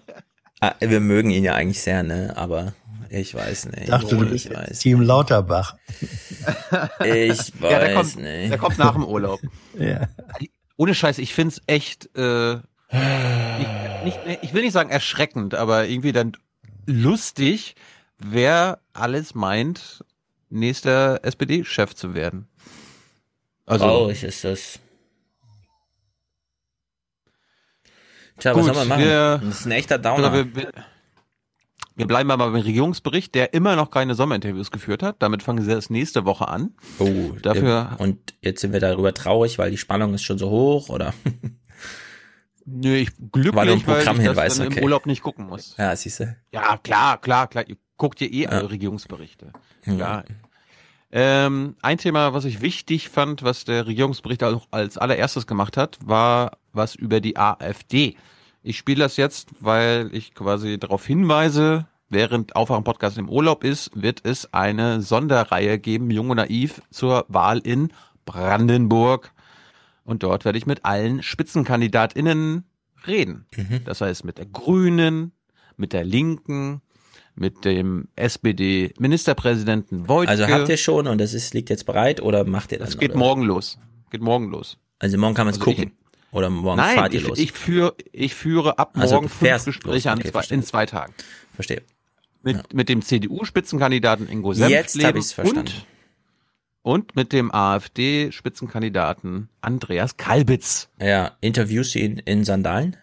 ah, wir mögen ihn ja eigentlich sehr, ne? Aber ich weiß nicht. Ich dachte, du bist ich weiß. Team Lauterbach. Ich weiß *laughs* ja, der kommt, nicht. der kommt nach dem Urlaub. Ja. Ohne Scheiß, ich find's echt, äh, nicht, nicht, ich will nicht sagen erschreckend, aber irgendwie dann lustig, wer alles meint, nächster SPD-Chef zu werden. Also, Traurig ist das. Tja, Gut, was soll man machen? wir- das ist ein echter Downer. wir, wir, wir bleiben mal beim Regierungsbericht, der immer noch keine Sommerinterviews geführt hat. Damit fangen sie erst nächste Woche an. Oh, Dafür- Und jetzt sind wir darüber traurig, weil die Spannung ist schon so hoch, oder? Nö, ich glücklich, nur ein weil ich das okay. im Urlaub nicht gucken muss. Ja, siehst du. Ja, klar, klar, klar. Ihr guckt ja eh alle Regierungsberichte. Klar. Ähm, ein Thema, was ich wichtig fand, was der Regierungsbericht auch als allererstes gemacht hat, war was über die AfD. Ich spiele das jetzt, weil ich quasi darauf hinweise, während Aufwachen Podcast im Urlaub ist, wird es eine Sonderreihe geben, Jung und Naiv, zur Wahl in Brandenburg. Und dort werde ich mit allen SpitzenkandidatInnen reden. Mhm. Das heißt mit der Grünen, mit der Linken, mit dem SPD-Ministerpräsidenten Wojtke. Also habt ihr schon und das ist, liegt jetzt bereit oder macht ihr das? Es geht oder? morgen los. Geht morgen los. Also morgen kann man es Also gucken. Oder morgen Nein, fahrt ihr ich, los. ich, führe, ich führe ab Also morgen fünf Gespräche Okay, zwei, in zwei Tagen. Verstehe. Mit, mit dem CDU-Spitzenkandidaten Ingo Senftleben Jetzt hab ich's verstanden. und und mit dem AfD-Spitzenkandidaten Andreas Kalbitz. Ja, interviewst du ihn in Sandalen?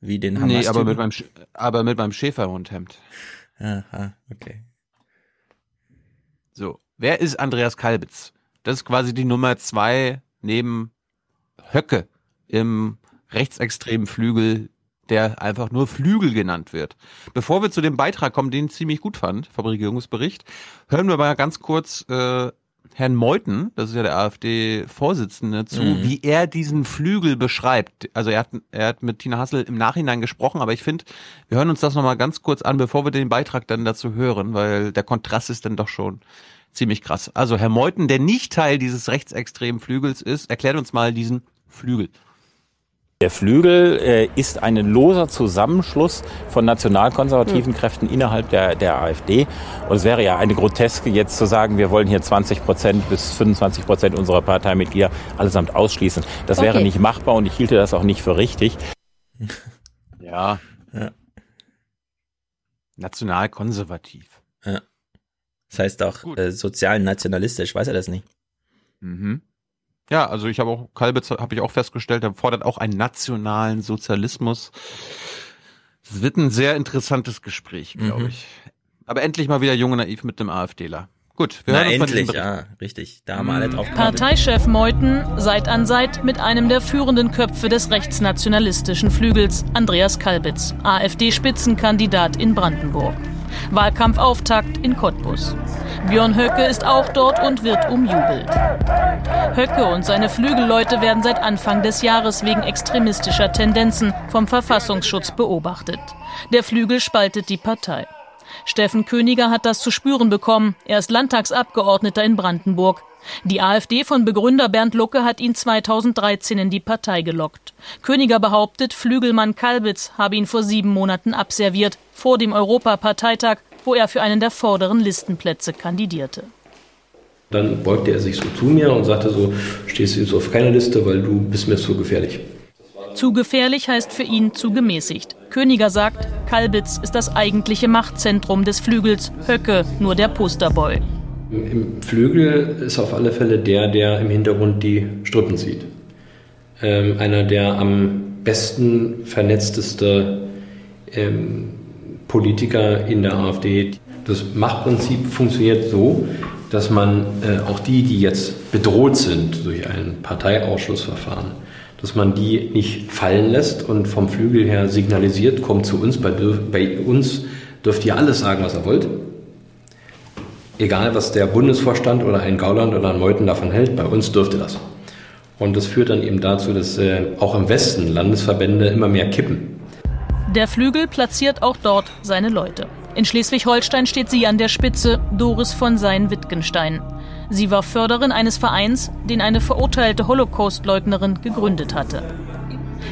Wie den Hamas. Nee, aber mit meinem, aber mit meinem Schäferhundhemd. Aha, okay. So, wer ist Andreas Kalbitz? Das ist quasi die Nummer zwei neben Höcke im rechtsextremen Flügel, der einfach nur Flügel genannt wird. Bevor wir zu dem Beitrag kommen, den ich ziemlich gut fand, vom Regierungsbericht, hören wir mal ganz kurz äh, Herrn Meuthen, das ist ja der AfD-Vorsitzende, zu, Mhm. wie er diesen Flügel beschreibt. Also er hat, er hat mit Tina Hassel im Nachhinein gesprochen, aber ich finde, wir hören uns das nochmal ganz kurz an, bevor wir den Beitrag dann dazu hören, weil der Kontrast ist dann doch schon ziemlich krass. Also Herr Meuthen, der nicht Teil dieses rechtsextremen Flügels ist, erklärt uns mal diesen Flügel. Der Flügel äh, ist ein loser Zusammenschluss von nationalkonservativen Kräften innerhalb der, der AfD. Und es wäre ja eine Groteske, jetzt zu sagen, wir wollen hier 20 Prozent bis 25 Prozent unserer Parteimitglieder allesamt ausschließen. Das wäre Okay. nicht machbar und ich hielte das auch nicht für richtig. *laughs* Ja. Ja. Nationalkonservativ. Ja. Das heißt auch äh, sozial nationalistisch, weiß er das nicht? Mhm. Ja, also ich habe auch, Kalbitz habe ich auch festgestellt, er fordert auch einen nationalen Sozialismus. Es wird ein sehr interessantes Gespräch, glaube Mhm. ich. Aber endlich mal wieder junge naiv mit dem AfDler. Gut, wir Na hören uns mal endlich, ja, richtig. Da haben wir alle drauf. Parteichef Meuthen Seit an Seit mit einem der führenden Köpfe des rechtsnationalistischen Flügels, Andreas Kalbitz, AfD-Spitzenkandidat in Brandenburg. Wahlkampfauftakt in Cottbus. Björn Höcke ist auch dort und wird umjubelt. Höcke und seine Flügelleute werden seit Anfang des Jahres wegen extremistischer Tendenzen vom Verfassungsschutz beobachtet. Der Flügel spaltet die Partei. Steffen Königer hat das zu spüren bekommen. Er ist Landtagsabgeordneter in Brandenburg. Die AfD von Begründer Bernd Lucke hat ihn 2013 in die Partei gelockt. Königer behauptet, Flügelmann Kalbitz habe ihn vor sieben Monaten abserviert, vor dem Europaparteitag, wo er für einen der vorderen Listenplätze kandidierte. Dann beugte er sich so zu mir und sagte so, stehst du jetzt auf keiner Liste, weil du bist mir zu gefährlich. Zu gefährlich heißt für ihn zu gemäßigt. Königer sagt, Kalbitz ist das eigentliche Machtzentrum des Flügels, Höcke nur der Posterboy. Im Flügel ist auf alle Fälle der, der im Hintergrund die Strippen zieht. Ähm, einer der am besten vernetzteste ähm, Politiker in der AfD. Das Machtprinzip funktioniert so, dass man äh, auch die, die jetzt bedroht sind durch ein Parteiausschlussverfahren, dass man die nicht fallen lässt und vom Flügel her signalisiert, kommt zu uns, bei, bei uns dürft ihr alles sagen, was ihr wollt. Egal, was der Bundesvorstand oder ein Gauland oder ein Meuthen davon hält, bei uns dürfte das. Und das führt dann eben dazu, dass äh, auch im Westen Landesverbände immer mehr kippen. Der Flügel platziert auch dort seine Leute. In Schleswig-Holstein steht sie an der Spitze, Doris von Sein-Wittgenstein. Sie war Förderin eines Vereins, den eine verurteilte Holocaust-Leugnerin gegründet hatte.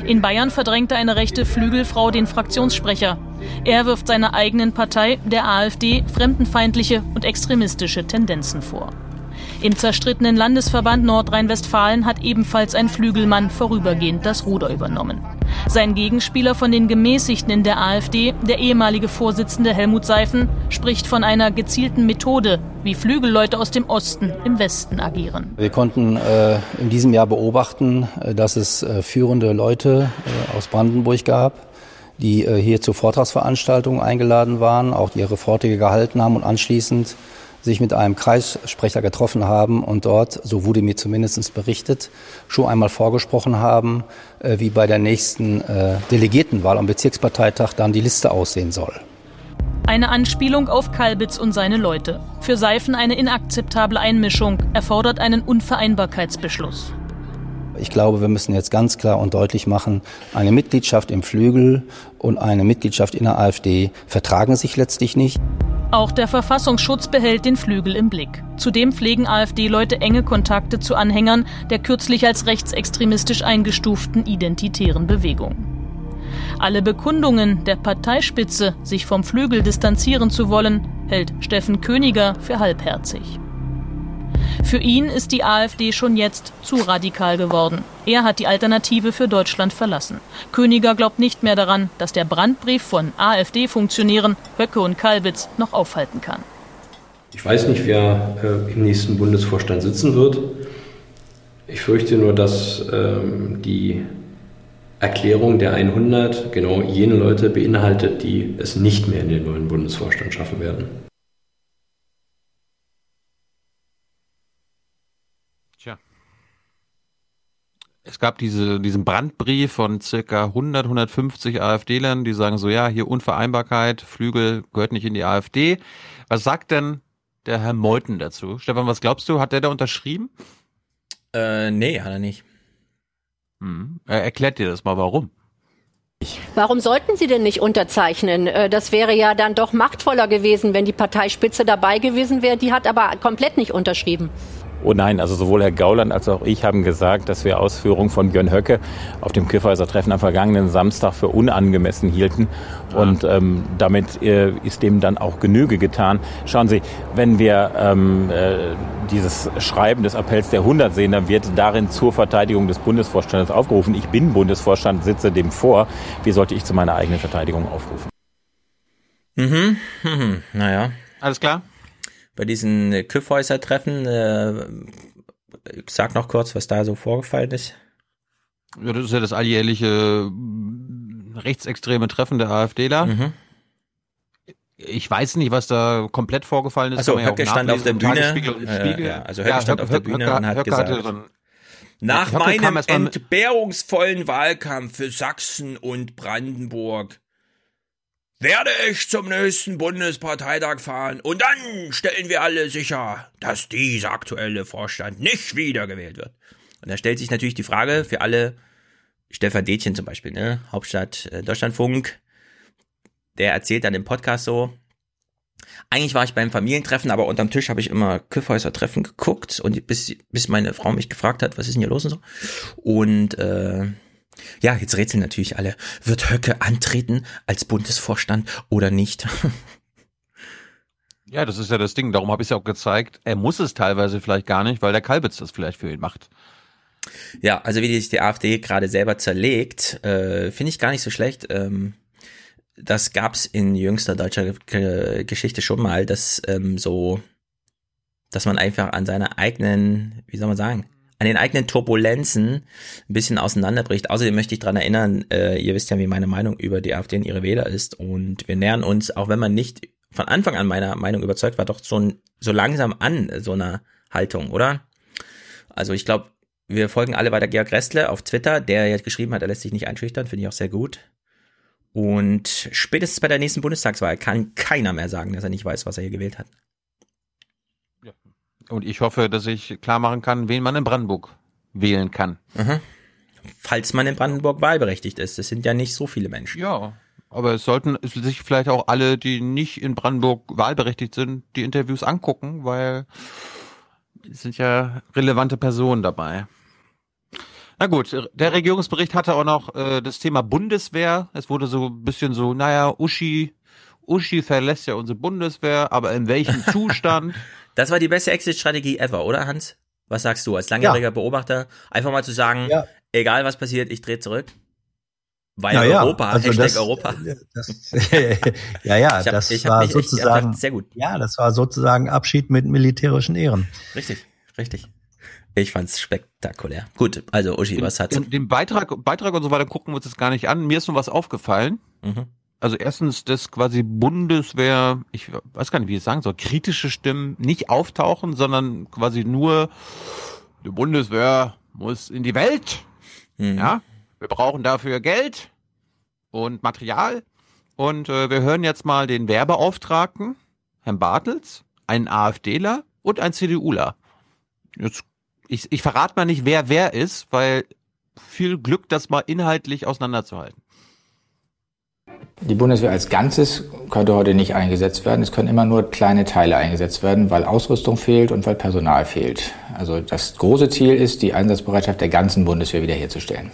In Bayern verdrängte eine rechte Flügelfrau den Fraktionssprecher. Er wirft seiner eigenen Partei, der AfD, fremdenfeindliche und extremistische Tendenzen vor. Im zerstrittenen Landesverband Nordrhein-Westfalen hat ebenfalls ein Flügelmann vorübergehend das Ruder übernommen. Sein Gegenspieler von den Gemäßigten in der AfD, der ehemalige Vorsitzende Helmut Seifen, spricht von einer gezielten Methode, wie Flügelleute aus dem Osten im Westen agieren. Wir konnten äh, in diesem Jahr beobachten, äh, dass es äh, führende Leute äh, aus Brandenburg gab, die äh, hier zu Vortragsveranstaltungen eingeladen waren, auch ihre Vorträge gehalten haben und anschließend sich mit einem Kreissprecher getroffen haben und dort, so wurde mir zumindest berichtet, schon einmal vorgesprochen haben, äh, wie bei der nächsten äh, Delegiertenwahl am Bezirksparteitag dann die Liste aussehen soll. Eine Anspielung auf Kalbitz und seine Leute. Für Seifen eine inakzeptable Einmischung, erfordert einen Unvereinbarkeitsbeschluss. Ich glaube, wir müssen jetzt ganz klar und deutlich machen, eine Mitgliedschaft im Flügel und eine Mitgliedschaft in der AfD vertragen sich letztlich nicht. Auch der Verfassungsschutz behält den Flügel im Blick. Zudem pflegen AfD-Leute enge Kontakte zu Anhängern der kürzlich als rechtsextremistisch eingestuften identitären Bewegung. Alle Bekundungen der Parteispitze, sich vom Flügel distanzieren zu wollen, hält Steffen Königer für halbherzig. Für ihn ist die AfD schon jetzt zu radikal geworden. Er hat die Alternative für Deutschland verlassen. Königer glaubt nicht mehr daran, dass der Brandbrief von AfD-Funktionären Höcke und Kalbitz noch aufhalten kann. Ich weiß nicht, wer äh, im nächsten Bundesvorstand sitzen wird. Ich fürchte nur, dass ähm, die Erklärung der 100 genau jene Leute beinhaltet, die es nicht mehr in den neuen Bundesvorstand schaffen werden. Tja. Es gab diese, diesen Brandbrief von circa 100, 150 AfD-Lern, die sagen so, ja, hier Unvereinbarkeit, Flügel gehört nicht in die AfD. Was sagt denn der Herr Meuthen dazu? Stefan, was glaubst du? Hat der da unterschrieben? Äh, nee, hat er nicht. Hm. Er erklärt dir das mal, warum. Warum sollten Sie denn nicht unterzeichnen? Äh, Das wäre ja dann doch machtvoller gewesen, wenn die Parteispitze dabei gewesen wäre. Die hat aber komplett nicht unterschrieben. Oh nein, also sowohl Herr Gauland als auch ich haben gesagt, dass wir Ausführungen von Björn Höcke auf dem Kiffhäuser Treffen am vergangenen Samstag für unangemessen hielten. Und ähm, damit äh, ist dem dann auch Genüge getan. Schauen Sie, wenn wir ähm, äh, dieses Schreiben des Appells der 100 sehen, dann wird darin zur Verteidigung des Bundesvorstandes aufgerufen. Ich bin Bundesvorstand, sitze dem vor. Wie sollte ich zu meiner eigenen Verteidigung aufrufen? Mhm, mhm. *laughs* naja. Alles klar? Bei diesen äh, Küffhäuser-Treffen, äh, sag noch kurz, was da so vorgefallen ist. Ja, das ist ja das alljährliche mm, rechtsextreme Treffen der AfDler. Mhm. Ich weiß nicht, was da komplett vorgefallen ist. Also Höcke stand auf der Bühne. Spiegel. ja, also Höcke stand auf der Bühne und hat Höcke gesagt, so Nach Höcke meinem entbehrungsvollen Wahlkampf für Sachsen und Brandenburg werde ich zum nächsten Bundesparteitag fahren und dann stellen wir alle sicher, dass dieser aktuelle Vorstand nicht wiedergewählt wird. Und da stellt sich natürlich die Frage für alle, Stefan Detjen zum Beispiel, ne, Hauptstadt äh, Deutschlandfunk, der erzählt dann im Podcast so, eigentlich war ich beim Familientreffen, aber unterm Tisch habe ich immer Küffhäuser-Treffen geguckt und bis, bis meine Frau mich gefragt hat, was ist denn hier los und so. Und äh, ja, jetzt rätseln natürlich alle, wird Höcke antreten als Bundesvorstand oder nicht? Ja, das ist ja das Ding. Darum habe ich es ja auch gezeigt. Er muss es teilweise vielleicht gar nicht, weil der Kalbitz das vielleicht für ihn macht. Ja, also wie sich die AfD gerade selber zerlegt, äh, finde ich gar nicht so schlecht. Ähm, das gab's in jüngster deutscher Ge Geschichte schon mal, dass ähm, so, dass man einfach an seiner eigenen, wie soll man sagen, an den eigenen Turbulenzen ein bisschen auseinanderbricht. Außerdem möchte ich dran erinnern, äh, ihr wisst ja, wie meine Meinung über die AfD und ihre Wähler ist. Und wir nähern uns, auch wenn man nicht von Anfang an meiner Meinung überzeugt war, doch so, so langsam an so einer Haltung, oder? Also ich glaube, wir folgen alle weiter Georg Restle auf Twitter, der jetzt geschrieben hat, er lässt sich nicht einschüchtern, finde ich auch sehr gut. Und spätestens bei der nächsten Bundestagswahl kann keiner mehr sagen, dass er nicht weiß, was er hier gewählt hat. Und ich hoffe, dass ich klar machen kann, wen man in Brandenburg wählen kann. Aha. Falls man in Brandenburg wahlberechtigt ist. Das sind ja nicht so viele Menschen. Ja. Aber es sollten sich vielleicht auch alle, die nicht in Brandenburg wahlberechtigt sind, die Interviews angucken, weil es sind ja relevante Personen dabei. Na gut, der Regierungsbericht hatte auch noch äh, das Thema Bundeswehr. Es wurde so ein bisschen so, naja, Uschi, Uschi verlässt ja unsere Bundeswehr, aber in welchem *laughs* Zustand? Das war die beste Exit-Strategie ever, oder Hans? Was sagst du als langjähriger Beobachter? Einfach mal zu sagen, Ja. egal was passiert, ich drehe zurück. Weil ja, Europa, also Hashtag das- Europa. Das, *laughs* ja, ja, Ich hab- das war mich echt sozusagen sehr gut. Ja, das war sozusagen Abschied mit militärischen Ehren. Richtig, richtig. Ich fand's spektakulär. Gut, also Uschi, was hat's? Den, den Beitrag, Beitrag und so weiter gucken wir uns das gar nicht an. Mir ist nur was aufgefallen. Mhm. Also erstens, dass quasi Bundeswehr, ich weiß gar nicht, wie ich es sagen soll, kritische Stimmen nicht auftauchen, sondern quasi nur, die Bundeswehr muss in die Welt. Mhm. Ja, wir brauchen dafür Geld und Material. Und äh, wir hören jetzt mal den Werbeauftragten, Herrn Bartels, einen AfDler und einen CDUler. Jetzt, ich, ich verrate mal nicht, wer wer ist, weil viel Glück, das mal inhaltlich auseinanderzuhalten. Die Bundeswehr als Ganzes könnte heute nicht eingesetzt werden. Es können immer nur kleine Teile eingesetzt werden, weil Ausrüstung fehlt und weil Personal fehlt. Also das große Ziel ist, die Einsatzbereitschaft der ganzen Bundeswehr wiederherzustellen.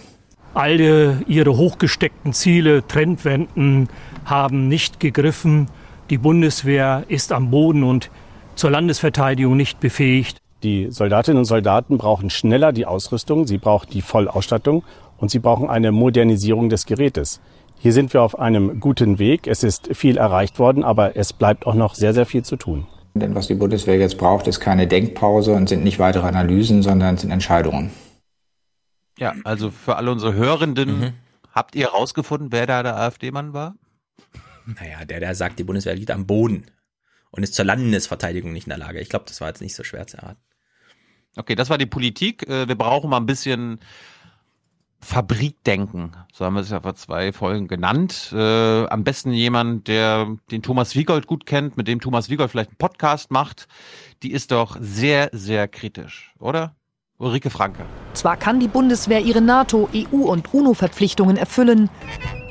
Alle ihre hochgesteckten Ziele, Trendwenden haben nicht gegriffen. Die Bundeswehr ist am Boden und zur Landesverteidigung nicht befähigt. Die Soldatinnen und Soldaten brauchen schneller die Ausrüstung, sie brauchen die Vollausstattung und sie brauchen eine Modernisierung des Gerätes. Hier sind wir auf einem guten Weg. Es ist viel erreicht worden, aber es bleibt auch noch sehr, sehr viel zu tun. Denn was die Bundeswehr jetzt braucht, ist keine Denkpause und sind nicht weitere Analysen, sondern sind Entscheidungen. Ja, also für alle unsere Hörenden, mhm. habt ihr herausgefunden, wer da der AfD-Mann war? Naja, der, der sagt, die Bundeswehr liegt am Boden und ist zur Landesverteidigung nicht in der Lage. Ich glaube, das war jetzt nicht so schwer zu erraten. Okay, das war die Politik. Äh, wir brauchen mal ein bisschen Fabrikdenken. So haben wir es ja vor zwei Folgen genannt. Äh, am besten jemand, der den Thomas Wiegold gut kennt, mit dem Thomas Wiegold vielleicht einen Podcast macht. Die ist doch sehr, sehr kritisch, oder? Ulrike Franke. Zwar kann die Bundeswehr ihre NATO, EU und UNO-Verpflichtungen erfüllen,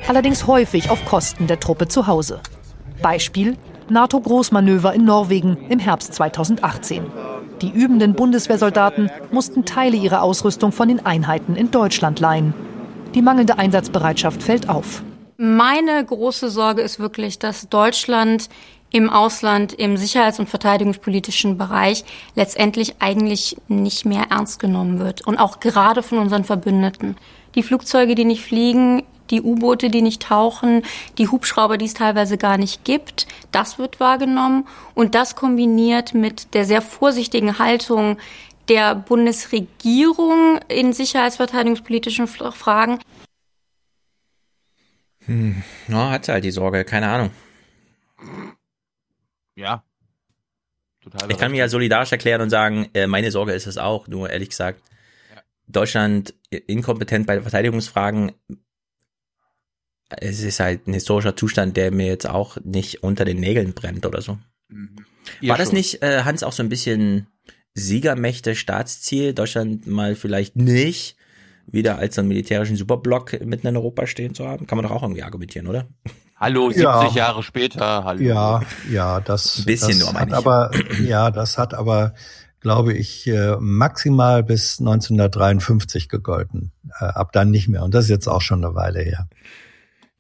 allerdings häufig auf Kosten der Truppe zu Hause. Beispiel NATO-Großmanöver in Norwegen im Herbst 2018. Die übenden Bundeswehrsoldaten mussten Teile ihrer Ausrüstung von den Einheiten in Deutschland leihen. Die mangelnde Einsatzbereitschaft fällt auf. Meine große Sorge ist wirklich, dass Deutschland im Ausland, im sicherheits- und verteidigungspolitischen Bereich letztendlich eigentlich nicht mehr ernst genommen wird. Und auch gerade von unseren Verbündeten. Die Flugzeuge, die nicht fliegen, die U-Boote, die nicht tauchen, die Hubschrauber, die es teilweise gar nicht gibt, das wird wahrgenommen. Und das kombiniert mit der sehr vorsichtigen Haltung der Bundesregierung in sicherheitsverteidigungspolitischen Fragen. Hm, ja, hat sie halt die Sorge, keine Ahnung. Ja. Total ich kann mir ja solidarisch erklären und sagen, äh, meine Sorge ist es auch, nur ehrlich gesagt, ja. Deutschland inkompetent bei Verteidigungsfragen. Es ist halt ein historischer Zustand, der mir jetzt auch nicht unter den Nägeln brennt oder so. Mhm. War das schon. nicht, äh, Hans, auch so ein bisschen Siegermächte, Staatsziel, Deutschland mal vielleicht nicht wieder als so einen militärischen Superblock mitten in Europa stehen zu haben? Kann man doch auch irgendwie argumentieren, oder? Hallo, 70 ja. Jahre später, hallo. Ja, ja, das, ein bisschen das nur, meine ich. aber, ja, das hat aber, glaube ich, äh, maximal bis 1953 gegolten. Äh, ab dann nicht mehr. Und das ist jetzt auch schon eine Weile her.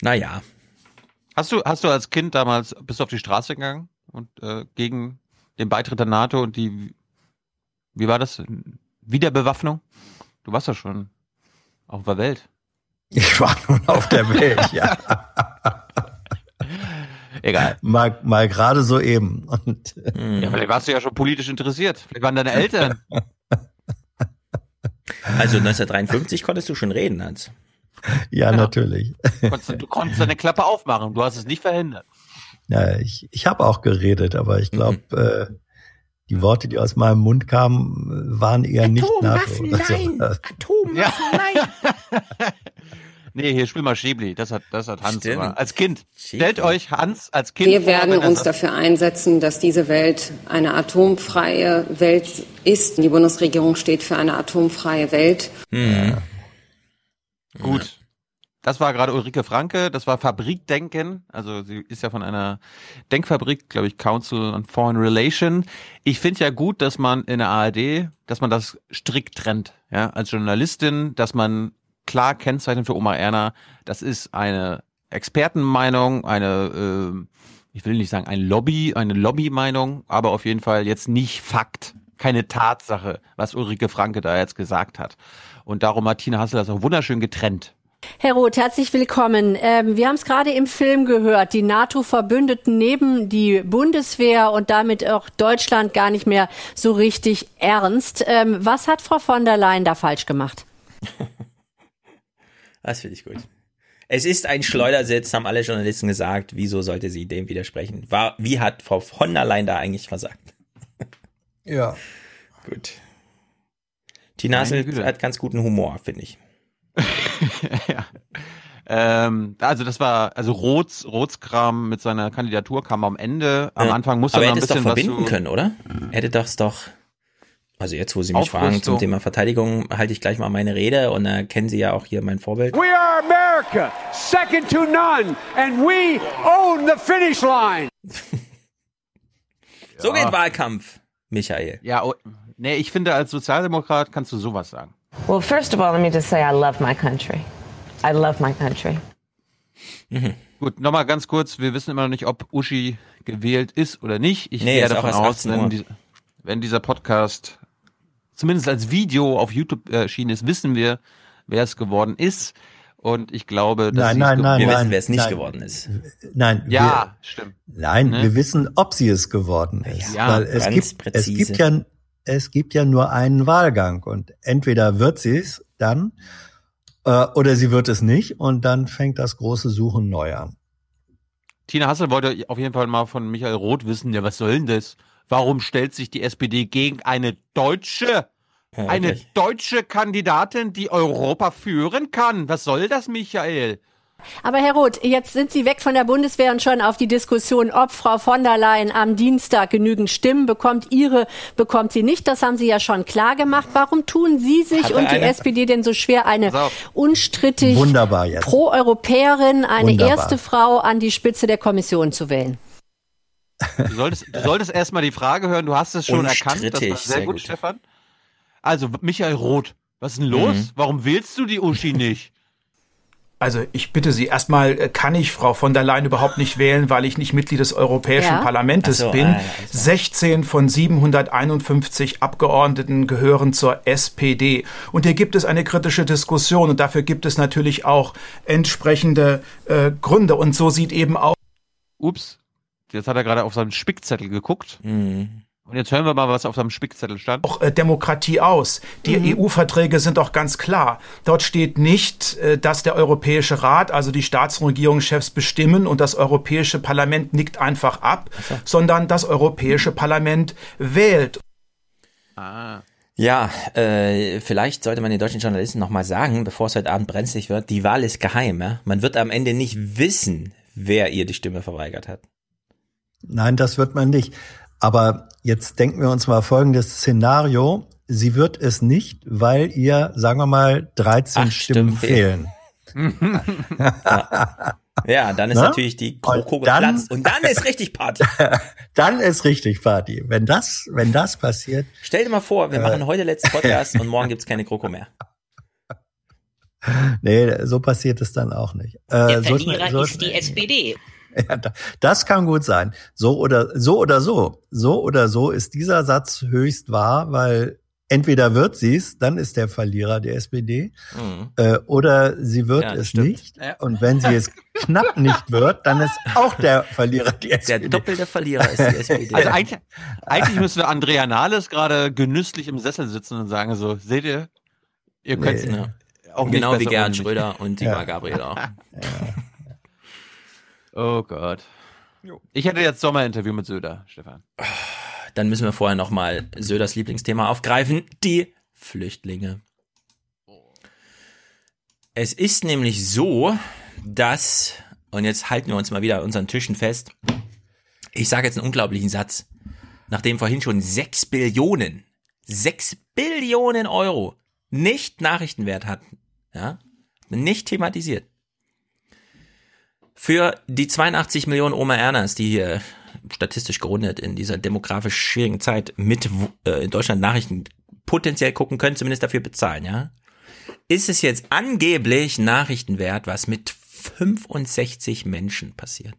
Naja. Hast du, hast du als Kind damals, bist du auf die Straße gegangen und äh, gegen den Beitritt der NATO und die, wie war das? Wiederbewaffnung? Du warst ja schon auf der Welt. Ich war nun auf der Welt, ja. *laughs* Egal. Mal, mal gerade so eben. Und, ja, vielleicht warst du ja schon politisch interessiert. Vielleicht waren deine Eltern. *laughs* Also 1953 konntest du schon reden, Hans. *laughs* Ja, ja. natürlich. Du konntest, du konntest deine Klappe aufmachen. Du hast es nicht verhindert. Ja, ich, ich habe auch geredet, aber ich glaube, mhm. äh, die Worte, die aus meinem Mund kamen, waren eher nicht NATO. Atomwaffen, nein! *laughs* Atomwaffen, ja. nein! *laughs* Nee, hier spiel mal Schäbli. Das hat, das hat Hans immer. Als Kind. Schäbli. Stellt euch Hans als Kind Wir vor, werden uns dafür einsetzen, dass diese Welt eine atomfreie Welt ist. Die Bundesregierung steht für eine atomfreie Welt. Hm. Gut. Das war gerade Ulrike Franke, das war Fabrikdenken. Also sie ist ja von einer Denkfabrik, glaube ich, Council on Foreign Relation. Ich finde ja gut, dass man in der ARD, dass man das strikt trennt. Ja, als Journalistin, dass man klar kennzeichnen für Oma Erna. Das ist eine Expertenmeinung, eine, äh, ich will nicht sagen ein Lobby, eine Lobbymeinung, aber auf jeden Fall jetzt nicht Fakt, keine Tatsache, was Ulrike Franke da jetzt gesagt hat. Und darum hat Tina Hassel das auch wunderschön getrennt. Herr Roth, herzlich willkommen. Ähm, wir haben es gerade im Film gehört. Die NATO-Verbündeten neben die Bundeswehr und damit auch Deutschland gar nicht mehr so richtig ernst. Ähm, was hat Frau von der Leyen da falsch gemacht? *laughs* Das finde ich gut. Es ist ein Schleudersitz, haben alle Journalisten gesagt. Wieso sollte sie dem widersprechen? War, wie hat Frau von der Leyen da eigentlich versagt? Ja. Gut. Tina hat ganz guten Humor, finde ich. *laughs* ja. Ähm, also das war, also Roths, Rothskram mit seiner Kandidatur kam am Ende. Am Anfang musste er noch ein bisschen doch verbinden können, oder? Hätte das doch also jetzt, wo Sie mich Aufrüstung. fragen zum Thema Verteidigung, halte ich gleich mal meine Rede und da kennen Sie ja auch hier mein Vorbild. We are America, second to none, and we own the finish line. *laughs* So geht Wahlkampf, Michael. Ja, oh, nee, ich finde, als Sozialdemokrat kannst du sowas sagen. Well, first of all, let me just say I love my country. I love my country. Mhm. Gut, nochmal ganz kurz, wir wissen immer noch nicht, ob Uschi gewählt ist oder nicht. Ich Nee, gehe ist davon aus, 18 Uhr. wenn, die, wenn dieser Podcast zumindest als Video auf YouTube erschienen ist, wissen wir, wer es geworden ist. Und ich glaube, dass Nein, nein, es nein, Wir nein, wissen, wer es nicht nein. geworden ist. Nein, Ja, wir, stimmt. Nein, Ne? wir wissen, ob sie es geworden ist. Ja, weil es ganz gibt, es präzise. gibt ja, es gibt ja nur einen Wahlgang und entweder wird sie es dann äh, oder sie wird es nicht und dann fängt das große Suchen neu an. Tina Hassel wollte auf jeden Fall mal von Michael Roth wissen, ja, was soll denn das? Warum stellt sich die SPD gegen eine deutsche, Ja, eine deutsche Kandidatin, die Europa führen kann? Was soll das, Michael? Aber Herr Roth, jetzt sind Sie weg von der Bundeswehr und schon auf die Diskussion, ob Frau von der Leyen am Dienstag genügend Stimmen bekommt. Ihre bekommt sie nicht. Das haben Sie ja schon klar gemacht. Warum tun Sie sich Hat und die SPD denn so schwer, eine unstrittig. Pro-Europäerin, eine Wunderbar. erste Frau an die Spitze der Kommission zu wählen? Du solltest, du solltest erstmal die Frage hören, du hast es schon erkannt. Das war sehr, sehr gut, gut. Stefan. Also, Michael Roth, was ist denn los? Mhm. Warum wählst du die Uschi nicht? Also ich bitte Sie, erstmal äh, kann ich Frau von der Leyen überhaupt nicht wählen, weil ich nicht Mitglied des Europäischen Ja. Parlaments so, bin. ah, also. 16 von 751 Abgeordneten gehören zur SPD. Und hier gibt es eine kritische Diskussion und dafür gibt es natürlich auch entsprechende äh, Gründe. Und so sieht eben auch Ups, jetzt hat er gerade auf seinen Spickzettel geguckt. Mhm. Und jetzt hören wir mal, was auf seinem Spickzettel stand. auch äh, Demokratie aus. Die EU-Verträge sind auch ganz klar. Dort steht nicht, äh, dass der Europäische Rat, also die Staats- und Regierungschefs bestimmen und das Europäische Parlament nickt einfach ab, sondern das Europäische Parlament wählt. Ah. Ja, äh, vielleicht sollte man den deutschen Journalisten nochmal sagen, bevor es heute Abend brenzlig wird, die Wahl ist geheim. Ja? Man wird am Ende nicht wissen, wer ihr die Stimme verweigert hat. Nein, das wird man nicht. Aber jetzt denken wir uns mal folgendes Szenario. Sie wird es nicht, weil ihr, sagen wir mal, 13 Acht Stimmen Stimmen fehlen. fehlen. *laughs* Ja, dann ist Na? natürlich die Kroko Und dann- geplatzt und dann ist richtig Party. *laughs* Dann ist richtig Party. Wenn das, wenn das passiert, Stell dir mal vor, Äh. wir machen heute letzten Podcast und morgen gibt's keine Kroko mehr. *laughs* nee, so passiert es dann auch nicht. Äh, Der so Verlierer schnell- so ist die SPD. *laughs* Ja, da- das kann gut sein. So oder so oder so. So oder so ist dieser Satz höchst wahr, weil entweder wird sie es, dann ist der Verlierer der SPD, Mhm. äh, oder sie wird Ja, es stimmt. nicht. Und wenn sie es knapp nicht wird, dann ist auch der Verlierer die Der SPD. doppelte Verlierer ist die SPD. Also eigentlich, eigentlich müsste Andrea Nahles gerade genüsslich im Sessel sitzen und sagen so, seht ihr, ihr könnt Nee. Ja. auch nicht genau wie Gerhard. Schröder und Sigmar Ja. Gabriel auch. Oh Gott. Ich hätte jetzt Sommerinterview mit Söder, Stefan. Dann müssen wir vorher nochmal Söders Lieblingsthema aufgreifen, die Flüchtlinge. Es ist nämlich so, dass, und jetzt halten wir uns mal wieder an unseren Tischen fest, ich sage jetzt einen unglaublichen Satz, nachdem vorhin schon 6 Billionen, 6 Billionen Euro nicht Nachrichtenwert hatten, ja, nicht thematisiert. Für die 82 Millionen Oma Ernas, die hier statistisch gerundet in dieser demografisch schwierigen Zeit mit äh, in Deutschland Nachrichten potenziell gucken können, zumindest dafür bezahlen, ja, ist es jetzt angeblich Nachrichtenwert, was mit 65 Menschen passiert.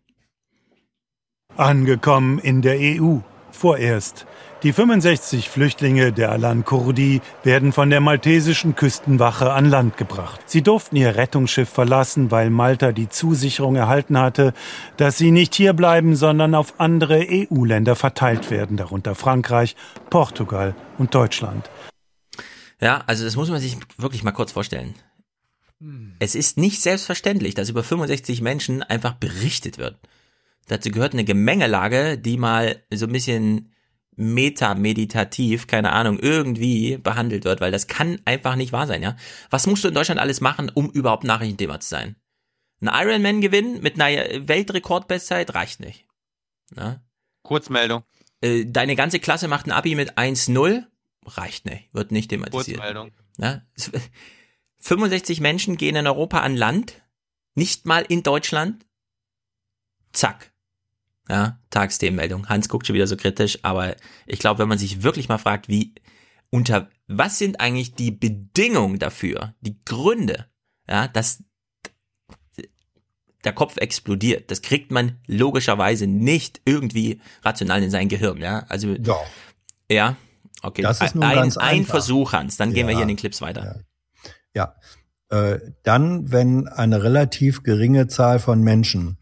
Angekommen in der EU. Vorerst. Die 65 Flüchtlinge der Alan Kurdi werden von der maltesischen Küstenwache an Land gebracht. Sie durften ihr Rettungsschiff verlassen, weil Malta die Zusicherung erhalten hatte, dass sie nicht hier bleiben, sondern auf andere EU-Länder verteilt werden, darunter Frankreich, Portugal und Deutschland. Ja, also das muss man sich wirklich mal kurz vorstellen. Es ist nicht selbstverständlich, dass über 65 Menschen einfach berichtet wird. Dazu gehört eine Gemengelage, die mal so ein bisschen metameditativ, keine Ahnung, irgendwie behandelt wird, weil das kann einfach nicht wahr sein, ja. Was musst du in Deutschland alles machen, um überhaupt Nachrichtenthema zu sein? Ein Ironman gewinnen mit einer Weltrekordbestzeit reicht nicht. Ja? Kurzmeldung. Äh, Deine ganze Klasse macht ein Abi mit 1-0, reicht nicht, wird nicht thematisiert. Kurzmeldung. *laughs* Ja? 65 Menschen gehen in Europa an Land, nicht mal in Deutschland. Zack. Ja, Tagsthemenmeldung. Hans guckt schon wieder so kritisch, aber ich glaube, wenn man sich wirklich mal fragt, wie, unter, was sind eigentlich die Bedingungen dafür, die Gründe, ja, dass der Kopf explodiert. Das kriegt man logischerweise nicht irgendwie rational in sein Gehirn, ja. Also, Doch. ja, okay. Das ist nun ein, ganz ein einfach. Versuch, Hans. Dann gehen wir Ja. hier in den Clips weiter. Ja. äh, dann, wenn eine relativ geringe Zahl von Menschen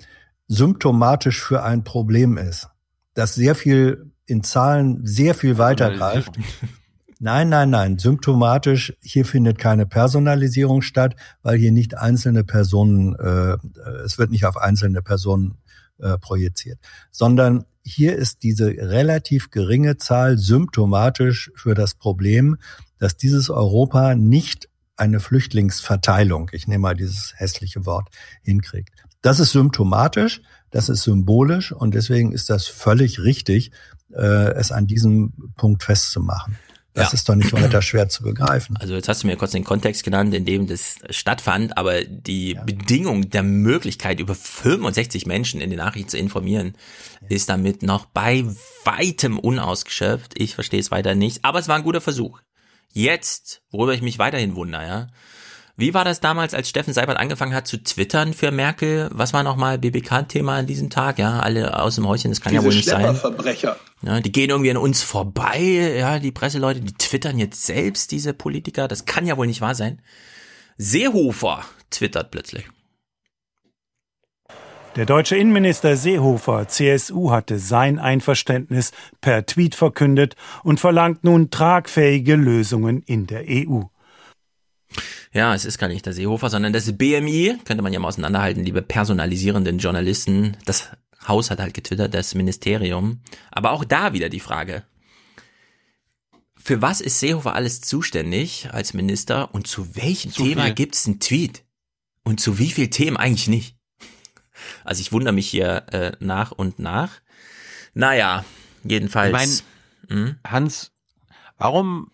symptomatisch für ein Problem ist, das sehr viel in Zahlen sehr viel weiter greift. *laughs* Nein, nein, nein. Symptomatisch, hier findet keine Personalisierung statt, weil hier nicht einzelne Personen, äh, es wird nicht auf einzelne Personen äh, projiziert, sondern hier ist diese relativ geringe Zahl symptomatisch für das Problem, dass dieses Europa nicht eine Flüchtlingsverteilung, ich nehme mal dieses hässliche Wort, hinkriegt. Das ist symptomatisch, das ist symbolisch und deswegen ist das völlig richtig, äh, es an diesem Punkt festzumachen. Das ja. ist doch nicht weiter schwer zu begreifen. Also jetzt hast du mir kurz den Kontext genannt, in dem das stattfand, aber die ja. Bedingung der Möglichkeit, über 65 Menschen in den Nachrichten zu informieren, ja. ist damit noch bei weitem unausgeschöpft. Ich verstehe es weiter nicht, aber es war ein guter Versuch. Jetzt, worüber ich mich weiterhin wundere, ja, wie war das damals, als Steffen Seibert angefangen hat zu twittern für Merkel? Was war nochmal BBK-Thema an diesem Tag? Ja, alle aus dem Häuschen, das kann Diese ja wohl nicht sein. Verbrecher. Ja, die gehen irgendwie an uns vorbei, ja, die Presseleute, die twittern jetzt selbst, diese Politiker. Das kann ja wohl nicht wahr sein. Seehofer twittert plötzlich. Der deutsche Innenminister Seehofer, CSU, hatte sein Einverständnis per Tweet verkündet und verlangt nun tragfähige Lösungen in der EU. Ja, es ist gar nicht der Seehofer, sondern das BMI, könnte man ja mal auseinanderhalten, liebe personalisierenden Journalisten. Das Haus hat halt getwittert, das Ministerium. Aber auch da wieder die Frage. Für was ist Seehofer alles zuständig als Minister und zu welchem zu Thema gibt es einen Tweet? Und zu wie vielen Themen eigentlich nicht? Also ich wundere mich hier äh, nach und nach. Naja, jedenfalls. Ich mein, hm? Hans, warum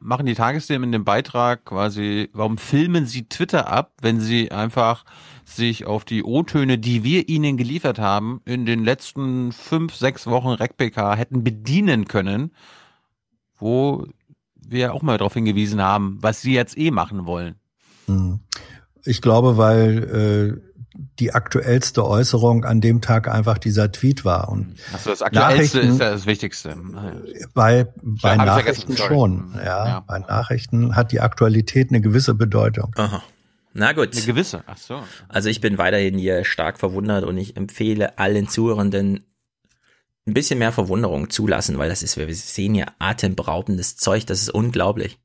machen die Tagesthemen in dem Beitrag quasi, warum filmen sie Twitter ab, wenn sie einfach sich auf die O-Töne, die wir ihnen geliefert haben, in den letzten fünf, sechs Wochen RecPK hätten bedienen können, wo wir auch mal darauf hingewiesen haben, was sie jetzt eh machen wollen. Hm. Ich glaube, weil äh, die aktuellste Äußerung an dem Tag einfach dieser Tweet war. Und also das Aktuellste ist ja das Wichtigste. Bei, bei Nachrichten schon. Ja, ja, bei Nachrichten hat die Aktualität eine gewisse Bedeutung. Aha. Na gut. Eine gewisse, ach so. Also ich bin weiterhin hier stark verwundert und ich empfehle allen Zuhörenden ein bisschen mehr Verwunderung zulassen, weil das ist, wir sehen hier atemberaubendes Zeug, das ist unglaublich.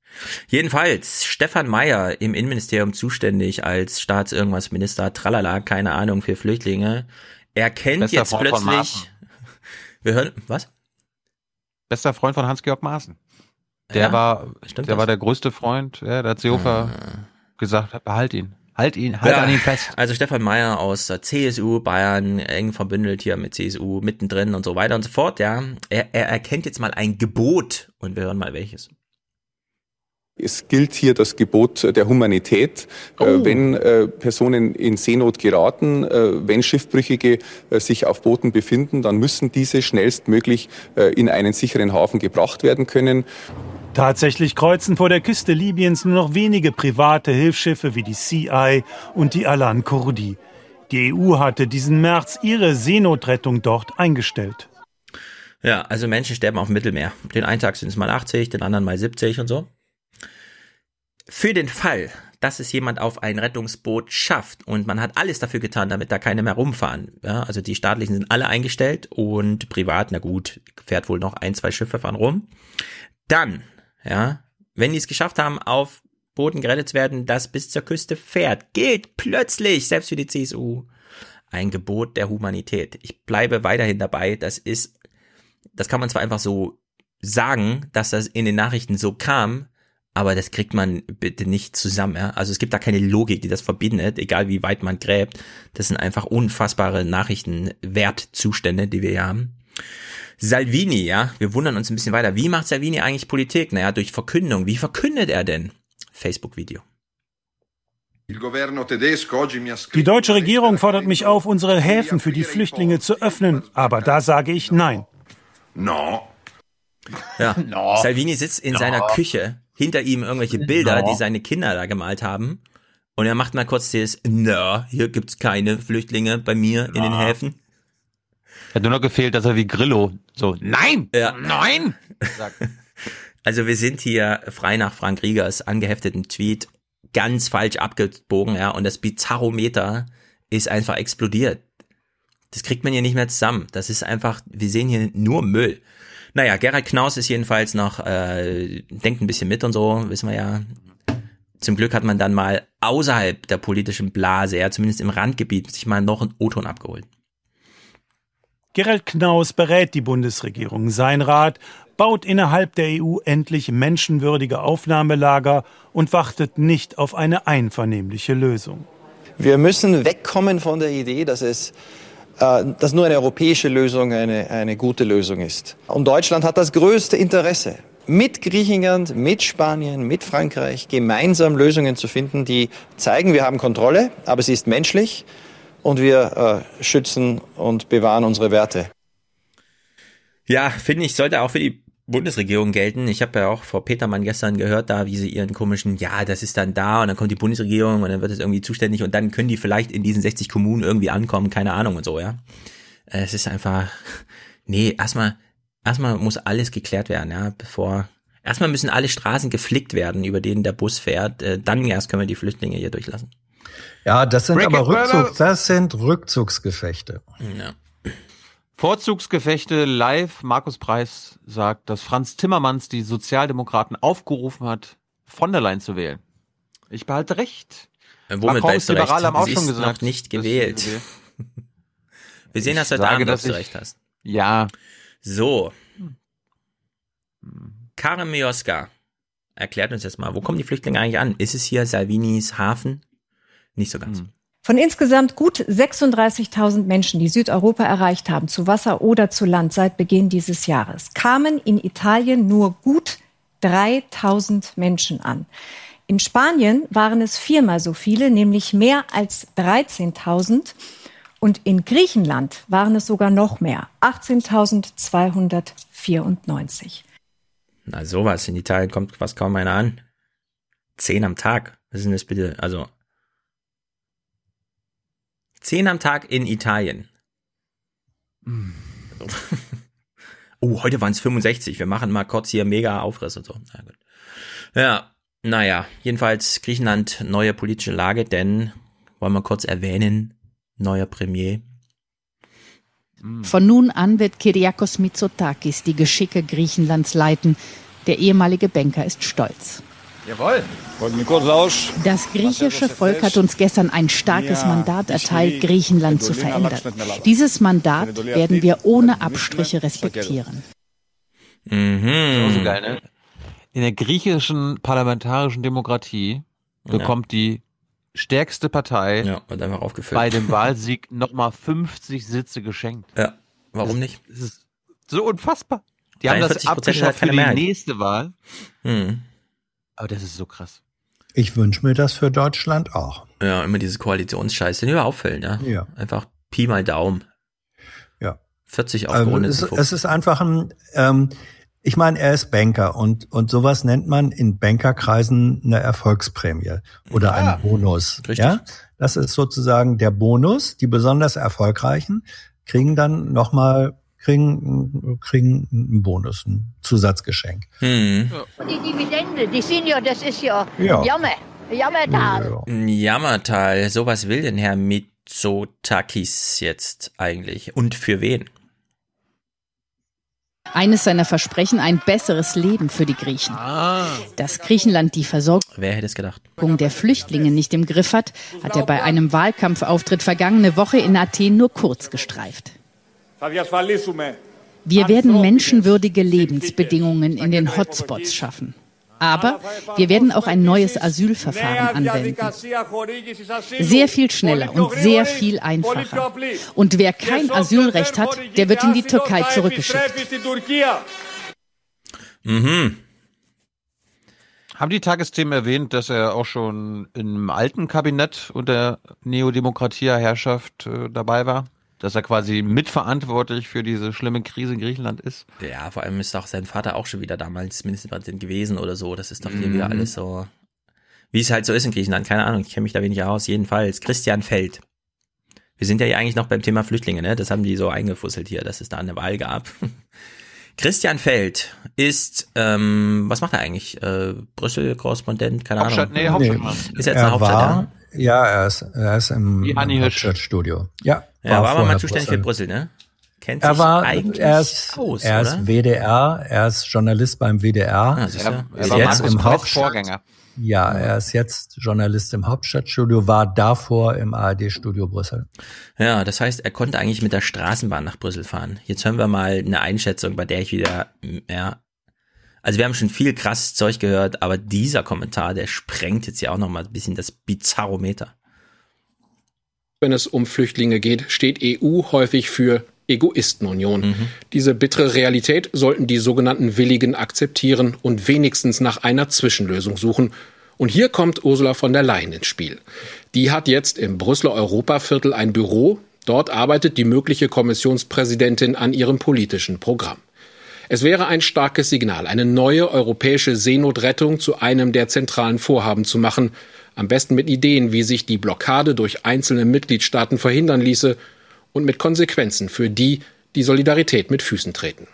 Jedenfalls, Stefan Meyer im Innenministerium zuständig als Staats-Irgendwas Minister, tralala, keine Ahnung, für Flüchtlinge, erkennt Bester jetzt Freund plötzlich, wir hören, was? Bester Freund von Hans-Georg Maaßen. Der ja, war, der das? war der größte Freund, ja, der hat Seehofer hm. gesagt, behalt ihn. Halt ihn, halt ja, an ihn fest. Also Stefan Meyer aus der CSU, Bayern, eng verbündelt hier mit CSU, mittendrin und so weiter und so fort, ja. Er, er erkennt jetzt mal ein Gebot und wir hören mal welches. Es gilt hier das Gebot der Humanität. Äh, oh. Wenn äh, Personen in Seenot geraten, äh, wenn Schiffbrüchige äh, sich auf Booten befinden, dann müssen diese schnellstmöglich in einen sicheren Hafen gebracht werden können. Tatsächlich kreuzen vor der Küste Libyens nur noch wenige private Hilfsschiffe wie die CI und die Alan Kurdi. Die EU hatte diesen März ihre Seenotrettung dort eingestellt. Ja, also Menschen sterben auf dem Mittelmeer. Den einen Tag sind es mal 80, den anderen mal 70 und so. Für den Fall, dass es jemand auf ein Rettungsboot schafft und man hat alles dafür getan, damit da keine mehr rumfahren. Ja, also die staatlichen sind alle eingestellt und privat, na gut, fährt wohl noch ein, zwei Schiffe fahren rum. Dann ja, wenn die es geschafft haben, auf Boden gerettet zu werden, das bis zur Küste fährt, gilt plötzlich, selbst für die CSU, ein Gebot der Humanität. Ich bleibe weiterhin dabei, das ist, das kann man zwar einfach so sagen, dass das in den Nachrichten so kam, aber das kriegt man bitte nicht zusammen. Ja? Also es gibt da keine Logik, die das verbindet, egal wie weit man gräbt. Das sind einfach unfassbare Nachrichtenwertzustände, die wir hier haben. Salvini, ja, wir wundern uns ein bisschen weiter. Wie macht Salvini eigentlich Politik? Naja, durch Verkündung. Wie verkündet er denn? Facebook-Video. Die deutsche Regierung fordert mich auf, unsere Häfen für die Flüchtlinge zu öffnen. Aber da sage ich nein. No. Ja, *laughs* no. Salvini sitzt in no. seiner Küche, hinter ihm irgendwelche Bilder, no. die seine Kinder da gemalt haben. Und er macht mal kurz das, na, hier gibt's keine Flüchtlinge bei mir in den Häfen. Hat nur noch gefehlt, dass er wie Grillo so, nein, ja. nein. *laughs* Also wir sind hier frei nach Frank Riegers angehefteten Tweet ganz falsch abgebogen, ja, und das Bizarrometer ist einfach explodiert. Das kriegt man hier nicht mehr zusammen. Das ist einfach, wir sehen hier nur Müll. Naja, Gerald Knaus ist jedenfalls noch, äh, denkt ein bisschen mit und so, wissen wir ja. Zum Glück hat man dann mal außerhalb der politischen Blase, ja, zumindest im Randgebiet, sich mal noch einen O-Ton abgeholt. Gerald Knaus berät die Bundesregierung. Sein Rat baut innerhalb der EU endlich menschenwürdige Aufnahmelager und wartet nicht auf eine einvernehmliche Lösung. Wir müssen wegkommen von der Idee, dass es dass nur eine europäische Lösung eine, eine gute Lösung ist. Und Deutschland hat das größte Interesse, mit Griechenland, mit Spanien, mit Frankreich gemeinsam Lösungen zu finden, die zeigen, wir haben Kontrolle, aber sie ist menschlich und wir äh, schützen und bewahren unsere Werte. Ja, finde ich, sollte auch für die Bundesregierung gelten. Ich habe ja auch Frau Petermann gestern gehört, da wie sie ihren komischen, ja, das ist dann da und dann kommt die Bundesregierung und dann wird es irgendwie zuständig und dann können die vielleicht in diesen 60 Kommunen irgendwie ankommen, keine Ahnung und so, ja. Es ist einfach, *laughs* nee, erstmal, erstmal muss alles geklärt werden, ja, bevor, erstmal müssen alle Straßen geflickt werden, über denen der Bus fährt, äh, dann erst können wir die Flüchtlinge hier durchlassen. Ja, das sind Break aber Rückzugs, das sind Rückzugsgefechte. Ja. Vorzugsgefechte live. Markus Preis sagt, dass Franz Timmermans die Sozialdemokraten aufgerufen hat, von der Leyen zu wählen. Ich behalte recht. Äh, womit Macrons Liberale haben auch Sie schon ist gesagt. noch nicht gewählt. *laughs* Wir sehen, dass du heute sage, Abend, ob dass du recht hast. Ja. So. Karin Mioska erklärt uns jetzt mal, wo kommen die Flüchtlinge eigentlich an? Ist es hier Salvinis Hafen? Nicht so ganz. Von insgesamt gut 36.000 Menschen, die Südeuropa erreicht haben, zu Wasser oder zu Land seit Beginn dieses Jahres, kamen in Italien nur gut 3.000 Menschen an. In Spanien waren es viermal so viele, nämlich mehr als 13.000. Und in Griechenland waren es sogar noch mehr, 18.294. Na sowas, in Italien kommt fast kaum einer an. Zehn am Tag. Was ist denn das bitte? Also. Zehn am Tag in Italien. *laughs* Oh, heute waren es 65. Wir machen mal kurz hier mega Aufriss und so. Na gut. Ja, naja, jedenfalls Griechenland neue politische Lage, denn wollen wir kurz erwähnen, neuer Premier. Von nun an wird Kyriakos Mitsotakis die Geschicke Griechenlands leiten. Der ehemalige Banker ist stolz. Jawohl. Das griechische Volk hat uns gestern ein starkes Mandat erteilt, Griechenland zu verändern. Dieses Mandat werden wir ohne Abstriche respektieren. Mhm. Geil, ne? In der griechischen parlamentarischen Demokratie bekommt die stärkste Partei ja, bei dem Wahlsieg nochmal 50 Sitze geschenkt. Ja, warum nicht? Das ist so unfassbar. Die haben das 43% ist abgeschafft für die nächste Wahl. Hm. Aber das ist so krass. Ich wünsche mir das für Deutschland auch. Ja, immer diese Koalitionsscheiße, den wir auffällen, ja. Ja. Einfach Pi mal Daumen. Ja. 40 Also aufgerundet es, zu es 50. ist einfach ein, ähm, ich meine, er ist Banker und, und sowas nennt man in Bankerkreisen eine Erfolgsprämie oder einen Bonus. Richtig. Ja, das ist sozusagen der Bonus. Die besonders Erfolgreichen kriegen dann nochmal, kriegen, kriegen einen Bonus, ein Zusatzgeschenk. Hm. Und die Dividende, die sind ja, das ist ja, Ja. Jammer, Jammertal. Ein Jammertal, sowas will denn Herr Mitsotakis jetzt eigentlich? Und für wen? Eines seiner Versprechen, ein besseres Leben für die Griechen. Dass Griechenland die Versorgung Wer hätte es gedacht? der Flüchtlinge nicht im Griff hat, hat er bei einem Wahlkampfauftritt vergangene Woche in Athen nur kurz gestreift. Wir werden menschenwürdige Lebensbedingungen in den Hotspots schaffen. Aber wir werden auch ein neues Asylverfahren anwenden. Sehr viel schneller und sehr viel einfacher. Und wer kein Asylrecht hat, der wird in die Türkei zurückgeschickt. Mhm. Haben die Tagesthemen erwähnt, dass er auch schon im alten Kabinett unter Neodemokratia-Herrschaft äh, dabei war? Dass er quasi mitverantwortlich für diese schlimme Krise in Griechenland ist? Ja, vor allem ist doch sein Vater auch schon wieder damals Ministerpräsident gewesen oder so. Das ist doch hier Mhm. wieder alles so, wie es halt so ist in Griechenland. Keine Ahnung, ich kenne mich da wenig aus. Jedenfalls, Christian Feld. Wir sind ja hier eigentlich noch beim Thema Flüchtlinge, ne? Das haben die so eingefusselt hier, dass es da eine Wahl gab. *laughs* Christian Feld ist, ähm, was macht er eigentlich? Äh, Brüssel-Korrespondent, keine Hauptstadt, Ahnung. nee, Hauptstadt. Ist jetzt er eine Hauptstadt, war, ja, er ist, er ist im, im. Hauptstadtstudio. Ja, ja. Ja, war aber mal zuständig für Brüssel, ne? Kennt Er sich war, eigentlich er ist, aus, er ist oder? WDR, er ist Journalist beim WDR. Ah? Er, er Ist war jetzt Markus im Hauptstadt. Vorgänger. Ja, er ist jetzt Journalist im Hauptstadtstudio, war davor im ARD-Studio Brüssel. Ja, das heißt, er konnte eigentlich mit der Straßenbahn nach Brüssel fahren. Jetzt hören wir mal eine Einschätzung, bei der ich wieder, ja, also wir haben schon viel krasses Zeug gehört, aber dieser Kommentar, der sprengt jetzt ja auch noch mal ein bisschen das Bizarrometer. Wenn es um Flüchtlinge geht, steht EU häufig für Egoistenunion. Diese bittere Realität sollten die sogenannten Willigen akzeptieren und wenigstens nach einer Zwischenlösung suchen. Und hier kommt Ursula von der Leyen ins Spiel. Die hat jetzt im Brüsseler Europaviertel ein Büro. Dort arbeitet die mögliche Kommissionspräsidentin an ihrem politischen Programm. Es wäre ein starkes Signal, eine neue europäische Seenotrettung zu einem der zentralen Vorhaben zu machen. Am besten mit Ideen, wie sich die Blockade durch einzelne Mitgliedstaaten verhindern ließe und mit Konsequenzen für die, die Solidarität mit Füßen treten.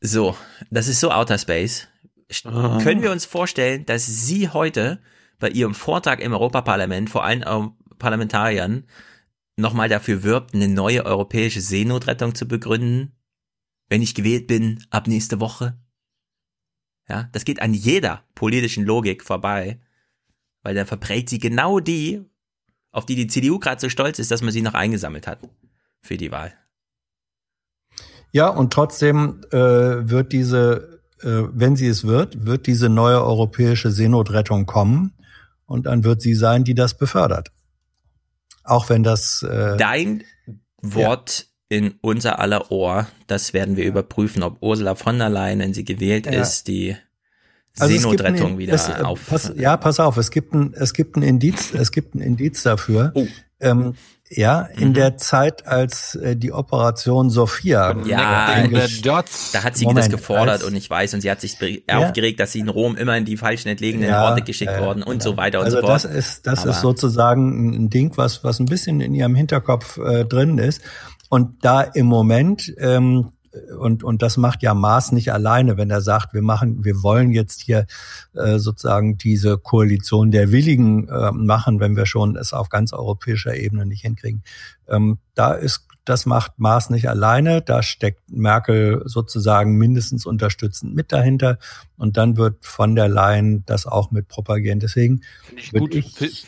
So, das ist so Outer Space. St- Können wir uns vorstellen, dass sie heute bei ihrem Vortrag im Europaparlament vor allen Parlamentariern nochmal dafür wirbt, eine neue europäische Seenotrettung zu begründen, wenn ich gewählt bin, ab nächste Woche? Ja, das geht an jeder politischen Logik vorbei, weil dann verprellt sie genau die, auf die die CDU gerade so stolz ist, dass man sie noch eingesammelt hat für die Wahl. Ja, und trotzdem äh, wird diese, äh, wenn sie es wird, wird diese neue europäische Seenotrettung kommen und dann wird sie sein, die das befördert. Auch wenn das äh, Dein Wort in unser aller Ohr, das werden wir überprüfen, ob Ursula von der Leyen, wenn sie gewählt Ja. ist, die Also Seenotrettung ein- wieder es, äh, auf. Pass, ja, pass auf, es gibt ein, es gibt ein Indiz, es gibt ein Indiz dafür. Oh. Ähm, ja, in Mhm. der Zeit, als äh, die Operation Sophia. Ja, da hat sie Moment, das gefordert als- und ich weiß, und sie hat sich Ja. aufgeregt, dass sie in Rom immer in die falschen entlegenen Ja, Orte geschickt ja, ja, worden und genau. so weiter und also so fort. das ist, das Aber ist sozusagen ein Ding, was, was ein bisschen in ihrem Hinterkopf äh, drin ist. Und da im Moment, ähm, und, und das macht ja Maas nicht alleine, wenn er sagt, wir machen, wir wollen jetzt hier äh, sozusagen diese Koalition der Willigen äh, machen, wenn wir schon es auf ganz europäischer Ebene nicht hinkriegen. Ähm, da ist das macht Maas nicht alleine, da steckt Merkel sozusagen mindestens unterstützend mit dahinter und dann wird von der Leyen das auch mit propagieren. Deswegen Finde würd gut. ich,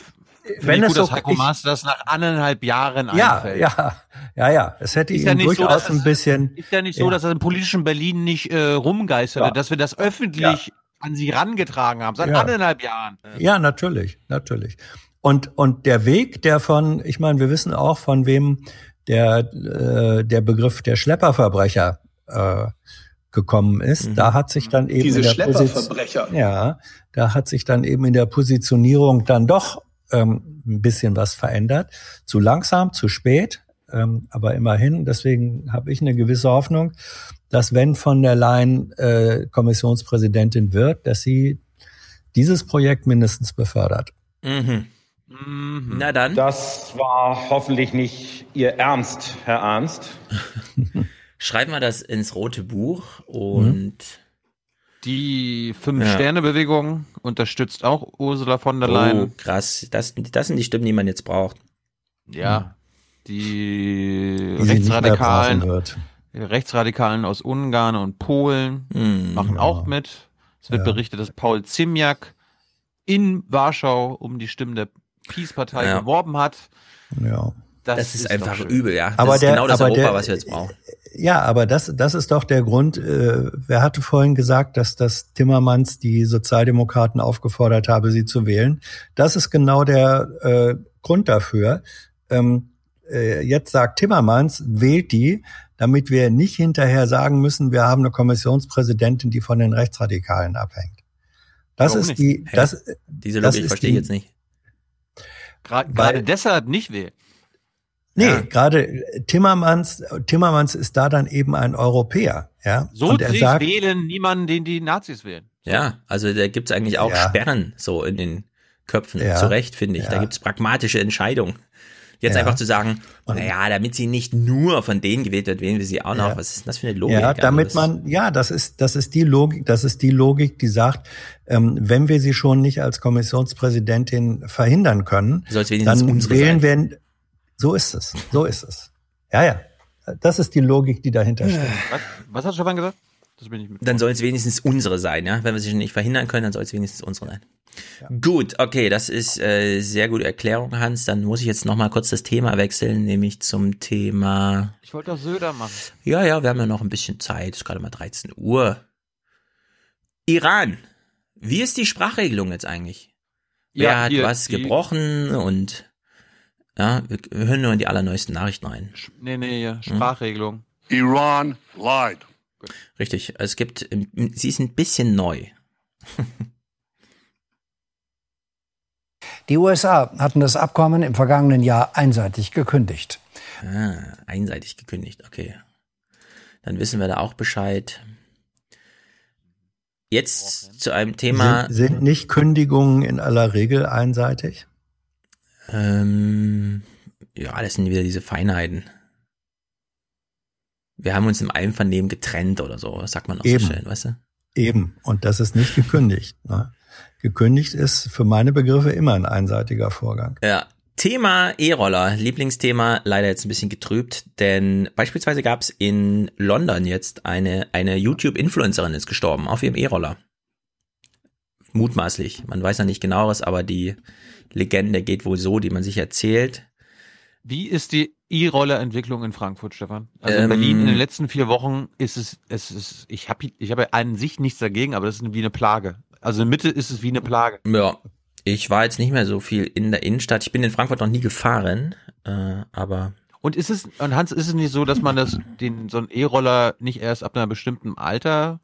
wenn es so dass Heiko ich, Maas das nach anderthalb Jahren ja, einfällt. ja, ja, ja, es hätte Ist ihm ja nicht so, durchaus dass ein bisschen Ist ja nicht so, Ja. dass er im politischen Berlin nicht äh, rumgeisterte, Ja. dass wir das öffentlich an sie rangetragen haben, seit Ja. anderthalb Jahren. Ja, natürlich, natürlich. Und, und der Weg, der von, ich meine, wir wissen auch, von wem der, äh, der Begriff der Schlepperverbrecher äh, gekommen ist. Da hat sich dann eben Diese in der Schlepperverbrecher. Position, ja, da hat sich dann eben in der Positionierung dann doch ähm, ein bisschen was verändert. Zu langsam, zu spät, ähm, aber immerhin. Deswegen habe ich eine gewisse Hoffnung, dass wenn von der Leyen äh, Kommissionspräsidentin wird, dass sie dieses Projekt mindestens befördert. Mhm. Na dann. Das war hoffentlich nicht Ihr Ernst, Herr Ernst. *laughs* Schreiben wir das ins rote Buch und Die Ja. Fünf-Sterne-Bewegung unterstützt auch Ursula von der oh, Leyen. krass. Das, das sind die Stimmen, die man jetzt braucht. Ja. Die Die mehr Rechtsradikalen, die Rechtsradikalen aus Ungarn und Polen Hm, machen auch mit. Es wird Ja. berichtet, dass Paul Ziemiak in Warschau um die Stimmen der Peace-Partei Ja. geworben hat. Ja. Das, ist, doch einfach übel, ja. Das Aber ist der- genau das Europa, der- was wir jetzt brauchen. Ja, aber das, das ist doch der Grund. Äh, wer hatte vorhin gesagt, dass das Timmermans die Sozialdemokraten aufgefordert habe, sie zu wählen? Das ist genau der äh, Grund dafür. Ähm, äh, jetzt sagt Timmermans, wählt die, damit wir nicht hinterher sagen müssen, wir haben eine Kommissionspräsidentin, die von den Rechtsradikalen abhängt. Das Warum ist nicht? die, Hä? das, Diese das Logik ist verstehe ich jetzt nicht. Gerade deshalb nicht weh. Nee, Ja. gerade Timmermans, Timmermans ist da dann eben ein Europäer, ja. So Und er sagt, wählen niemanden, den die Nazis wählen. Ja, also da gibt's eigentlich auch Ja. Sperren so in den Köpfen. Ja. Zu Recht, finde ich. Da Ja. gibt's pragmatische Entscheidungen, Jetzt Ja. einfach zu sagen, naja, damit sie nicht nur von denen gewählt wird, wählen wir sie auch noch. Ja. Was ist denn das für eine Logik? Ja, Also damit das- man, ja, das ist, das ist die Logik, das ist die Logik, die sagt, ähm, wenn wir sie schon nicht als Kommissionspräsidentin verhindern können, Soll es wenigstens dann wählen sein. wir, so ist es, so ist es. Ja, ja. Das ist die Logik, die dahinter steht. Was, was hat Stefan gesagt? Das bin ich mit. Dann soll es wenigstens unsere sein, ja. Wenn wir sie schon nicht verhindern können, dann soll es wenigstens unsere sein. Gut, okay, das ist äh, sehr gute Erklärung, Hans. Dann muss ich jetzt noch mal kurz das Thema wechseln, nämlich zum Thema. Ich wollte doch Söder machen. Ja, ja, wir haben ja noch ein bisschen Zeit. Es ist gerade mal 13 Uhr. Iran. Wie ist die Sprachregelung jetzt eigentlich? Wer Ja, hat hier, was die- gebrochen und ja, wir hören nur in die allerneuesten Nachrichten rein. Nee, nee, ja, Sprachregelung. Iran lied. Richtig, es gibt, ähm, sie ist ein bisschen neu. Die USA hatten das Abkommen im vergangenen Jahr einseitig gekündigt. Ah, einseitig gekündigt, okay. Dann wissen wir da auch Bescheid. Jetzt zu einem Thema. Sind, sind nicht Kündigungen in aller Regel einseitig? Ähm, ja, das sind wieder diese Feinheiten. Wir haben uns im Einvernehmen getrennt oder so, sagt man auch Eben. so schön, weißt du? Eben. Und das ist nicht gekündigt. Ne? Gekündigt ist für meine Begriffe immer ein einseitiger Vorgang. Ja. Thema E-Roller, Lieblingsthema, leider jetzt ein bisschen getrübt, denn beispielsweise gab es in London jetzt eine, eine YouTube-Influencerin ist gestorben auf ihrem E-Roller. Mutmaßlich, man weiß ja nicht genaueres, aber die Legende geht wohl so, die man sich erzählt. Wie ist die E-Roller-Entwicklung in Frankfurt, Stefan? Also in Ähm, Berlin in den letzten vier Wochen ist es, es ist, ich habe ich habe an sich nichts dagegen, aber das ist wie eine Plage. Also in Mitte ist es wie eine Plage. Ja, ich war jetzt nicht mehr so viel in der Innenstadt. Ich bin in Frankfurt noch nie gefahren, äh, aber Und ist es, und Hans, ist es nicht so, dass man das, den, so einen E-Roller nicht erst ab einer bestimmten Alter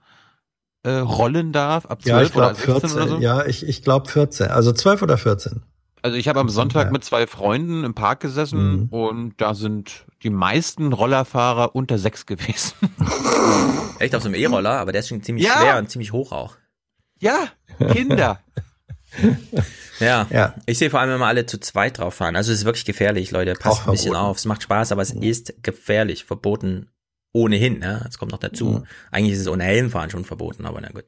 äh, rollen darf? Ab 12 Ja, ich oder glaube 16 14. oder so? Ja, ich, ich glaube 14. Also 12 oder 14. Also ich habe am Sonntag Ja. mit zwei Freunden im Park gesessen Mhm. und da sind die meisten Rollerfahrer unter sechs gewesen. *laughs* echt auf so einem E-Roller, aber der ist schon ziemlich Ja. schwer und ziemlich hoch auch. Ja, Kinder. *laughs* Ja. Ja. Ich sehe vor allem immer alle zu zweit drauf fahren. Also es ist wirklich gefährlich, Leute. Passt Auch ein bisschen verboten. auf. Es macht Spaß, aber es ist gefährlich. Verboten ohnehin, ne? Das kommt noch dazu. Mhm. Eigentlich ist es ohne Helmfahren schon verboten, aber na gut.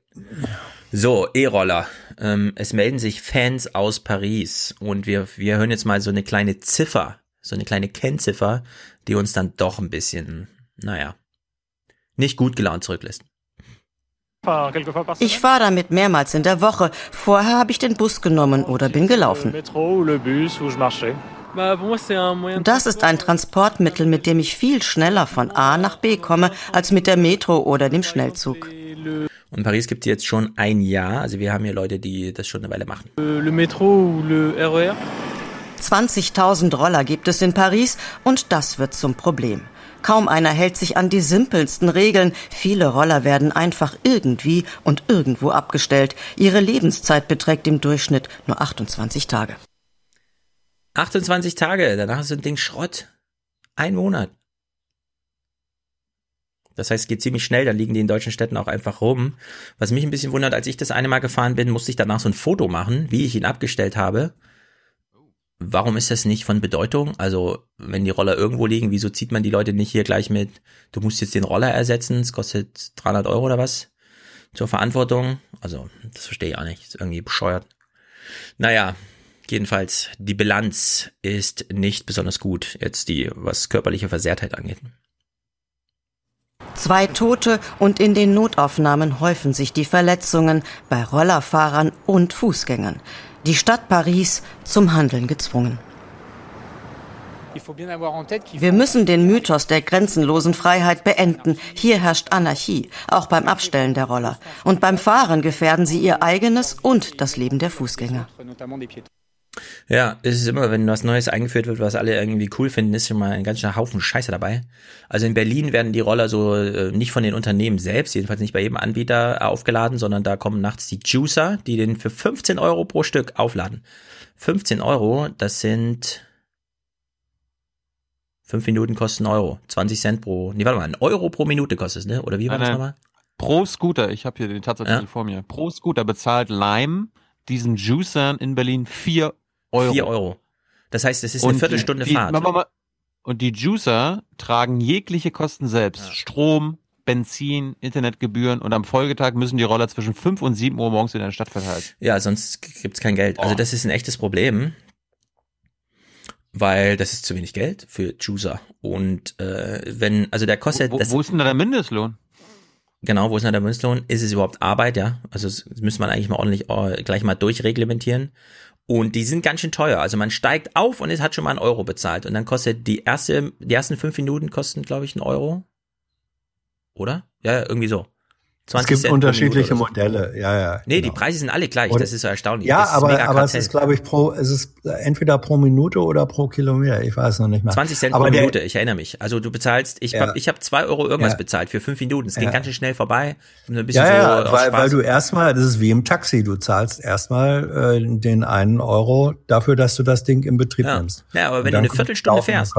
So, E-Roller. Ähm, es melden sich Fans aus Paris und wir, wir hören jetzt mal so eine kleine Ziffer, so eine kleine Kennziffer, die uns dann doch ein bisschen, naja, nicht gut gelaunt zurücklässt. Ich fahre damit mehrmals in der Woche. Vorher habe ich den Bus genommen oder bin gelaufen. Das ist ein Transportmittel, mit dem ich viel schneller von A nach B komme, als mit der Metro oder dem Schnellzug. Und Paris gibt es jetzt schon ein Jahr. Also wir haben hier Leute, die das schon eine Weile machen. Le métro ou le RER 20.000 Roller gibt es in Paris und das wird zum Problem. Kaum einer hält sich an die simpelsten Regeln. Viele Roller werden einfach irgendwie und irgendwo abgestellt. Ihre Lebenszeit beträgt im Durchschnitt nur 28 Tage. 28 Tage, danach ist ein Ding Schrott. Ein Monat. Das heißt, es geht ziemlich schnell, dann liegen die in deutschen Städten auch einfach rum. Was mich ein bisschen wundert, als ich das eine Mal gefahren bin, musste ich danach so ein Foto machen, wie ich ihn abgestellt habe. Warum ist das nicht von Bedeutung? Also, wenn die Roller irgendwo liegen, wieso zieht man die Leute nicht hier gleich mit, du musst jetzt den Roller ersetzen, es kostet 300 Euro oder was? Zur Verantwortung? Also, das verstehe ich auch nicht, ist irgendwie bescheuert. Naja, jedenfalls, die Bilanz ist nicht besonders gut, jetzt die, was körperliche Versehrtheit angeht. Zwei Tote und in den Notaufnahmen häufen sich die Verletzungen bei Rollerfahrern und Fußgängern. Die Stadt Paris zum Handeln gezwungen. Wir müssen den Mythos der grenzenlosen Freiheit beenden. Hier herrscht Anarchie, auch beim Abstellen der Roller. Und beim Fahren gefährden sie ihr eigenes und das Leben der Fußgänger. Ja, es ist immer, wenn was Neues eingeführt wird, was alle irgendwie cool finden, ist schon mal ein ganzer Haufen Scheiße dabei. Also in Berlin werden die Roller so äh, nicht von den Unternehmen selbst, jedenfalls nicht bei jedem Anbieter aufgeladen, sondern da kommen nachts die Juicer, die den für 15 Euro pro Stück aufladen. 15 Euro, das sind 5 Minuten kosten Euro. 20 Cent pro, nee, warte mal, ein Euro pro Minute kostet es, ne? Oder wie war Nein, das nochmal? Pro Scooter, ich habe hier den Tatsatzartikel Ja. vor mir. Pro Scooter bezahlt Lime diesen Juicern in Berlin 4 Euro. 4 Euro. Das heißt, es ist eine Viertelstunde die, Fahrt. Mal, mal, und die Juicer tragen jegliche Kosten selbst. Strom, Benzin, Internetgebühren und am Folgetag müssen die Roller zwischen 5 und 7 Uhr morgens in der Stadt verteilen. Ja, sonst gibt's kein Geld. Also das ist ein echtes Problem, weil das ist zu wenig Geld für Juicer. Und äh, wenn, also der kostet... Wo, das, wo ist denn da der Mindestlohn? Genau, wo ist denn der Mindestlohn? Ist es überhaupt Arbeit, ja? Also das müsste man eigentlich mal ordentlich äh, gleich mal durchreglementieren. Und die sind ganz schön teuer. Also man steigt auf und es hat schon mal einen Euro bezahlt. Und dann kostet die erste, die ersten fünf Minuten kosten, glaube ich, einen Euro. Oder? Ja, irgendwie so. Es gibt Cent unterschiedliche so. Modelle, ja, ja. Nee, genau. die Preise sind alle gleich, Und- das ist so erstaunlich. Ja, aber, aber es ist, glaube ich, pro, es ist entweder pro Minute oder pro Kilometer. Ich weiß noch nicht mehr. 20 Cent aber pro Minute, ich erinnere mich. Also du bezahlst, ich Ja. hab, ich habe zwei Euro irgendwas Ja. bezahlt für fünf Minuten. Es ging Ja. ganz schön schnell vorbei. Ein bisschen Ja, so ja, weil, weil du erstmal, das ist wie im Taxi, du zahlst erstmal äh, den einen Euro dafür, dass du das Ding in Betrieb nimmst. Ja, aber wenn du eine Viertelstunde fährst.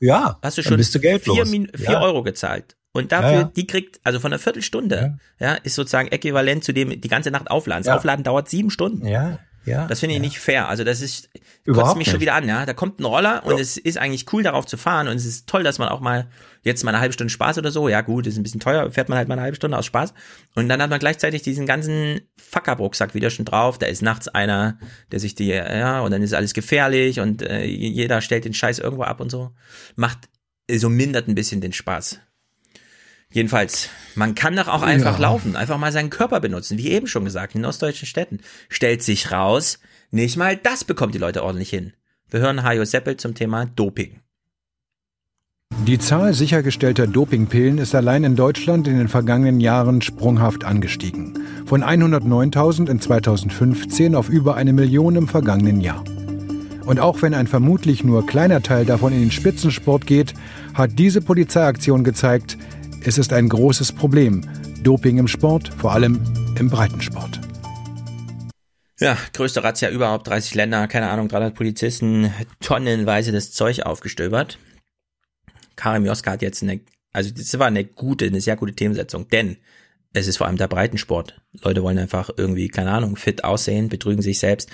Ja, hast du schon bist du vier, geldlos. Min vier. Euro gezahlt. Und dafür, Ja, ja. die kriegt, also von einer Viertelstunde, ja. ist sozusagen äquivalent zu dem, die ganze Nacht aufladen. Das Ja. Aufladen dauert sieben Stunden. Ja, ja. Das finde ich nicht fair. Also das ist, kotzt mich schon nicht. wieder an, ja. Da kommt ein Roller und es ist eigentlich cool, darauf zu fahren und es ist toll, dass man auch mal jetzt mal eine halbe Stunde Spaß oder so, ja gut, ist ein bisschen teuer, fährt man halt mal eine halbe Stunde aus Spaß und dann hat man gleichzeitig diesen ganzen Fuck-Up-Rucksack wieder schon drauf, da ist nachts einer, der sich die, ja, und dann ist alles gefährlich und äh, jeder stellt den Scheiß irgendwo ab und so. Macht, so mindert ein bisschen den Spaß. Jedenfalls, man kann doch auch einfach Ja. laufen, einfach mal seinen Körper benutzen, wie eben schon gesagt, in ostdeutschen Städten. Stellt sich raus, nicht mal das bekommt die Leute ordentlich hin. Wir hören Hajo Seppel zum Thema Doping. Die Zahl sichergestellter Dopingpillen ist allein in Deutschland in den vergangenen Jahren sprunghaft angestiegen. Von 109.000 in 2015 auf über eine Million im vergangenen Jahr. Und auch wenn ein vermutlich nur kleiner Teil davon in den Spitzensport geht, hat diese Polizeiaktion gezeigt, es ist ein großes Problem. Doping im Sport, vor allem im Breitensport. Ja, größte Razzia überhaupt, 30 Länder, keine Ahnung, 300 Polizisten, tonnenweise das Zeug aufgestöbert. Karim Joska hat jetzt eine, also das war eine gute, eine sehr gute Themensetzung, denn es ist vor allem der Breitensport. Leute wollen einfach irgendwie, keine Ahnung, fit aussehen, betrügen sich selbst.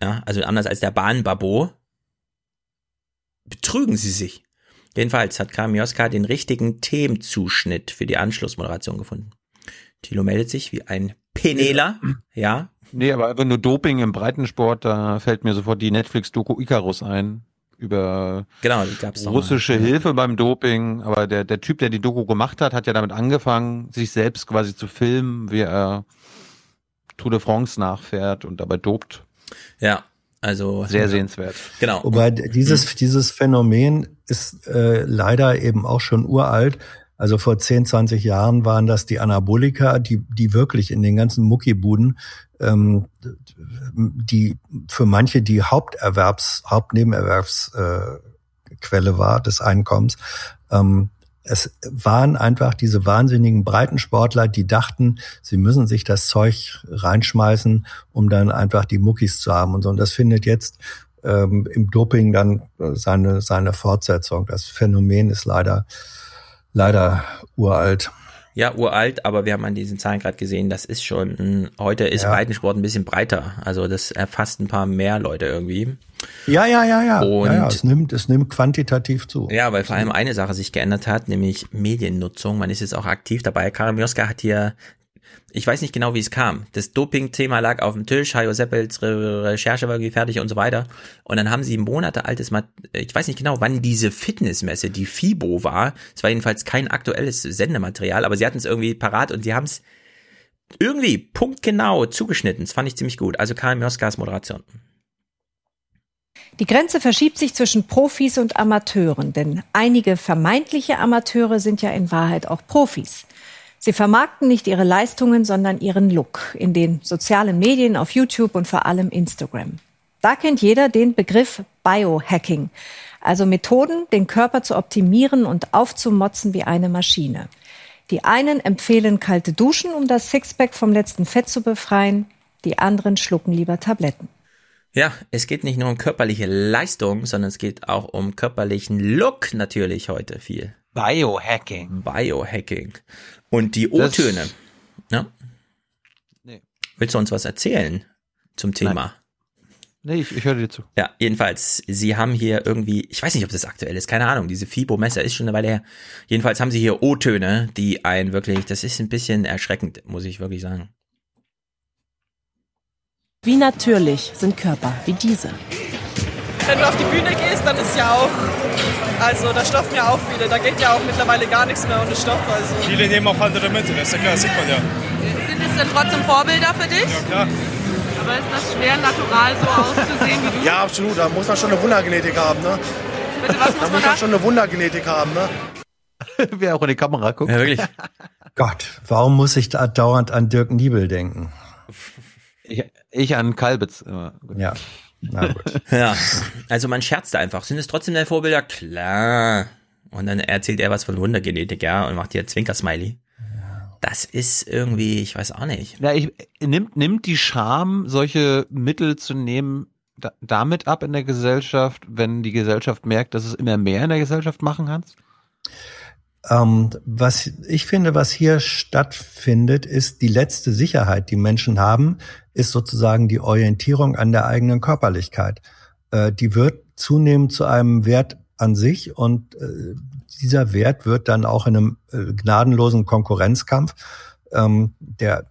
Ja, also anders als der Bahnbabo, betrügen sie sich. Jedenfalls hat Karim Joska den richtigen Themenzuschnitt für die Anschlussmoderation gefunden. Thilo meldet sich wie ein Penela, ja. Nee, aber einfach nur Doping im Breitensport, da fällt mir sofort die Netflix-Doku Icarus ein. Über Genau, russische mal. Hilfe beim Doping. Aber der, der Typ, der die Doku gemacht hat, hat ja damit angefangen, sich selbst quasi zu filmen, wie er Tour de France nachfährt und dabei dopt. Ja, also Sehr sehenswert. Genau. Wobei dieses, dieses Phänomen ist äh, leider eben auch schon uralt. Also vor 10, 20 Jahren waren das die Anabolika, die, die wirklich in den ganzen Muckibuden, ähm, die für manche die Haupterwerbs, Hauptnebenerwerbsquelle äh, Quelle war des Einkommens. Ähm, es waren einfach diese wahnsinnigen Breitensportler, die dachten, sie müssen sich das Zeug reinschmeißen, um dann einfach die Muckis zu haben und so. Und das findet jetzt ähm, im Doping dann äh, seine, seine Fortsetzung. Das Phänomen ist leider, leider uralt. Ja, uralt, aber wir haben an diesen Zahlen gerade gesehen, das ist schon, heute ist Ja. Breitensport ein bisschen breiter. Also das erfasst ein paar mehr Leute irgendwie. Ja, ja, ja, ja. Und ja, ja es, nimmt, es nimmt quantitativ zu. Ja, weil vor allem eine Sache sich geändert hat, nämlich Mediennutzung. Man ist jetzt auch aktiv dabei. Karim Joska hat hier, ich weiß nicht genau, wie es kam. Das Doping-Thema lag auf dem Tisch, Hajo Seppels Re Recherche war irgendwie fertig und so weiter. Und dann haben sie Monate altes, Mat ich weiß nicht genau, wann diese Fitnessmesse, die FIBO war. Es war jedenfalls kein aktuelles Sendematerial, aber sie hatten es irgendwie parat und sie haben es irgendwie punktgenau zugeschnitten. Das fand ich ziemlich gut. Also Karim Joskas Moderation. Die Grenze verschiebt sich zwischen Profis und Amateuren, denn einige vermeintliche Amateure sind ja in Wahrheit auch Profis. Sie vermarkten nicht ihre Leistungen, sondern ihren Look in den sozialen Medien, auf YouTube und vor allem Instagram. Da kennt jeder den Begriff Biohacking, also Methoden, den Körper zu optimieren und aufzumotzen wie eine Maschine. Die einen empfehlen kalte Duschen, um das Sixpack vom letzten Fett zu befreien, die anderen schlucken lieber Tabletten. Ja, es geht nicht nur um körperliche Leistung, sondern es geht auch um körperlichen Look natürlich heute viel. Biohacking. Biohacking. Und die O-Töne. Ja? Nee. Willst du uns was erzählen zum Thema? Nee, ich, ich höre dir zu. Ja, jedenfalls, sie haben hier irgendwie, ich weiß nicht, ob das aktuell ist, keine Ahnung, diese FIBO-Messer ist schon eine Weile her. Jedenfalls haben sie hier O-Töne, die ein wirklich, das ist ein bisschen erschreckend, muss ich wirklich sagen. Wie natürlich sind Körper wie diese. Wenn du auf die Bühne gehst, dann ist ja auch, also da stoffen ja auch viele, da geht ja auch mittlerweile gar nichts mehr ohne Stoff. Also. Viele nehmen auch andere mit, das ist ja klar, das sieht man ja. Sind es denn trotzdem Vorbilder für dich? Ja, klar. Aber ist das schwer, natural so auszusehen wie du? Ja, absolut, da muss man schon eine Wundergenetik haben, ne? Bitte, was *laughs* muss Da man muss man schon eine Wundergenetik haben, ne? *laughs* Wer auch in die Kamera guckt. Ja, wirklich. Gott, warum muss ich da dauernd an Dirk Niebel denken? Ich, ich an Kalbitz. immer. Gut. Ja. Na gut. *laughs* Ja, also man scherzt einfach. Sind es trotzdem deine Vorbilder? Klar. Und dann erzählt er was von Wundergenetik, ja, und macht hier Zwinker-Smiley. Das ist irgendwie, ich weiß auch nicht. Ja, ich, nimmt, nimmt die Scham, solche Mittel zu nehmen, da, damit ab in der Gesellschaft, wenn die Gesellschaft merkt, dass es immer mehr in der Gesellschaft machen kannst? Ähm, was ich finde, was hier stattfindet, ist die letzte Sicherheit, die Menschen haben, ist sozusagen die Orientierung an der eigenen Körperlichkeit. Äh, die wird zunehmend zu einem Wert an sich und äh, dieser Wert wird dann auch in einem äh, gnadenlosen Konkurrenzkampf, ähm, der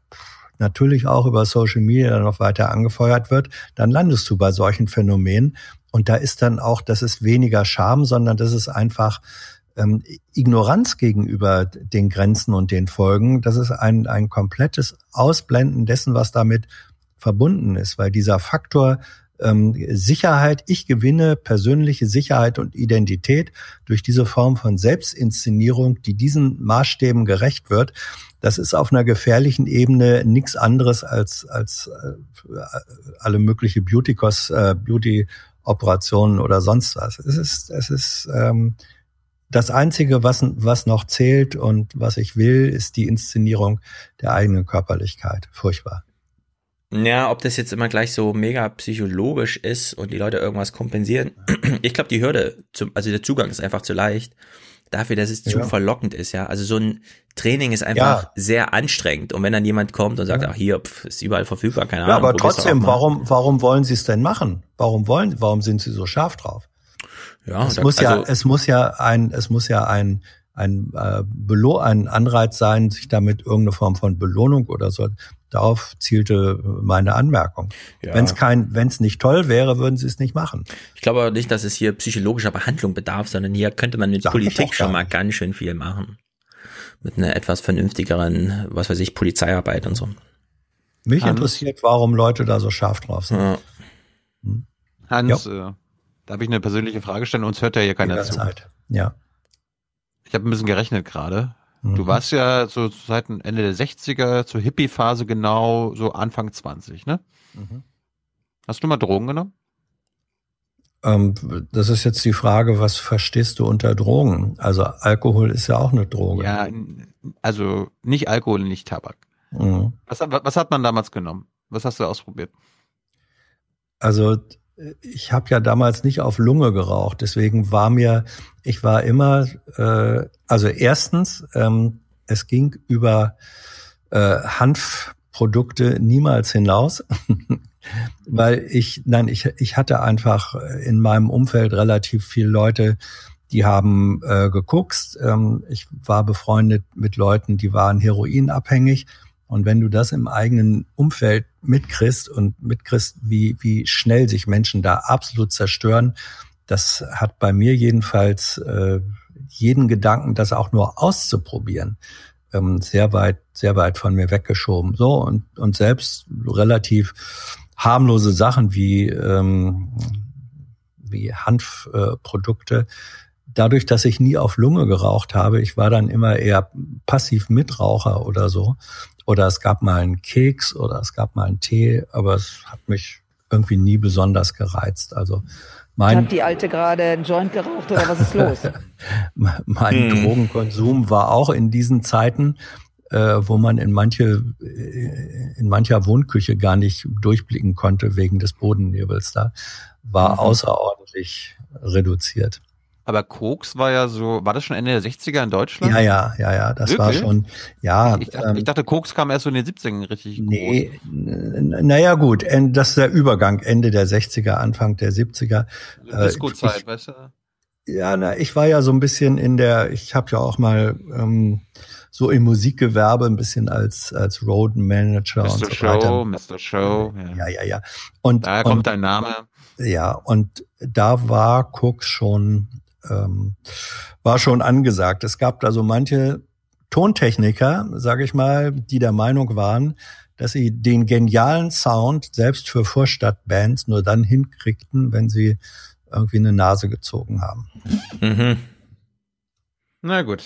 natürlich auch über Social Media dann noch weiter angefeuert wird, dann landest du bei solchen Phänomenen. Und da ist dann auch, das ist weniger Scham, sondern das ist einfach ähm, Ignoranz gegenüber den Grenzen und den Folgen. Das ist ein, ein komplettes Ausblenden dessen, was damit verbunden ist, weil dieser Faktor ähm, Sicherheit, ich gewinne persönliche Sicherheit und Identität durch diese Form von Selbstinszenierung, die diesen Maßstäben gerecht wird, das ist auf einer gefährlichen Ebene nichts anderes als, als äh, alle mögliche äh, Beauty-Operationen oder sonst was. Es ist, es ist ähm, das Einzige, was, was noch zählt und was ich will, ist die Inszenierung der eigenen Körperlichkeit. Furchtbar. Ja, ob das jetzt immer gleich so mega psychologisch ist und die Leute irgendwas kompensieren. *clears throat* Ich glaube, die Hürde, zum, also der Zugang ist einfach zu leicht. Dafür, dass es zu Ja. verlockend ist, ja. Also so ein Training ist einfach Ja. sehr anstrengend. Und wenn dann jemand kommt und sagt, ach hier, pf, ist überall verfügbar, keine Ja, Ahnung. aber probier's doch trotzdem, warum, warum wollen Sie es denn machen? Warum wollen, warum sind Sie so scharf drauf? Ja, es da- muss ja, also- es muss ja ein, es muss ja ein, ein, äh, Belo ein Anreiz sein, sich damit irgendeine Form von Belohnung oder so. Darauf zielte meine Anmerkung. Ja. Wenn es kein, wenn es nicht toll wäre, würden Sie es nicht machen. Ich glaube aber nicht, dass es hier psychologischer Behandlung bedarf, sondern hier könnte man mit Sag Politik schon mal ganz schön viel machen. Mit einer etwas vernünftigeren, was weiß ich, Polizeiarbeit und so. Mich Hans? interessiert, warum Leute da so scharf drauf sind. Ja. Hans, äh, habe ich eine persönliche Frage stellen, uns hört ja hier keiner zu. Jederzeit. Ja. Ich habe ein bisschen gerechnet gerade. Mhm. Du warst ja so seit Ende der 60er zur Hippie-Phase genau so Anfang 20, ne? Mhm. Hast du mal Drogen genommen? Ähm, das ist jetzt die Frage, was verstehst du unter Drogen? Also Alkohol ist ja auch eine Droge. Ja, also nicht Alkohol, nicht Tabak. Mhm. Was, was hat man damals genommen? Was hast du ausprobiert? Also ich habe ja damals nicht auf Lunge geraucht, deswegen war mir, ich war immer, äh, also erstens, ähm, es ging über äh, Hanfprodukte niemals hinaus, *laughs* weil ich, nein, ich, ich hatte einfach in meinem Umfeld relativ viele Leute, die haben äh, geguckt. Ähm, ich war befreundet mit Leuten, die waren heroinabhängig. Und wenn du das im eigenen Umfeld mitkriegst und mitkriegst, wie, wie schnell sich Menschen da absolut zerstören, das hat bei mir jedenfalls äh, jeden Gedanken, das auch nur auszuprobieren, ähm, sehr weit, sehr weit von mir weggeschoben. So und, und selbst relativ harmlose Sachen wie, ähm, wie Hanfprodukte, Produkte, dadurch, dass ich nie auf Lunge geraucht habe, ich war dann immer eher passiv Mitraucher oder so. Oder es gab mal einen Keks oder es gab mal einen Tee, aber es hat mich irgendwie nie besonders gereizt. Also mein, Hat die Alte gerade einen Joint geraucht oder was ist los? *laughs* mein Hm. Drogenkonsum war auch in diesen Zeiten, äh, wo man in manche, äh, in mancher Wohnküche gar nicht durchblicken konnte wegen des Bodennebels da, war Mhm. außerordentlich reduziert. Aber Koks war ja so, war das schon Ende der 60er in Deutschland? Ja, ja, ja, ja, das war Wirklich? schon, ja. Ich dachte, ähm, ich dachte, Koks kam erst so in den 70ern richtig Nee, naja gut, en- das ist der Übergang, Ende der 60er, Anfang der 70er. groß. Äh, Disco-Zeit, weißt du? Ja, na, ich war ja so ein bisschen in der, ich habe ja auch mal ähm, so im Musikgewerbe ein bisschen als als Road Manager und Mr. so Show, weiter. Mr. Show. Ja, ja, ja. Und Daher kommt dein Name. Ja, und da war Cooks schon ähm, war schon angesagt. Es gab da so manche Tontechniker, sage ich mal, die der Meinung waren, dass sie den genialen Sound selbst für Vorstadtbands nur dann hinkriegten, wenn sie irgendwie eine Nase gezogen haben. Mhm. Na gut.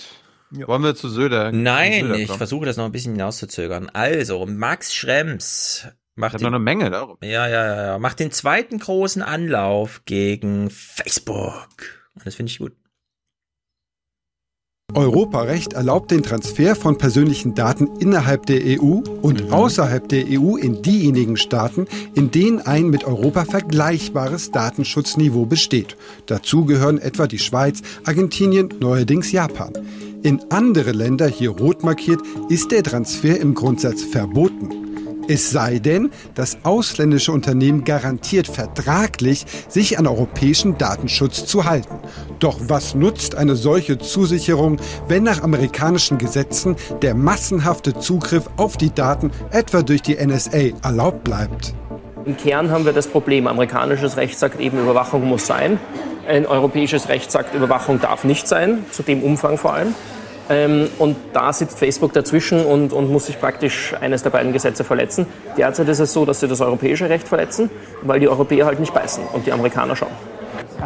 Wollen wir zu Söder? Nein, Söder ich versuche das noch ein bisschen hinauszuzögern. Also, Max Schrems macht den, noch eine Menge darum. Ja, ja, ja, ja, macht den zweiten großen Anlauf gegen Facebook. Und das finde ich gut. Europarecht erlaubt den Transfer von persönlichen Daten innerhalb der EU und außerhalb der EU in diejenigen Staaten, in denen ein mit Europa vergleichbares Datenschutzniveau besteht. Dazu gehören etwa die Schweiz, Argentinien, neuerdings Japan. In andere Länder, hier rot markiert, ist der Transfer im Grundsatz verboten. Es sei denn, dass ausländische Unternehmen garantiert vertraglich sich an europäischen Datenschutz zu halten. Doch was nutzt eine solche Zusicherung, wenn nach amerikanischen Gesetzen der massenhafte Zugriff auf die Daten etwa durch die NSA erlaubt bleibt? Im Kern haben wir das Problem, amerikanisches Recht sagt eben, Überwachung muss sein. Ein europäisches Recht sagt, Überwachung darf nicht sein, zu dem Umfang vor allem. Ähm, und da sitzt Facebook dazwischen und, und muss sich praktisch eines der beiden Gesetze verletzen. Derzeit ist es so, dass sie das europäische Recht verletzen, weil die Europäer halt nicht beißen und die Amerikaner schon.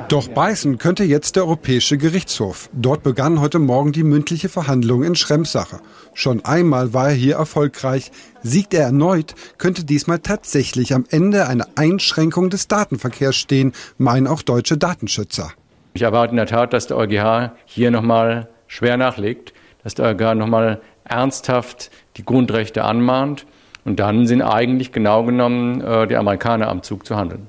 Doch beißen könnte jetzt der Europäische Gerichtshof. Dort begann heute Morgen die mündliche Verhandlung in Schrems Sache. Schon einmal war er hier erfolgreich. Siegt er erneut, könnte diesmal tatsächlich am Ende eine Einschränkung des Datenverkehrs stehen, meinen auch deutsche Datenschützer. Ich erwarte in der Tat, dass der EuGH hier nochmal schwer nachlegt, dass der EuGH nochmal ernsthaft die Grundrechte anmahnt. Und dann sind eigentlich genau genommen äh, die Amerikaner am Zug zu handeln.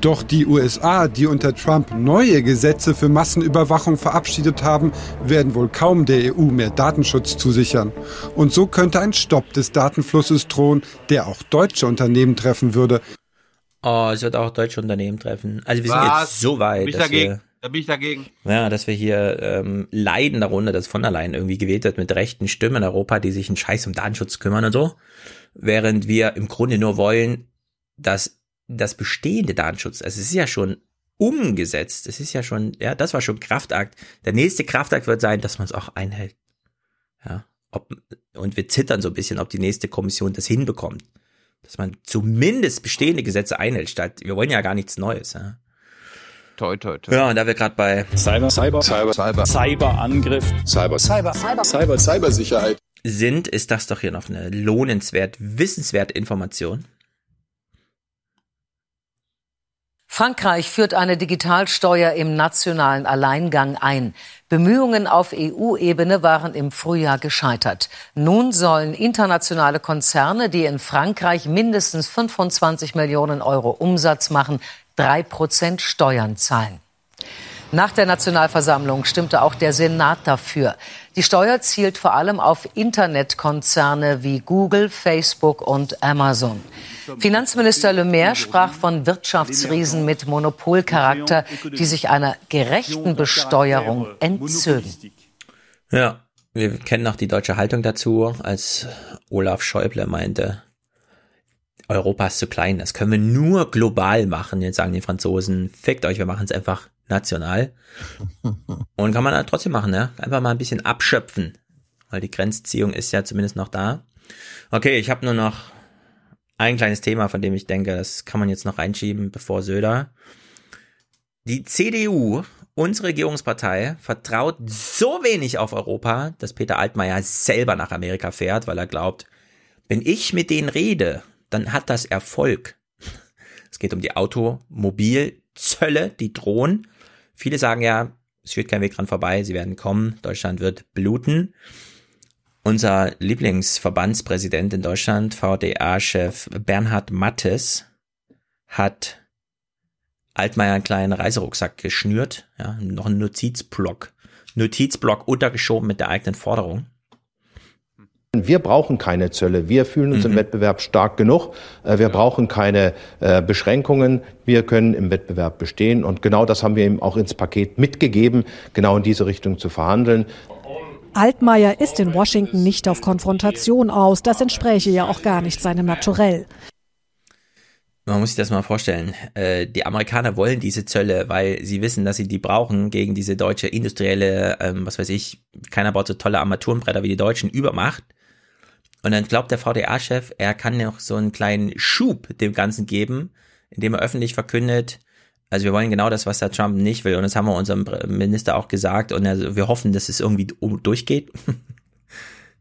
Doch die USA, die unter Trump neue Gesetze für Massenüberwachung verabschiedet haben, werden wohl kaum der EU mehr Datenschutz zusichern. Und so könnte ein Stopp des Datenflusses drohen, der auch deutsche Unternehmen treffen würde. Oh, es wird auch deutsche Unternehmen treffen. Also wir sind Was? jetzt so weit, bin ich dass dagegen. Da bin ich dagegen. ja, dass wir hier ähm, leiden darunter, dass von der Leyen irgendwie gewählt wird mit rechten Stimmen in Europa, die sich einen Scheiß um Datenschutz kümmern und so. Während wir im Grunde nur wollen, dass das bestehende Datenschutz, also es ist ja schon umgesetzt, es ist ja schon, ja, das war schon Kraftakt. Der nächste Kraftakt wird sein, dass man es auch einhält. Ja, ob, und wir zittern so ein bisschen, ob die nächste Kommission das hinbekommt. Dass man zumindest bestehende Gesetze einhält, statt, wir wollen ja gar nichts Neues. Ja, Toi, toi, toi. ja und da wir gerade bei Cyber, Cyber, Cyber, Cyber, Cyberangriff, Cyber, Cyber, Cyber, Cyber, Cybersicherheit. sind, ist das doch hier noch eine lohnenswert, wissenswerte Information. Frankreich führt eine Digitalsteuer im nationalen Alleingang ein. Bemühungen auf EU-Ebene waren im Frühjahr gescheitert. Nun sollen internationale Konzerne, die in Frankreich mindestens 25 Millionen Euro Umsatz machen, drei Prozent Steuern zahlen. Nach der Nationalversammlung stimmte auch der Senat dafür. Die Steuer zielt vor allem auf Internetkonzerne wie Google, Facebook und Amazon. Finanzminister Le Maire sprach von Wirtschaftsriesen mit Monopolcharakter, die sich einer gerechten Besteuerung entzögen. Ja, wir kennen noch die deutsche Haltung dazu, als Olaf Schäuble meinte, Europa ist zu klein, das können wir nur global machen. Jetzt sagen die Franzosen, fickt euch, wir machen es einfach national. *laughs* Und kann man halt trotzdem machen, ja. Einfach mal ein bisschen abschöpfen. Weil die Grenzziehung ist ja zumindest noch da. Okay, ich habe nur noch ein kleines Thema, von dem ich denke, das kann man jetzt noch reinschieben, bevor Söder. Die CDU, unsere Regierungspartei, vertraut so wenig auf Europa, dass Peter Altmaier selber nach Amerika fährt, weil er glaubt, wenn ich mit denen rede, dann hat das Erfolg. *laughs* Es geht um die Automobilzölle, die drohen. Viele sagen ja, es führt kein Weg dran vorbei, sie werden kommen, Deutschland wird bluten. Unser Lieblingsverbandspräsident in Deutschland, VDA-Chef Bernhard Mattes, hat Altmaier einen kleinen Reiserucksack geschnürt, ja, noch einen Notizblock, Notizblock untergeschoben mit der eigenen Forderung. Wir brauchen keine Zölle. Wir fühlen uns Mhm. im Wettbewerb stark genug. Äh, Wir brauchen keine äh, Beschränkungen. Wir können im Wettbewerb bestehen. Und genau das haben wir ihm auch ins Paket mitgegeben, genau in diese Richtung zu verhandeln. Altmaier ist in Washington nicht auf Konfrontation aus. Das entspräche ja auch gar nicht seinem Naturell. Man muss sich das mal vorstellen. Äh, die Amerikaner wollen diese Zölle, weil sie wissen, dass sie die brauchen gegen diese deutsche industrielle, ähm, was weiß ich, keiner baut so tolle Armaturenbretter wie die Deutschen, Übermacht. Und dann glaubt der VDA-Chef, er kann noch so einen kleinen Schub dem Ganzen geben, indem er öffentlich verkündet, also wir wollen genau das, was der Trump nicht will. Und das haben wir unserem Minister auch gesagt. Und er, wir hoffen, dass es irgendwie durchgeht. *laughs*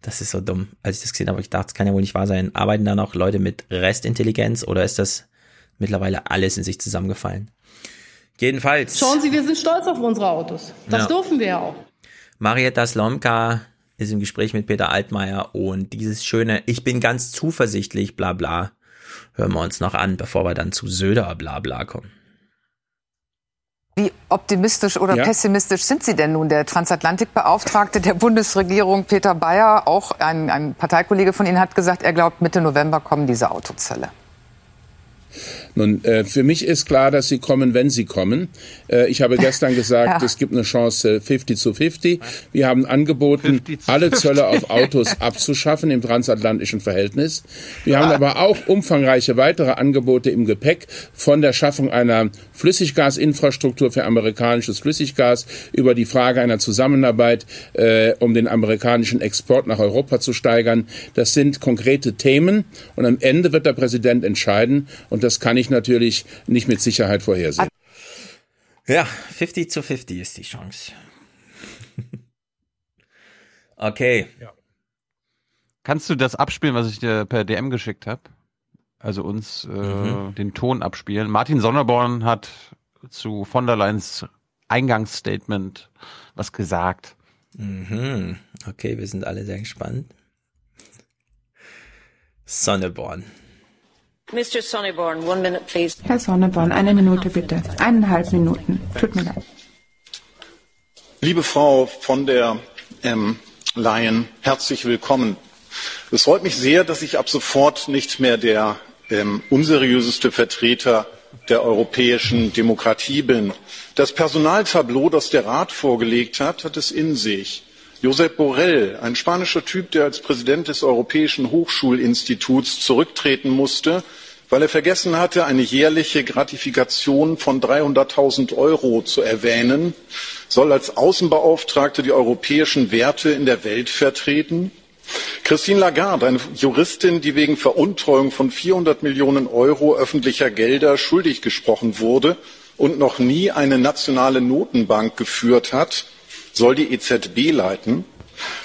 Das ist so dumm. Als ich das gesehen habe, ich dachte, das kann ja wohl nicht wahr sein. Arbeiten da noch Leute mit Restintelligenz oder ist das mittlerweile alles in sich zusammengefallen? Jedenfalls. Schauen Sie, wir sind stolz auf unsere Autos. Das Ja. dürfen wir ja auch. Marietta Slomka ist im Gespräch mit Peter Altmaier und dieses schöne, ich bin ganz zuversichtlich, bla bla, hören wir uns noch an, bevor wir dann zu Söder bla bla kommen. Wie optimistisch oder Ja. pessimistisch sind Sie denn nun? Der Transatlantikbeauftragte der Bundesregierung, Peter Bayer, auch ein, ein Parteikollege von Ihnen, hat gesagt, er glaubt, Mitte November kommen diese Autozölle. Nun, äh, für mich ist klar, dass sie kommen, wenn sie kommen. Äh, ich habe *laughs* gestern gesagt, Ja. es gibt eine Chance äh, 50 zu 50. Wir haben angeboten, alle Zölle auf Autos *laughs* abzuschaffen im transatlantischen Verhältnis. Wir haben aber auch umfangreiche weitere Angebote im Gepäck von der Schaffung einer Flüssiggasinfrastruktur für amerikanisches Flüssiggas über die Frage einer Zusammenarbeit, äh, um den amerikanischen Export nach Europa zu steigern. Das sind konkrete Themen und am Ende wird der Präsident entscheiden und das kann ich natürlich nicht mit Sicherheit vorhersehen. Ja, 50 zu 50 ist die Chance. *laughs* okay. Kannst du das abspielen, was ich dir per DM geschickt habe? Also uns äh, Mhm. den Ton abspielen. Martin Sonneborn hat zu von der Leyen's Eingangsstatement was gesagt. Mhm. Okay, wir sind alle sehr gespannt. Sonneborn. Mr. Sonneborn, one minute, please. Herr Sonneborn, eine Minute bitte. Eineinhalb Minuten. Tut mir leid. Liebe Frau von der ähm, Leyen, herzlich willkommen. Es freut mich sehr, dass ich ab sofort nicht mehr der ähm, unseriöseste Vertreter der europäischen Demokratie bin. Das Personaltableau, das der Rat vorgelegt hat, hat es in sich. Josep Borrell, ein spanischer Typ, der als Präsident des Europäischen Hochschulinstituts zurücktreten musste, weil er vergessen hatte, eine jährliche Gratifikation von 300.000 Euro zu erwähnen, soll als Außenbeauftragte die europäischen Werte in der Welt vertreten. Christine Lagarde, eine Juristin, die wegen Veruntreuung von 400 Millionen Euro öffentlicher Gelder schuldig gesprochen wurde und noch nie eine nationale Notenbank geführt hat, soll die EZB leiten.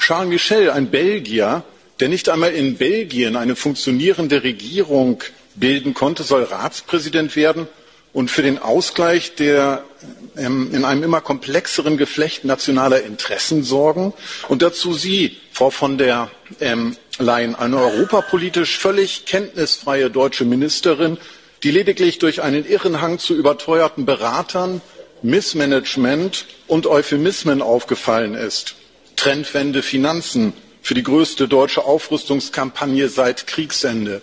Charles Michel, ein Belgier, der nicht einmal in Belgien eine funktionierende Regierung bilden konnte, soll Ratspräsident werden und für den Ausgleich der ähm, in einem immer komplexeren Geflecht nationaler Interessen sorgen. Und dazu Sie, Frau von der ähm, Leyen, eine europapolitisch völlig kenntnisfreie deutsche Ministerin, die lediglich durch einen irren Hang zu überteuerten Beratern, Missmanagement und Euphemismen aufgefallen ist. Trendwende Finanzen für die größte deutsche Aufrüstungskampagne seit Kriegsende.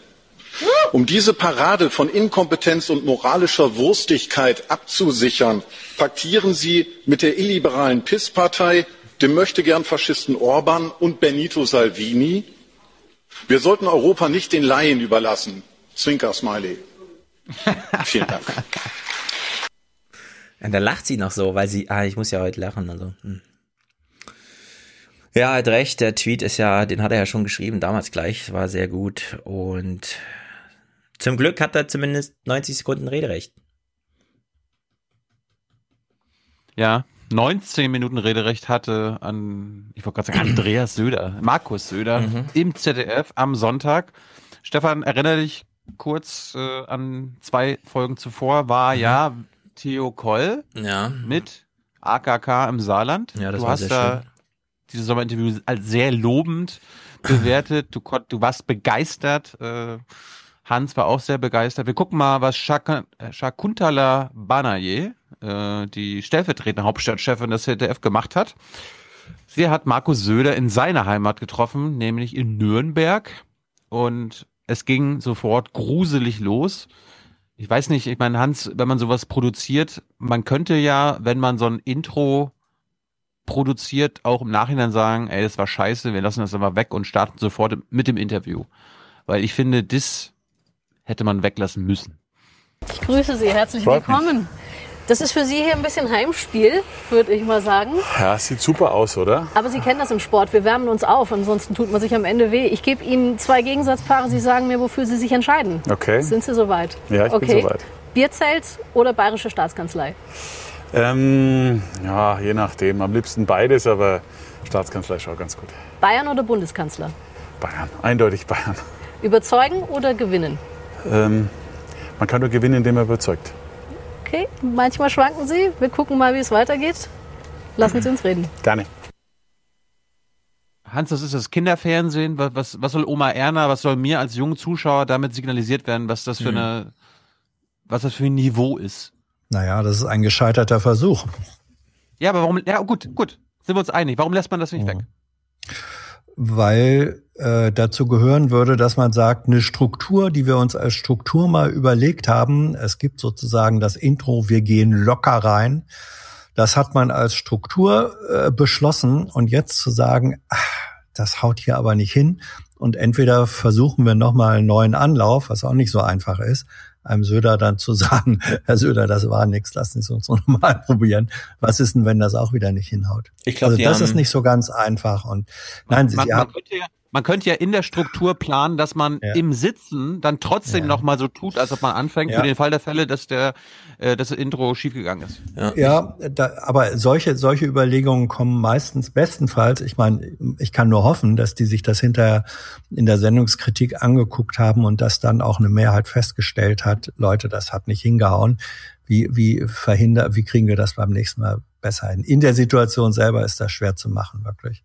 Um diese Parade von Inkompetenz und moralischer Wurstigkeit abzusichern, paktieren Sie mit der illiberalen PIS-Partei, dem Möchtegern-Faschisten Orban und Benito Salvini. Wir sollten Europa nicht den Laien überlassen. Zwinker Smiley. *laughs* Vielen Dank. Und da lacht sie noch so, weil sie, ah, ich muss ja heute lachen, also. Hm. Ja, hat recht, der Tweet ist ja, den hat er ja schon geschrieben, damals gleich, war sehr gut und zum Glück hat er zumindest 90 Sekunden Rederecht. Ja, 19 Minuten Rederecht hatte an, ich wollte gerade sagen, Andreas Söder, Markus Söder Mhm. im ZDF am Sonntag. Stefan, erinnere dich kurz äh, an zwei Folgen zuvor, war Mhm. ja Theo Koll ja. mit AKK im Saarland. Ja, das du war hast sehr da schön. dieses Sommerinterview als sehr lobend *laughs* bewertet. Du, du warst begeistert. Äh, Hans war auch sehr begeistert. Wir gucken mal, was Shak Shakuntala Banaye, äh, die stellvertretende Hauptstadtchefin des ZDF, gemacht hat. Sie hat Markus Söder in seiner Heimat getroffen, nämlich in Nürnberg. Und es ging sofort gruselig los. Ich weiß nicht, ich meine, Hans, wenn man sowas produziert, man könnte ja, wenn man so ein Intro produziert, auch im Nachhinein sagen, ey, das war scheiße, wir lassen das aber weg und starten sofort mit dem Interview. Weil ich finde, das hätte man weglassen müssen. Ich grüße Sie, herzlich willkommen. Das ist für Sie hier ein bisschen Heimspiel, würde ich mal sagen. Ja, sieht super aus, oder? Aber Sie kennen das im Sport. Wir wärmen uns auf, ansonsten tut man sich am Ende weh. Ich gebe Ihnen zwei Gegensatzpaare. Sie sagen mir, wofür Sie sich entscheiden. Okay. Sind Sie soweit? Ja, ich okay. bin soweit. Bierzelt oder Bayerische Staatskanzlei? Ähm, ja, je nachdem. Am liebsten beides, aber Staatskanzlei schaut ganz gut. Bayern oder Bundeskanzler? Bayern, eindeutig Bayern. Überzeugen oder gewinnen? Ähm, man kann nur gewinnen, indem man überzeugt. Okay, manchmal schwanken Sie. Wir gucken mal, wie es weitergeht. Lassen Sie uns reden. Gerne. Hans, das ist das Kinderfernsehen. Was, was, was soll Oma Erna, was soll mir als jungen Zuschauer damit signalisiert werden, was das für Mhm. eine, was das für ein Niveau ist? Naja, das ist ein gescheiterter Versuch. Ja, aber warum, ja gut, gut, sind wir uns einig. Warum lässt man das nicht weg? Weil äh, dazu gehören würde, dass man sagt, eine Struktur, die wir uns als Struktur mal überlegt haben, es gibt sozusagen das Intro, wir gehen locker rein, das hat man als Struktur äh, beschlossen. Und jetzt zu sagen, ach, das haut hier aber nicht hin. Und entweder versuchen wir nochmal einen neuen Anlauf, was auch nicht so einfach ist, einem Söder dann zu *laughs* sagen, Herr Söder, das war nichts, lassen Sie uns nochmal probieren. Was ist denn, wenn das auch wieder nicht hinhaut? Ich glaub, also das haben- ist nicht so ganz einfach und nein, Sie, man, Sie man, haben, könnte ja, man könnte ja in der Struktur planen, dass man Ja. im Sitzen dann trotzdem noch mal so tut, als ob man anfängt, Ja. für den Fall der Fälle, dass der äh, das Intro schiefgegangen ist. Ja, da, aber solche, solche Überlegungen kommen meistens bestenfalls. Ich meine, ich kann nur hoffen, dass die sich das hinterher in der Sendungskritik angeguckt haben und dass dann auch eine Mehrheit festgestellt hat, Leute, das hat nicht hingehauen. Wie, wie verhindert, wie kriegen wir das beim nächsten Mal besser hin? In der Situation selber ist das schwer zu machen, wirklich.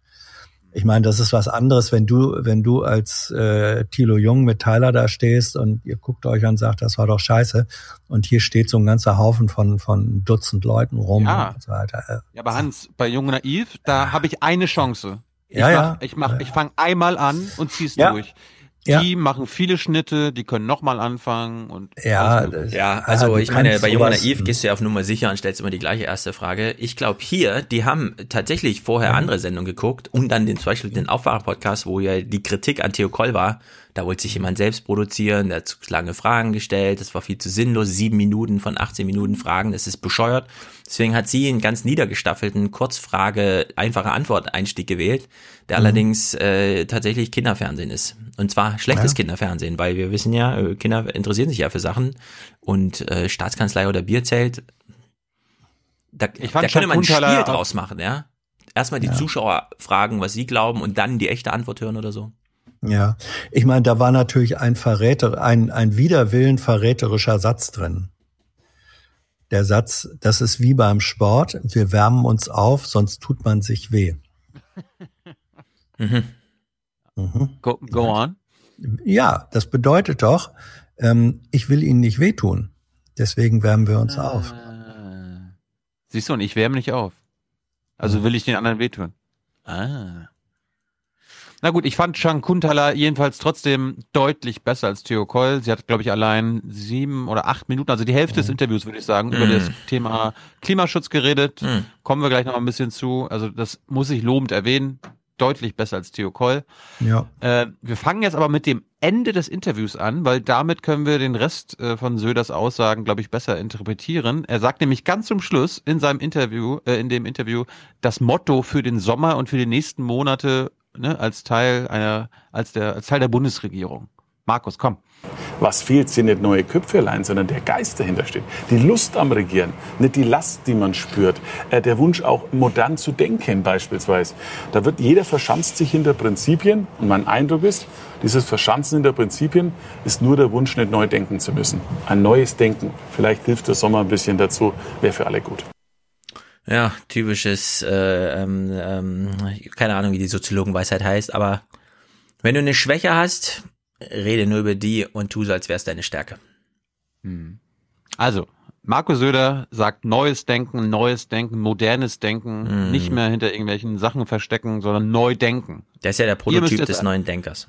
Ich meine, das ist was anderes, wenn du, wenn du als äh, Thilo Jung mit Tyler da stehst und ihr guckt euch an und sagt, das war doch scheiße. Und hier steht so ein ganzer Haufen von, von Dutzend Leuten rum Ja. und so weiter. Äh, Ja, aber Hans, bei Jung Naiv, da habe ich eine Chance. Ich Ja, mach, ja. ich mach, ich fange einmal an und zieh's Ja. durch. Ja. Die machen viele Schnitte, die können nochmal anfangen und Ja. Ja, also du ich meine, bei Jung Naiv gehst du ja auf Nummer sicher und stellst immer die gleiche erste Frage. Ich glaube hier, die haben tatsächlich vorher Mhm. andere Sendungen geguckt und dann den, zum Beispiel den Aufwacher-Podcast, wo ja die Kritik an Theo Koll war. Da wollte sich jemand selbst produzieren, der hat zu lange Fragen gestellt, das war viel zu sinnlos, sieben Minuten von 18 Minuten Fragen, das ist bescheuert. Deswegen hat sie einen ganz niedergestaffelten Kurzfrage, einfache Antwort-Einstieg gewählt, der Mhm. allerdings äh, tatsächlich Kinderfernsehen ist. Und zwar schlechtes Ja. Kinderfernsehen, weil wir wissen ja, äh, Kinder interessieren sich ja für Sachen und äh, Staatskanzlei oder Bierzelt, da, Ich fand da könnte man ein Spiel draus machen, ja. Erstmal die Ja. Zuschauer fragen, was sie glauben und dann die echte Antwort hören oder so. Ja, ich meine, da war natürlich ein Verräter, ein, ein widerwillen verräterischer Satz drin. Der Satz, das ist wie beim Sport, wir wärmen uns auf, sonst tut man sich weh. *laughs* Mhm. Mhm. Go, go on. Ja, das bedeutet doch, ähm, ich will Ihnen nicht wehtun. Deswegen wärmen wir uns auf. Siehst du, und ich wärme nicht auf. Also will ich den anderen wehtun. Ah. Na gut, ich fand Shankuntala jedenfalls trotzdem deutlich besser als Theo Koll. Sie hat, glaube ich, allein sieben oder acht Minuten, also die Hälfte des Interviews, würde ich sagen, über Mhm. das Thema Klimaschutz geredet. Mhm. Kommen wir gleich noch mal ein bisschen zu. Also das muss ich lobend erwähnen. Deutlich besser als Theo Koll. Ja. Äh, wir fangen jetzt aber mit dem Ende des Interviews an, weil damit können wir den Rest äh, von Söders Aussagen, glaube ich, besser interpretieren. Er sagt nämlich ganz zum Schluss in seinem Interview, äh, in dem Interview, das Motto für den Sommer und für die nächsten Monate ne, als Teil einer, als der, als Teil der Bundesregierung. Markus, komm. Was fehlt, sind nicht neue Köpfe allein, sondern der Geist dahinter steht. Die Lust am Regieren, nicht die Last, die man spürt. Äh, der Wunsch auch modern zu denken beispielsweise. Da wird jeder verschanzt sich hinter Prinzipien und mein Eindruck ist, dieses Verschanzen hinter Prinzipien ist nur der Wunsch, nicht neu denken zu müssen. Ein neues Denken. Vielleicht hilft der Sommer ein bisschen dazu, wäre für alle gut. Ja, typisches, äh, ähm, ähm, keine Ahnung, wie die Soziologenweisheit heißt, aber wenn du eine Schwäche hast, rede nur über die und tu so, als wär's deine Stärke. Hm. Also, Marco Söder sagt neues Denken, neues Denken, modernes Denken, Mhm. nicht mehr hinter irgendwelchen Sachen verstecken, sondern neu denken. Der ist ja der Prototyp jetzt- des neuen Denkers.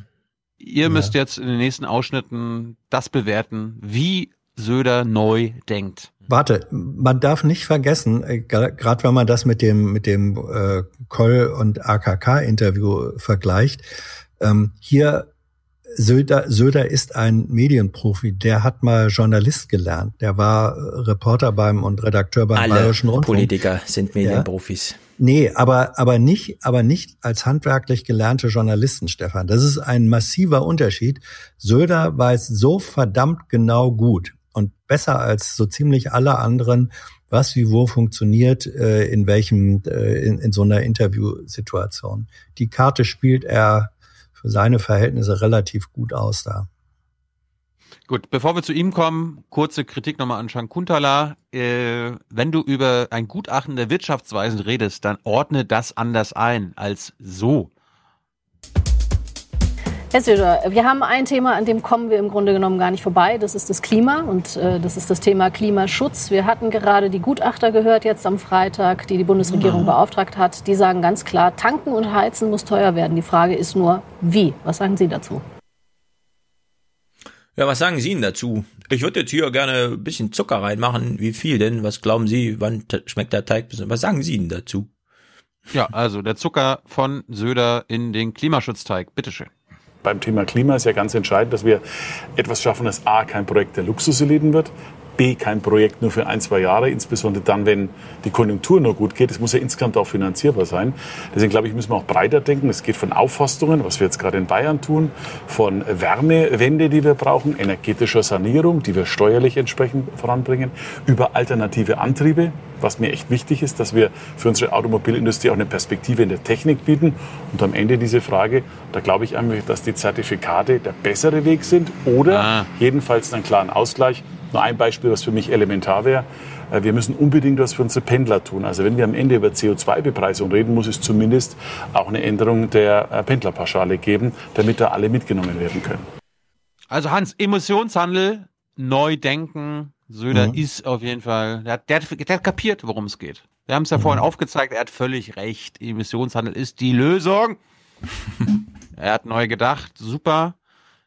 Ihr müsst jetzt in den nächsten Ausschnitten das bewerten, wie Söder neu denkt. Warte, man darf nicht vergessen, äh, gerade wenn man das mit dem mit dem äh, Koll und AKK-Interview vergleicht, ähm, hier Söder, Söder ist ein Medienprofi, der hat mal Journalist gelernt, der war äh, Reporter beim und Redakteur beim Alle Bayerischen Rundfunk. Politiker sind Medienprofis. Nee, aber, aber nicht, aber nicht als handwerklich gelernte Journalisten, Stefan. Das ist ein massiver Unterschied. Söder weiß so verdammt genau gut und besser als so ziemlich alle anderen, was wie wo funktioniert, äh, in welchem, äh, in, in so einer Interviewsituation. Die Karte spielt er für seine Verhältnisse relativ gut aus da. Gut, bevor wir zu ihm kommen, kurze Kritik nochmal an Shankuntala. Äh, wenn du über ein Gutachten der Wirtschaftsweisen redest, dann ordne das anders ein als so. Herr Söder, wir haben ein Thema, an dem kommen wir im Grunde genommen gar nicht vorbei. Das ist das Klima und äh, das ist das Thema Klimaschutz. Wir hatten gerade die Gutachter gehört jetzt am Freitag, die die Bundesregierung Mhm. beauftragt hat. Die sagen ganz klar, tanken und heizen muss teuer werden. Die Frage ist nur, wie? Was sagen Sie dazu? Ja, was sagen Sie denn dazu? Ich würde jetzt hier gerne ein bisschen Zucker reinmachen. Wie viel denn? Was glauben Sie? Wann schmeckt der Teig? Was sagen Sie denn dazu? Ja, also der Zucker von Söder in den Klimaschutzteig. Bitteschön. Beim Thema Klima ist ja ganz entscheidend, dass wir etwas schaffen, das A, kein Projekt der Luxuseliten wird, B, kein Projekt nur für ein, zwei Jahre, insbesondere dann, wenn die Konjunktur nur gut geht. Es muss ja insgesamt auch finanzierbar sein. Deswegen glaube ich, müssen wir auch breiter denken. Es geht von Aufforstungen, was wir jetzt gerade in Bayern tun, von Wärmewende, die wir brauchen, energetischer Sanierung, die wir steuerlich entsprechend voranbringen, über alternative Antriebe, was mir echt wichtig ist, dass wir für unsere Automobilindustrie auch eine Perspektive in der Technik bieten. Und am Ende diese Frage, da glaube ich einfach, dass die Zertifikate der bessere Weg sind oder jedenfalls einen klaren Ausgleich. Nur ein Beispiel, was für mich elementar wäre. Äh, Wir müssen unbedingt was für unsere Pendler tun. Also wenn wir am Ende über CO2-Bepreisung reden, muss es zumindest auch eine Änderung der äh, Pendlerpauschale geben, damit da alle mitgenommen werden können. Also Hans, Emissionshandel, neu denken. Söder Mhm. ist auf jeden Fall, der hat, der, hat, der hat kapiert, worum es geht. Wir haben es ja vorhin aufgezeigt, er hat völlig recht. Emissionshandel ist die Lösung. *laughs* er hat neu gedacht, super.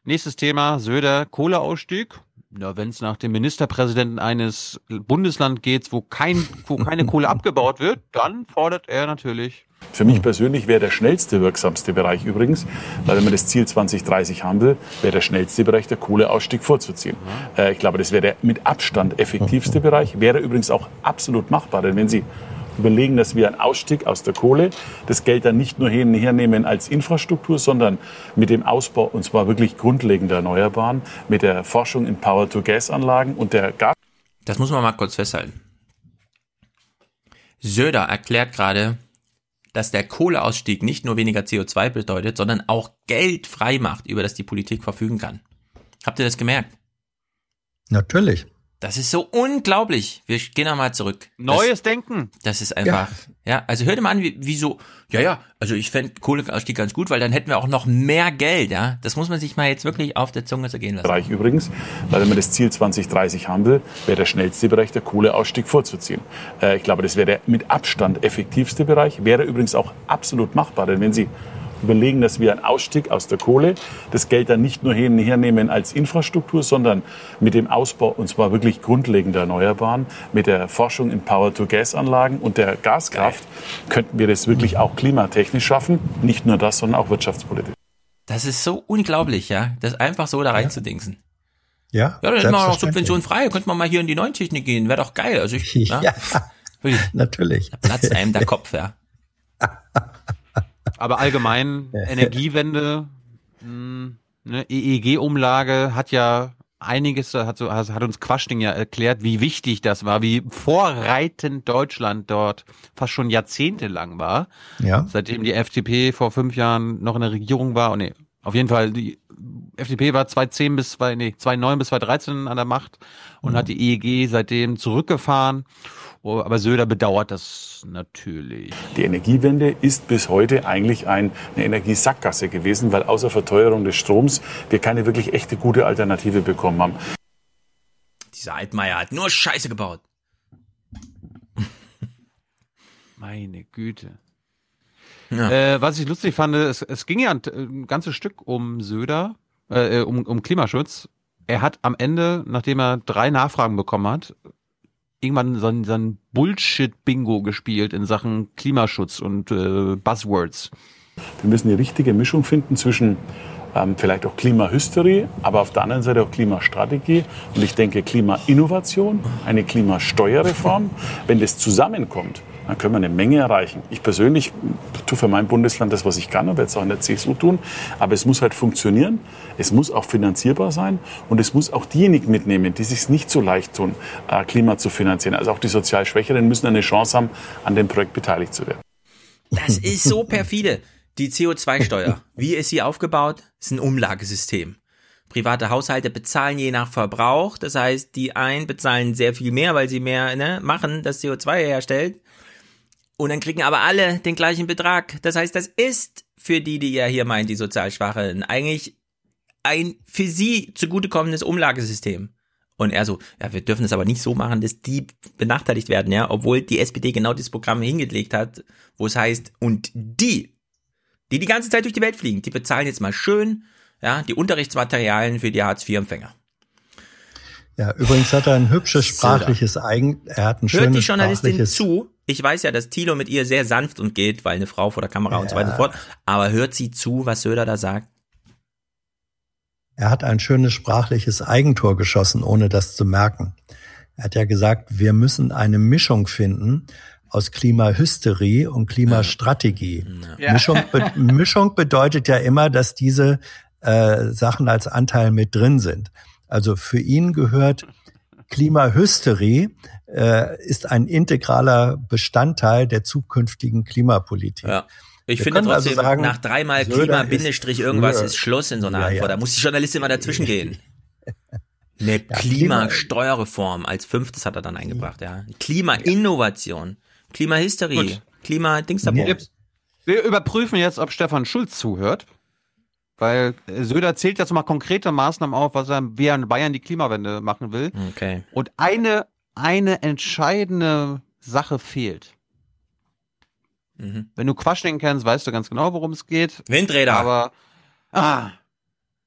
Nächstes Thema, Söder, Kohleausstieg. Ja, wenn es nach dem Ministerpräsidenten eines Bundesland geht, wo, kein, wo keine Kohle *laughs* abgebaut wird, dann fordert er natürlich Für mich persönlich wäre der schnellste, wirksamste Bereich übrigens, weil wenn man das Ziel 2030 haben will, wäre der schnellste Bereich der Kohleausstieg vorzuziehen. Äh, ich glaube, das wäre der mit Abstand effektivste Bereich, wäre übrigens auch absolut machbar, denn wenn Sie überlegen, dass wir einen Ausstieg aus der Kohle, das Geld dann nicht nur hin- hernehmen als Infrastruktur, sondern mit dem Ausbau, und zwar wirklich grundlegender Erneuerbaren, mit der Forschung in Power-to-Gas-Anlagen und der Gas Das muss man mal kurz festhalten. Söder erklärt gerade, dass der Kohleausstieg nicht nur weniger CO2 bedeutet, sondern auch Geld frei macht, über das die Politik verfügen kann. Habt ihr das gemerkt? Natürlich. Das ist so unglaublich. Wir gehen nochmal zurück. Neues Denken. Das ist einfach, ja, also hör dir mal an, wie, wie so, ja, ja, also ich fände Kohleausstieg ganz gut, weil dann hätten wir auch noch mehr Geld, ja. Das muss man sich mal jetzt wirklich auf der Zunge zergehen lassen. Bereich übrigens, weil wenn man das Ziel 2030 haben will, wäre der schnellste Bereich der Kohleausstieg vorzuziehen. Äh, ich glaube, das wäre der mit Abstand effektivste Bereich, wäre übrigens auch absolut machbar, denn wenn Sie überlegen, dass wir einen Ausstieg aus der Kohle, das Geld dann nicht nur hin- hernehmen als Infrastruktur, sondern mit dem Ausbau, und zwar wirklich grundlegender Erneuerbaren, mit der Forschung in Power-to-Gas-Anlagen und der Gaskraft, könnten wir das wirklich auch klimatechnisch schaffen. Nicht nur das, sondern auch wirtschaftspolitisch. Das ist so unglaublich, ja, das einfach so da reinzudingsen. Ja, Ja, dann hätten wir auch. Subventionen frei, könnte man mal hier in die neuen Technik gehen, wäre doch geil. Also ich, ja, *laughs* Ja, wirklich, natürlich. da platzt einem der Kopf, ja. *laughs* Aber allgemein *laughs* Energiewende, mh, ne, EEG-Umlage hat ja einiges, hat, so, hat uns Quaschding ja erklärt, wie wichtig das war, wie vorreitend Deutschland dort fast schon jahrzehntelang war. Ja. Seitdem die FDP vor fünf Jahren noch in der Regierung war. Und nee, auf jeden Fall die FDP war 2010 bis 2, nee, 2009 bis 2013 an der Macht und Mhm. hat die EEG seitdem zurückgefahren. Oh, Aber Söder bedauert das natürlich. Die Energiewende ist bis heute eigentlich ein, eine Energiesackgasse gewesen, weil außer Verteuerung des Stroms wir keine wirklich echte gute Alternative bekommen haben. Dieser Altmaier hat nur Scheiße gebaut. Meine Güte. Ja. Äh, was ich lustig fand, es, es ging ja ein, ein ganzes Stück um Söder, äh, um, um Klimaschutz. Er hat am Ende, nachdem er drei Nachfragen bekommen hat, irgendwann so ein, so ein Bullshit-Bingo gespielt in Sachen Klimaschutz und äh, Buzzwords. Wir müssen die richtige Mischung finden zwischen ähm, vielleicht auch Klimahysterie, aber auf der anderen Seite auch Klimastrategie. Und ich denke Klimainnovation, eine Klimasteuerreform. Wenn das zusammenkommt, dann können wir eine Menge erreichen. Ich persönlich tue für mein Bundesland das, was ich kann und werde es auch in der CSU tun. Aber es muss halt funktionieren, es muss auch finanzierbar sein und es muss auch diejenigen mitnehmen, die sich nicht so leicht tun, äh, Klima zu finanzieren. Also auch die sozial Schwächeren müssen eine Chance haben, an dem Projekt beteiligt zu werden. Das ist so perfide. Die CO2-Steuer, wie ist sie aufgebaut? Ist ein Umlagesystem. Private Haushalte bezahlen je nach Verbrauch. Das heißt, die einen bezahlen sehr viel mehr, weil sie mehr ne, machen, das CO2 herstellt. Und dann kriegen aber alle den gleichen Betrag. Das heißt, das ist für die, die ja hier meint, die sozial Schwachen, eigentlich ein für sie zugutekommendes Umlagesystem. Und er so, ja, wir dürfen es aber nicht so machen, dass die benachteiligt werden, ja, obwohl die SPD genau dieses Programm hingelegt hat, wo es heißt, und die, die die ganze Zeit durch die Welt fliegen, die bezahlen jetzt mal schön, ja, die Unterrichtsmaterialien für die Hartz-IV-Empfänger. Ja, übrigens hat er ein hübsches sprachliches Eigen, er hat ein Hört schönes die Journalistin zu? Ich weiß ja, dass Thilo mit ihr sehr sanft und geht, weil eine Frau vor der Kamera und so weiter und so fort. Aber hört sie zu, was Söder da sagt? Er hat ein schönes sprachliches Eigentor geschossen, ohne das zu merken. Er hat ja gesagt, wir müssen eine Mischung finden aus Klimahysterie und Klimastrategie. Ja. Mischung, be *laughs* Mischung bedeutet ja immer, dass diese äh, Sachen als Anteil mit drin sind. Also für ihn gehört Klimahysterie äh, ist ein integraler Bestandteil der zukünftigen Klimapolitik. Ja. Ich Wir finde also trotzdem, sagen, nach dreimal Söder Klima, ist Schluss in so einer Ja, Antwort. ja. Da muss die Journalistin mal dazwischen gehen. *laughs* Eine Klima- Klimasteuerreform als fünftes hat er dann eingebracht, ja. Klimainnovation, Klimahysterie. Klima-Dingsdabum. Wir, wir überprüfen jetzt, ob Stefan Schulz zuhört. Weil Söder zählt jetzt mal konkrete Maßnahmen auf, was er, wie er in Bayern die Klimawende machen will. Okay. Und eine, eine entscheidende Sache fehlt. Mhm. Wenn du Quaschning kennst, weißt du ganz genau, worum es geht. Windräder. Aber, ah.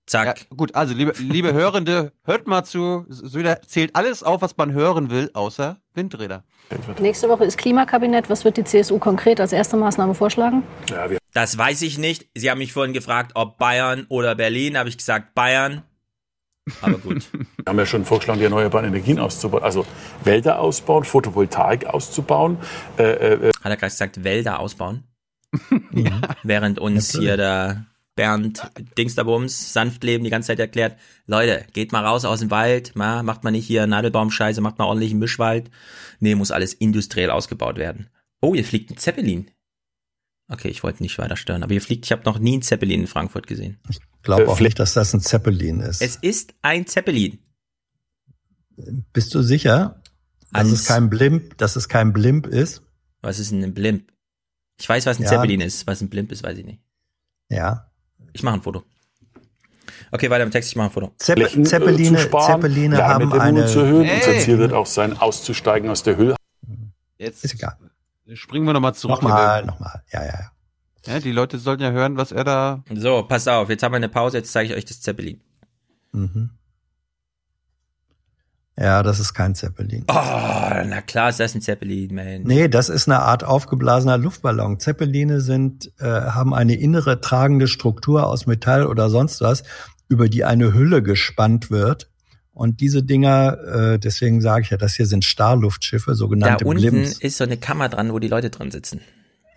Zack. Ja, gut, also liebe, liebe *laughs* Hörende, hört mal zu. Söder zählt alles auf, was man hören will, außer Windräder. Nächste Woche ist Klimakabinett. Was wird die CSU konkret als erste Maßnahme vorschlagen? Das weiß ich nicht. Sie haben mich vorhin gefragt, ob Bayern oder Berlin. Habe ich gesagt Bayern. Aber gut. haben ja schon vorgeschlagen, die erneuerbaren Energien auszubauen, also Wälder ausbauen, Photovoltaik auszubauen. Äh, äh, Hat er gerade gesagt, Wälder ausbauen? *laughs* Während uns hier der Bernd Dingsterbums Sanftleben die ganze Zeit erklärt, Leute, geht mal raus aus dem Wald, ma, macht mal nicht hier Nadelbaumscheiße, macht mal ordentlich einen Mischwald. Nee, muss alles industriell ausgebaut werden. Oh, hier fliegt ein Zeppelin. Okay, ich wollte nicht weiter stören, aber hier fliegt, ich habe noch nie einen Zeppelin in Frankfurt gesehen. Ich glaube auch nicht, dass das ein Zeppelin ist. Es ist ein Zeppelin. Bist du sicher, dass Ans- es kein Blimp, dass es kein Blimp ist? Was ist denn ein Blimp? Ich weiß, was ein Ja. Zeppelin ist. Was ein Blimp ist, weiß ich nicht. Ja. Ich mache ein Foto. Okay, weiter im Text, ich mache ein Foto. Zepp Flächen, äh, Zeppeline, zu sparen, Zeppeline haben eine. zu erhöhen. Hey. Unser Ziel wird auch sein, auszusteigen aus der Hülle. Jetzt Ist egal. Springen wir nochmal zurück. Nochmal, nochmal. Ja, ja, ja. Ja, die Leute sollten ja hören, was er da. So, passt auf, jetzt haben wir eine Pause, jetzt zeige ich euch das Zeppelin. Mhm. Ja, das ist kein Zeppelin. Oh, na klar ist das ein Zeppelin, man. Nee, das ist eine Art aufgeblasener Luftballon. Zeppeline sind, äh, haben eine innere tragende Struktur aus Metall oder sonst was, über die eine Hülle gespannt wird. Und diese Dinger, äh, deswegen sage ich ja, das hier sind Starluftschiffe, Da sogenannte unten Blimps. ist so eine Kammer dran, wo die Leute drin sitzen.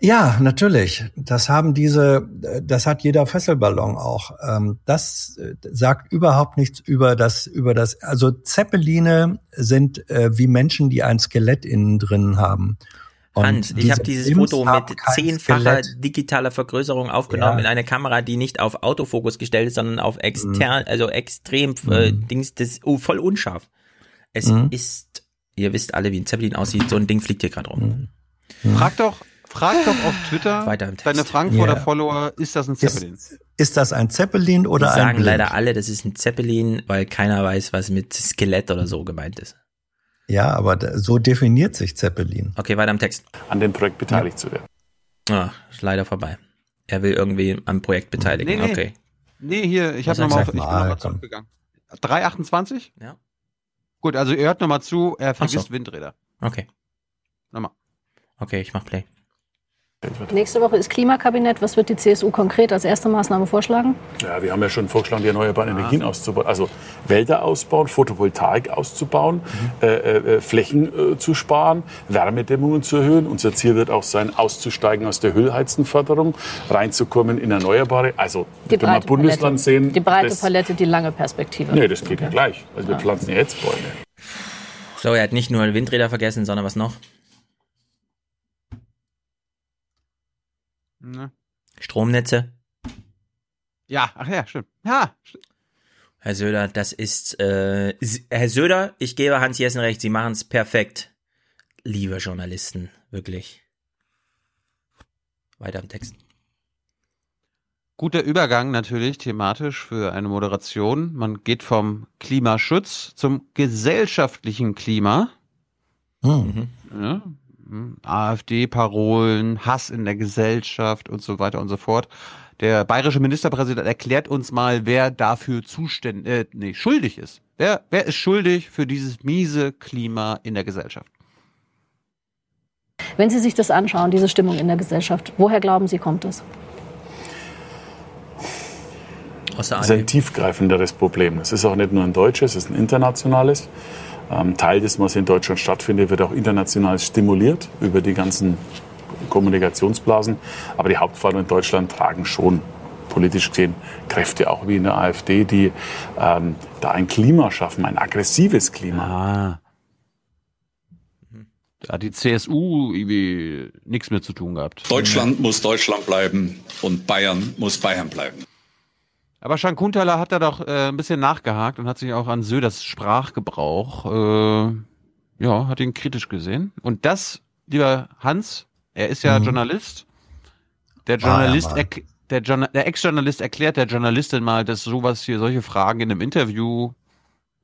Ja, natürlich. Das haben diese, das hat jeder Fesselballon auch. Ähm, Das äh, sagt überhaupt nichts über das, über das. Also Zeppeline sind äh, wie Menschen, die ein Skelett innen drin haben. Hans, ich habe dieses Sims Foto mit zehnfacher Skelett. digitaler Vergrößerung aufgenommen Ja. in eine Kamera, die nicht auf Autofokus gestellt ist, sondern auf extern, also extrem äh, Dings, das ist oh, voll unscharf. Es Mhm. ist, ihr wisst alle, wie ein Zeppelin aussieht, so ein Ding fliegt hier gerade rum. Frag doch, frag doch auf Twitter deine Frankfurter Ja. Follower, ist das ein Zeppelin? Ist, ist das ein Zeppelin oder Die ein sagen Blind? leider alle, das ist ein Zeppelin, weil keiner weiß, was mit Skelett oder so gemeint ist. Ja, aber so definiert sich Zeppelin. Okay, weiter im Text. An dem Projekt beteiligt zu werden. Ah, ist leider vorbei. Er will irgendwie am Projekt beteiligen. Nee, nee. Okay. Nee, hier, ich habe nochmal er ich noch Ah, mal zurückgegangen. 328? Ja. Gut, also ihr hört nochmal zu, er Ach so. vergisst Windräder. Okay. Nochmal. Okay, ich mach Play. Nächste Woche ist Klimakabinett. Was wird die CSU konkret als erste Maßnahme vorschlagen? Ja, wir haben ja schon vorgeschlagen, die erneuerbaren Energien auszubauen, also Wälder ausbauen, Photovoltaik auszubauen, äh, äh, Flächen äh, zu sparen, Wärmedämmungen zu erhöhen. Unser Ziel wird auch sein, auszusteigen aus der Ölheizenförderung, reinzukommen in Erneuerbare. Also, Die wenn wir breite Bundesland Palette. sehen, Die breite das, Palette, die lange Perspektive. nee, das geht ja gleich. Also wir Ja. pflanzen ja jetzt Bäume. So, er hat nicht nur Windräder vergessen, sondern was noch? Ne? Stromnetze. Ja, ach ja, stimmt. Ja, Herr Söder, das ist, äh, Herr Söder, ich gebe Hans Jessen recht, Sie machen es perfekt. Liebe Journalisten, wirklich. Weiter im Text. Guter Übergang natürlich thematisch für eine Moderation. Man geht vom Klimaschutz zum gesellschaftlichen Klima. Hm. Ja. Hm, AfD-Parolen, Hass in der Gesellschaft und so weiter und so fort. Der bayerische Ministerpräsident erklärt uns mal, wer dafür zuständig, äh, nee, schuldig ist. Wer, wer ist schuldig für dieses miese Klima in der Gesellschaft? Wenn Sie sich das anschauen, diese Stimmung in der Gesellschaft, woher glauben Sie, kommt es? Das ist ein tiefgreifenderes Problem. Es ist auch nicht nur ein deutsches, es ist ein internationales. Ähm, Teil des, was in Deutschland stattfindet, wird auch international stimuliert über die ganzen Kommunikationsblasen. Aber die Hauptverantwortung in Deutschland tragen schon politisch gesehen Kräfte, auch wie in der AfD, die ähm, da ein Klima schaffen, ein aggressives Klima. Ah. Da hat die CSU irgendwie nichts mehr zu tun gehabt. Deutschland muss Deutschland bleiben und Bayern muss Bayern bleiben. Aber Schan Kuntala hat da doch äh, ein bisschen nachgehakt und hat sich auch an Söders Sprachgebrauch, äh, ja, hat ihn kritisch gesehen. Und das, lieber Hans, er ist ja Mhm. Journalist. Der Ah, ja, Journalist, Mann. erk- der, der Ex-Journalist erklärt der Journalistin mal, dass sowas hier, solche Fragen in einem Interview,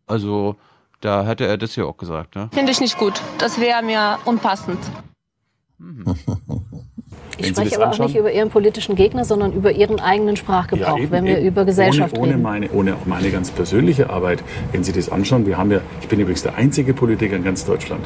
also da hätte er das hier auch gesagt, ne? Finde ich nicht gut. Das wäre mir unpassend. *laughs* *laughs* Ich Wenn spreche das aber auch nicht über Ihren politischen Gegner, sondern über Ihren eigenen Sprachgebrauch, eben, wenn wir eben. über Gesellschaft ohne, ohne reden. Meine, ohne auch meine ganz persönliche Arbeit, wenn Sie das anschauen, wir haben ja, ich bin übrigens der einzige Politiker in ganz Deutschland,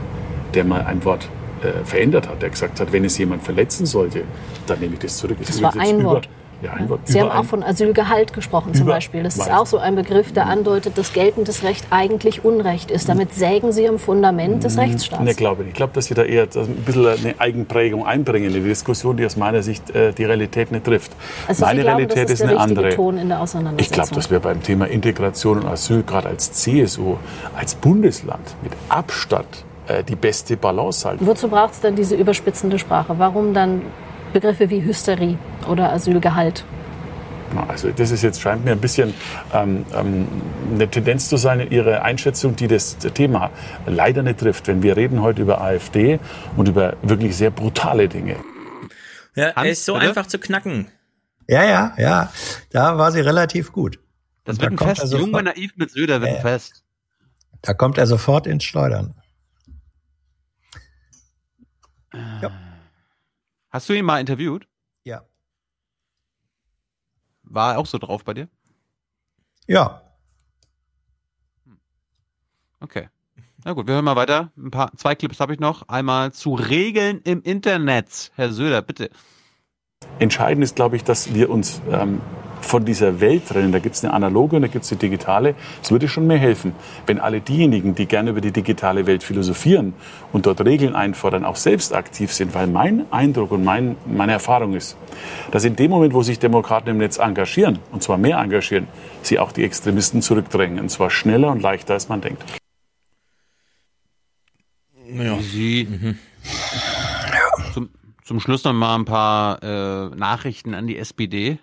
der mal ein Wort äh, verändert hat, der gesagt hat, wenn es jemand verletzen sollte, dann nehme ich das zurück. Das war ein Wort. Ja. Sie haben auch von Asylgehalt gesprochen zum Beispiel. Das ist auch so ein Begriff, der andeutet, dass geltendes Recht eigentlich Unrecht ist. Damit sägen Sie am Fundament des Rechtsstaats. Ne, glaube ich. Ich glaube, dass Sie da eher ein bisschen eine Eigenprägung einbringen in die Diskussion, die aus meiner Sicht äh, die Realität nicht trifft. Also Meine glauben, Realität ist ist eine andere. Ton in der Ich Auseinandersetzung. glaube, dass wir beim Thema Integration und Asyl gerade als CSU, als Bundesland mit Abstand äh, die beste Balance halten. Wozu braucht es dann diese überspitzende Sprache? Warum dann Begriffe wie Hysterie oder Asylgehalt? Also das ist jetzt scheint mir ein bisschen ähm, ähm, eine Tendenz zu sein in Ihrer Einschätzung, die das Thema leider nicht trifft. Wenn wir reden heute über AfD und über wirklich sehr brutale Dinge. Ja, er Hans, ist so bitte? einfach zu knacken. Ja, ja, ja. Da war sie relativ gut. Das Und wird da ein kommt Fest. er Jung sofort- und naiv mit Söder wird Ja, ein. Fest. Da kommt er sofort ins Schleudern. Ja. Hast du ihn mal interviewt? Ja. War er auch so drauf bei dir? Ja. Okay. Na gut, wir hören mal weiter. Ein paar, zwei Clips habe ich noch. Einmal zu Regeln im Internet. Herr Söder, bitte. Entscheidend ist, glaube ich, dass wir uns ähm, von dieser Welt trennen. Da gibt es eine analoge und da gibt es eine digitale. Es würde schon mehr helfen, wenn alle diejenigen, die gerne über die digitale Welt philosophieren und dort Regeln einfordern, auch selbst aktiv sind. Weil mein Eindruck und mein, meine Erfahrung ist, dass in dem Moment, wo sich Demokraten im Netz engagieren, und zwar mehr engagieren, sie auch die Extremisten zurückdrängen. Und zwar schneller und leichter, als man denkt. Ja. Sie. Zum, zum Schluss noch mal ein paar äh, Nachrichten an die SPD.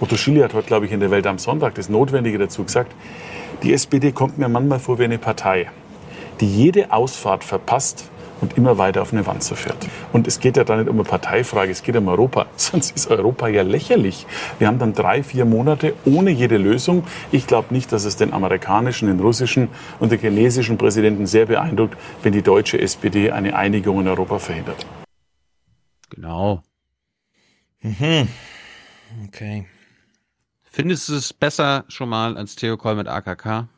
Otto Schily hat heute, glaube ich, in der Welt am Sonntag das Notwendige dazu gesagt. Die SPD kommt mir manchmal vor wie eine Partei, die jede Ausfahrt verpasst und immer weiter auf eine Wand zu fährt. Und es geht ja da nicht um eine Parteifrage, es geht um Europa. *laughs* Sonst ist Europa ja lächerlich. Wir haben dann drei, vier Monate ohne jede Lösung. Ich glaube nicht, dass es den amerikanischen, den russischen und den chinesischen Präsidenten sehr beeindruckt, wenn die deutsche SPD eine Einigung in Europa verhindert. Genau. Mhm. Okay. Findest du es besser schon mal als Theo Koll mit AKK?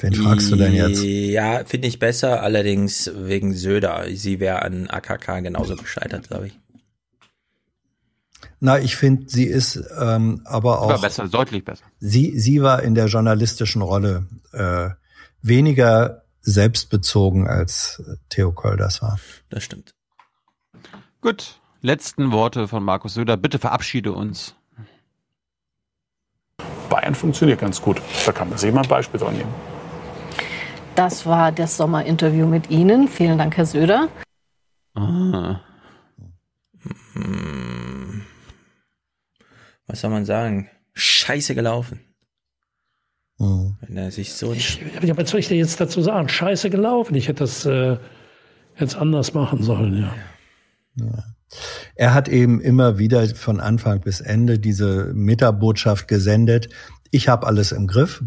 Wen fragst du denn jetzt? Ja, finde ich besser, allerdings wegen Söder. Sie wäre an AKK genauso gescheitert, glaube ich. Na, ich finde, sie ist ähm, aber auch. War besser, deutlich besser. Sie, sie war in der journalistischen Rolle äh, weniger selbstbezogen als Theo Koll das war. Das stimmt. Gut, letzten Worte von Markus Söder. Bitte verabschiede uns. Bayern funktioniert ganz gut. Da kann man sich mal ein Beispiel dran nehmen. Das war das Sommerinterview mit Ihnen. Vielen Dank, Herr Söder. Ah. Hm. Was soll man sagen? Scheiße gelaufen. Mhm. Wenn er sich so. Ja, was soll ich dir jetzt dazu sagen? Scheiße gelaufen. Ich hätte das äh, jetzt anders machen sollen, ja. Ja. Er hat eben immer wieder von Anfang bis Ende diese Metabotschaft gesendet. Ich habe alles im Griff.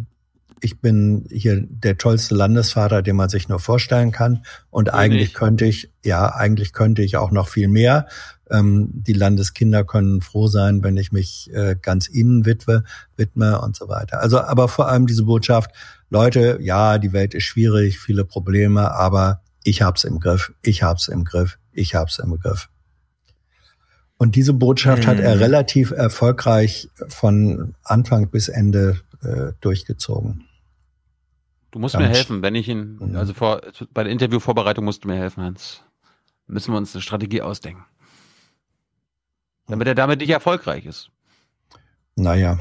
Ich bin hier der tollste Landesvater, den man sich nur vorstellen kann. Und eigentlich könnte ich, ja, eigentlich könnte ich auch noch viel mehr. Ähm, die Landeskinder können froh sein, wenn ich mich äh, ganz ihnen widme, widme und so weiter. Also, aber vor allem diese Botschaft, Leute, ja, die Welt ist schwierig, viele Probleme, aber ich hab's im Griff, ich hab's im Griff, ich hab's im Griff. Und diese Botschaft Mhm. hat er relativ erfolgreich von Anfang bis Ende äh, durchgezogen. Du musst Ganz- mir helfen, wenn ich ihn, Mhm. also vor, bei der Interviewvorbereitung musst du mir helfen, Hans. Müssen wir uns eine Strategie ausdenken. Damit er damit nicht erfolgreich ist. Naja,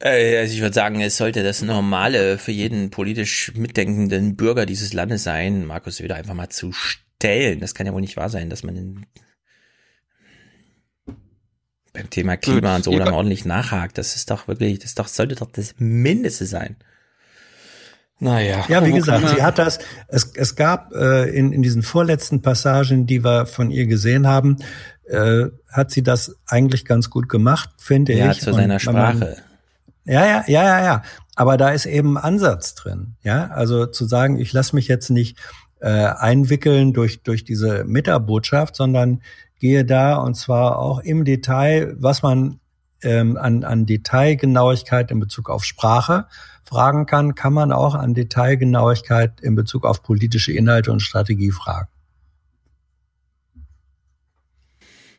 Äh, Also ich würde sagen, es sollte das Normale für jeden politisch mitdenkenden Bürger dieses Landes sein, Markus Söder einfach mal zu stellen. Das kann ja wohl nicht wahr sein, dass man den, beim Thema Klima Gut, und so dann ordentlich nachhakt. Das ist doch wirklich, das ist doch, sollte doch das Mindeste sein. Naja. Ja, wie gesagt, sie hat das, es, es gab äh, in, in diesen vorletzten Passagen, die wir von ihr gesehen haben, äh, hat sie das eigentlich ganz gut gemacht, finde Ja, ich. zu Und seiner wenn man- Sprache. Ja, ja, ja, ja, ja. Aber da ist eben ein Ansatz drin. Ja, also zu sagen, ich lasse mich jetzt nicht äh, einwickeln durch durch diese Metabotschaft, sondern gehe da und zwar auch im Detail, was man ähm, an, an Detailgenauigkeit in Bezug auf Sprache fragen kann, kann man auch an Detailgenauigkeit in Bezug auf politische Inhalte und Strategie fragen.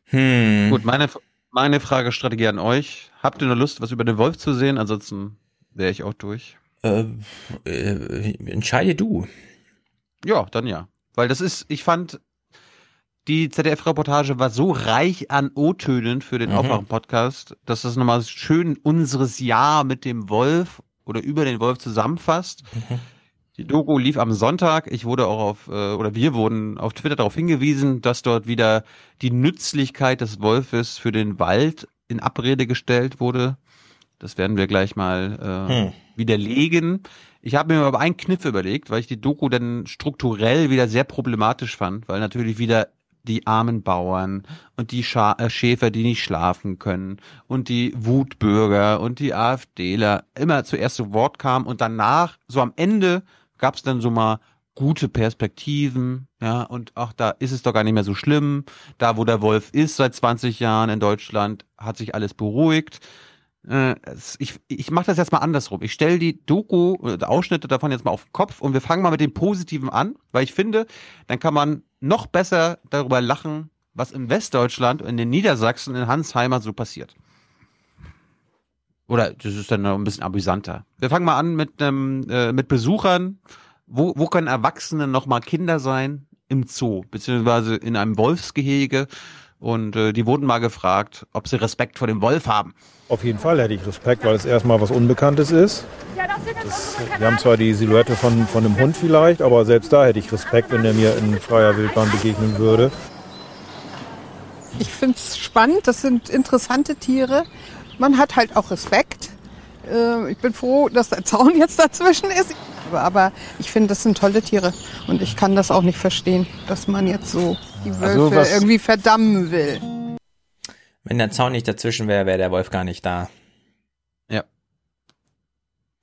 Hm. Gut, meine, meine Fragestrategie an euch. Habt ihr nur Lust, was über den Wolf zu sehen? Ansonsten wäre ich auch durch. Äh, äh, entscheide du. Ja, dann ja. Weil das ist, ich fand, die ZDF-Reportage war so reich an O-Tönen für den Mhm. Aufwachen-Podcast, dass das nochmal schön unseres Jahr mit dem Wolf oder über den Wolf zusammenfasst. Die Doku lief am Sonntag. Ich wurde auch auf, äh, oder wir wurden auf Twitter darauf hingewiesen, dass dort wieder die Nützlichkeit des Wolfes für den Wald in Abrede gestellt wurde. Das werden wir gleich mal äh, Hm. widerlegen. Ich habe mir aber einen Kniff überlegt, weil ich die Doku dann strukturell wieder sehr problematisch fand, weil natürlich wieder die armen Bauern und die Scha äh, Schäfer, die nicht schlafen können und die Wutbürger und die AfDler immer zuerst zu Wort kamen und danach, so am Ende, gab es dann so mal gute Perspektiven, ja, und ach, da ist es doch gar nicht mehr so schlimm. Da, wo der Wolf ist seit 20 Jahren in Deutschland, hat sich alles beruhigt. Äh, ich ich mache das jetzt mal andersrum. Ich stelle die Doku, oder Ausschnitte davon jetzt mal auf den Kopf und wir fangen mal mit dem Positiven an, weil ich finde, dann kann man noch besser darüber lachen, was in Westdeutschland in den Niedersachsen in Hansheimer so passiert. Oder das ist dann noch ein bisschen amüsanter. Wir fangen mal an mit einem äh, mit Besuchern. Wo, wo können Erwachsene noch mal Kinder sein? Im Zoo, beziehungsweise in einem Wolfsgehege. Und äh, die wurden mal gefragt, ob sie Respekt vor dem Wolf haben. Auf jeden Fall hätte ich Respekt, weil es erstmal was Unbekanntes ist. Das, wir haben zwar die Silhouette von, von einem Hund vielleicht, aber selbst da hätte ich Respekt, wenn er mir in freier Wildbahn begegnen würde. Ich finde es spannend, das sind interessante Tiere. Man hat halt auch Respekt. Äh, Ich bin froh, dass der Zaun jetzt dazwischen ist. Aber- ich finde, das sind tolle Tiere. Und ich kann das auch nicht verstehen, dass man jetzt so die Wölfe Also irgendwie verdammen will. Wenn der Zaun nicht dazwischen wäre, wäre der Wolf gar nicht da. Ja.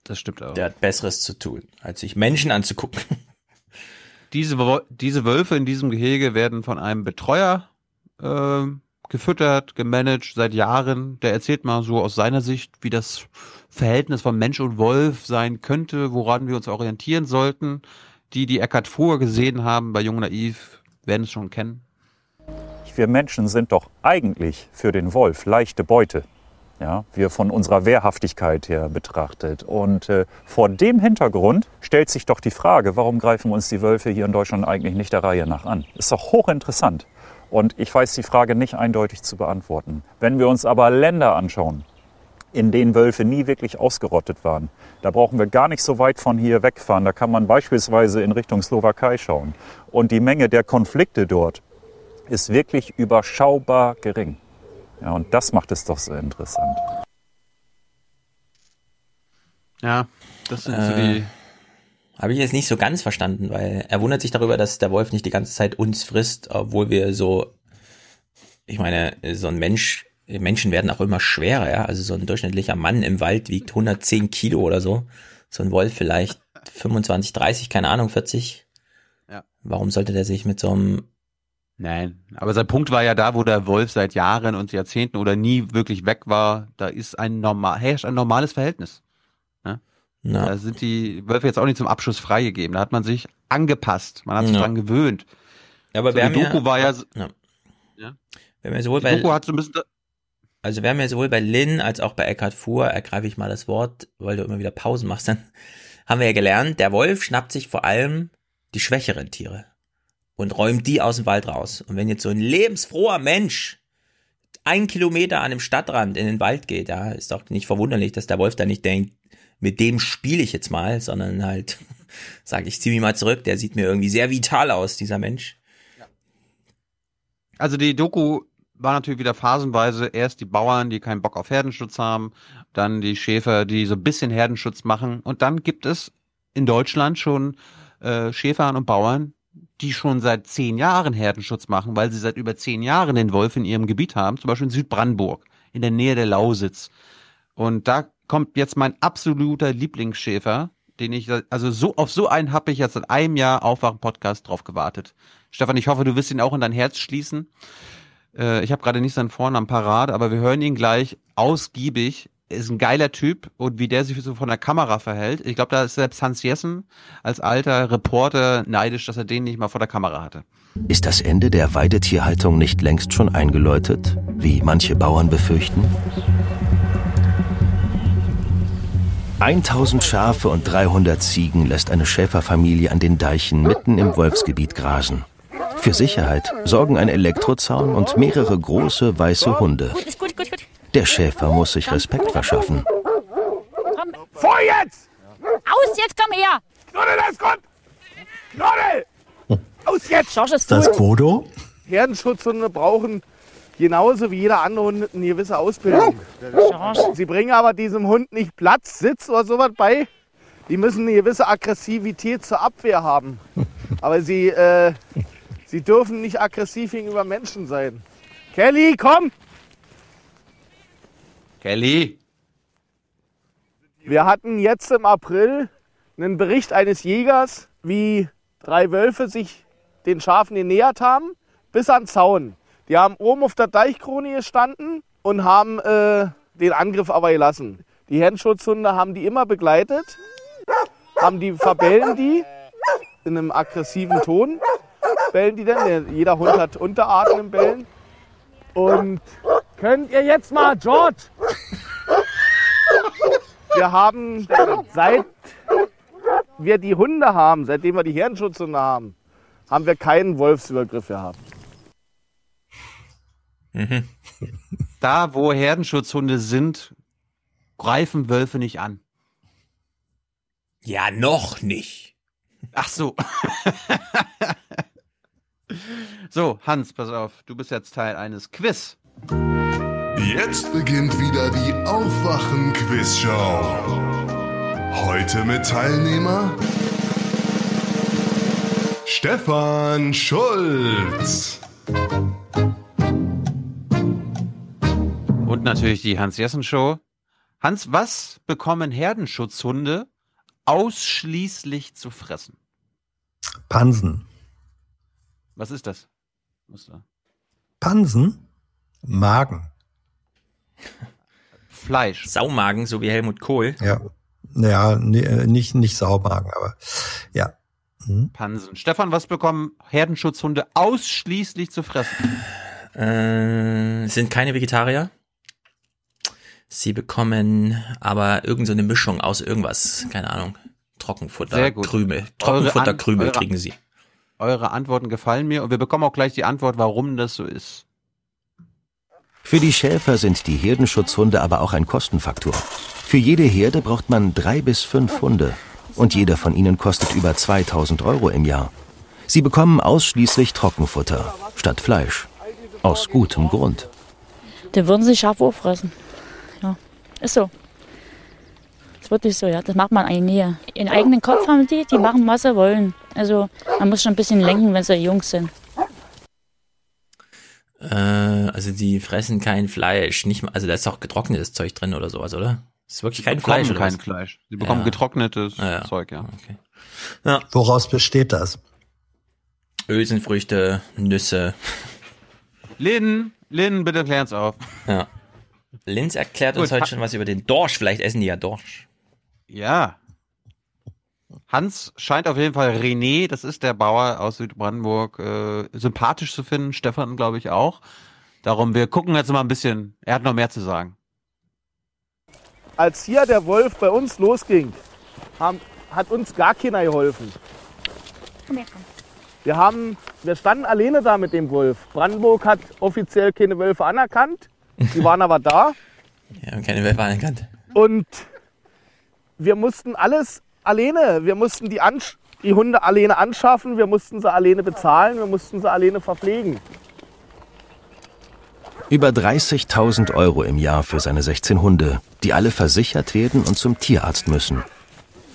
Das stimmt auch. Der hat Besseres zu tun, als sich Menschen anzugucken. *laughs* Diese, diese Wölfe in diesem Gehege werden von einem Betreuer äh, gefüttert, gemanagt seit Jahren. Der erzählt mal so aus seiner Sicht, wie das Verhältnis von Mensch und Wolf sein könnte, woran wir uns orientieren sollten. Die, die Eckhard Fuhr gesehen haben bei Jung Naiv, werden es schon kennen. Wir Menschen sind doch eigentlich für den Wolf leichte Beute. Ja, wir von unserer Wehrhaftigkeit her betrachtet. Und äh, vor dem Hintergrund stellt sich doch die Frage, warum greifen uns die Wölfe hier in Deutschland eigentlich nicht der Reihe nach an? Ist doch hochinteressant. Und ich weiß die Frage nicht eindeutig zu beantworten. Wenn wir uns aber Länder anschauen, in denen Wölfe nie wirklich ausgerottet waren. Da brauchen wir gar nicht so weit von hier wegfahren. Da kann man beispielsweise in Richtung Slowakei schauen. Und die Menge der Konflikte dort ist wirklich überschaubar gering. Ja, und das macht es doch so interessant. Ja, das sind so Äh, die. Habe ich jetzt nicht so ganz verstanden, weil er wundert sich darüber, dass der Wolf nicht die ganze Zeit uns frisst, obwohl wir so, ich meine, so ein Mensch, Menschen werden auch immer schwerer, ja. Also so ein durchschnittlicher Mann im Wald wiegt 110 Kilo oder so. So ein Wolf vielleicht 25, 30, keine Ahnung, 40. Ja. Warum sollte der sich mit so einem Nein, aber sein Punkt war ja da, wo der Wolf seit Jahren und Jahrzehnten oder nie wirklich weg war, da ist ein normal, herrscht ein normales Verhältnis. Ja? Ja. Da sind die Wölfe jetzt auch nicht zum Abschuss freigegeben. Da hat man sich angepasst, man hat sich Ja. dran gewöhnt. Aber so, die haben ja- Doku war ja, Ja. Ja. Wir haben ja sowohl die bei, Doku hat so ein bisschen, also wir haben ja sowohl bei Lynn als auch bei Eckhard Fuhr, ergreife ich mal das Wort, weil du immer wieder Pausen machst, *laughs* dann haben wir ja gelernt, der Wolf schnappt sich vor allem die schwächeren Tiere und räumt die aus dem Wald raus. Und wenn jetzt so ein lebensfroher Mensch ein Kilometer an dem Stadtrand in den Wald geht, ja, ist doch nicht verwunderlich, dass der Wolf da nicht denkt, mit dem spiele ich jetzt mal, sondern halt *laughs* sagt, ich ziehe mich mal zurück, der sieht mir irgendwie sehr vital aus, dieser Mensch. Also die Doku war natürlich wieder phasenweise erst die Bauern, die keinen Bock auf Herdenschutz haben, dann die Schäfer, die so ein bisschen Herdenschutz machen und dann gibt es in Deutschland schon äh, Schäfer und Bauern, die schon seit zehn Jahren Herdenschutz machen, weil sie seit über zehn Jahren den Wolf in ihrem Gebiet haben, zum Beispiel in Südbrandenburg, in der Nähe der Lausitz. Und da kommt jetzt mein absoluter Lieblingsschäfer, den ich, also so, auf so einen habe ich jetzt seit einem Jahr Aufwachen-Podcast drauf gewartet. Stefan, ich hoffe, du wirst ihn auch in dein Herz schließen. Äh, ich habe gerade nicht seinen Vornamen parat, aber wir hören ihn gleich ausgiebig. Ist ein geiler Typ und wie der sich so von der Kamera verhält. Ich glaube, da ist selbst Hans Jessen als alter Reporter neidisch, dass er den nicht mal vor der Kamera hatte. Ist das Ende der Weidetierhaltung nicht längst schon eingeläutet, wie manche Bauern befürchten? 1000 Schafe und 300 Ziegen lässt eine Schäferfamilie an den Deichen mitten im Wolfsgebiet grasen. Für Sicherheit sorgen ein Elektrozaun und mehrere große weiße Hunde. Ist gut, gut, gut. Der Schäfer muss sich Respekt verschaffen. Komm. Vor jetzt! Aus, jetzt komm her! Knuddel, das kommt! Knuddel! Aus jetzt! Schorsch ist Das Bodo? Herdenschutzhunde brauchen genauso wie jeder andere Hund eine gewisse Ausbildung. Sie bringen aber diesem Hund nicht Platz, Sitz oder sowas bei. Die müssen eine gewisse Aggressivität zur Abwehr haben. *laughs* Aber sie, äh, sie dürfen nicht aggressiv gegenüber Menschen sein. Kelly, komm! Kelly! Wir hatten jetzt im April einen Bericht eines Jägers, wie drei Wölfe sich den Schafen genähert haben, bis an den Zaun. Die haben oben auf der Deichkrone gestanden und haben äh, den Angriff aber gelassen. Die Herdenschutzhunde haben die immer begleitet, haben die, verbellen die in einem aggressiven Ton. Bellen die denn? Jeder Hund hat Unterarten im Bellen. Und könnt ihr jetzt mal, George? Wir haben seit wir die Hunde haben, seitdem wir die Herdenschutzhunde haben, haben wir keinen Wolfsübergriff gehabt. Mhm. Da, wo Herdenschutzhunde sind, greifen Wölfe nicht an. Ja, noch nicht. Ach so. *laughs* so, Hans, pass auf. Du bist jetzt Teil eines Quiz. Jetzt beginnt wieder die Aufwachen-Quiz-Show. Heute mit Teilnehmer Stefan Schulz. Und natürlich die Hans-Jessen-Show. Hans, was bekommen Herdenschutzhunde ausschließlich zu fressen? Pansen. Was ist das? Muster. Pansen? Magen. *laughs* Fleisch. Saumagen, so wie Helmut Kohl. Ja. Ja, nee, äh, nicht, nicht Saumagen, aber ja. Hm. Pansen. Stefan, was bekommen Herdenschutzhunde ausschließlich zu fressen? Äh, sind keine Vegetarier. Sie bekommen aber irgend so eine Mischung aus irgendwas, keine Ahnung. Trockenfutter, Sehr gut. Krümel. Trockenfutter, Krümel kriegen sie. Eure Antworten gefallen mir und wir bekommen auch gleich die Antwort, warum das so ist. Für die Schäfer sind die Herdenschutzhunde aber auch ein Kostenfaktor. Für jede Herde braucht man drei bis fünf Hunde. Und jeder von ihnen kostet über 2000 Euro im Jahr. Sie bekommen ausschließlich Trockenfutter statt Fleisch. Aus gutem Grund. Die würden sich scharf auffressen. Ja, ist so. Ist wirklich so, ja. Das macht man eigentlich nie. Ihren eigenen Kopf haben die, die machen, was sie wollen. Also man muss schon ein bisschen lenken, wenn sie Jungs sind. Äh, also die fressen kein Fleisch. Nicht mal, also da ist doch getrocknetes Zeug drin oder sowas, oder? Ist wirklich kein Fleisch oder kein was? Fleisch. Sie bekommen Ja. getrocknetes Ja, ja. Zeug, ja. Ja. Woraus besteht das? Hülsenfrüchte, Nüsse. Lynn, Lynn, bitte klär's auf. Ja. Linz erklärt uns Gut, heute ha- schon was über den Dorsch. Vielleicht essen die ja Dorsch. Ja. Hans scheint auf jeden Fall René, das ist der Bauer aus Südbrandenburg, äh, sympathisch zu finden. Stefan, glaube ich, auch. Darum, wir gucken jetzt mal ein bisschen. Er hat noch mehr zu sagen. Als hier der Wolf bei uns losging, haben, hat uns gar keiner geholfen. Komm her, komm. Wir, haben, wir standen alleine da mit dem Wolf. Brandenburg hat offiziell keine Wölfe anerkannt. Die waren aber da. *laughs* Ja, haben keine Wölfe anerkannt. Und wir mussten alles alleine. Wir mussten die, Ansch die Hunde alleine anschaffen, wir mussten sie alleine bezahlen, wir mussten sie alleine verpflegen. Über 30.000 Euro im Jahr für seine 16 Hunde, die alle versichert werden und zum Tierarzt müssen.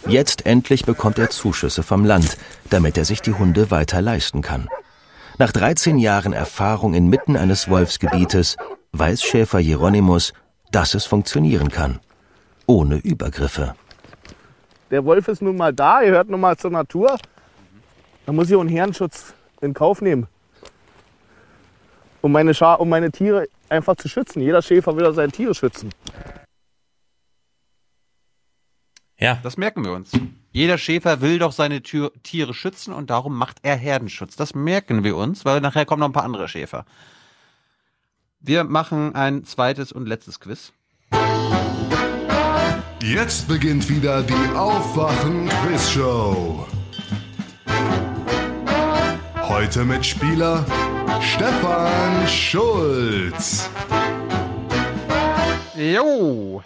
Jetzt endlich bekommt er Zuschüsse vom Land, damit er sich die Hunde weiter leisten kann. Nach 13 Jahren Erfahrung inmitten eines Wolfsgebietes weiß Schäfer Hieronymus, dass es funktionieren kann. Ohne Übergriffe. Der Wolf ist nun mal da, er gehört nun mal zur Natur. Da muss ich auch einen Herrenschutz in Kauf nehmen. Um meine, Scha um meine Tiere einfach zu schützen. Jeder Schäfer will ja seine Tiere schützen. Ja. Das merken wir uns. Jeder Schäfer will doch seine Tür Tiere schützen und darum macht er Herdenschutz. Das merken wir uns, weil nachher kommen noch ein paar andere Schäfer. Wir machen ein zweites und letztes Quiz. Jetzt beginnt wieder die Aufwachen-Quiz-Show. Heute mit Spieler Stefan Schulz. Jo.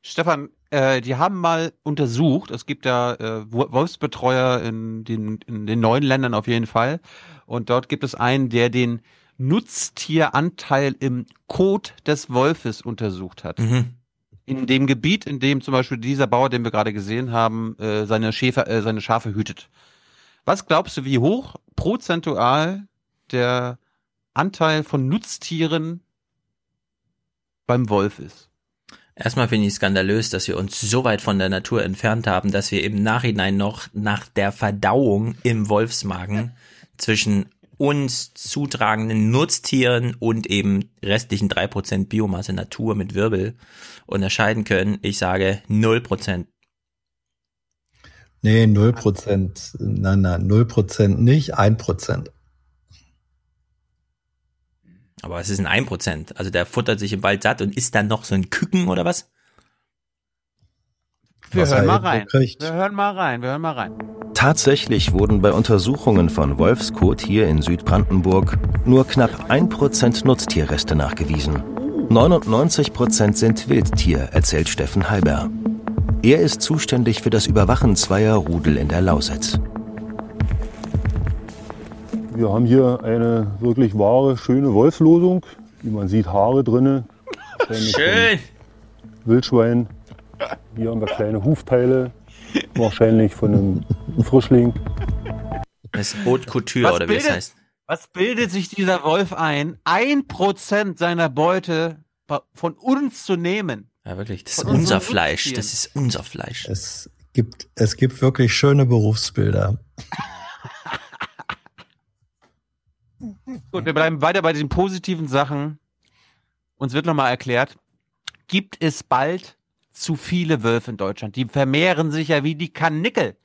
Stefan, äh, die haben mal untersucht, es gibt ja äh, Wo- Wolfsbetreuer in den, in den neuen Ländern auf jeden Fall. Und dort gibt es einen, der den Nutztieranteil im Kot des Wolfes untersucht hat. Mhm. In dem Gebiet, in dem zum Beispiel dieser Bauer, den wir gerade gesehen haben, äh, seine, Schäfer, äh, seine Schafe hütet. Was glaubst du, wie hoch prozentual der Anteil von Nutztieren beim Wolf ist? Erstmal finde ich skandalös, dass wir uns so weit von der Natur entfernt haben, dass wir im Nachhinein noch nach der Verdauung im Wolfsmagen zwischen uns zutragenden Nutztieren und eben restlichen 3% Biomasse Natur mit Wirbel unterscheiden können. Ich sage 0%. Nee, 0 Prozent. Nein, nein, 0 Prozent nicht, 1 Prozent. Aber es ist ein 1%. Also der futtert sich im Wald satt und isst dann noch so ein Küken oder was? Wir hören mal rein. kriegt. Wir hören mal rein. Wir hören mal rein. Tatsächlich wurden bei Untersuchungen von Wolfskot hier in Südbrandenburg nur knapp 1% Nutztierreste nachgewiesen. 99% sind Wildtier, erzählt Steffen Halber. Er ist zuständig für das Überwachen zweier Rudel in der Lausitz. Wir haben hier eine wirklich wahre, schöne Wolfslosung. Wie man sieht, Haare drinne. Schön. Wildschwein. Hier haben wir kleine Hufteile. Wahrscheinlich von einem Frischling. Das ist Haute Couture, oder wie es bildet, heißt. was bildet sich dieser Wolf ein, ein Prozent seiner Beute von uns zu nehmen? Ja, wirklich. Das ist unser Fleisch. Das ist unser Fleisch. Es gibt, es gibt wirklich schöne Berufsbilder. Gut, wir bleiben weiter bei diesen positiven Sachen. Uns wird nochmal erklärt, gibt es bald zu viele Wölfe in Deutschland? Die vermehren sich ja wie die Kanickel.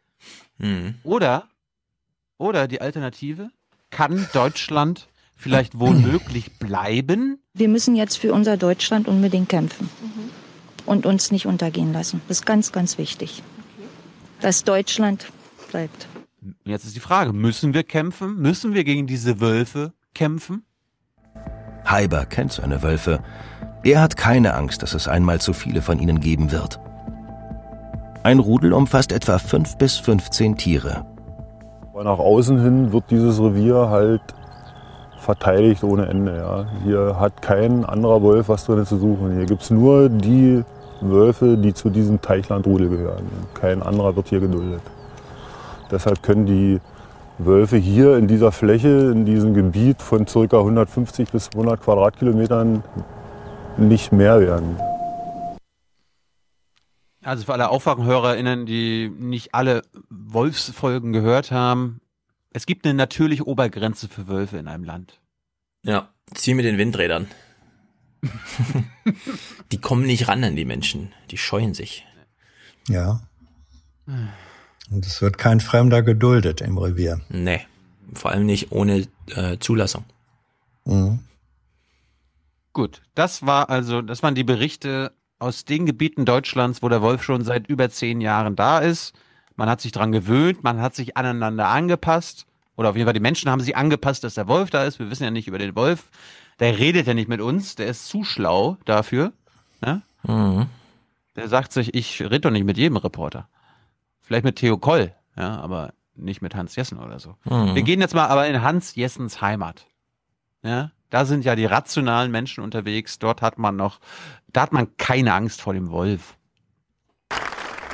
Hm. Oder, oder die Alternative, kann Deutschland vielleicht womöglich bleiben? Wir müssen jetzt für unser Deutschland unbedingt kämpfen und uns nicht untergehen lassen. Das ist ganz, ganz wichtig, dass Deutschland bleibt. Jetzt ist die Frage, müssen wir kämpfen? Müssen wir gegen diese Wölfe kämpfen? Heiber kennt seine Wölfe. Er hat keine Angst, dass es einmal zu viele von ihnen geben wird. Ein Rudel umfasst etwa 5 bis 15 Tiere. Nach außen hin wird dieses Revier halt verteidigt ohne Ende. Ja. Hier hat kein anderer Wolf was drin zu suchen. Hier gibt es nur die Wölfe, die zu diesem Teichlandrudel gehören. Kein anderer wird hier geduldet. Deshalb können die Wölfe hier in dieser Fläche, in diesem Gebiet von ca. 150 bis 200 Quadratkilometern nicht mehr werden. Also für alle AufwachenhörerInnen, die nicht alle Wolfsfolgen gehört haben, es gibt eine natürliche Obergrenze für Wölfe in einem Land. Ja, zieh mit den Windrädern. *laughs* die kommen nicht ran an die Menschen. Die scheuen sich. Ja. Und es wird kein Fremder geduldet im Revier. Nee. Vor allem nicht ohne äh, Zulassung. Mhm. Gut, das war also, das waren die Berichte aus den Gebieten Deutschlands, wo der Wolf schon seit über zehn Jahren da ist. Man hat sich dran gewöhnt, man hat sich aneinander angepasst. Oder auf jeden Fall die Menschen haben sich angepasst, dass der Wolf da ist. Wir wissen ja nicht über den Wolf. Der redet ja nicht mit uns, der ist zu schlau dafür. Ne? Mhm. Der sagt sich, ich rede doch nicht mit jedem Reporter. Vielleicht mit Theo Koll, ja, aber nicht mit Hans Jessen oder so. Mhm. Wir gehen jetzt mal aber in Hans Jessens Heimat. Ja, da sind ja die rationalen Menschen unterwegs. Dort hat man noch, da hat man keine Angst vor dem Wolf.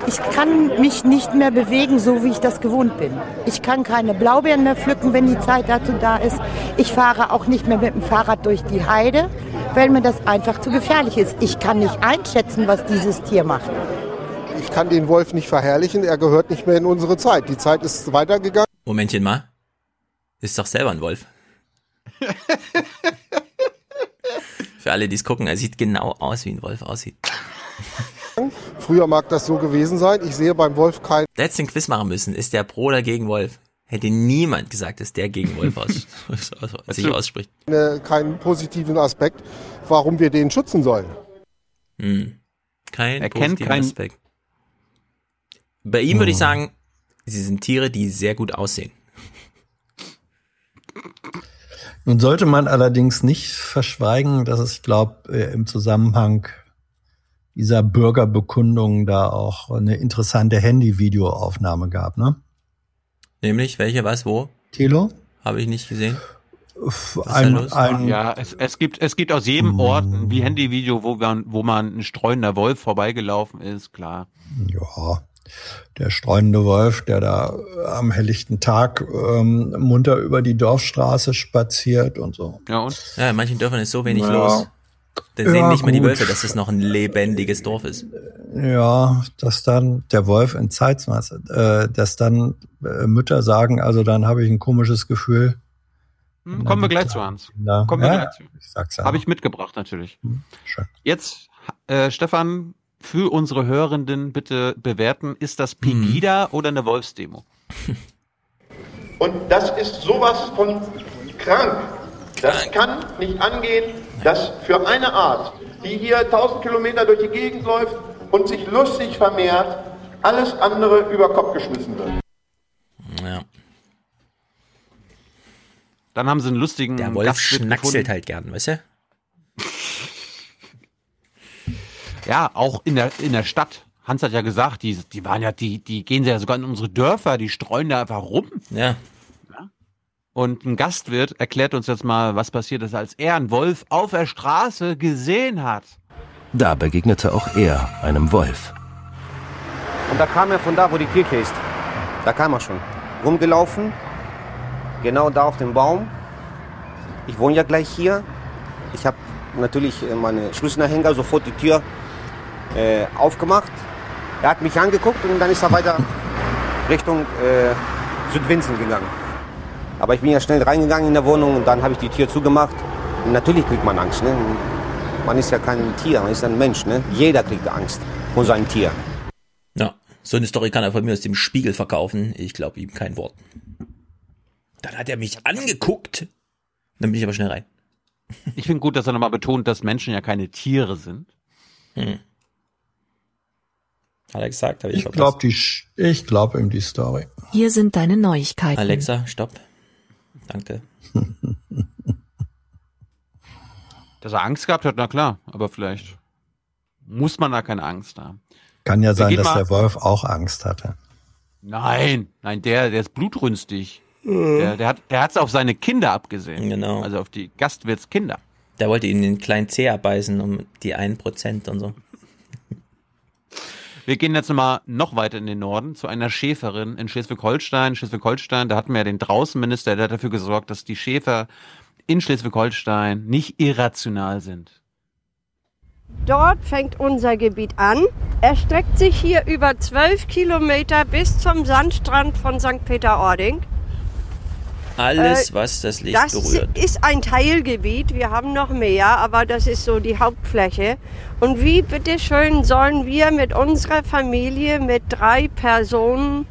Ich kann mich nicht mehr bewegen, so wie ich das gewohnt bin. Ich kann keine Blaubeeren mehr pflücken, wenn die Zeit dazu da ist. Ich fahre auch nicht mehr mit dem Fahrrad durch die Heide, weil mir das einfach zu gefährlich ist. Ich kann nicht einschätzen, was dieses Tier macht. Ich kann den Wolf nicht verherrlichen, er gehört nicht mehr in unsere Zeit. Die Zeit ist weitergegangen. Momentchen mal. Ist doch selber ein Wolf. Für alle, die es gucken, er sieht genau aus, wie ein Wolf aussieht. Früher mag das so gewesen sein. Ich sehe beim Wolf kein. Der hätte den Quiz machen müssen. Ist der pro oder gegen Wolf? Hätte niemand gesagt, dass der gegen Wolf aus, *laughs* aus, sich ausspricht. Keine, keinen positiven Aspekt, warum wir den schützen sollen. Hm. Kein Er kennt positiven keinen- Aspekt. Bei ihm würde ich Hm. sagen, sie sind Tiere, die sehr gut aussehen. Nun sollte man allerdings nicht verschweigen, dass es, ich glaube, im Zusammenhang dieser Bürgerbekundung da auch eine interessante Handy-Videoaufnahme gab, ne? Nämlich, welche, was, wo? Thilo? Habe ich nicht gesehen. Ein, los? ein, Ja, es, es gibt es gibt aus jedem Ort ein wie Handyvideo, wo man wo man ein streunender Wolf vorbeigelaufen ist, klar. ja, der streunende Wolf, der da am helllichten Tag ähm, munter über die Dorfstraße spaziert und so. Ja und? Ja, in manchen Dörfern ist so wenig Ja. los. Dann Ja, sehen nicht mal die. Wölfe, dass es noch ein lebendiges Dorf ist. Ja, dass dann der Wolf in Zeitmaß, äh, dass dann äh, Mütter sagen, also dann habe ich ein komisches Gefühl. Hm, kommen wir gleich zu Hans. Ja, Kommen wir gleich zu. ich sag's ja. Habe ich mitgebracht natürlich. schön. Jetzt äh, Stefan für unsere Hörenden bitte bewerten. Ist das Pegida hm. oder eine Wolfsdemo? *laughs* Und das ist sowas von krank. Das kann nicht angehen, dass für eine Art, die hier 1000 Kilometer durch die Gegend läuft und sich lustig vermehrt, alles andere über Kopf geschmissen wird. Ja. Dann haben sie einen lustigen. Der Wolf schnackselt halt gern, weißt du? Ja, auch in der, in der Stadt. Hans hat ja gesagt, die, die waren ja, die, die gehen ja sogar in unsere Dörfer, die streuen da einfach rum. Ja. Und ein Gastwirt erklärt uns jetzt mal, was passiert ist, als er einen Wolf auf der Straße gesehen hat. Da begegnete auch er einem Wolf. Und da kam er von da, wo die Kirche ist. Da kam er schon. Rumgelaufen, genau da auf dem Baum. Ich wohne ja gleich hier. Ich habe natürlich äh, meine Schlüsselanhänger sofort die Tür äh, aufgemacht. Er hat mich angeguckt und dann ist er weiter Richtung äh, Südwinzen gegangen. Aber ich bin ja schnell reingegangen in der Wohnung und dann habe ich die Tür zugemacht. Und natürlich kriegt man Angst. Ne? Man ist ja kein Tier, man ist ein Mensch. Ne? Jeder kriegt Angst vor seinem Tier. Ja, so eine Story kann er von mir aus dem Spiegel verkaufen. Ich glaube ihm kein Wort. Dann hat er mich angeguckt. Dann bin ich aber schnell rein. Ich finde gut, dass er nochmal betont, dass Menschen ja keine Tiere sind. Hm. Hat er gesagt, habe ich, Ich glaube ich glaube ihm die Story. Hier sind deine Neuigkeiten. Alexa, stopp. Danke. *laughs* Dass er Angst gehabt hat, na klar, aber vielleicht muss man da keine Angst haben. Kann ja Wir sein, dass mal- der Wolf auch Angst hatte. Nein, nein, der, der ist blutrünstig. Der, der hat, der hat's auf seine Kinder abgesehen. Genau. Also auf die Gastwirtskinder. Der wollte ihn den kleinen Zeh abbeißen um die 1% und so. Wir gehen jetzt mal noch weiter in den Norden zu einer Schäferin in Schleswig-Holstein. Schleswig-Holstein, da hatten wir ja den Draußenminister, der hat dafür gesorgt, dass die Schäfer in Schleswig-Holstein nicht irrational sind. Dort fängt unser Gebiet an. Er streckt sich hier über 12 Kilometer bis zum Sandstrand von St. Peter-Ording. Alles, Äh, was das Licht das berührt. ist ein Teilgebiet. Wir haben noch mehr, aber das ist so die Hauptfläche. Und wie bitteschön sollen wir mit unserer Familie mit drei Personen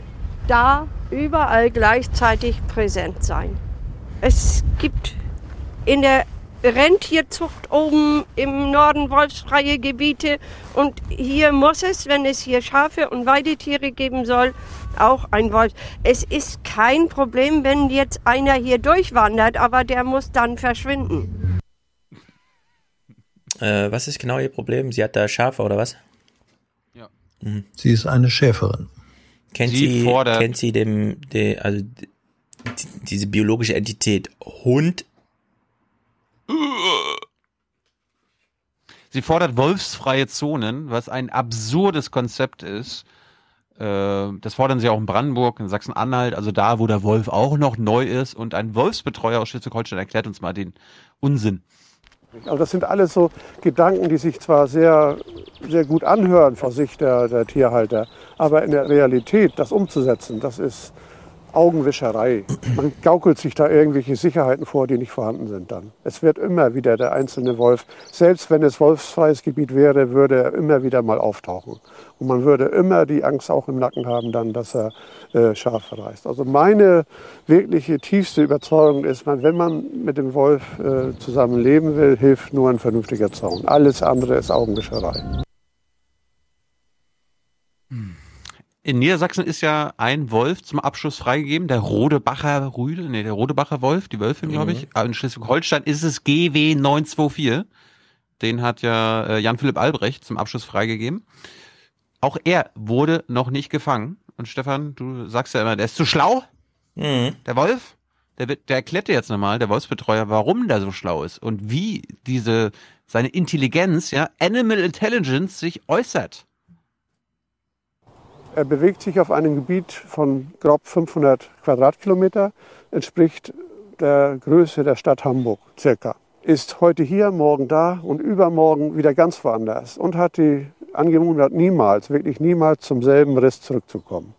da überall gleichzeitig präsent sein? Es gibt in der Rentierzucht oben im Norden wolfsfreie Gebiete und hier muss es, wenn es hier Schafe und Weidetiere geben soll, auch ein Wolf. Es ist kein Problem, wenn jetzt einer hier durchwandert, aber der muss dann verschwinden. Äh, was ist genau ihr Problem? Sie hat da Schafe oder was? Ja. Mhm. Sie ist eine Schäferin. Kennt Sie sie, fordert- kennt sie dem, de, also d- diese biologische Entität Hund? Sie fordert wolfsfreie Zonen, was ein absurdes Konzept ist. Äh, Das fordern sie auch in Brandenburg, in Sachsen-Anhalt, also da, wo der Wolf auch noch neu ist. Und ein Wolfsbetreuer aus Schleswig-Holstein erklärt uns mal den Unsinn. Also das sind alles so Gedanken, die sich zwar sehr, sehr gut anhören vor Sicht der, der Tierhalter, aber in der Realität das umzusetzen, das ist Augenwischerei. Man gaukelt sich da irgendwelche Sicherheiten vor, die nicht vorhanden sind dann. Es wird immer wieder der einzelne Wolf, selbst wenn es wolfsfreies Gebiet wäre, würde er immer wieder mal auftauchen. Und man würde immer die Angst auch im Nacken haben dann, dass er äh, scharf verreißt. Also meine wirkliche tiefste Überzeugung ist, wenn man mit dem Wolf äh, zusammen leben will, hilft nur ein vernünftiger Zaun. Alles andere ist Augenwischerei. In Niedersachsen ist ja ein Wolf zum Abschuss freigegeben, der Rodebacher Rüde, nee, der Rodebacher Wolf, die Wölfin, glaube ich. Aber In Schleswig-Holstein ist es GW 924. Den hat ja äh, Jan-Philipp Albrecht zum Abschuss freigegeben. Auch er wurde noch nicht gefangen. Und Stefan, du sagst ja immer, der ist zu schlau. Der Wolf, der, wird, der erklärt dir jetzt nochmal, der Wolfsbetreuer, warum der so schlau ist und wie diese, seine Intelligenz, ja, Animal Intelligence sich äußert. Er bewegt sich auf einem Gebiet von grob 500 Quadratkilometer, entspricht der Größe der Stadt Hamburg circa. Ist heute hier, morgen da und übermorgen wieder ganz woanders und hat die Angewohnheit niemals, wirklich niemals zum selben Riss zurückzukommen.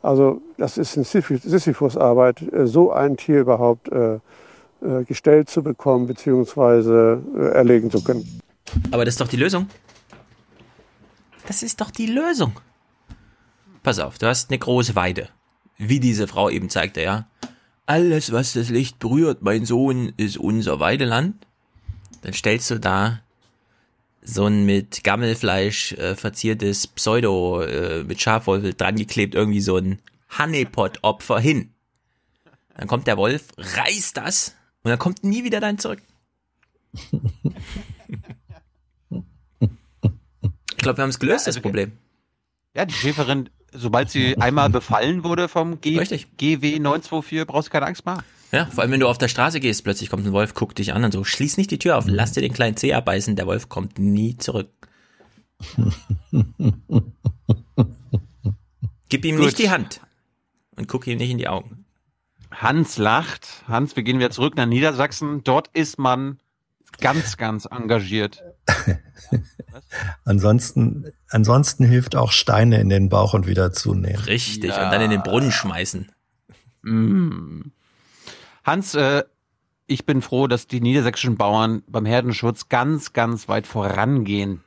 Also das ist eine Sisyphus- Sisyphus-Arbeit, äh, so ein Tier überhaupt äh, äh, gestellt zu bekommen bzw. Äh, erlegen zu können. Aber das ist doch die Lösung. Das ist doch die Lösung. Pass auf, du hast eine große Weide. Wie diese Frau eben zeigte, ja. Alles, was das Licht berührt, mein Sohn, ist unser Weideland. Dann stellst du da so ein mit Gammelfleisch äh, verziertes Pseudo äh, mit Schafwollfel dran geklebt irgendwie so ein Honeypot-Opfer hin. Dann kommt der Wolf, reißt das und dann kommt nie wieder dann zurück. *laughs* Ich glaube, wir haben es gelöst, das Problem. Ja, die Schäferin, sobald sie *laughs* einmal befallen wurde vom G GW 924, brauchst du keine Angst machen. Ja, vor allem wenn du auf der Straße gehst, plötzlich kommt ein Wolf, guckt dich an und so, schließ nicht die Tür auf, lass dir den kleinen Zeh abbeißen, der Wolf kommt nie zurück. *laughs* Gib ihm Gut. nicht die Hand und guck ihm nicht in die Augen. Hans lacht. Hans, wir gehen wieder zurück nach Niedersachsen. Dort ist man ganz, ganz engagiert. *laughs* Ansonsten, ansonsten hilft auch Steine in den Bauch und wieder zunehmen. Richtig, und dann in den Brunnen schmeißen. Mm. Hans, äh, ich bin froh, dass die niedersächsischen Bauern beim Herdenschutz ganz, ganz weit vorangehen.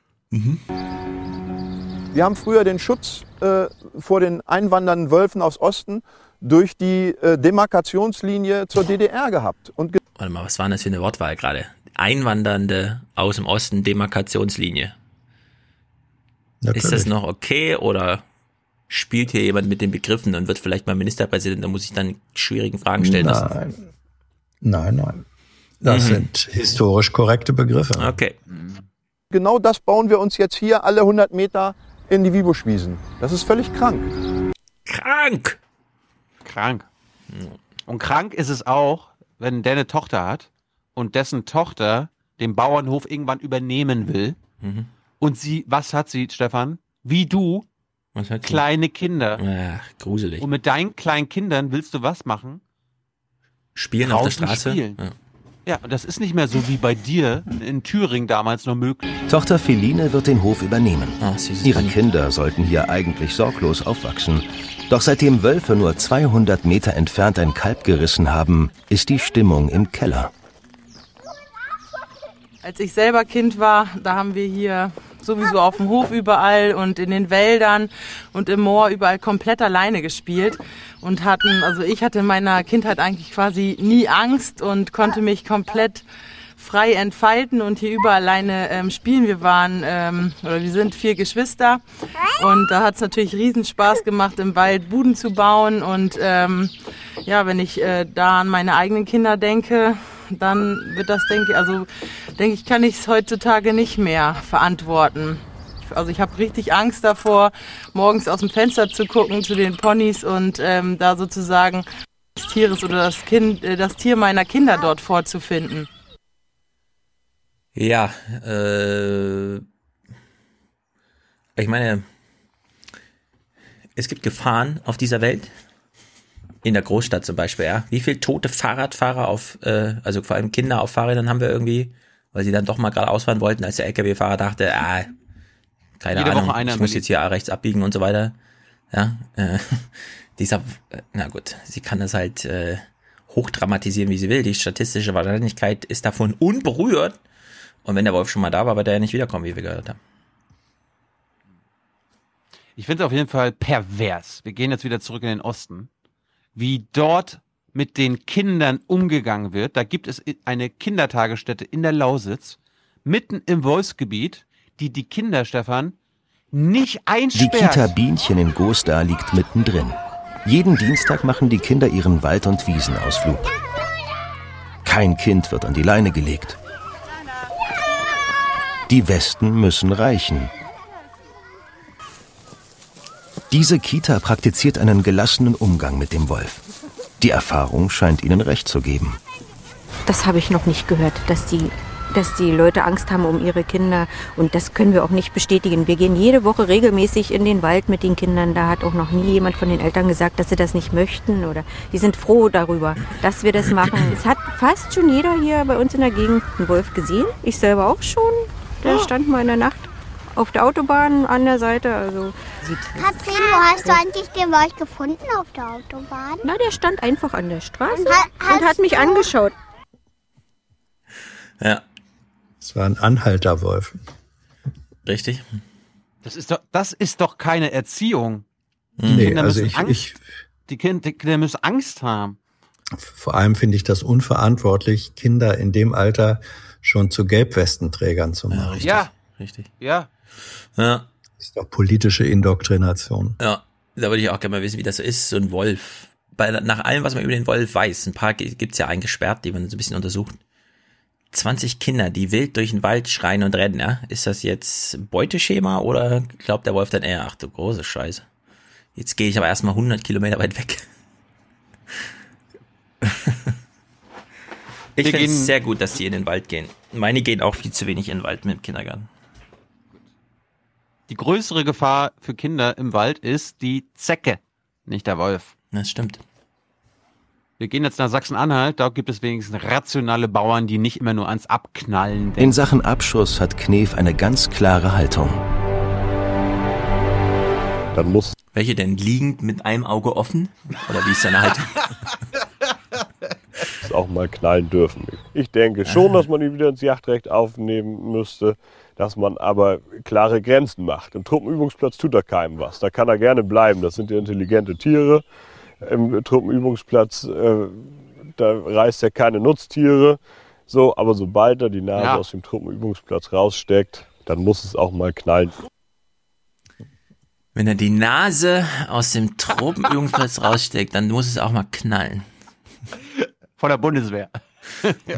Wir haben früher den Schutz äh, vor den einwandernden Wölfen aus Osten durch die äh, Demarkationslinie zur DDR gehabt. Und ge Warte mal, was war denn das für eine Wortwahl gerade? Einwandernde aus dem Osten Demarkationslinie. Ist das noch okay oder spielt hier jemand mit den Begriffen und wird vielleicht mal Ministerpräsident? Da muss ich dann schwierigen Fragen stellen lassen. Nein, nein, nein. Das Mhm. sind historisch korrekte Begriffe. Okay. genau das bauen wir uns jetzt hier alle 100 Meter in die Wibuschwiesen. Das ist völlig krank. Krank! Krank. Und krank ist es auch, wenn der eine Tochter hat und dessen Tochter den Bauernhof irgendwann übernehmen will. Mhm. Und sie, was hat sie, Stefan? Wie du, Was hat sie? kleine Kinder. Ach, gruselig. Und mit deinen kleinen Kindern willst du was machen? Spielen auf der Draußen Straße? Spielen. Ja. Ja, das ist nicht mehr so wie bei dir in Thüringen damals noch möglich. Tochter Feline wird den Hof übernehmen. Ah, süßes Ihre. Kinder sollten hier eigentlich sorglos aufwachsen. Doch seitdem Wölfe nur 200 Meter entfernt ein Kalb gerissen haben, ist die Stimmung im Keller. Als ich selber Kind war, da haben wir hier sowieso auf dem Hof überall und in den Wäldern und im Moor überall komplett alleine gespielt und hatten, also ich hatte in meiner Kindheit eigentlich quasi nie Angst und konnte mich komplett frei entfalten und hier überall alleine ähm, spielen. Wir waren, ähm, oder wir sind vier Geschwister und da hat es natürlich riesen Spaß gemacht, im Wald Buden zu bauen und ähm, ja, wenn ich äh, da an meine eigenen Kinder denke, dann wird das, denke ich, also denke ich, kann ich es heutzutage nicht mehr verantworten. Also ich habe richtig Angst davor, morgens aus dem Fenster zu gucken zu den Ponys und ähm, da sozusagen des Tieres oder das Kind, äh, das Tier meiner Kinder dort vorzufinden. Ja, äh, ich meine, es gibt Gefahren auf dieser Welt. In der Großstadt zum Beispiel, ja. Wie viele tote Fahrradfahrer auf, äh, also vor allem Kinder auf Fahrrädern haben wir irgendwie, weil sie dann doch mal gerade ausfahren wollten, als der LKW-Fahrer dachte, ah, keine Jede Ahnung, ich muss jetzt hier rechts abbiegen und so weiter. Ja, äh, *laughs* dieser, na gut, sie kann das halt äh, hochdramatisieren, wie sie will. Die statistische Wahrscheinlichkeit ist davon unberührt. Und wenn der Wolf schon mal da war, wird er ja nicht wiederkommen, wie wir gehört haben. Ich finde es auf jeden Fall pervers. Wir gehen jetzt wieder zurück in den Osten. Wie dort mit den Kindern umgegangen wird. Da gibt es eine Kindertagesstätte in der Lausitz, mitten im Wolfsgebiet, die die Kinder, Stefan, nicht Die einsperrt. Kita Bienchen in Gosda liegt mittendrin. Jeden Dienstag machen die Kinder ihren Wald- und Wiesenausflug. Kein Kind wird an die Leine gelegt. Die Westen müssen reichen. Diese Kita praktiziert einen gelassenen Umgang mit dem Wolf. Die Erfahrung scheint ihnen recht zu geben. Das habe ich noch nicht gehört, dass die, dass die Leute Angst haben um ihre Kinder. Und das können wir auch nicht bestätigen. Wir gehen jede Woche regelmäßig in den Wald mit den Kindern. Da hat auch noch nie jemand von den Eltern gesagt, dass sie das nicht möchten. Oder die sind froh darüber, dass wir das machen. Es hat fast schon jeder hier bei uns in der Gegend einen Wolf gesehen. Ich selber auch schon. Der stand mal in der Nacht auf der Autobahn an der Seite. Also Katrin, wo hast du eigentlich den Wolf gefunden auf der Autobahn? Na, der stand einfach an der Straße Und ha- und hat mich angeschaut. Ja. Es war ein Anhalterwolf. Richtig. Das ist doch, das ist doch keine Erziehung. Die Nee, Kinder also müssen ich- Angst, ich- die, kind, die Kinder müssen Angst haben. Vor allem finde ich das unverantwortlich, Kinder in dem Alter schon zu Gelbwestenträgern zu machen. Ja, Richtig. ja. Ja. Das ist doch politische Indoktrination. Ja, da würde ich auch gerne mal wissen, wie das so ist, so ein Wolf bei, nach allem, was man über den Wolf weiß, ein paar gi- gibt's ja eingesperrt, die man so ein bisschen untersucht. 20 Kinder, die wild durch den Wald schreien und rennen, ja? Ist das jetzt Beuteschema oder glaubt der Wolf dann eher, ach du große Scheiße. Jetzt gehe ich aber erstmal 100 Kilometer weit weg. ich finde es sehr gut, dass die in den Wald gehen. Meine gehen auch viel zu wenig in den Wald mit dem Kindergarten. Die größere Gefahr für Kinder im Wald ist die Zecke, nicht der Wolf. Das stimmt. Wir gehen jetzt nach Sachsen-Anhalt, da gibt es wenigstens rationale Bauern, die nicht immer nur ans Abknallen denken. In Sachen Abschuss hat Knef eine ganz klare Haltung. Dann muss Welche denn liegend mit einem Auge offen? Oder wie ist deine Haltung? *laughs* auch mal knallen dürfen. Ich denke schon, dass man ihn wieder ins Jagdrecht aufnehmen müsste, dass man aber klare Grenzen macht. Im Truppenübungsplatz tut er keinem was. Da kann er gerne bleiben. Das sind ja intelligente Tiere. Im Truppenübungsplatz, äh, da reißt er keine Nutztiere. So, aber sobald er die Nase Ja. aus dem Truppenübungsplatz raussteckt, dann muss es auch mal knallen. Wenn er die Nase aus dem Tropenübungsplatz *laughs* raussteckt, dann muss es auch mal knallen. Von der Bundeswehr. *laughs*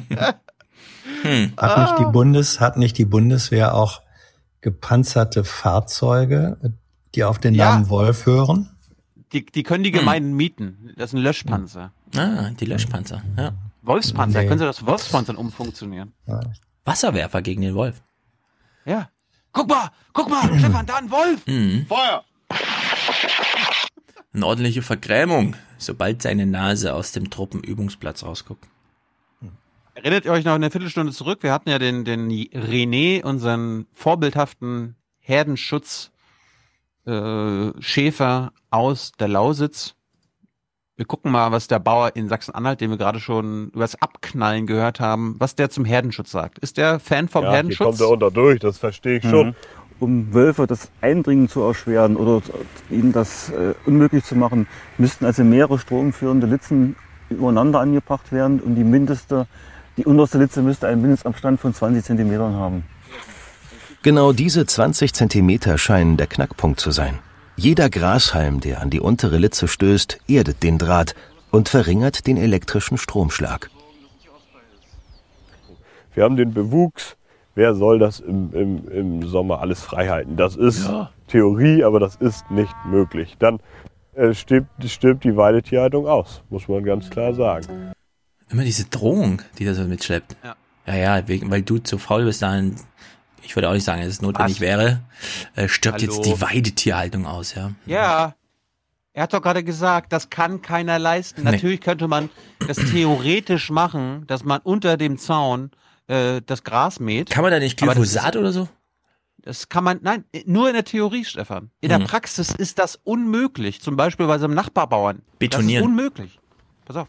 *laughs* Hm. Hat nicht, die Bundes, hat nicht die Bundeswehr auch gepanzerte Fahrzeuge, die auf den Ja. Namen Wolf hören? Die, die können die Gemeinden mieten. Das sind Löschpanzer. Ah, die Löschpanzer, ja. Wolfspanzer, Nee. können Sie das Wolfspanzern umfunktionieren? Wasserwerfer gegen den Wolf. Ja. Guck mal, guck mal, Stefan, da ein Wolf. Mhm. Feuer. Eine ordentliche Vergrämung, sobald seine Nase aus dem Truppenübungsplatz rausguckt. Erinnert ihr euch noch eine Viertelstunde zurück? Wir hatten ja den, den René, unseren vorbildhaften Herdenschutz äh, Schäfer aus der Lausitz. Wir gucken mal, was der Bauer in Sachsen-Anhalt, den wir gerade schon über das Abknallen gehört haben, was der zum Herdenschutz sagt. Ist der Fan vom ja, hier Herdenschutz? kommt er unter durch, das verstehe ich schon. Mhm. Um Wölfe das Eindringen zu erschweren oder ihnen das äh, unmöglich zu machen, müssten also mehrere stromführende Litzen übereinander angebracht werden und die mindeste, die unterste Litze müsste einen Mindestabstand von 20 Zentimetern haben. Genau diese 20 Zentimeter scheinen der Knackpunkt zu sein. Jeder Grashalm, der an die untere Litze stößt, erdet den Draht und verringert den elektrischen Stromschlag. Wir haben den Bewuchs. Wer soll das im, im, im Sommer alles frei halten? Das ist Ja. Theorie, aber das ist nicht möglich. Dann äh, stirbt, stirbt die Weidetierhaltung aus, muss man ganz klar sagen. Immer diese Drohung, die das so mitschleppt. Ja. Ja, ja, wegen, weil du zu faul bist, dann, ich würde auch nicht sagen, dass es notwendig Was? wäre, äh, stirbt jetzt Hallo? die Weidetierhaltung aus, ja. Ja. Er hat doch gerade gesagt, das kann keiner leisten. Nee. Natürlich könnte man das theoretisch machen, dass man unter dem Zaun äh, das Gras mäht. Kann man da nicht Glyphosat oder so? Das kann man, nein, nur in der Theorie, Stefan. In der Hm. Praxis ist das unmöglich. Zum Beispiel bei so einem Nachbarbauern. Betonieren. Das ist unmöglich. Pass auf.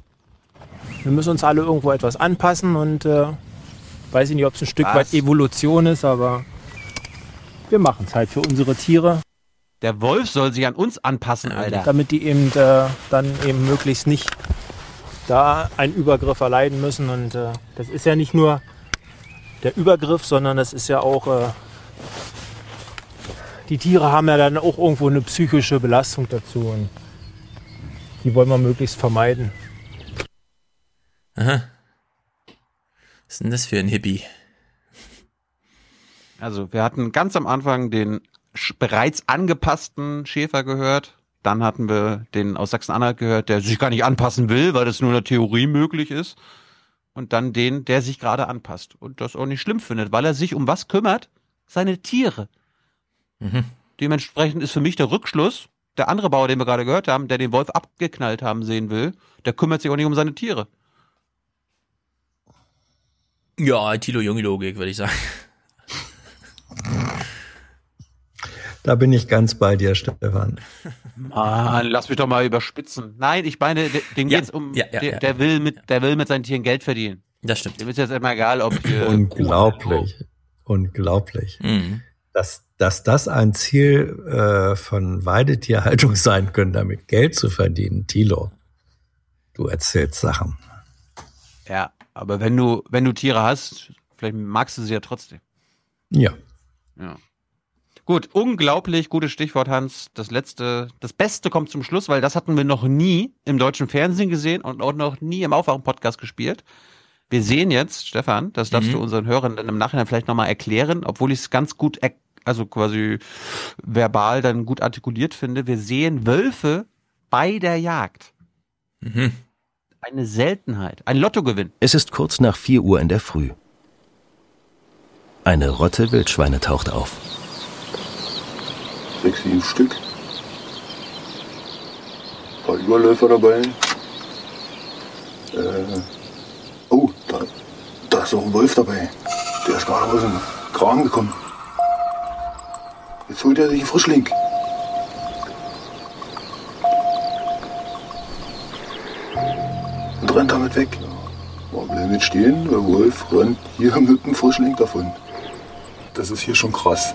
Wir müssen uns alle irgendwo etwas anpassen und äh, weiß ich nicht, ob es ein Stück Was? weit Evolution ist, aber wir machen es halt für unsere Tiere, Der Wolf soll sich an uns anpassen, Alter. damit die eben äh, dann eben möglichst nicht da einen Übergriff erleiden müssen. Und äh, das ist ja nicht nur der Übergriff, sondern das ist ja auch, äh, die Tiere haben ja dann auch irgendwo eine psychische Belastung dazu und die wollen wir möglichst vermeiden. Aha. Was ist denn das für ein Hippie? Also, wir hatten ganz am Anfang den bereits angepassten Schäfer gehört. Dann hatten wir den aus Sachsen-Anhalt gehört, der sich gar nicht anpassen will, weil das nur in der Theorie möglich ist. Und dann den, der sich gerade anpasst und das auch nicht schlimm findet, weil er sich um was kümmert? Seine Tiere. Mhm. Dementsprechend ist für mich der Rückschluss, der andere Bauer, den wir gerade gehört haben, der den Wolf abgeknallt haben sehen will, der kümmert sich auch nicht um seine Tiere. Ja, Tilo Jungi-Logik, würde ich sagen. Da bin ich ganz bei dir, Stefan. Mann, lass mich doch mal überspitzen. Nein, ich meine, de- dem Ja, geht's um, ja, ja, der, ja. der will mit, der will mit seinen Tieren Geld verdienen. Das stimmt. Dem ist jetzt immer egal, ob hier Unglaublich. Unglaublich. Mhm. Dass, dass das ein Ziel äh, von Weidetierhaltung sein könnte, damit Geld zu verdienen. Tilo, du erzählst Sachen. Ja, aber wenn du, wenn du Tiere hast, vielleicht magst du sie ja trotzdem. Ja. Ja. Gut, unglaublich gutes Stichwort, Hans. Das letzte, das Beste kommt zum Schluss, weil das hatten wir noch nie im deutschen Fernsehen gesehen und auch noch nie im Aufwachen-Podcast gespielt. Wir sehen jetzt, Stefan, das darfst Mhm. du unseren Hörern dann im Nachhinein vielleicht nochmal erklären, obwohl ich es ganz gut, er- also quasi verbal dann gut artikuliert finde. Wir sehen Wölfe bei der Jagd. Mhm. Eine Seltenheit, ein Lottogewinn. Es ist kurz nach 4 Uhr in der Früh. Eine Rotte Wildschweine taucht auf. Sechs, sieben Stück. Ein paar Überläufer dabei. Äh, oh, da, da ist auch ein Wolf dabei. Der ist gerade aus dem Kragen gekommen. Jetzt holt er sich einen Frischling. Rennt damit weg. Ja, bleiben jetzt stehen, der Wolf rennt hier *laughs* mit dem Frischling davon. Das ist hier schon krass.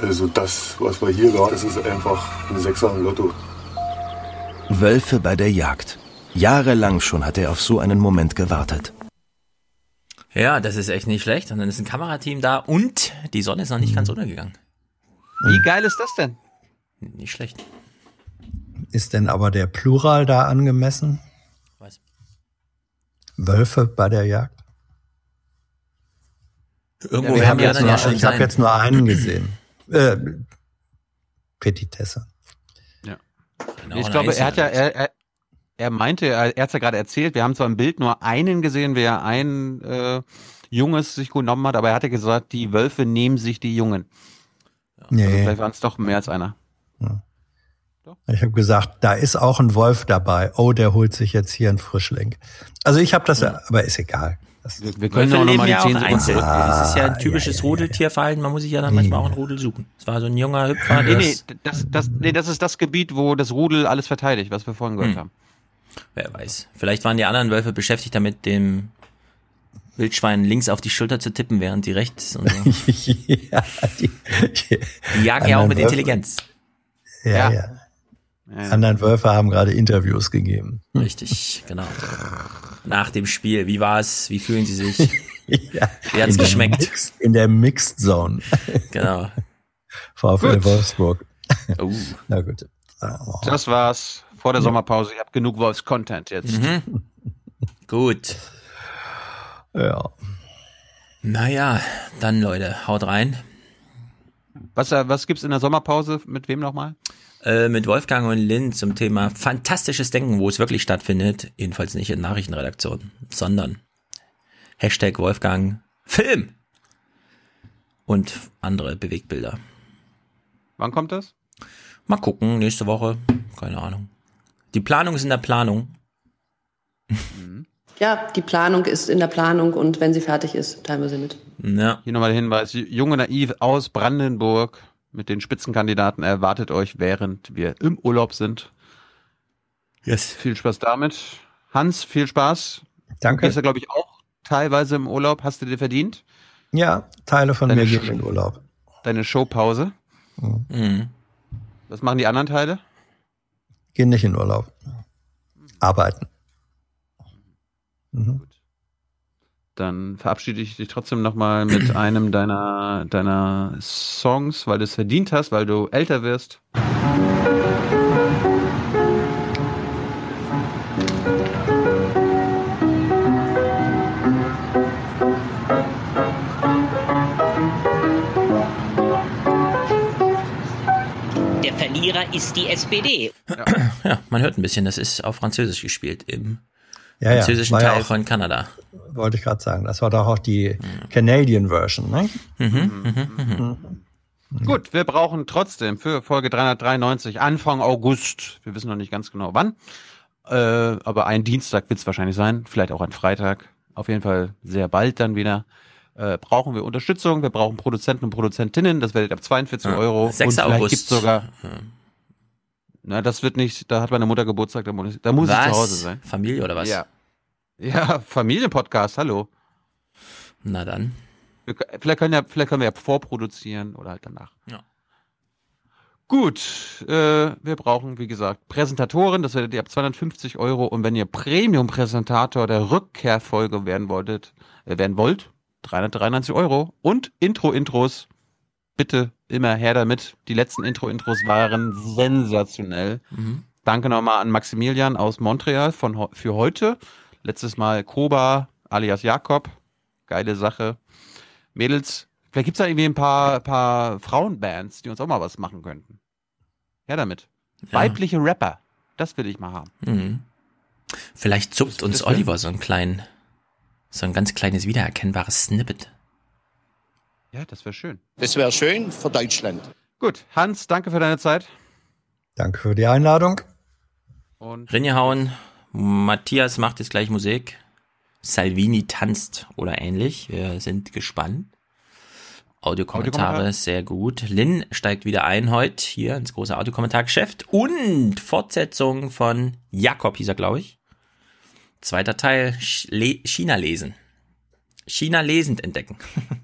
Also das, was wir hier gerade, das ist einfach ein Sechser im Lotto. Wölfe bei der Jagd. Jahrelang schon hat er auf so einen Moment gewartet. Ja, das ist echt nicht schlecht. Und dann ist ein Kamerateam da und die Sonne ist noch nicht ganz untergegangen. Wie geil ist das denn? Nicht schlecht. Ist denn aber der Plural da angemessen? Wölfe bei der Jagd? Irgendwo ich werden habe die jetzt, nur- ja schon ich hab sein. jetzt nur einen gesehen. Äh, Petitesse. Ja. Genau, ich glaube, er hat ja, er, er, er meinte, er, er hat ja gerade erzählt, wir haben zwar im Bild nur einen gesehen, wer ein äh, Junges sich genommen hat, aber er hatte gesagt, die Wölfe nehmen sich die Jungen. Also Nee. vielleicht waren es doch mehr als einer. Ich habe gesagt, da ist auch ein Wolf dabei. Oh, der holt sich jetzt hier einen Frischling. Also ich habe das, aber ist egal. Das, Wir, wir können auch noch leben mal die ja auch einzeln. zurück. Das ist ja ein Ah, typisches ja, ja, Rudeltierverhalten. Man muss sich ja dann manchmal auch ein Rudel suchen. Es war so ein junger Hüpfer, Nee, der nee, das, das, nee, das ist das Gebiet, wo das Rudel alles verteidigt, was wir vorhin gehört Hm. haben. Wer weiß. Vielleicht waren die anderen Wölfe beschäftigt damit, dem Wildschwein links auf die Schulter zu tippen, während die rechts und so. *laughs* ja, die, die, Die jagen ja auch mit Wölfe- Intelligenz. Ja, Ja. Ja. Anderen Wölfe haben gerade Interviews gegeben. Richtig, genau. Nach dem Spiel. Wie war es? Wie fühlen sie sich? *laughs* ja. Wie hat's der geschmeckt? Mixed- In der Mixed Zone. Genau. *laughs* VfL Gut. Wolfsburg. Oh. *laughs* Na gut. Das war's vor der Sommerpause. Ich habe genug Wolfs-Content jetzt. Mhm. Gut. Ja. Naja, dann Leute, haut rein. Was, äh, was gibt's in der Sommerpause? Mit wem nochmal? Äh, mit Wolfgang und Lynn zum Thema fantastisches Denken, wo es wirklich stattfindet. Jedenfalls nicht in Nachrichtenredaktionen, sondern Hashtag Wolfgang Film und andere Bewegbilder. Wann kommt das? Mal gucken, nächste Woche. Keine Ahnung. Die Planung ist in der Planung. Ja, die Planung ist in der Planung und wenn sie fertig ist, teilen wir sie mit. Ja. Hier nochmal der Hinweis. Junge Naiv aus Brandenburg mit den Spitzenkandidaten erwartet euch, während wir im Urlaub sind. Yes. Viel Spaß damit. Hans, viel Spaß. Danke. Du bist ja, glaube ich, auch teilweise im Urlaub. Hast du dir verdient? Ja, Teile von Deine mir gehen in Urlaub. Deine Showpause. Mhm. Was machen die anderen Teile? Gehen nicht in Urlaub. Arbeiten. Mhm. Dann verabschiede ich dich trotzdem nochmal mit *clears throat* einem deiner, deiner Songs, weil du es verdient hast, weil du älter wirst. Der Verlierer ist die SPD. *clears throat* Ja, man hört ein bisschen, das ist auf Französisch gespielt im Ja, ja, französischen war ja Teil auch- von Kanada. Wollte ich gerade sagen. Das war doch auch die Canadian Version, ne? Mhm, Gut, wir brauchen trotzdem für Folge 393 Anfang August, wir wissen noch nicht ganz genau wann, äh, aber ein Dienstag wird es wahrscheinlich sein, vielleicht auch ein Freitag, auf jeden Fall sehr bald dann wieder. Äh, brauchen wir Unterstützung, wir brauchen Produzenten und Produzentinnen, das werdet ab 42 Ja. Euro. 6. und vielleicht August. gibt's sogar, na, das wird nicht, da hat meine Mutter Geburtstag, da muss ich, da muss ich zu Hause sein. Familie oder was? Ja. Ja, Familienpodcast, hallo. Na dann. Wir, vielleicht, können ja, vielleicht können wir ja vorproduzieren oder halt danach. Ja. Gut, äh, wir brauchen, wie gesagt, Präsentatoren, das werdet ihr ab 250 Euro. Und wenn ihr Premium-Präsentator der Rückkehrfolge werden wolltet, äh, werden wollt, 393 Euro. Und Intro-Intros bitte immer her damit. Die letzten Intro-Intros waren sensationell. Mhm. Danke nochmal an Maximilian aus Montreal von, für heute. Letztes Mal Koba alias Jakob. Geile Sache. Mädels, vielleicht gibt's da irgendwie ein paar, paar Frauenbands, die uns auch mal was machen könnten. Her damit. Ja. Weibliche Rapper. Das will ich mal haben. Mhm. Vielleicht zupft uns? Oliver so ein klein, so ein ganz kleines wiedererkennbares Snippet. Ja, das wäre schön. Das wäre schön für Deutschland. Gut, Hans, danke für deine Zeit. Danke für die Einladung. Und Rinjehauen, Matthias macht jetzt gleich Musik. Salvini tanzt oder ähnlich. Wir sind gespannt. Audiokommentare, Audiokommentar. sehr gut. Lin steigt wieder ein heute hier ins große Audiokommentargeschäft. Und Fortsetzung von Jakob hieß er, glaube ich. Zweiter Teil, China lesen. China lesend entdecken. *laughs*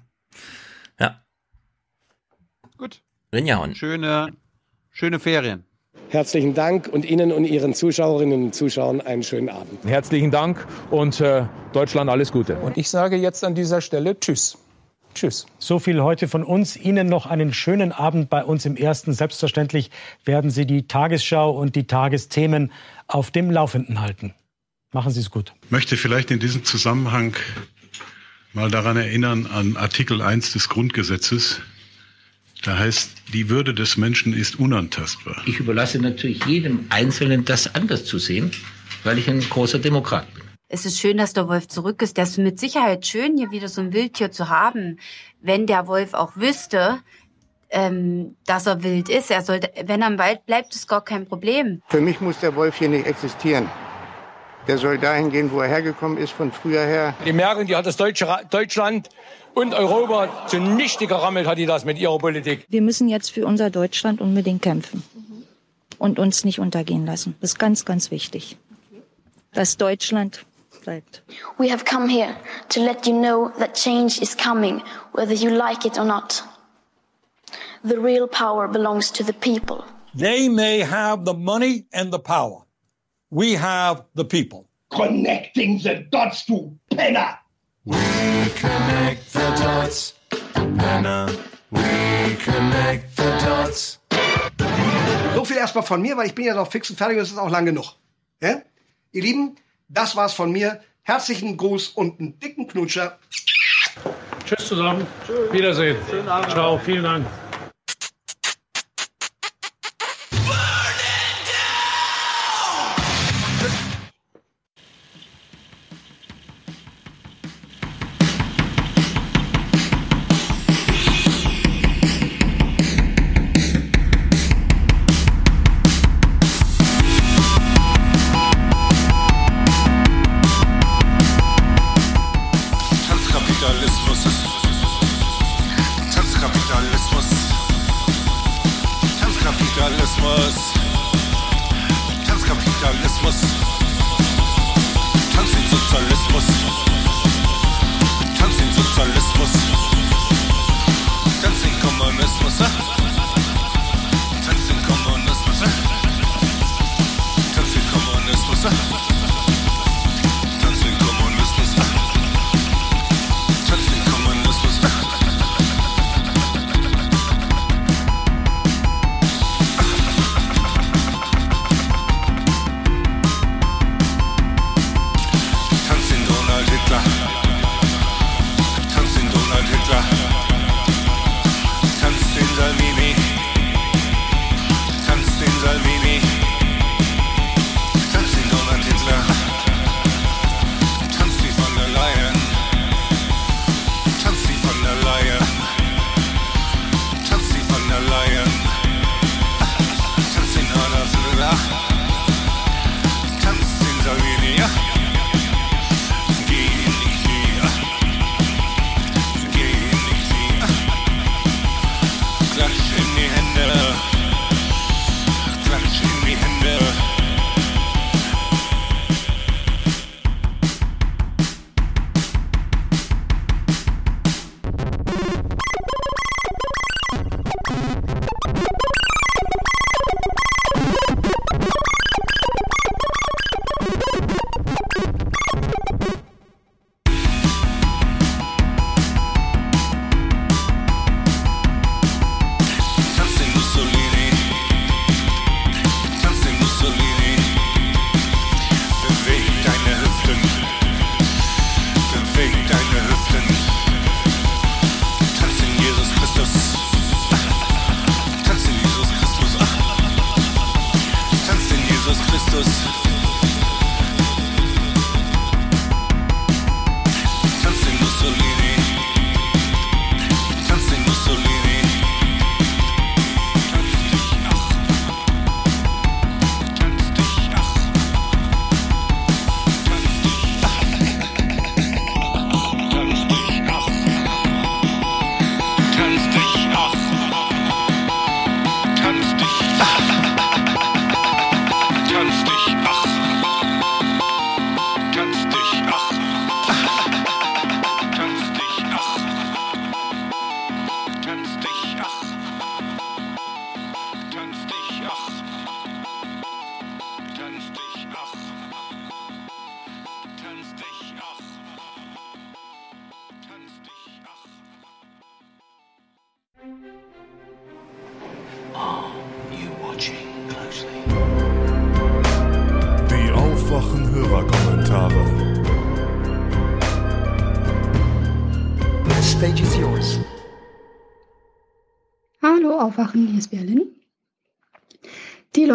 Gut. Rinjahauen. Schöne, schöne Ferien. Herzlichen Dank und Ihnen und Ihren Zuschauerinnen und Zuschauern einen schönen Abend. Herzlichen Dank und äh, Deutschland alles Gute. Und ich sage jetzt an dieser Stelle Tschüss. Tschüss. So viel heute von uns. Ihnen noch einen schönen Abend bei uns im Ersten. Selbstverständlich werden Sie die Tagesschau und die Tagesthemen auf dem Laufenden halten. Machen Sie es gut. möchte vielleicht in diesem Zusammenhang mal daran erinnern an Artikel 1 des Grundgesetzes. Da heißt, die Würde des Menschen ist unantastbar. Ich überlasse natürlich jedem Einzelnen, das anders zu sehen, weil ich ein großer Demokrat bin. Es ist schön, dass der Wolf zurück ist. Das ist mit Sicherheit schön, hier wieder so ein Wildtier zu haben. Wenn der Wolf auch wüsste, ähm, dass er wild ist, er sollte, wenn er im Wald bleibt, ist gar kein Problem. Für mich muss der Wolf hier nicht existieren. Der soll dahin gehen, wo er hergekommen ist, von früher her. Die Merkel, die hat das Deutsche, Ra- Deutschland und Europa zunichte gerammelt, hat die das mit ihrer Politik. Wir müssen jetzt für unser Deutschland unbedingt kämpfen und uns nicht untergehen lassen. Das ist ganz, ganz wichtig. Dass Deutschland bleibt. We have come here to let you know that change is coming, whether you like it or not. The real power belongs to the people. They may have the money and the power. We have the people. Connecting the dots to Penner. We connect the dots, Penner. We connect the dots. So viel erstmal von mir, weil ich bin ja noch fix und fertig und es ist auch lang genug. Ja? Ihr Lieben, das war's von mir. Herzlichen Gruß und einen dicken Knutscher. Tschüss zusammen. Wiedersehen. Ciao, vielen Dank.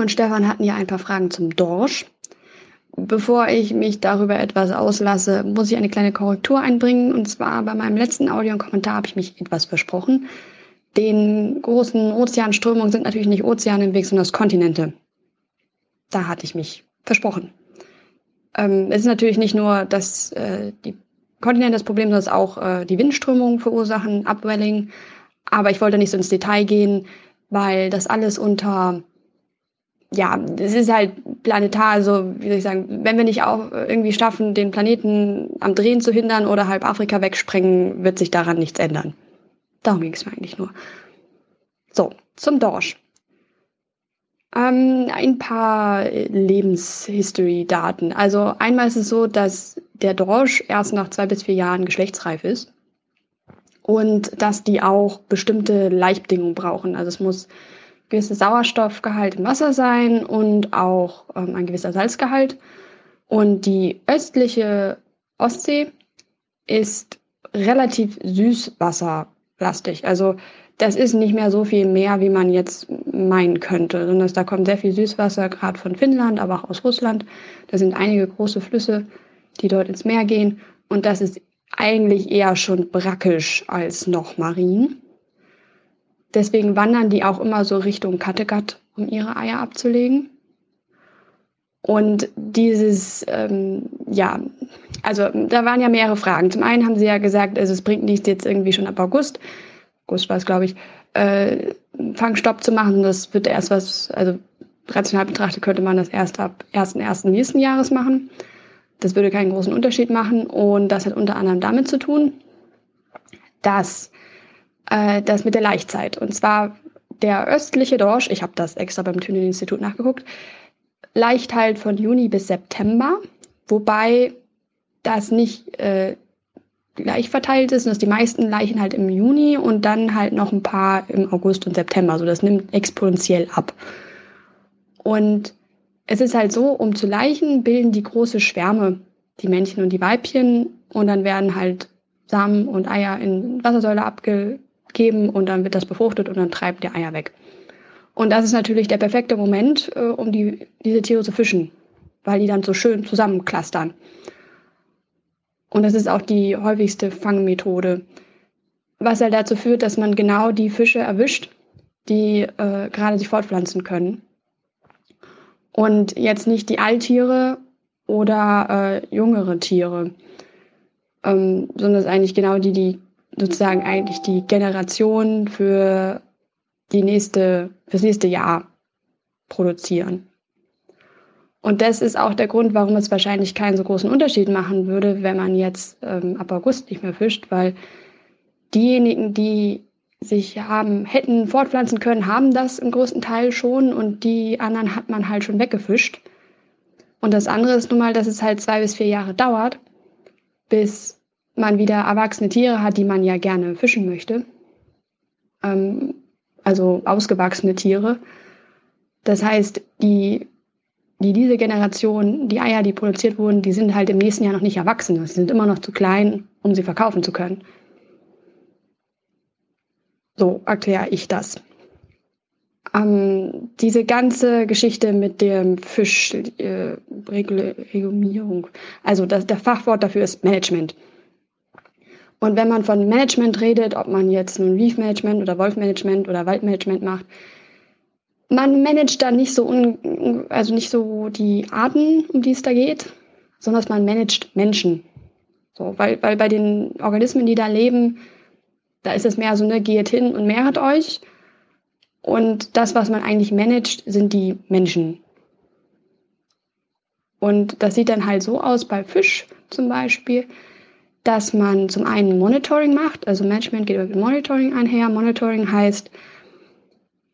Und Stefan hatten ja ein paar Fragen zum Dorsch. Bevor ich mich darüber etwas auslasse, muss ich eine kleine Korrektur einbringen. Und zwar bei meinem letzten Audio und Kommentar habe ich mich etwas versprochen. Den großen Ozeanströmungen sind natürlich nicht Ozeane im Weg, sondern das Kontinente. Da hatte ich mich versprochen. Ähm, es ist natürlich nicht nur, dass äh, die Kontinente das Problem, sondern auch äh, die Windströmungen verursachen, Upwelling. Aber ich wollte nicht so ins Detail gehen, weil das alles unter, ja, es ist halt planetar, also wie soll ich sagen, wenn wir nicht auch irgendwie schaffen, den Planeten am Drehen zu hindern oder halb Afrika wegsprengen, wird sich daran nichts ändern. Darum ging es mir eigentlich nur. So, zum Dorsch. Ähm, ein paar Lebenshistory-Daten. Also einmal ist es so, dass der Dorsch erst nach zwei bis vier Jahren geschlechtsreif ist und dass die auch bestimmte Laichbedingungen brauchen. Also es muss gewisser Sauerstoffgehalt im Wasser sein und auch ähm, ein gewisser Salzgehalt. Und die östliche Ostsee ist relativ süßwasserlastig. Also das ist nicht mehr so viel Meer, wie man jetzt meinen könnte, sondern da kommt sehr viel Süßwasser, gerade von Finnland, aber auch aus Russland. Da sind einige große Flüsse, die dort ins Meer gehen. Und das ist eigentlich eher schon brackisch als noch marin. Deswegen wandern die auch immer so Richtung Kattegat, um ihre Eier abzulegen. Und dieses, ähm, ja, also da waren ja mehrere Fragen. Zum einen haben sie ja gesagt, also es bringt nichts jetzt irgendwie schon ab August, August war es glaube ich, äh, Fangstopp zu machen. Das wird erst was, also rational betrachtet könnte man das erst ab 1.1. nächsten Jahres machen. Das würde keinen großen Unterschied machen und das hat unter anderem damit zu tun, dass äh, das mit der Laichzeit und zwar der östliche Dorsch, ich habe das extra beim Thünen-Institut nachgeguckt, leicht halt von Juni bis September, wobei das nicht äh, gleich verteilt ist und dass die meisten Leichen halt im Juni und dann halt noch ein paar im August und September. Also das nimmt exponentiell ab. Und es ist halt so, um zu Leichen bilden die große Schwärme die Männchen und die Weibchen und dann werden halt Samen und Eier in Wassersäule abgegeben und dann wird das befruchtet und dann treibt der Eier weg. Und das ist natürlich der perfekte Moment, äh, um die, diese Tiere zu fischen, weil die dann so schön zusammenklustern. Und das ist auch die häufigste Fangmethode, was halt dazu führt, dass man genau die Fische erwischt, die äh, gerade sich fortpflanzen können. Und jetzt nicht die Alttiere oder äh, jüngere Tiere, ähm, sondern es eigentlich genau die, die sozusagen eigentlich die Generation für die nächste, fürs nächste Jahr produzieren. Und das ist auch der Grund, warum es wahrscheinlich keinen so großen Unterschied machen würde, wenn man jetzt ähm, ab August nicht mehr fischt, weil diejenigen, die sich haben, hätten fortpflanzen können, haben das im größten Teil schon und die anderen hat man halt schon weggefischt. Und das andere ist nun mal, dass es halt zwei bis vier Jahre dauert, bis man wieder erwachsene Tiere hat, die man ja gerne fischen möchte. Ähm, also ausgewachsene Tiere. Das heißt, die, die diese Generation, die Eier, die produziert wurden, die sind halt im nächsten Jahr noch nicht erwachsen. Sie sind immer noch zu klein, um sie verkaufen zu können. So erkläre ich das. Ähm, diese ganze Geschichte mit dem Fischregulierung, äh, also das, der Fachwort dafür ist Management. Und wenn man von Management redet, ob man jetzt nun Reef Management oder Wolf Management oder Waldmanagement macht, man managt da nicht so, un, also nicht so die Arten, um die es da geht, sondern man managt Menschen. So, weil, weil bei den Organismen, die da leben, da ist es mehr so, ne, geht hin und mehret euch. Und das, was man eigentlich managt, sind die Menschen. Und das sieht dann halt so aus bei Fisch zum Beispiel, dass man zum einen Monitoring macht. Also Management geht über Monitoring einher. Monitoring heißt,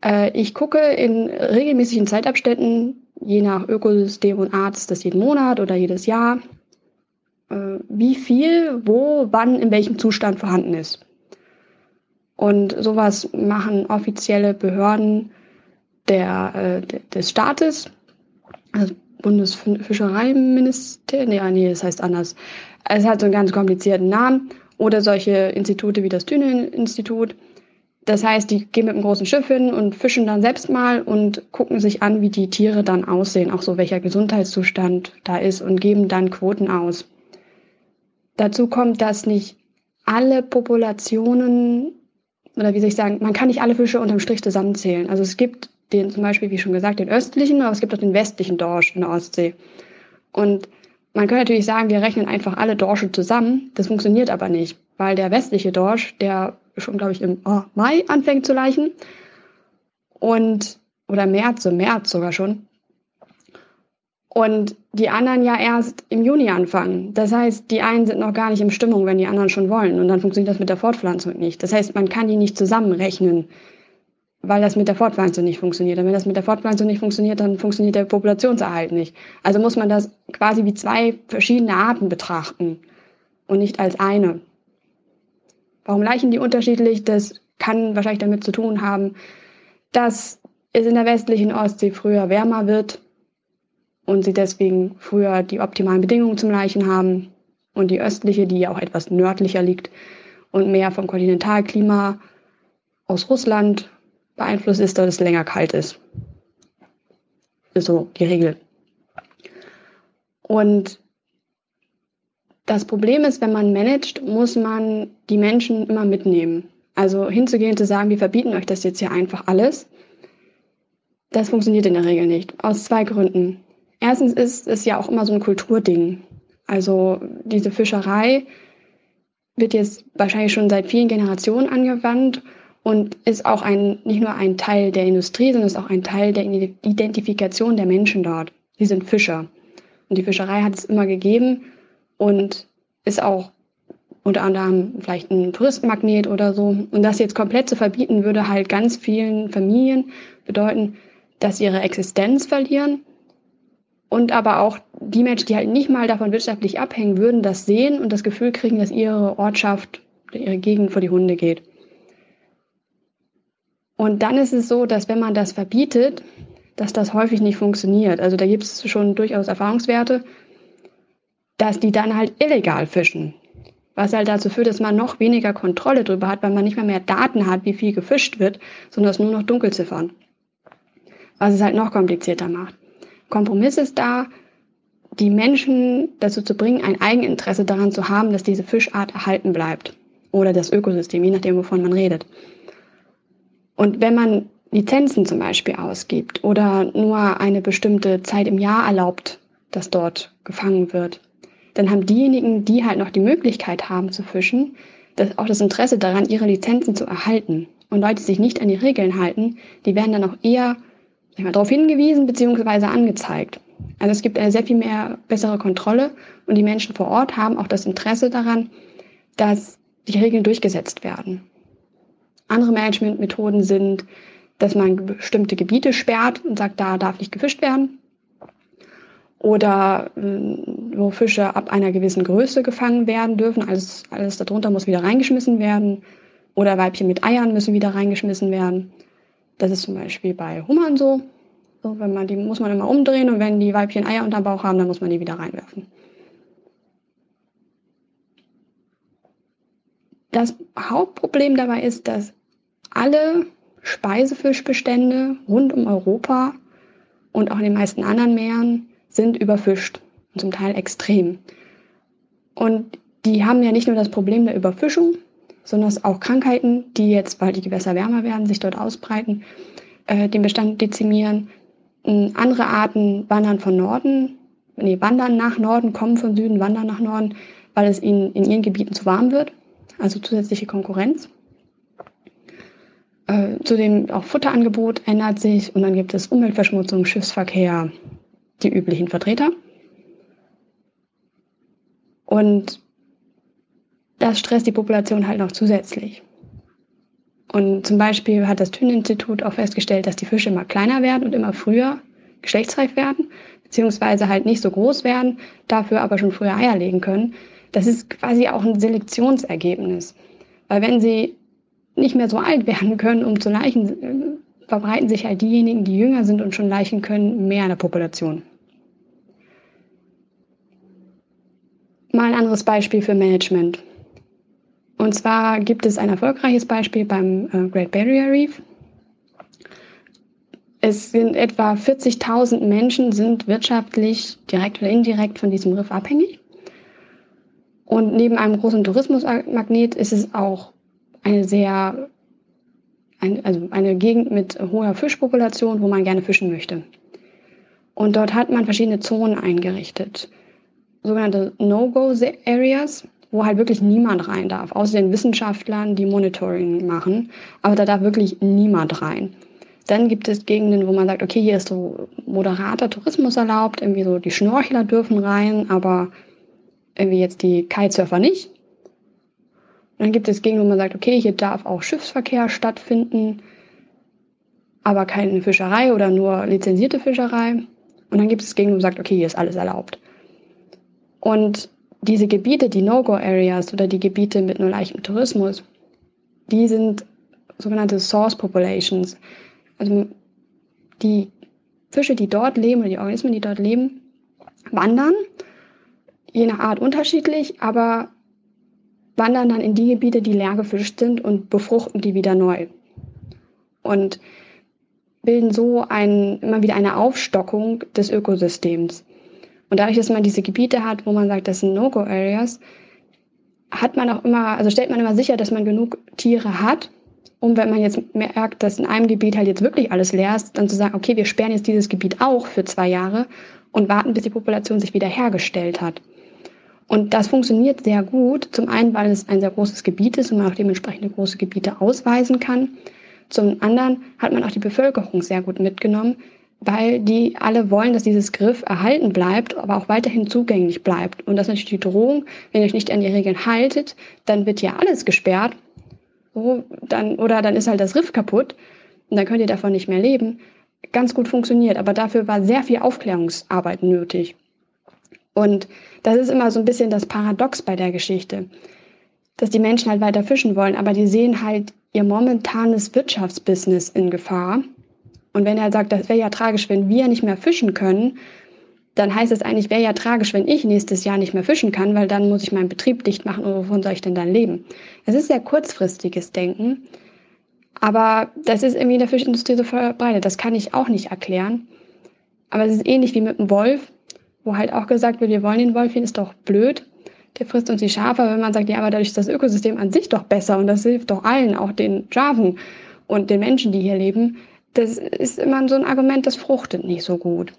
äh, ich gucke in regelmäßigen Zeitabständen, je nach Ökosystem und Art, ist das jeden Monat oder jedes Jahr, äh, wie viel, wo, wann, in welchem Zustand vorhanden ist. Und sowas machen offizielle Behörden der, äh, des Staates, also Bundesfischereiministerium, nee, nee, das heißt anders. Es hat so einen ganz komplizierten Namen. Oder solche Institute wie das Thünen-Institut. Das heißt, die gehen mit einem großen Schiff hin und fischen dann selbst mal und gucken sich an, wie die Tiere dann aussehen, auch so welcher Gesundheitszustand da ist und geben dann Quoten aus. Dazu kommt, dass nicht alle Populationen, oder wie soll ich sagen, man kann nicht alle Fische unterm Strich zusammenzählen. Also es gibt den zum Beispiel, wie schon gesagt, den östlichen, aber es gibt auch den westlichen Dorsch in der Ostsee. Und man könnte natürlich sagen, wir rechnen einfach alle Dorsche zusammen. Das funktioniert aber nicht, weil der westliche Dorsch, der schon, glaube ich, im oh, Mai anfängt zu leichen und oder März, im März sogar schon. Und die anderen ja erst im Juni anfangen. Das heißt, die einen sind noch gar nicht in Stimmung, wenn die anderen schon wollen. Und dann funktioniert das mit der Fortpflanzung nicht. Das heißt, man kann die nicht zusammenrechnen weil das mit der Fortpflanzung nicht funktioniert. Und wenn das mit der Fortpflanzung nicht funktioniert, dann funktioniert der Populationserhalt nicht. Also muss man das quasi wie zwei verschiedene Arten betrachten und nicht als eine. Warum leichen die unterschiedlich? Das kann wahrscheinlich damit zu tun haben, dass es in der westlichen Ostsee früher wärmer wird und sie deswegen früher die optimalen Bedingungen zum Leichen haben und die östliche, die ja auch etwas nördlicher liegt und mehr vom Kontinentalklima aus Russland beeinflusst ist, dass es länger kalt ist. Ist so die Regel. Und das Problem ist, wenn man managt, muss man die Menschen immer mitnehmen. Also hinzugehen, zu sagen, wir verbieten euch das jetzt hier einfach alles, das funktioniert in der Regel nicht. Aus zwei Gründen. Erstens ist es ja auch immer so ein Kulturding. Also diese Fischerei wird jetzt wahrscheinlich schon seit vielen Generationen angewandt und ist auch ein, nicht nur ein Teil der Industrie, sondern ist auch ein Teil der Identifikation der Menschen dort. Sie sind Fischer. Und die Fischerei hat es immer gegeben und ist auch unter anderem vielleicht ein Touristenmagnet oder so. Und das jetzt komplett zu verbieten, würde halt ganz vielen Familien bedeuten, dass sie ihre Existenz verlieren. Und aber auch die Menschen, die halt nicht mal davon wirtschaftlich abhängen, würden das sehen und das Gefühl kriegen, dass ihre Ortschaft, ihre Gegend vor die Hunde geht. Und dann ist es so, dass wenn man das verbietet, dass das häufig nicht funktioniert. Also da gibt es schon durchaus Erfahrungswerte, dass die dann halt illegal fischen. Was halt dazu führt, dass man noch weniger Kontrolle darüber hat, weil man nicht mehr mehr Daten hat, wie viel gefischt wird, sondern es nur noch Dunkelziffern. Was es halt noch komplizierter macht. Kompromiss ist da, die Menschen dazu zu bringen, ein Eigeninteresse daran zu haben, dass diese Fischart erhalten bleibt. Oder das Ökosystem, je nachdem, wovon man redet. Und wenn man Lizenzen zum Beispiel ausgibt oder nur eine bestimmte Zeit im Jahr erlaubt, dass dort gefangen wird, dann haben diejenigen, die halt noch die Möglichkeit haben zu fischen, das, auch das Interesse daran, ihre Lizenzen zu erhalten. Und Leute, die sich nicht an die Regeln halten, die werden dann auch eher mal, darauf hingewiesen bzw. angezeigt. Also es gibt eine sehr viel mehr bessere Kontrolle und die Menschen vor Ort haben auch das Interesse daran, dass die Regeln durchgesetzt werden. Andere Managementmethoden sind, dass man bestimmte Gebiete sperrt und sagt, da darf nicht gefischt werden. Oder äh, wo Fische ab einer gewissen Größe gefangen werden dürfen. Alles, alles darunter muss wieder reingeschmissen werden. Oder Weibchen mit Eiern müssen wieder reingeschmissen werden. Das ist zum Beispiel bei Hummern so. so wenn man, die muss man immer umdrehen und wenn die Weibchen Eier unterm Bauch haben, dann muss man die wieder reinwerfen. Das Hauptproblem dabei ist, dass alle Speisefischbestände rund um Europa und auch in den meisten anderen Meeren sind überfischt und zum Teil extrem. Und die haben ja nicht nur das Problem der Überfischung, sondern auch Krankheiten, die jetzt, weil die Gewässer wärmer werden, sich dort ausbreiten, äh, den Bestand dezimieren. Andere Arten wandern von Norden, nee, wandern nach Norden, kommen von Süden, wandern nach Norden, weil es ihnen in ihren Gebieten zu warm wird, also zusätzliche Konkurrenz. Äh, zudem auch Futterangebot ändert sich und dann gibt es Umweltverschmutzung, Schiffsverkehr, die üblichen Vertreter. Und das stresst die Population halt noch zusätzlich. Und zum Beispiel hat das Thünen-Institut auch festgestellt, dass die Fische immer kleiner werden und immer früher geschlechtsreif werden, beziehungsweise halt nicht so groß werden, dafür aber schon früher Eier legen können. Das ist quasi auch ein Selektionsergebnis. Weil wenn sie nicht mehr so alt werden können, um zu Leichen, äh, verbreiten sich halt diejenigen, die jünger sind und schon Leichen können, mehr in der Population. Mal ein anderes Beispiel für Management. Und zwar gibt es ein erfolgreiches Beispiel beim äh, Great Barrier Reef. Es sind etwa 40.000 Menschen sind wirtschaftlich direkt oder indirekt von diesem Riff abhängig. Und neben einem großen Tourismusmagnet ist es auch eine sehr, ein, also eine Gegend mit hoher Fischpopulation, wo man gerne fischen möchte. Und dort hat man verschiedene Zonen eingerichtet. Sogenannte No-Go-Areas, wo halt wirklich niemand rein darf, außer den Wissenschaftlern, die Monitoring machen. Aber da darf wirklich niemand rein. Dann gibt es Gegenden, wo man sagt, okay, hier ist so moderater Tourismus erlaubt, irgendwie so die Schnorchler dürfen rein, aber irgendwie jetzt die Kitesurfer nicht. Dann gibt es Gegenden, wo man sagt, okay, hier darf auch Schiffsverkehr stattfinden, aber keine Fischerei oder nur lizenzierte Fischerei. Und dann gibt es Gegenden, wo man sagt, okay, hier ist alles erlaubt. Und diese Gebiete, die No-Go-Areas oder die Gebiete mit nur leichtem Tourismus, die sind sogenannte Source Populations. Also die Fische, die dort leben oder die Organismen, die dort leben, wandern, je nach Art unterschiedlich, aber wandern dann in die Gebiete, die leer gefischt sind und befruchten die wieder neu. Und bilden so ein, immer wieder eine Aufstockung des Ökosystems. Und dadurch, dass man diese Gebiete hat, wo man sagt, das sind No-Go-Areas, hat man auch immer, also stellt man immer sicher, dass man genug Tiere hat, um wenn man jetzt merkt, dass in einem Gebiet halt jetzt wirklich alles leer ist, dann zu sagen, okay, wir sperren jetzt dieses Gebiet auch für zwei Jahre und warten, bis die Population sich wieder hergestellt hat. Und das funktioniert sehr gut. Zum einen, weil es ein sehr großes Gebiet ist und man auch dementsprechende große Gebiete ausweisen kann. Zum anderen hat man auch die Bevölkerung sehr gut mitgenommen, weil die alle wollen, dass dieses Griff erhalten bleibt, aber auch weiterhin zugänglich bleibt. Und das ist natürlich die Drohung, wenn ihr euch nicht an die Regeln haltet, dann wird ja alles gesperrt. So, dann, oder dann ist halt das Riff kaputt und dann könnt ihr davon nicht mehr leben. Ganz gut funktioniert, aber dafür war sehr viel Aufklärungsarbeit nötig. Und das ist immer so ein bisschen das Paradox bei der Geschichte, dass die Menschen halt weiter fischen wollen, aber die sehen halt ihr momentanes Wirtschaftsbusiness in Gefahr und wenn er sagt, das wäre ja tragisch, wenn wir nicht mehr fischen können, dann heißt es eigentlich, wäre ja tragisch, wenn ich nächstes Jahr nicht mehr fischen kann, weil dann muss ich meinen Betrieb dicht machen und wovon soll ich denn dann leben? Es ist sehr kurzfristiges Denken, aber das ist irgendwie in der Fischindustrie so verbreitet. Das kann ich auch nicht erklären. Aber es ist ähnlich wie mit dem Wolf, wo halt auch gesagt wird, wir wollen den Wolf, den ist doch blöd. Der frisst uns die Schafe, wenn man sagt, ja, aber dadurch ist das Ökosystem an sich doch besser und das hilft doch allen, auch den Schafen und den Menschen, die hier leben das ist immer so ein Argument, das fruchtet nicht so gut.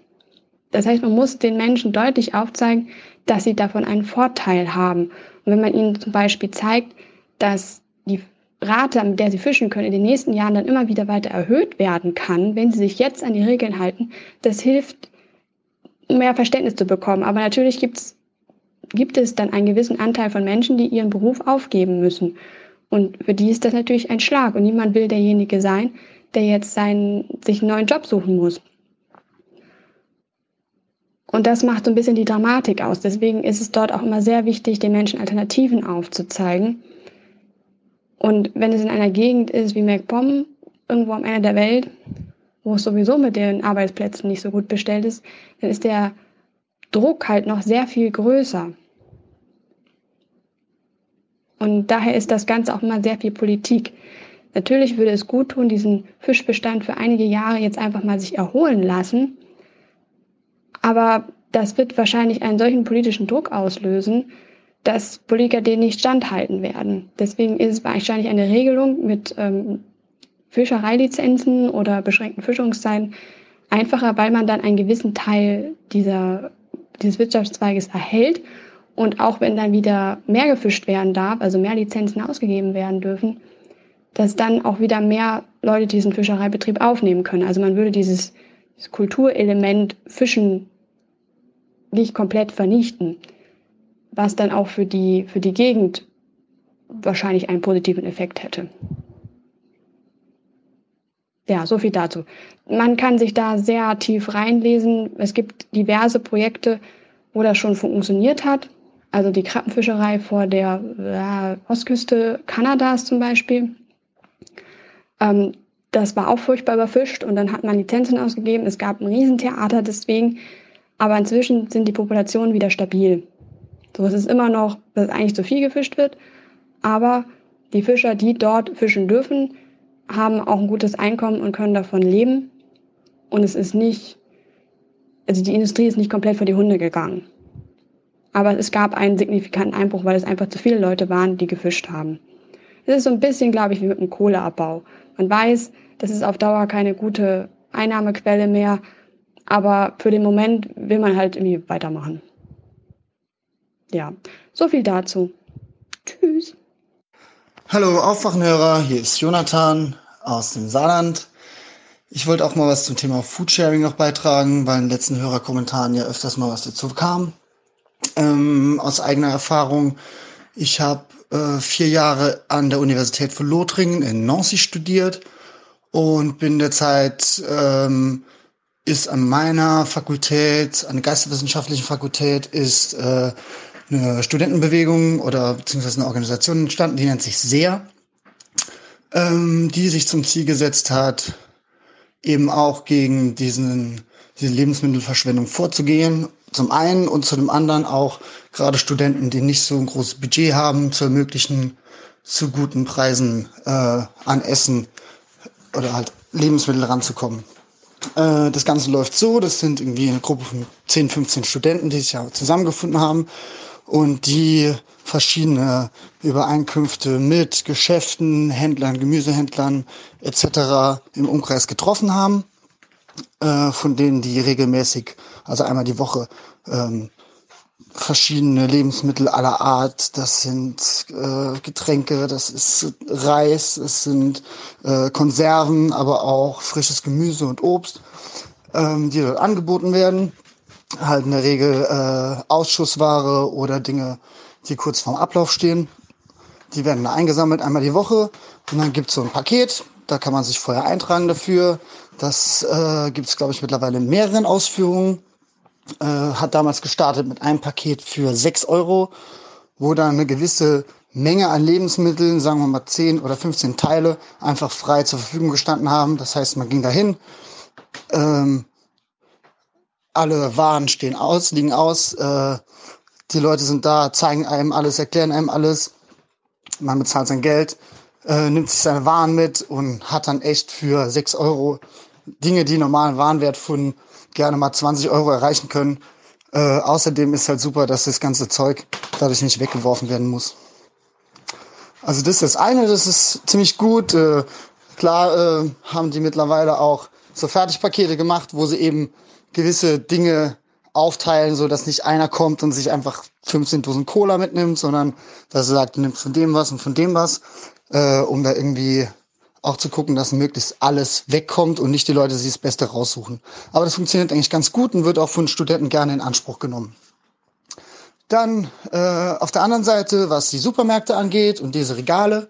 Das heißt, man muss den Menschen deutlich aufzeigen, dass sie davon einen Vorteil haben. Und wenn man ihnen zum Beispiel zeigt, dass die Rate, mit der sie fischen können, in den nächsten Jahren dann immer wieder weiter erhöht werden kann, wenn sie sich jetzt an die Regeln halten, das hilft, mehr Verständnis zu bekommen. Aber natürlich gibt's, gibt es dann einen gewissen Anteil von Menschen, die ihren Beruf aufgeben müssen. Und für die ist das natürlich ein Schlag. Und niemand will derjenige sein, der jetzt seinen, sich einen neuen Job suchen muss. Und das macht so ein bisschen die Dramatik aus. Deswegen ist es dort auch immer sehr wichtig, den Menschen Alternativen aufzuzeigen. Und wenn es in einer Gegend ist wie MacPom, irgendwo am Ende der Welt, wo es sowieso mit den Arbeitsplätzen nicht so gut bestellt ist, dann ist der Druck halt noch sehr viel größer. Und daher ist das Ganze auch immer sehr viel Politik. Natürlich würde es gut tun, diesen Fischbestand für einige Jahre jetzt einfach mal sich erholen lassen. Aber das wird wahrscheinlich einen solchen politischen Druck auslösen, dass Politiker den nicht standhalten werden. Deswegen ist es wahrscheinlich eine Regelung mit ähm, Fischereilizenzen oder beschränkten Fischungszeiten einfacher, weil man dann einen gewissen Teil dieser, dieses Wirtschaftszweiges erhält. Und auch wenn dann wieder mehr gefischt werden darf, also mehr Lizenzen ausgegeben werden dürfen, dass dann auch wieder mehr Leute diesen Fischereibetrieb aufnehmen können. Also man würde dieses, dieses Kulturelement Fischen nicht komplett vernichten, was dann auch für die, für die Gegend wahrscheinlich einen positiven Effekt hätte. Ja, so viel dazu. Man kann sich da sehr tief reinlesen. Es gibt diverse Projekte, wo das schon funktioniert hat. Also die Krabbenfischerei vor der äh, Ostküste Kanadas zum Beispiel. Ähm, das war auch furchtbar überfischt und dann hat man Lizenzen ausgegeben. Es gab ein Riesentheater deswegen. Aber inzwischen sind die Populationen wieder stabil. So, es ist immer noch, dass eigentlich zu viel gefischt wird. Aber die Fischer, die dort fischen dürfen, haben auch ein gutes Einkommen und können davon leben. Und es ist nicht, also die Industrie ist nicht komplett vor die Hunde gegangen. Aber es gab einen signifikanten Einbruch, weil es einfach zu viele Leute waren, die gefischt haben. Es ist so ein bisschen, glaube ich, wie mit dem Kohleabbau. Man weiß, das ist auf Dauer keine gute Einnahmequelle mehr, aber für den Moment will man halt irgendwie weitermachen. Ja, so viel dazu. Tschüss. Hallo Aufwachenhörer, hier ist Jonathan aus dem Saarland. Ich wollte auch mal was zum Thema Foodsharing noch beitragen, weil in den letzten Hörerkommentaren ja öfters mal was dazu kam. Ähm, aus eigener Erfahrung, ich habe äh, vier Jahre an der Universität von Lothringen in Nancy studiert und bin derzeit ähm, ist an meiner Fakultät, an der geisteswissenschaftlichen Fakultät, ist äh, eine Studentenbewegung oder beziehungsweise eine Organisation entstanden, die nennt sich SEA, ähm, die sich zum Ziel gesetzt hat, eben auch gegen diesen, diese Lebensmittelverschwendung vorzugehen. Zum einen und zu dem anderen auch gerade Studenten, die nicht so ein großes Budget haben, zu ermöglichen, zu guten Preisen äh, an Essen oder halt Lebensmittel ranzukommen. Äh, das Ganze läuft so, das sind irgendwie eine Gruppe von 10, 15 Studenten, die sich ja zusammengefunden haben und die verschiedene Übereinkünfte mit Geschäften, Händlern, Gemüsehändlern etc. im Umkreis getroffen haben, äh, von denen die regelmäßig, also einmal die Woche, ähm, verschiedene Lebensmittel aller Art. Das sind äh, Getränke, das ist Reis, es sind äh, Konserven, aber auch frisches Gemüse und Obst, ähm, die dort angeboten werden halt in der Regel äh, Ausschussware oder Dinge, die kurz vorm Ablauf stehen. Die werden da eingesammelt einmal die Woche und dann gibt's so ein Paket, da kann man sich vorher eintragen dafür. Das äh, gibt glaube ich, mittlerweile in mehreren Ausführungen. Äh, hat damals gestartet mit einem Paket für sechs Euro, wo dann eine gewisse Menge an Lebensmitteln, sagen wir mal 10 oder 15 Teile, einfach frei zur Verfügung gestanden haben. Das heißt, man ging dahin, ähm, alle Waren stehen aus, liegen aus. Äh, die Leute sind da, zeigen einem alles, erklären einem alles. Man bezahlt sein Geld, äh, nimmt sich seine Waren mit und hat dann echt für sechs Euro Dinge, die normalen Warenwert von gerne mal 20 Euro erreichen können. Äh, außerdem ist halt super, dass das ganze Zeug dadurch nicht weggeworfen werden muss. Also das ist das eine, das ist ziemlich gut. Äh, klar äh, haben die mittlerweile auch so Fertigpakete gemacht, wo sie eben gewisse Dinge aufteilen, so dass nicht einer kommt und sich einfach 15 Dosen Cola mitnimmt, sondern dass er sagt, du nimmst von dem was und von dem was, äh, um da irgendwie auch zu gucken, dass möglichst alles wegkommt und nicht die Leute sich das Beste raussuchen. Aber das funktioniert eigentlich ganz gut und wird auch von Studenten gerne in Anspruch genommen. Dann äh, auf der anderen Seite, was die Supermärkte angeht und diese Regale,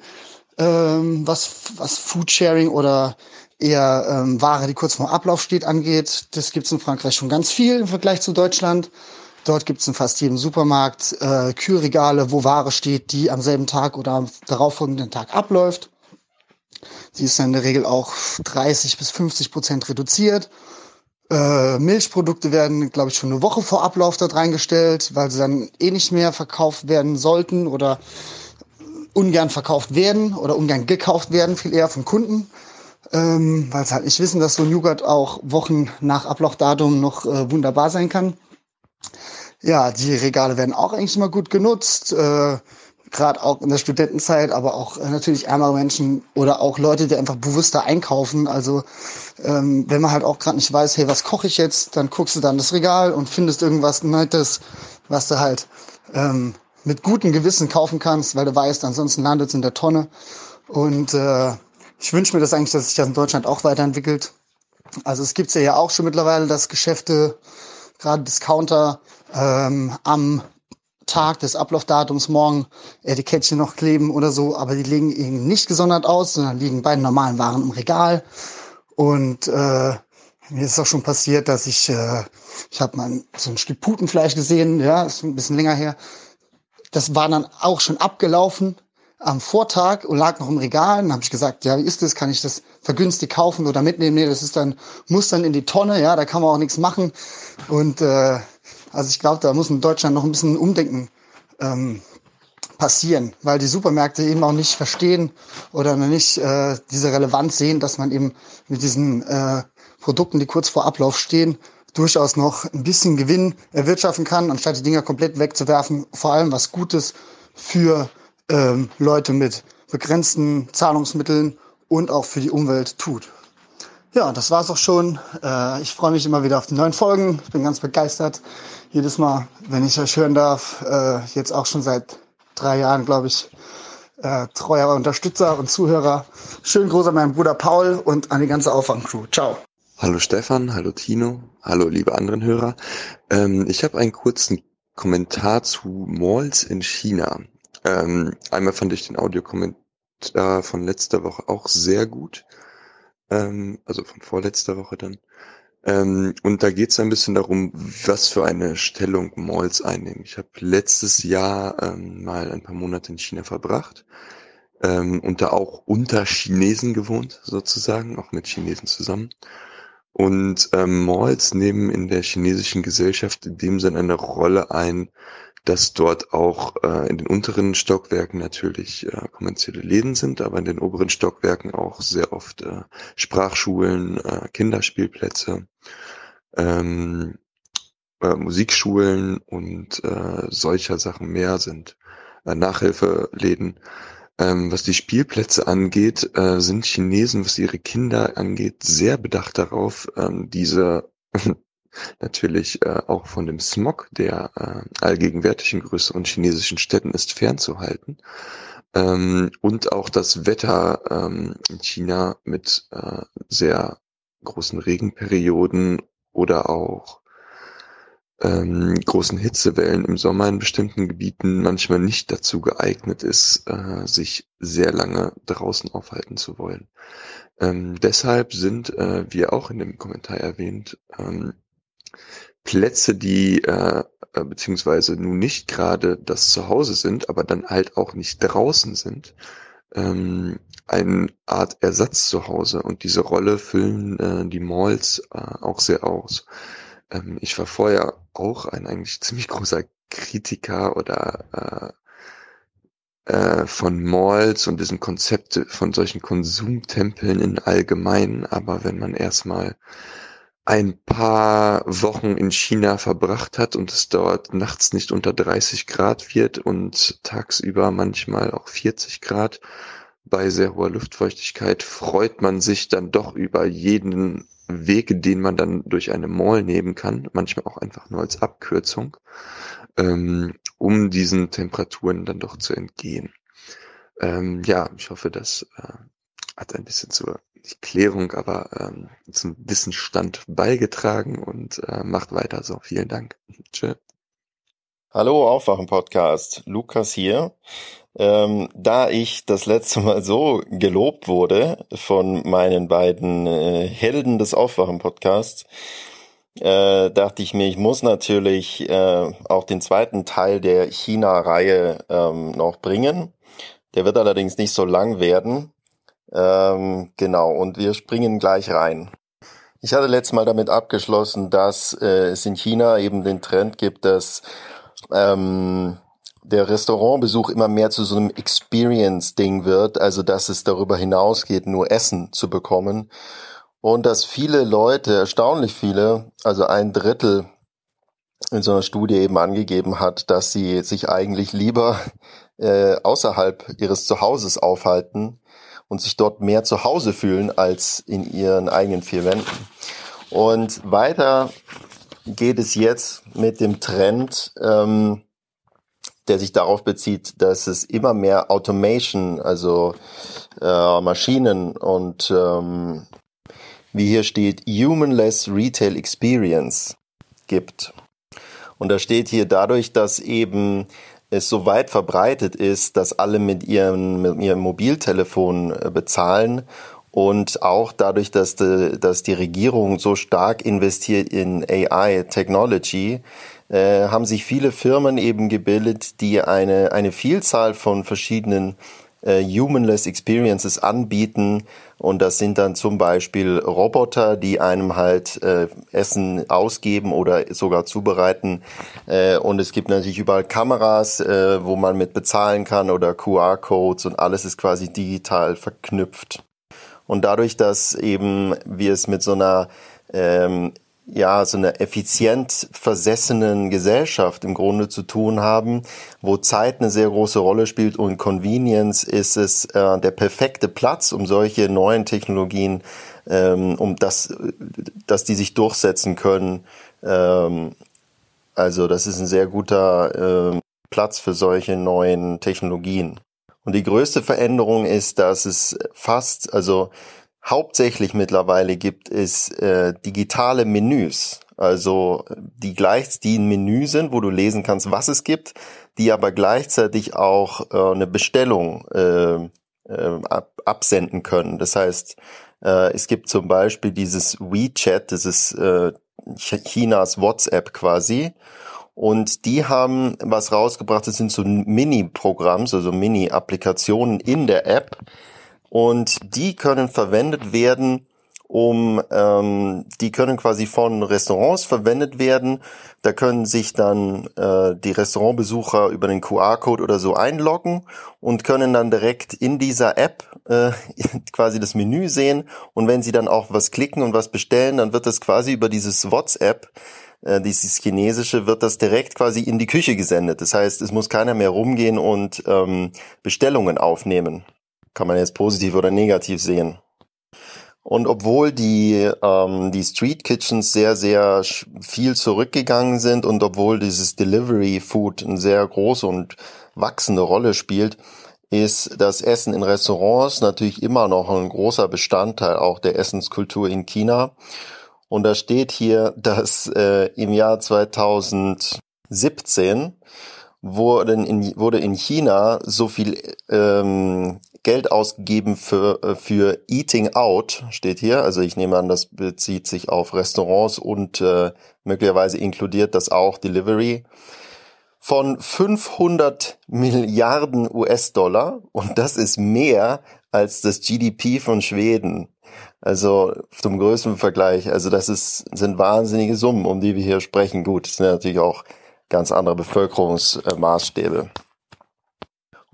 ähm, was, was Foodsharing oder eher ähm, Ware, die kurz vor Ablauf steht, angeht. Das gibt's in Frankreich schon ganz viel im Vergleich zu Deutschland. Dort gibt's in fast jedem Supermarkt äh, Kühlregale, wo Ware steht, die am selben Tag oder am darauffolgenden Tag abläuft. Sie ist dann in der Regel auch 30 bis 50 Prozent reduziert. Äh, Milchprodukte werden, glaube ich, schon eine Woche vor Ablauf dort reingestellt, weil sie dann eh nicht mehr verkauft werden sollten oder ungern verkauft werden oder ungern gekauft werden, viel eher von Kunden ähm, weil sie halt nicht wissen, dass so ein Joghurt auch Wochen nach Ablaufdatum noch äh, wunderbar sein kann. Ja, die Regale werden auch eigentlich immer gut genutzt, äh, gerade auch in der Studentenzeit, aber auch äh, natürlich ärmere Menschen oder auch Leute, die einfach bewusster einkaufen. Also ähm, wenn man halt auch gerade nicht weiß, hey, was koche ich jetzt, dann guckst du dann das Regal und findest irgendwas Nettes, was du halt ähm, mit gutem Gewissen kaufen kannst, weil du weißt, ansonsten landet es in der Tonne. Und äh, ich wünsche mir das eigentlich, dass sich das in Deutschland auch weiterentwickelt. Also es gibt ja ja auch schon mittlerweile, dass Geschäfte, gerade Discounter, ähm, am Tag des Ablaufdatums morgen Etikettchen noch kleben oder so, aber die liegen eben nicht gesondert aus, sondern liegen bei normalen Waren im Regal. Und äh, mir ist auch schon passiert, dass ich, äh, ich habe mal so ein Stück Putenfleisch gesehen, ja, ist ein bisschen länger her. Das war dann auch schon abgelaufen am Vortag und lag noch im Regal. Dann habe ich gesagt, ja, wie ist das? Kann ich das vergünstigt kaufen oder mitnehmen? Nee, das ist dann, muss dann in die Tonne, ja, da kann man auch nichts machen. Und äh, also ich glaube, da muss in Deutschland noch ein bisschen Umdenken ähm, passieren, weil die Supermärkte eben auch nicht verstehen oder noch nicht äh, diese Relevanz sehen, dass man eben mit diesen äh, Produkten, die kurz vor Ablauf stehen, durchaus noch ein bisschen Gewinn erwirtschaften kann, anstatt die Dinger komplett wegzuwerfen. Vor allem was Gutes für ähm, Leute mit begrenzten Zahlungsmitteln und auch für die Umwelt tut. Ja, das war's auch schon. Äh, ich freue mich immer wieder auf die neuen Folgen. Ich bin ganz begeistert. Jedes Mal, wenn ich euch hören darf, äh, jetzt auch schon seit drei Jahren, glaube ich, äh, treuer Unterstützer und Zuhörer. Schönen Gruß an meinen Bruder Paul und an die ganze Auffangcrew. Ciao. Hallo Stefan, hallo Tino, hallo liebe anderen Hörer. Ähm, ich habe einen kurzen Kommentar zu Malls in China. Ähm, einmal fand ich den Audiokommentar von letzter Woche auch sehr gut. Ähm, also von vorletzter Woche dann. Ähm, und da geht es ein bisschen darum, was für eine Stellung Malls einnehmen. Ich habe letztes Jahr ähm, mal ein paar Monate in China verbracht ähm, und da auch unter Chinesen gewohnt, sozusagen, auch mit Chinesen zusammen. Und ähm, Malls nehmen in der chinesischen Gesellschaft in dem Sinne eine Rolle ein, dass dort auch äh, in den unteren Stockwerken natürlich äh, kommerzielle Läden sind, aber in den oberen Stockwerken auch sehr oft äh, Sprachschulen, äh, Kinderspielplätze, ähm, äh, Musikschulen und äh, solcher Sachen mehr sind. Äh, Nachhilfeläden. Ähm, was die Spielplätze angeht, äh, sind Chinesen, was ihre Kinder angeht, sehr bedacht darauf, ähm, diese *laughs* natürlich äh, auch von dem Smog, der äh, allgegenwärtig in größeren chinesischen Städten ist, fernzuhalten. Ähm, und auch das Wetter ähm, in China mit äh, sehr großen Regenperioden oder auch ähm, großen Hitzewellen im Sommer in bestimmten Gebieten manchmal nicht dazu geeignet ist, äh, sich sehr lange draußen aufhalten zu wollen. Ähm, deshalb sind, äh, wie auch in dem Kommentar erwähnt, ähm, Plätze, die äh, äh, beziehungsweise nun nicht gerade das Zuhause sind, aber dann halt auch nicht draußen sind, ähm, eine Art Ersatz zu Hause. Und diese Rolle füllen äh, die Malls äh, auch sehr aus. Ähm, ich war vorher auch ein eigentlich ziemlich großer Kritiker oder äh, äh, von Malls und diesen Konzepte von solchen Konsumtempeln in allgemein. Aber wenn man erstmal ein paar Wochen in China verbracht hat und es dort nachts nicht unter 30 Grad wird und tagsüber manchmal auch 40 Grad bei sehr hoher Luftfeuchtigkeit, freut man sich dann doch über jeden Weg, den man dann durch eine Mall nehmen kann, manchmal auch einfach nur als Abkürzung, ähm, um diesen Temperaturen dann doch zu entgehen. Ähm, ja, ich hoffe, das äh, hat ein bisschen zur nicht Klärung, aber ähm, zum Wissensstand beigetragen und äh, macht weiter so. Vielen Dank. Tschö. Hallo Aufwachen-Podcast, Lukas hier. Ähm, da ich das letzte Mal so gelobt wurde von meinen beiden äh, Helden des Aufwachen-Podcasts, äh, dachte ich mir, ich muss natürlich äh, auch den zweiten Teil der China-Reihe ähm, noch bringen. Der wird allerdings nicht so lang werden, ähm, genau, und wir springen gleich rein. Ich hatte letztes Mal damit abgeschlossen, dass äh, es in China eben den Trend gibt, dass ähm, der Restaurantbesuch immer mehr zu so einem Experience-Ding wird, also dass es darüber hinausgeht, nur Essen zu bekommen. Und dass viele Leute, erstaunlich viele, also ein Drittel in so einer Studie eben angegeben hat, dass sie sich eigentlich lieber äh, außerhalb ihres Zuhauses aufhalten, und sich dort mehr zu Hause fühlen als in ihren eigenen vier Wänden. Und weiter geht es jetzt mit dem Trend, ähm, der sich darauf bezieht, dass es immer mehr Automation, also äh, Maschinen und ähm, wie hier steht, Humanless Retail Experience gibt. Und da steht hier dadurch, dass eben es so weit verbreitet ist, dass alle mit ihrem, mit ihrem Mobiltelefon äh, bezahlen Und auch dadurch, dass die, dass die Regierung so stark investiert in AI Technology, äh, haben sich viele Firmen eben gebildet, die eine, eine Vielzahl von verschiedenen äh, Humanless Experiences anbieten. Und das sind dann zum Beispiel Roboter, die einem halt äh, Essen ausgeben oder sogar zubereiten. Äh, und es gibt natürlich überall Kameras, äh, wo man mit bezahlen kann oder QR-Codes und alles ist quasi digital verknüpft. Und dadurch, dass eben wir es mit so einer ähm, ja, so einer effizient versessenen Gesellschaft im Grunde zu tun haben, wo Zeit eine sehr große Rolle spielt und Convenience ist es äh, der perfekte Platz, um solche neuen Technologien, ähm, um das, dass die sich durchsetzen können. Ähm, also das ist ein sehr guter äh, Platz für solche neuen Technologien. Und die größte Veränderung ist, dass es fast, also hauptsächlich mittlerweile gibt es äh, digitale Menüs, also die gleich die ein Menü sind, wo du lesen kannst, was es gibt, die aber gleichzeitig auch äh, eine Bestellung äh, äh, ab, absenden können. Das heißt, äh, es gibt zum Beispiel dieses WeChat, das ist äh, Chinas WhatsApp quasi. Und die haben was rausgebracht, das sind so Mini-Programms, also Mini-Applikationen in der App, und die können verwendet werden, um ähm, die können quasi von Restaurants verwendet werden. Da können sich dann äh, die Restaurantbesucher über den QR-Code oder so einloggen und können dann direkt in dieser App äh, *laughs* quasi das Menü sehen. Und wenn sie dann auch was klicken und was bestellen, dann wird das quasi über dieses WhatsApp äh, dieses Chinesische wird das direkt quasi in die Küche gesendet. Das heißt, es muss keiner mehr rumgehen und ähm, Bestellungen aufnehmen kann man jetzt positiv oder negativ sehen. Und obwohl die, ähm, die Street Kitchens sehr, sehr viel zurückgegangen sind und obwohl dieses Delivery Food eine sehr große und wachsende Rolle spielt, ist das Essen in Restaurants natürlich immer noch ein großer Bestandteil auch der Essenskultur in China. Und da steht hier, *laughs* dass äh, im Jahr 2017 wurden in, wurde in China so viel ähm, Geld ausgegeben für, äh, für Eating Out, steht hier. Also ich nehme an, das bezieht sich auf Restaurants und äh, möglicherweise inkludiert das auch Delivery von 500 Milliarden US-Dollar und das ist mehr als das GDP von Schweden. Also zum größten Vergleich. Also das ist, sind wahnsinnige Summen, um die wir hier sprechen. Gut, das sind natürlich auch ganz andere Bevölkerungsmaßstäbe.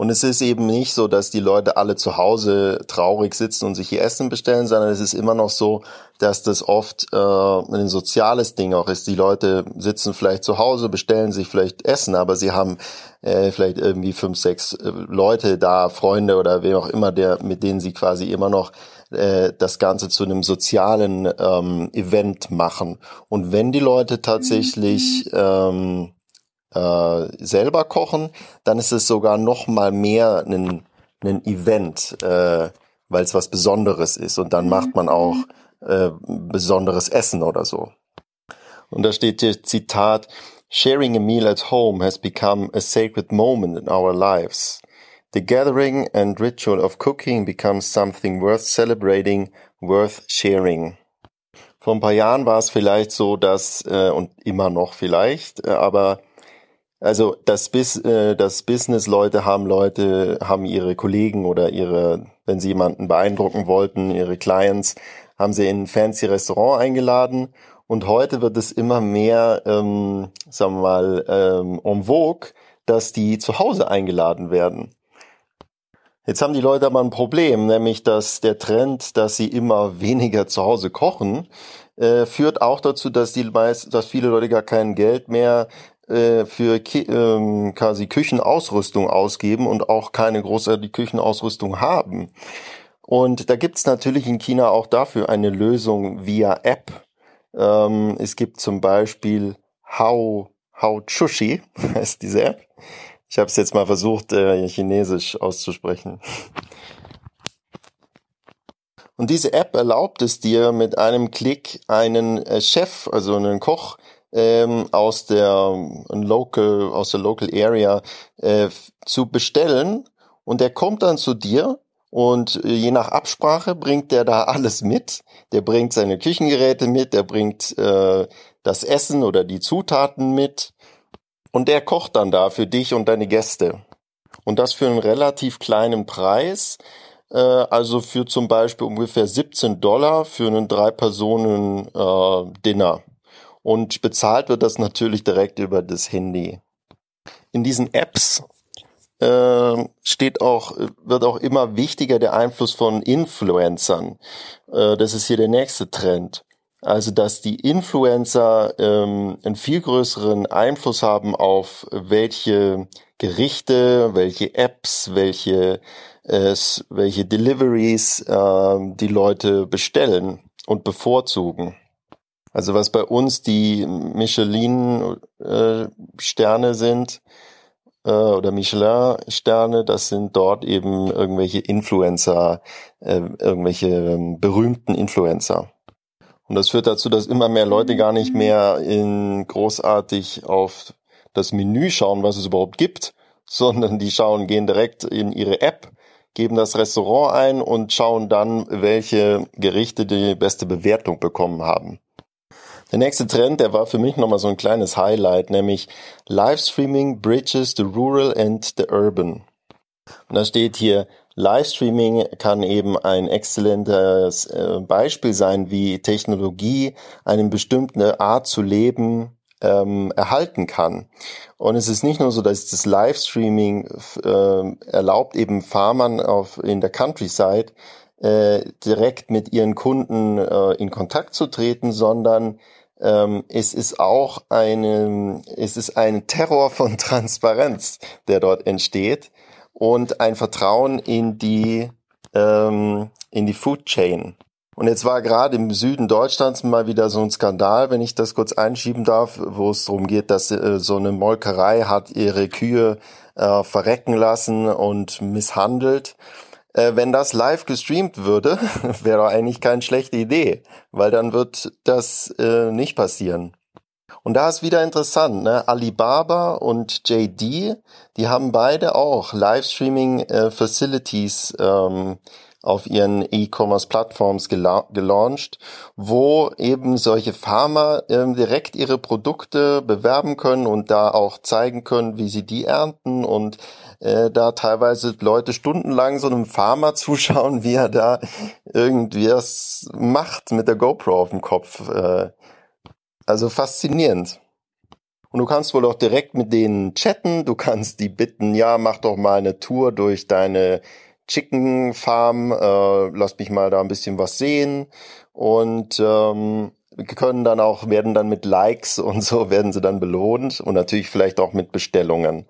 Und es ist eben nicht so, dass die Leute alle zu Hause traurig sitzen und sich ihr Essen bestellen, sondern es ist immer noch so, dass das oft äh, ein soziales Ding auch ist. Die Leute sitzen vielleicht zu Hause, bestellen sich vielleicht Essen, aber sie haben äh, vielleicht irgendwie fünf, sechs äh, Leute da, Freunde oder wer auch immer, der mit denen sie quasi immer noch äh, das Ganze zu einem sozialen ähm, Event machen. Und wenn die Leute tatsächlich ähm, äh, selber kochen, dann ist es sogar noch mal mehr ein, ein Event, äh, weil es was Besonderes ist und dann macht man auch äh, besonderes Essen oder so. Und da steht hier Zitat, Sharing a meal at home has become a sacred moment in our lives. The gathering and ritual of cooking becomes something worth celebrating, worth sharing. Vor ein paar Jahren war es vielleicht so, dass, äh, und immer noch vielleicht, äh, aber also das, Bis, äh, das Business-Leute haben Leute, haben ihre Kollegen oder ihre, wenn sie jemanden beeindrucken wollten, ihre Clients, haben sie in ein fancy Restaurant eingeladen. Und heute wird es immer mehr, ähm, sagen wir mal, ähm, en vogue, dass die zu Hause eingeladen werden. Jetzt haben die Leute aber ein Problem, nämlich dass der Trend, dass sie immer weniger zu Hause kochen, äh, führt auch dazu, dass die meist, dass viele Leute gar kein Geld mehr äh, für ähm, quasi Küchenausrüstung ausgeben und auch keine große Küchenausrüstung haben. Und da gibt's natürlich in China auch dafür eine Lösung via App. Ähm, es gibt zum Beispiel How, How Chushi, *laughs* heißt diese App. Ich habe es jetzt mal versucht, äh, chinesisch auszusprechen. Und diese App erlaubt es dir mit einem Klick einen äh, Chef, also einen Koch, ähm, aus der local aus der local area äh, zu bestellen und der kommt dann zu dir Und äh, je nach Absprache bringt der da alles mit. Der bringt seine Küchengeräte mit, der bringt äh, das Essen oder die Zutaten mit. Und der kocht dann da für dich und deine Gäste. Und das für einen relativ kleinen Preis. Äh, also für zum Beispiel ungefähr 17 Dollar für einen Drei-Personen-Dinner. Und bezahlt wird das natürlich direkt über das Handy. In diesen Apps äh, steht auch, wird auch immer wichtiger der Einfluss von Influencern. Äh, das ist hier der nächste Trend. Also, dass die Influencer ähm, einen viel größeren Einfluss haben auf welche Gerichte, welche Apps, welche, äh, welche Deliveries äh, die Leute bestellen und bevorzugen. Also was bei uns die Michelin-Sterne sind, äh, oder Michelin-Sterne, das sind dort eben irgendwelche Influencer, äh, irgendwelche ähm, berühmten Influencer. Und das führt dazu, dass immer mehr Leute gar nicht mehr in großartig auf das Menü schauen, was es überhaupt gibt, sondern die schauen, gehen direkt in ihre App, geben das Restaurant ein und schauen dann, welche Gerichte die beste Bewertung bekommen haben. Der nächste Trend, der war für mich nochmal so ein kleines Highlight, nämlich Livestreaming bridges the rural and the urban. Und da steht hier, Livestreaming kann eben ein exzellentes äh, Beispiel sein, wie Technologie eine bestimmte Art zu leben ähm, erhalten kann. Und es ist nicht nur so, dass das Livestreaming äh, erlaubt eben Farmern auf, in der Countryside äh, direkt mit ihren Kunden äh, in Kontakt zu treten, sondern ähm, es ist auch eine, es ist ein Terror von Transparenz, der dort entsteht und ein Vertrauen in die, ähm, in die Food Chain. Und jetzt war gerade im Süden Deutschlands mal wieder so ein Skandal, wenn ich das kurz einschieben darf, wo es darum geht, dass äh, so eine Molkerei hat ihre Kühe äh, verrecken lassen und misshandelt. Äh, wenn das live gestreamt würde, *laughs* wäre eigentlich keine schlechte Idee, weil dann wird das äh, nicht passieren. Und da ist wieder interessant, ne? Alibaba und JD, die haben beide auch Livestreaming-Facilities äh, ähm, auf ihren E-Commerce-Plattforms gela gelauncht, wo eben solche Farmer ähm, direkt ihre Produkte bewerben können und da auch zeigen können, wie sie die ernten und äh, da teilweise Leute stundenlang so einem Farmer *laughs* zuschauen, wie er da irgendwie was macht mit der GoPro auf dem Kopf. Äh, also faszinierend. Und du kannst wohl auch direkt mit denen chatten, du kannst die bitten, ja, mach doch mal eine Tour durch deine Chicken Farm, äh, lass mich mal da ein bisschen was sehen und ähm, können dann auch, werden dann mit Likes und so *laughs* werden sie dann belohnt und natürlich vielleicht auch mit Bestellungen.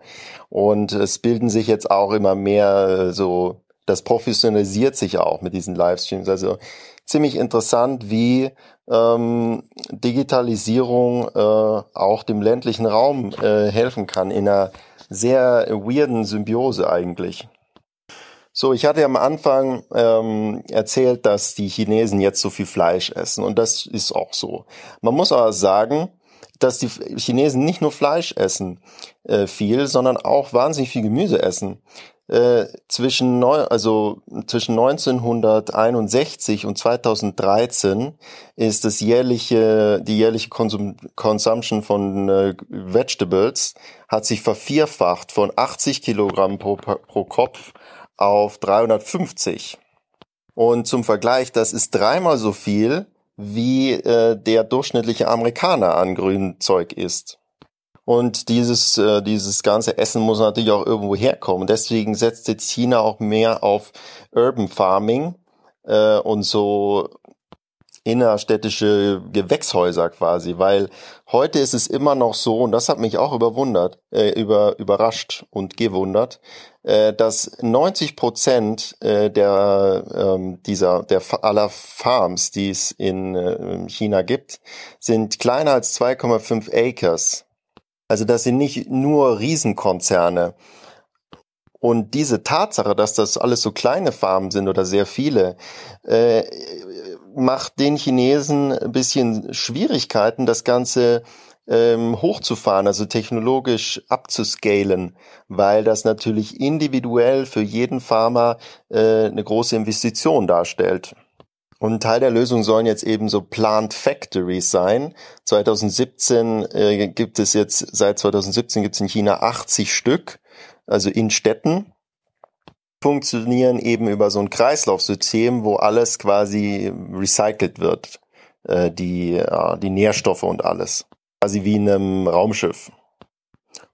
Und es bilden sich jetzt auch immer mehr äh, so, das professionalisiert sich auch mit diesen Livestreams. Also ziemlich interessant, wie ähm, Digitalisierung äh, auch dem ländlichen Raum äh, helfen kann in einer sehr weirden Symbiose eigentlich. So, ich hatte am Anfang ähm, erzählt, dass die Chinesen jetzt so viel Fleisch essen und das ist auch so. Man muss aber sagen, dass die Chinesen nicht nur Fleisch essen äh, viel, sondern auch wahnsinnig viel Gemüse essen. Äh, zwischen, neu, also zwischen 1961 und 2013 ist das jährliche, die jährliche Konsum, Consumption von äh, Vegetables hat sich vervierfacht von 80 Kilogramm pro, pro Kopf auf 350. Und zum Vergleich, das ist dreimal so viel, wie äh, der durchschnittliche Amerikaner an Grünzeug isst. Und dieses, äh, dieses ganze Essen muss natürlich auch irgendwo herkommen. Deswegen setzt jetzt China auch mehr auf Urban Farming äh, und so innerstädtische Gewächshäuser quasi, weil heute ist es immer noch so, und das hat mich auch überwundert, äh, über, überrascht und gewundert, dass 90 Prozent äh, der ähm, dieser der aller Farms, die es in äh, China gibt, sind kleiner als 2,5 Acres. Also das sind nicht nur Riesenkonzerne. Und diese Tatsache, dass das alles so kleine Farmen sind oder sehr viele, äh, macht den Chinesen ein bisschen Schwierigkeiten, das Ganze ähm, hochzufahren, also technologisch abzuscalen, weil das natürlich individuell für jeden Farmer äh, eine große Investition darstellt. Und Teil der Lösung sollen jetzt eben so Plant Factories sein. 2017 äh, gibt es jetzt, seit 2017 gibt es in China 80 Stück, also in Städten. Funktionieren eben über so ein Kreislaufsystem, wo alles quasi recycelt wird. Äh, die, äh, die Nährstoffe und alles. Quasi wie in einem Raumschiff.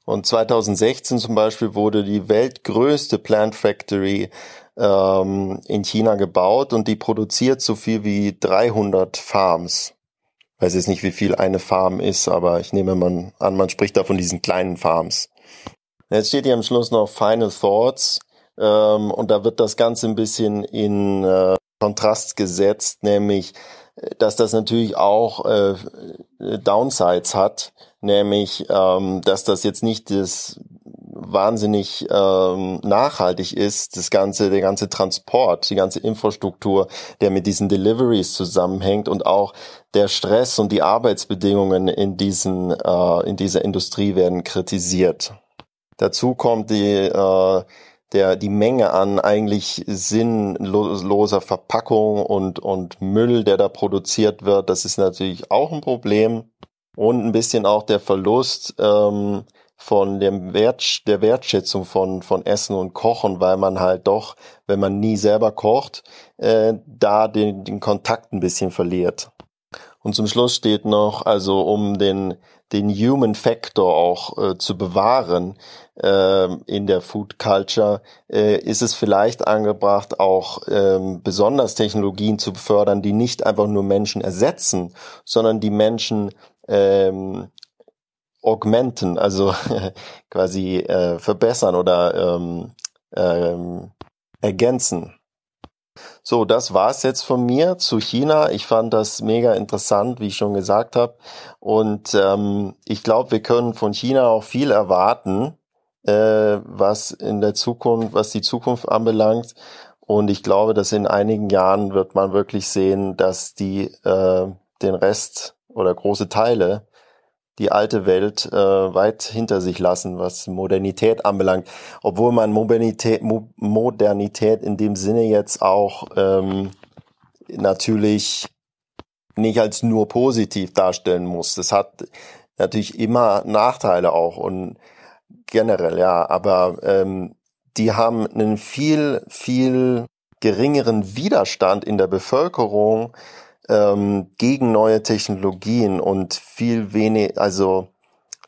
Und 2016 zum Beispiel wurde die weltgrößte Plant Factory ähm, in China gebaut und die produziert so viel wie 300 Farms. Ich weiß jetzt nicht, wie viel eine Farm ist, aber ich nehme man an, man spricht da von diesen kleinen Farms. Jetzt steht hier am Schluss noch Final Thoughts ähm, und da wird das Ganze ein bisschen in äh, Kontrast gesetzt, nämlich dass das natürlich auch äh, Downsides hat, nämlich ähm, dass das jetzt nicht das wahnsinnig ähm, nachhaltig ist, das ganze, der ganze Transport, die ganze Infrastruktur, der mit diesen Deliveries zusammenhängt und auch der Stress und die Arbeitsbedingungen in diesen, äh, in dieser Industrie werden kritisiert. Dazu kommt die, äh, der, die Menge an eigentlich sinnloser Verpackung und, und Müll, der da produziert wird, das ist natürlich auch ein Problem. Und ein bisschen auch der Verlust ähm, von dem Wert, der Wertschätzung von, von Essen und Kochen, weil man halt doch, wenn man nie selber kocht, äh, da den, den Kontakt ein bisschen verliert. Und zum Schluss steht noch, also um den, den Human Factor auch äh, zu bewahren äh, in der Food Culture, äh, ist es vielleicht angebracht, auch ähm, besonders Technologien zu fördern, die nicht einfach nur Menschen ersetzen, sondern die Menschen ähm, augmenten, also *laughs* quasi äh, verbessern oder ähm, ergänzen. So, das war's jetzt von mir zu China. Ich fand das mega interessant, wie ich schon gesagt habe. Und ähm, ich glaube, wir können von China auch viel erwarten, äh, was in der Zukunft, was die Zukunft anbelangt. Und ich glaube, dass in einigen Jahren wird man wirklich sehen, dass die äh, den Rest oder große Teile die alte Welt äh, weit hinter sich lassen, was Modernität anbelangt. Obwohl man Modernität, Mo Modernität in dem Sinne jetzt auch ähm, natürlich nicht als nur positiv darstellen muss. Das hat natürlich immer Nachteile auch und generell, ja, aber ähm, die haben einen viel, viel geringeren Widerstand in der Bevölkerung ähm, gegen neue Technologien und viel wenig, also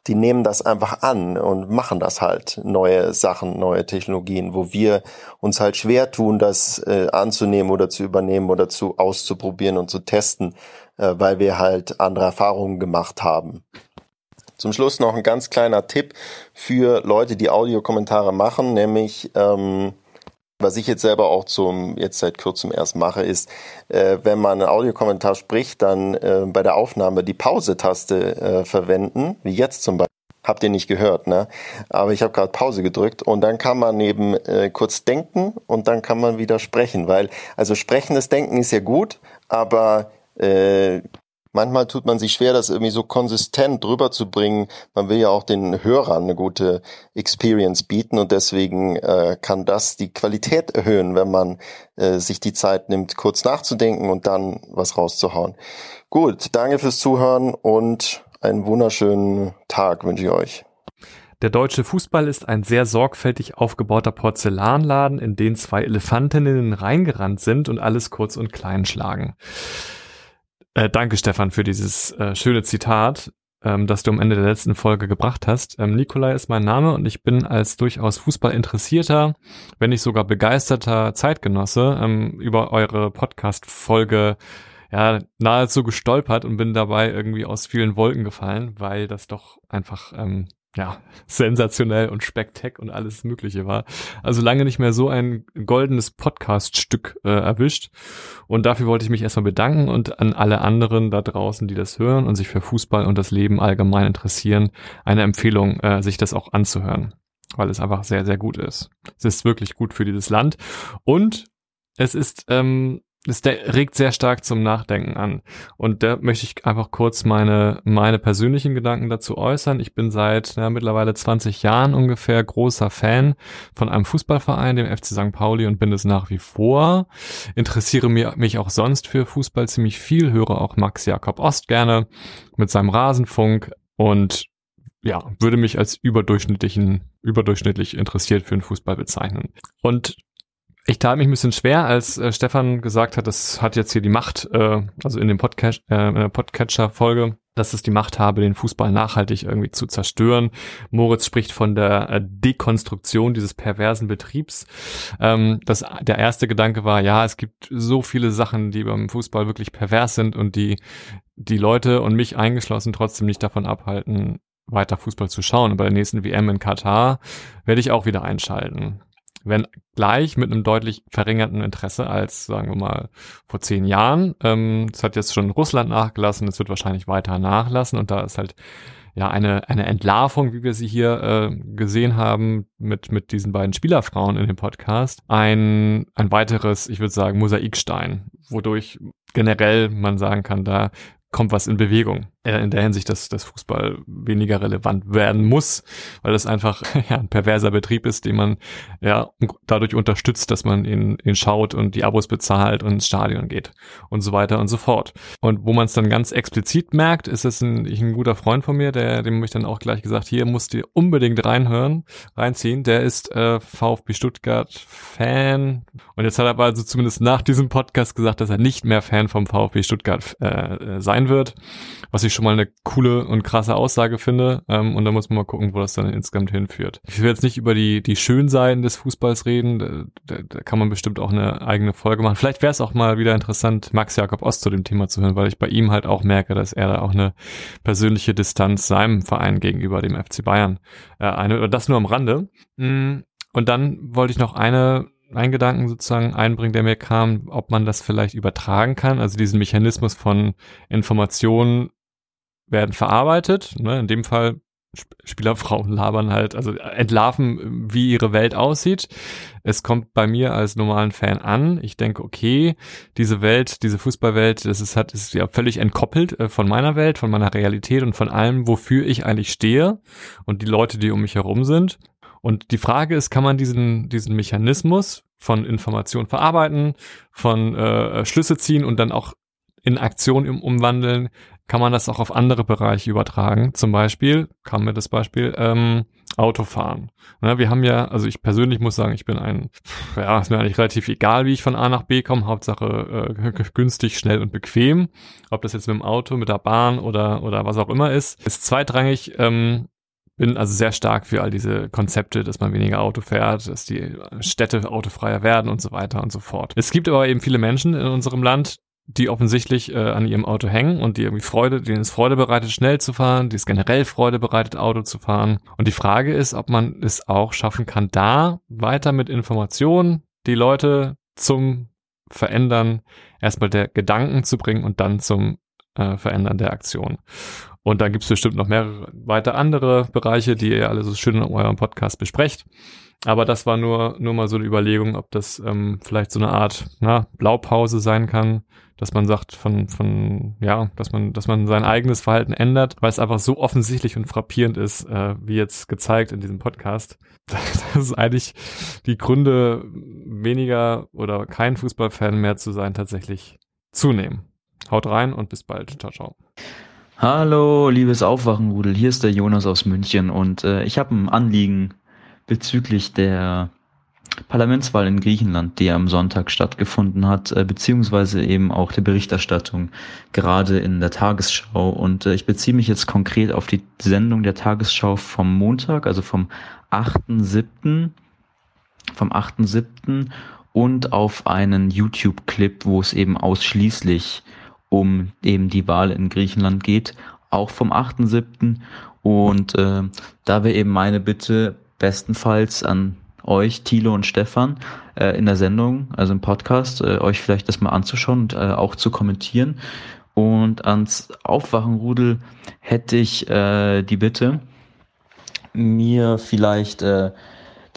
die nehmen das einfach an und machen das halt, neue Sachen, neue Technologien, wo wir uns halt schwer tun, das äh, anzunehmen oder zu übernehmen oder zu auszuprobieren und zu testen, äh, weil wir halt andere Erfahrungen gemacht haben. Zum Schluss noch ein ganz kleiner Tipp für Leute, die Audiokommentare machen, nämlich ähm, was ich jetzt selber auch zum jetzt seit kurzem erst mache, ist, äh, wenn man einen Audiokommentar spricht, dann äh, bei der Aufnahme die Pause-Taste äh, verwenden, wie jetzt zum Beispiel. Habt ihr nicht gehört, ne? Aber ich habe gerade Pause gedrückt und dann kann man eben äh, kurz denken und dann kann man wieder sprechen, weil also sprechendes Denken ist ja gut, aber äh, manchmal tut man sich schwer, das irgendwie so konsistent drüber zu bringen. Man will ja auch den Hörern eine gute Experience bieten und deswegen äh, kann das die Qualität erhöhen, wenn man äh, sich die Zeit nimmt, kurz nachzudenken und dann was rauszuhauen. Gut, danke fürs Zuhören und einen wunderschönen Tag wünsche ich euch. Der deutsche Fußball ist ein sehr sorgfältig aufgebauter Porzellanladen, in den zwei Elefantinnen reingerannt sind und alles kurz und klein schlagen. Äh, danke, Stefan, für dieses äh, schöne Zitat, ähm, das du am Ende der letzten Folge gebracht hast. Ähm, Nikolai ist mein Name und ich bin als durchaus Fußballinteressierter, wenn nicht sogar begeisterter Zeitgenosse ähm, über eure Podcast-Folge ja, nahezu gestolpert und bin dabei irgendwie aus vielen Wolken gefallen, weil das doch einfach ähm, ja, sensationell und spektak und alles Mögliche war. Also lange nicht mehr so ein goldenes Podcast-Stück äh, erwischt. Und dafür wollte ich mich erstmal bedanken und an alle anderen da draußen, die das hören und sich für Fußball und das Leben allgemein interessieren, eine Empfehlung, äh, sich das auch anzuhören. Weil es einfach sehr, sehr gut ist. Es ist wirklich gut für dieses Land. Und es ist ähm, das regt sehr stark zum Nachdenken an. Und da möchte ich einfach kurz meine, meine persönlichen Gedanken dazu äußern. Ich bin seit ja, mittlerweile 20 Jahren ungefähr großer Fan von einem Fußballverein, dem FC St. Pauli und bin es nach wie vor. Interessiere mich auch sonst für Fußball ziemlich viel, höre auch Max Jakob Ost gerne mit seinem Rasenfunk und ja, würde mich als überdurchschnittlichen, überdurchschnittlich interessiert für den Fußball bezeichnen. Und ich tat mich ein bisschen schwer, als äh, Stefan gesagt hat, das hat jetzt hier die Macht, äh, also in dem Podcast, äh, Podcatcher-Folge, dass es die Macht habe, den Fußball nachhaltig irgendwie zu zerstören. Moritz spricht von der äh, Dekonstruktion dieses perversen Betriebs. Ähm, das, der erste Gedanke war, ja, es gibt so viele Sachen, die beim Fußball wirklich pervers sind und die die Leute und mich eingeschlossen trotzdem nicht davon abhalten, weiter Fußball zu schauen. Und bei der nächsten WM in Katar werde ich auch wieder einschalten wenn gleich mit einem deutlich verringerten Interesse als, sagen wir mal, vor zehn Jahren. Ähm, das hat jetzt schon Russland nachgelassen, es wird wahrscheinlich weiter nachlassen und da ist halt ja eine, eine Entlarvung, wie wir sie hier äh, gesehen haben, mit, mit diesen beiden Spielerfrauen in dem Podcast, ein, ein weiteres, ich würde sagen, Mosaikstein, wodurch generell man sagen kann, da kommt was in Bewegung. Äh, in der Hinsicht, dass das Fußball weniger relevant werden muss, weil das einfach *laughs* ja, ein perverser Betrieb ist, den man ja dadurch unterstützt, dass man ihn, ihn schaut und die Abos bezahlt und ins Stadion geht und so weiter und so fort. Und wo man es dann ganz explizit merkt, ist es ein, ein guter Freund von mir, der dem habe ich dann auch gleich gesagt, hier musst du unbedingt reinhören, reinziehen. Der ist äh, VfB Stuttgart Fan und jetzt hat er aber also zumindest nach diesem Podcast gesagt, dass er nicht mehr Fan vom VfB Stuttgart äh, äh sein wird, was ich schon mal eine coole und krasse Aussage finde. Ähm, und da muss man mal gucken, wo das dann insgesamt hinführt. Ich will jetzt nicht über die, die Schönseiten des Fußballs reden. Da, da, da kann man bestimmt auch eine eigene Folge machen. Vielleicht wäre es auch mal wieder interessant, Max Jakob Ost zu dem Thema zu hören, weil ich bei ihm halt auch merke, dass er da auch eine persönliche Distanz seinem Verein gegenüber dem FC Bayern äh, eine, das nur am Rande. Mm, und dann wollte ich noch eine einen Gedanken sozusagen einbringen, der mir kam, ob man das vielleicht übertragen kann, also diesen Mechanismus von Informationen werden verarbeitet. Ne? In dem Fall Spielerfrauen labern halt, also entlarven, wie ihre Welt aussieht. Es kommt bei mir als normalen Fan an. Ich denke, okay, diese Welt, diese Fußballwelt, das ist halt, ist ja völlig entkoppelt äh, von meiner Welt, von meiner Realität und von allem, wofür ich eigentlich stehe und die Leute, die um mich herum sind. Und die Frage ist, kann man diesen, diesen Mechanismus von Information verarbeiten, von äh, Schlüsse ziehen und dann auch in Aktion umwandeln, kann man das auch auf andere Bereiche übertragen. Zum Beispiel, kam mir das Beispiel, ähm, Autofahren. Ja, wir haben ja, also ich persönlich muss sagen, ich bin ein, ja, ist mir eigentlich relativ egal, wie ich von A nach B komme. Hauptsache äh, günstig, schnell und bequem. Ob das jetzt mit dem Auto, mit der Bahn oder, oder was auch immer ist, ist zweitrangig. Ähm, bin also sehr stark für all diese Konzepte, dass man weniger Auto fährt, dass die Städte autofreier werden und so weiter und so fort. Es gibt aber eben viele Menschen in unserem Land, die offensichtlich äh, an ihrem Auto hängen und die irgendwie Freude, denen es Freude bereitet, schnell zu fahren, die es generell Freude bereitet, Auto zu fahren. Und die Frage ist, ob man es auch schaffen kann, da weiter mit Informationen die Leute zum Verändern erstmal der Gedanken zu bringen und dann zum äh, Verändern der Aktion. Und da gibt es bestimmt noch mehrere weiter andere Bereiche, die ihr alle so schön in eurem Podcast besprecht. Aber das war nur, nur mal so eine Überlegung, ob das ähm, vielleicht so eine Art na, Blaupause sein kann, dass man sagt, von, von, ja, dass man, dass man sein eigenes Verhalten ändert, weil es einfach so offensichtlich und frappierend ist, äh, wie jetzt gezeigt in diesem Podcast. *laughs* Das ist eigentlich die Gründe, weniger oder kein Fußballfan mehr zu sein, tatsächlich zunehmen. Haut rein und bis bald. Ciao, ciao. Hallo, liebes Aufwachenrudel, hier ist der Jonas aus München und äh, ich habe ein Anliegen bezüglich der Parlamentswahl in Griechenland, die am Sonntag stattgefunden hat, äh, beziehungsweise eben auch der Berichterstattung gerade in der Tagesschau. Und äh, ich beziehe mich jetzt konkret auf die Sendung der Tagesschau vom Montag, also vom 8.7., vom 8.7. und auf einen YouTube-Clip, wo es eben ausschließlich um eben die Wahl in Griechenland geht, auch vom 8.7. Und äh, da wäre eben meine Bitte, bestenfalls an euch, Thilo und Stefan, äh, in der Sendung, also im Podcast, äh, euch vielleicht das mal anzuschauen und äh, auch zu kommentieren. Und ans Aufwachenrudel hätte ich äh, die Bitte, mir vielleicht äh,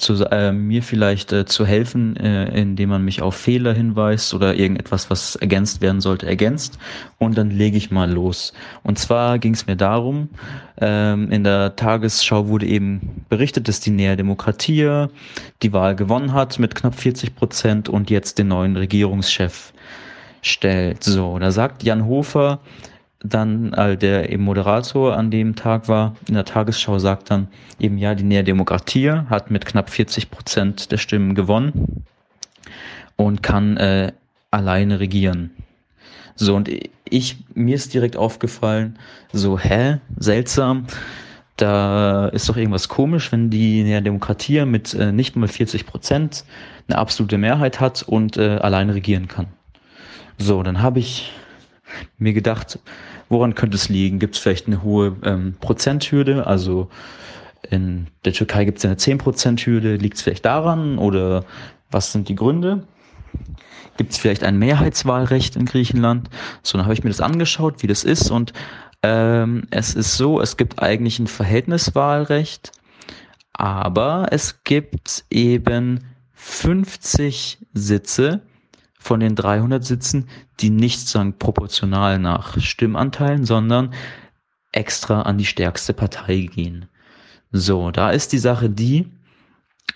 zu, äh, mir vielleicht äh, zu helfen, äh, indem man mich auf Fehler hinweist oder irgendetwas, was ergänzt werden sollte, ergänzt. Und dann lege ich mal los. Und zwar ging es mir darum, ähm, in der Tagesschau wurde eben berichtet, dass die Nähe Demokratie die Wahl gewonnen hat mit knapp 40 Prozent und jetzt den neuen Regierungschef stellt. So, da sagt Jan Hofer, dann, äh, der eben Moderator an dem Tag war, in der Tagesschau sagt dann eben, ja, die Nähe Demokratie hat mit knapp 40 Prozent der Stimmen gewonnen und kann äh, alleine regieren. So, und ich, mir ist direkt aufgefallen, so, hä, seltsam, da ist doch irgendwas komisch, wenn die Nähe Demokratie mit äh, nicht mal 40 Prozent eine absolute Mehrheit hat und äh, alleine regieren kann. So, dann habe ich mir gedacht, woran könnte es liegen? Gibt es vielleicht eine hohe ähm, Prozenthürde? Also in der Türkei gibt es eine 10%-Hürde. Liegt es vielleicht daran? Oder was sind die Gründe? Gibt es vielleicht ein Mehrheitswahlrecht in Griechenland? So, dann habe ich mir das angeschaut, wie das ist. Und ähm, es ist so, es gibt eigentlich ein Verhältniswahlrecht, aber es gibt eben 50 Sitze von den 300 Sitzen, die nicht sagen proportional nach Stimmanteilen, sondern extra an die stärkste Partei gehen. So, da ist die Sache die,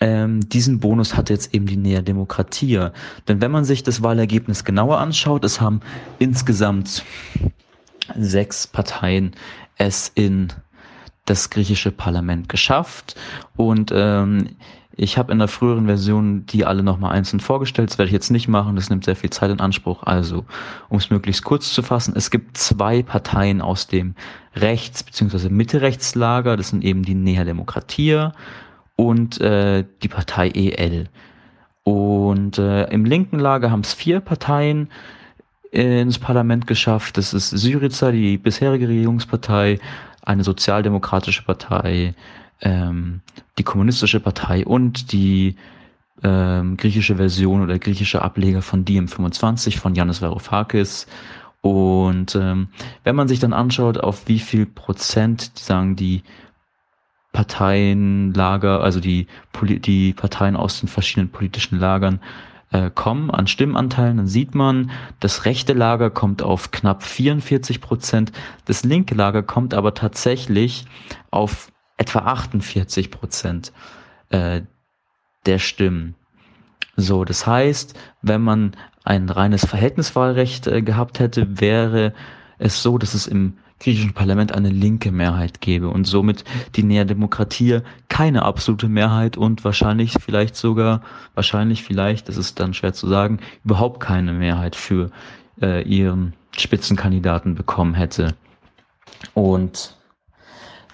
ähm, diesen Bonus hat jetzt eben die Nähe Demokratie. Denn wenn man sich das Wahlergebnis genauer anschaut, es haben insgesamt sechs Parteien es in das griechische Parlament geschafft und ähm, ich habe in der früheren Version die alle nochmal einzeln vorgestellt. Das werde ich jetzt nicht machen, das nimmt sehr viel Zeit in Anspruch. Also, um es möglichst kurz zu fassen, es gibt zwei Parteien aus dem Rechts- bzw. Mitte-Rechtslager. Das sind eben die Nea Demokratia und äh, die Partei EL. Und äh, im linken Lager haben es vier Parteien ins Parlament geschafft. Das ist Syriza, die bisherige Regierungspartei, eine sozialdemokratische Partei, ähm, die kommunistische Partei und die ähm, griechische Version oder griechische Ableger von DM25 von Yanis Varoufakis. Und ähm, wenn man sich dann anschaut, auf wie viel Prozent, sagen die Parteienlager, also die, die Parteien aus den verschiedenen politischen Lagern äh, kommen an Stimmenteilen, dann sieht man, das rechte Lager kommt auf knapp 44 Prozent, das linke Lager kommt aber tatsächlich auf etwa 48 Prozent äh, der Stimmen. So, das heißt, wenn man ein reines Verhältniswahlrecht äh, gehabt hätte, wäre es so, dass es im griechischen Parlament eine linke Mehrheit gäbe und somit die Nea Demokratie keine absolute Mehrheit und wahrscheinlich vielleicht sogar, wahrscheinlich vielleicht, das ist dann schwer zu sagen, überhaupt keine Mehrheit für äh, ihren Spitzenkandidaten bekommen hätte. Und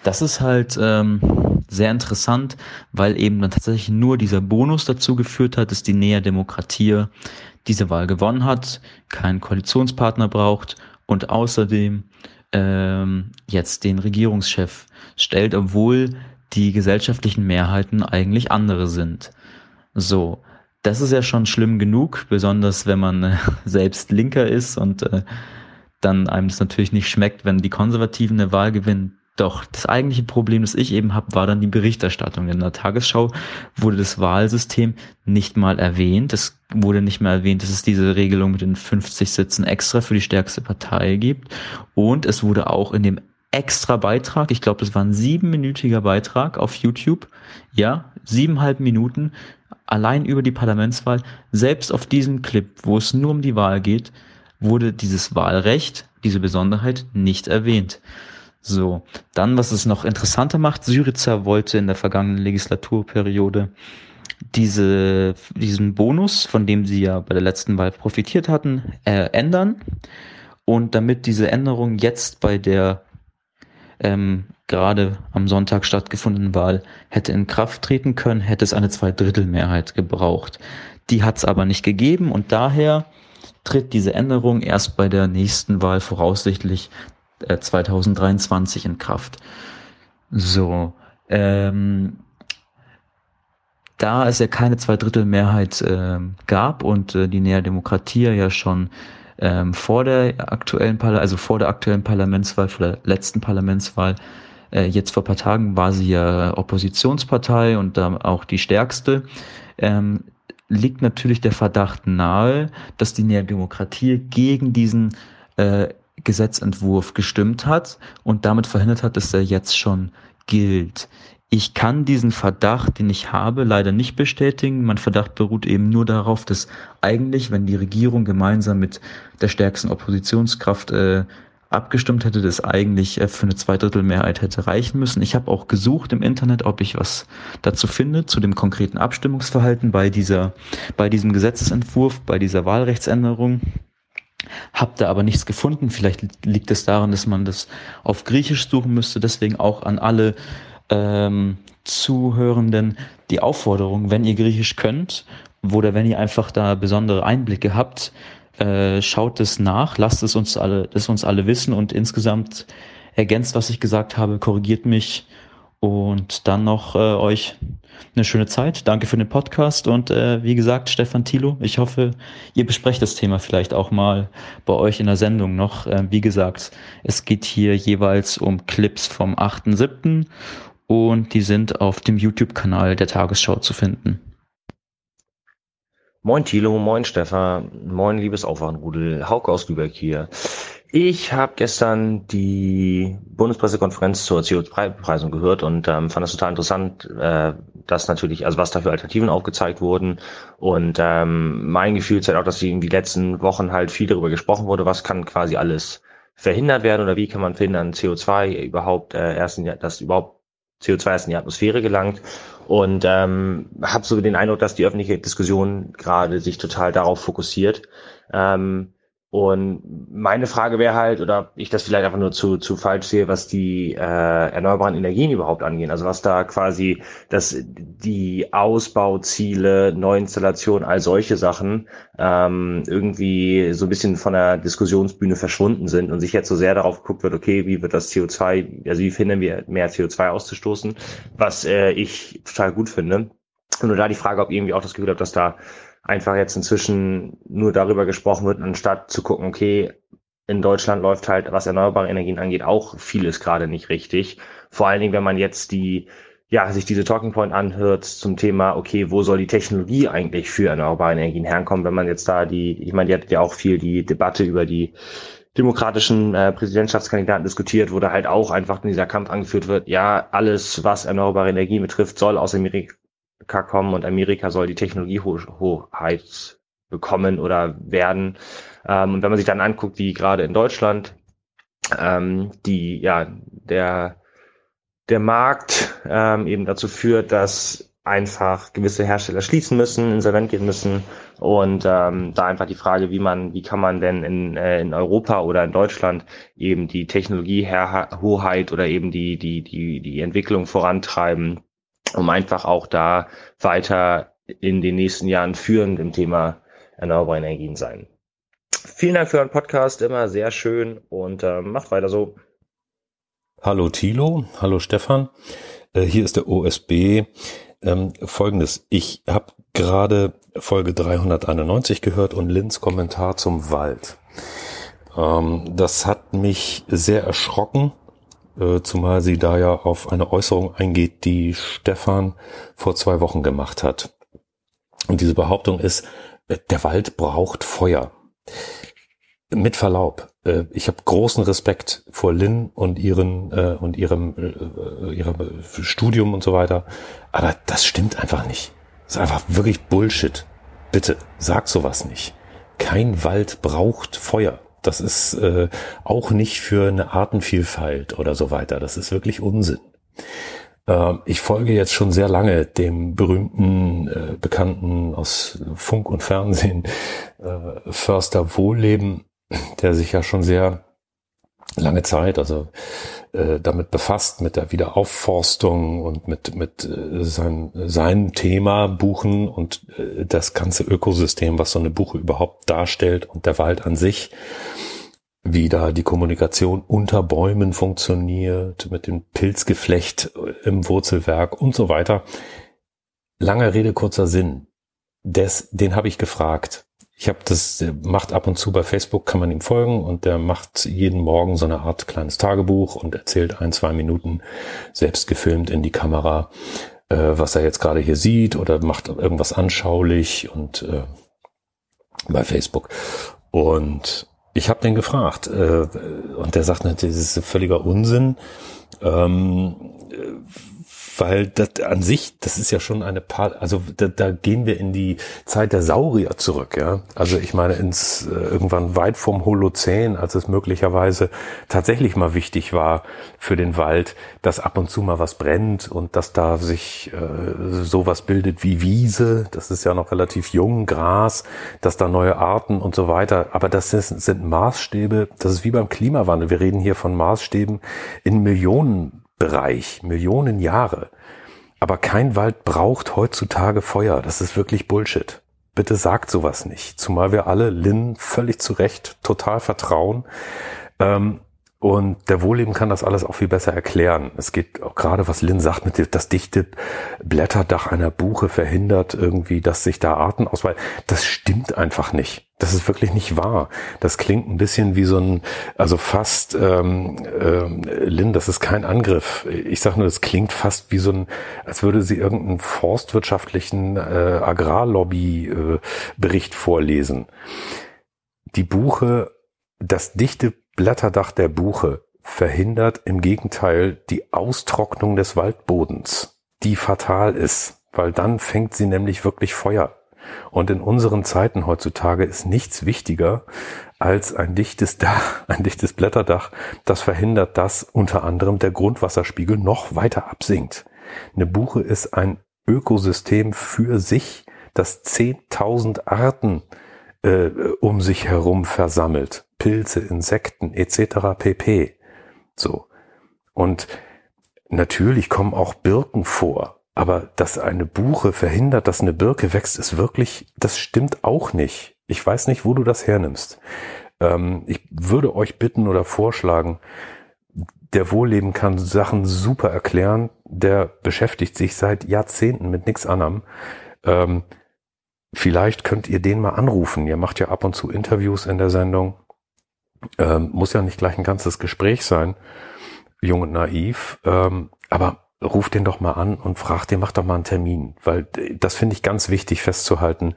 das ist halt ähm, sehr interessant, weil eben dann tatsächlich nur dieser Bonus dazu geführt hat, dass die Nähe Demokratie diese Wahl gewonnen hat, keinen Koalitionspartner braucht und außerdem ähm, jetzt den Regierungschef stellt, obwohl die gesellschaftlichen Mehrheiten eigentlich andere sind. So, das ist ja schon schlimm genug, besonders wenn man äh, *laughs* selbst Linker ist und äh, dann einem das natürlich nicht schmeckt, wenn die Konservativen eine Wahl gewinnen, doch das eigentliche Problem, das ich eben habe, war dann die Berichterstattung. In der Tagesschau wurde das Wahlsystem nicht mal erwähnt. Es wurde nicht mehr erwähnt, dass es diese Regelung mit den 50 Sitzen extra für die stärkste Partei gibt. Und es wurde auch in dem extra Beitrag, ich glaube, das war ein siebenminütiger Beitrag auf YouTube, ja, siebeneinhalb Minuten, allein über die Parlamentswahl, selbst auf diesem Clip, wo es nur um die Wahl geht, wurde dieses Wahlrecht, diese Besonderheit nicht erwähnt. So, dann, was es noch interessanter macht, Syriza wollte in der vergangenen Legislaturperiode diese, diesen Bonus, von dem sie ja bei der letzten Wahl profitiert hatten, äh, ändern. Und damit diese Änderung jetzt bei der ähm, gerade am Sonntag stattgefundenen Wahl hätte in Kraft treten können, hätte es eine Zweidrittelmehrheit gebraucht. Die hat es aber nicht gegeben und daher tritt diese Änderung erst bei der nächsten Wahl voraussichtlich 2023 äh, in Kraft. So, ähm, da es ja keine Zweidrittelmehrheit äh, gab und äh, die Nea Demokratie ja schon ähm, vor der aktuellen Parla also vor der aktuellen Parlamentswahl, vor der letzten Parlamentswahl Äh, jetzt vor paar Tagen war sie ja Oppositionspartei und da auch die stärkste. Ähm, liegt natürlich der Verdacht nahe, dass die Nährdemokratie gegen diesen äh, Gesetzentwurf gestimmt hat und damit verhindert hat, dass er jetzt schon gilt. Ich kann diesen Verdacht, den ich habe, leider nicht bestätigen. Mein Verdacht beruht eben nur darauf, dass eigentlich, wenn die Regierung gemeinsam mit der stärksten Oppositionskraft äh, abgestimmt hätte, das eigentlich äh, für eine Zweidrittelmehrheit hätte reichen müssen. Ich habe auch gesucht im Internet, ob ich was dazu finde, zu dem konkreten Abstimmungsverhalten bei dieser, bei diesem Gesetzesentwurf, bei dieser Wahlrechtsänderung. Hab da aber nichts gefunden. Vielleicht liegt es daran, dass man das auf Griechisch suchen müsste. Deswegen auch an alle ähm, Zuhörenden die Aufforderung, wenn ihr Griechisch könnt oder wenn ihr einfach da besondere Einblicke habt, äh, schaut es nach, lasst es uns alle, es uns alle wissen und insgesamt ergänzt, was ich gesagt habe, korrigiert mich und dann noch äh, euch eine schöne Zeit. Danke für den Podcast und äh, wie gesagt, Stefan Thilo, ich hoffe, ihr besprecht das Thema vielleicht auch mal bei euch in der Sendung noch. Äh, wie gesagt, es geht hier jeweils um Clips vom 8.7. und die sind auf dem YouTube-Kanal der Tagesschau zu finden. Moin Thilo, moin Stefan, moin liebes Aufwachenrudel, Hauke aus Lübeck hier. Ich habe gestern die Bundespressekonferenz zur CO2-Bepreisung gehört und ähm, fand es total interessant, äh, dass natürlich, also was da für Alternativen aufgezeigt wurden. Und ähm, mein Gefühl zeigt auch, dass in den letzten Wochen halt viel darüber gesprochen wurde, was kann quasi alles verhindert werden oder wie kann man verhindern, CO2 überhaupt äh, erst in, dass überhaupt CO2 erst in die Atmosphäre gelangt. Und ähm, habe so den Eindruck, dass die öffentliche Diskussion gerade sich total darauf fokussiert. Ähm, und meine Frage wäre halt, oder ich das vielleicht einfach nur zu, zu falsch sehe, was die äh, erneuerbaren Energien überhaupt angehen. Also was da quasi dass die Ausbauziele, Neuinstallation, all solche Sachen ähm, irgendwie so ein bisschen von der Diskussionsbühne verschwunden sind und sich jetzt so sehr darauf geguckt wird, okay, wie wird das CO2, also wie finden wir mehr CO2 auszustoßen, was äh, ich total gut finde. Und nur da die Frage, ob irgendwie auch das Gefühl habe, dass da einfach jetzt inzwischen nur darüber gesprochen wird, anstatt zu gucken, okay, in Deutschland läuft halt, was erneuerbare Energien angeht, auch vieles gerade nicht richtig. Vor allen Dingen, wenn man jetzt die, ja, sich diese Talking Point anhört zum Thema, okay, wo soll die Technologie eigentlich für erneuerbare Energien herkommen, wenn man jetzt da die, ich meine, die hat ja auch viel die Debatte über die demokratischen äh, Präsidentschaftskandidaten diskutiert, wo da halt auch einfach dieser Kampf angeführt wird, ja, alles, was erneuerbare Energien betrifft, soll aus Amerika kommen und Amerika soll die Technologiehoheit bekommen oder werden. Ähm, und wenn man sich dann anguckt, wie gerade in Deutschland ähm, die, ja, der, der Markt ähm, eben dazu führt, dass einfach gewisse Hersteller schließen müssen, insolvent gehen müssen und ähm, da einfach die Frage, wie man, wie kann man denn in, äh, in Europa oder in Deutschland eben die Technologiehoheit oder eben die die die die Entwicklung vorantreiben, um einfach auch da weiter in den nächsten Jahren führend im Thema erneuerbare Energien sein. Vielen Dank für euren Podcast, immer sehr schön und äh, macht weiter so. Hallo Thilo, hallo Stefan. Äh, hier ist der OSB. Ähm, Folgendes, ich habe gerade Folge 391 gehört und Lins Kommentar zum Wald. Ähm, das hat mich sehr erschrocken, äh, zumal sie da ja auf eine Äußerung eingeht, die Stefan vor zwei Wochen gemacht hat. Und diese Behauptung ist, äh, der Wald braucht Feuer. Mit Verlaub, äh, ich habe großen Respekt vor Lynn und ihren und ihrem ihrem Studium und so weiter, aber das stimmt einfach nicht. Das ist einfach wirklich Bullshit. Bitte sag sowas nicht. Kein Wald braucht Feuer. Das ist äh, auch nicht für eine Artenvielfalt oder so weiter. Das ist wirklich Unsinn. Äh, ich folge jetzt schon sehr lange dem berühmten, äh, bekannten aus Funk und Fernsehen äh, Förster Wohlleben, der sich ja schon sehr lange Zeit, also äh, damit befasst, mit der Wiederaufforstung und mit, mit äh, sein, sein Thema Buchen und äh, das ganze Ökosystem, was so eine Buche überhaupt darstellt und der Wald an sich, wie da die Kommunikation unter Bäumen funktioniert, mit dem Pilzgeflecht im Wurzelwerk und so weiter. Lange Rede, kurzer Sinn. Des, den habe ich gefragt. Ich habe das, der macht ab und zu bei Facebook, kann man ihm folgen und der macht jeden Morgen so eine Art kleines Tagebuch und erzählt ein, zwei Minuten selbst gefilmt in die Kamera, äh, was er jetzt gerade hier sieht oder macht irgendwas anschaulich und äh, bei Facebook. Und ich habe den gefragt äh, und der sagt, das ist völliger Unsinn. Ähm, weil das an sich, das ist ja schon eine paar, also da, da gehen wir in die Zeit der Saurier zurück, ja. Also ich meine ins äh, irgendwann weit vom Holozän, als es möglicherweise tatsächlich mal wichtig war für den Wald, dass ab und zu mal was brennt und dass da sich äh, sowas bildet wie Wiese, das ist ja noch relativ jung, Gras, dass da neue Arten und so weiter. Aber das ist, sind Maßstäbe, das ist wie beim Klimawandel. Wir reden hier von Maßstäben in Millionen Bereich, Millionen Jahre. Aber kein Wald braucht heutzutage Feuer. Das ist wirklich Bullshit. Bitte sagt sowas nicht. Zumal wir alle Lynn völlig zu Recht total vertrauen. Ähm, und der Wohlleben kann das alles auch viel besser erklären. Es geht auch gerade, was Lynn sagt, mit das dichte Blätterdach einer Buche verhindert irgendwie, dass sich da Arten ausweiten. Das stimmt einfach nicht. Das ist wirklich nicht wahr. Das klingt ein bisschen wie so ein, also fast, ähm, ähm, Lynn, das ist kein Angriff. Ich sage nur, das klingt fast wie so ein, als würde sie irgendeinen forstwirtschaftlichen äh, Agrarlobby-Bericht äh, vorlesen. Die Buche, das dichte Blätterdach der Buche verhindert im Gegenteil die Austrocknung des Waldbodens, die fatal ist, weil dann fängt sie nämlich wirklich Feuer. Und in unseren Zeiten heutzutage ist nichts wichtiger als ein dichtes Dach, *laughs* ein dichtes Blätterdach, das verhindert, dass unter anderem der Grundwasserspiegel noch weiter absinkt. Eine Buche ist ein Ökosystem für sich, das 10.000 Arten äh, um sich herum versammelt. Pilze, Insekten etc. pp. So. Und natürlich kommen auch Birken vor. Aber dass eine Buche verhindert, dass eine Birke wächst, ist wirklich, das stimmt auch nicht. Ich weiß nicht, wo du das hernimmst. Ähm, ich würde euch bitten oder vorschlagen, der Wohlleben kann Sachen super erklären. Der beschäftigt sich seit Jahrzehnten mit nichts anderem. Ähm, vielleicht könnt ihr den mal anrufen. Ihr macht ja ab und zu Interviews in der Sendung. Ähm, muss ja nicht gleich ein ganzes Gespräch sein, jung und naiv, ähm, aber ruf den doch mal an und frag den, mach doch mal einen Termin, weil das finde ich ganz wichtig festzuhalten.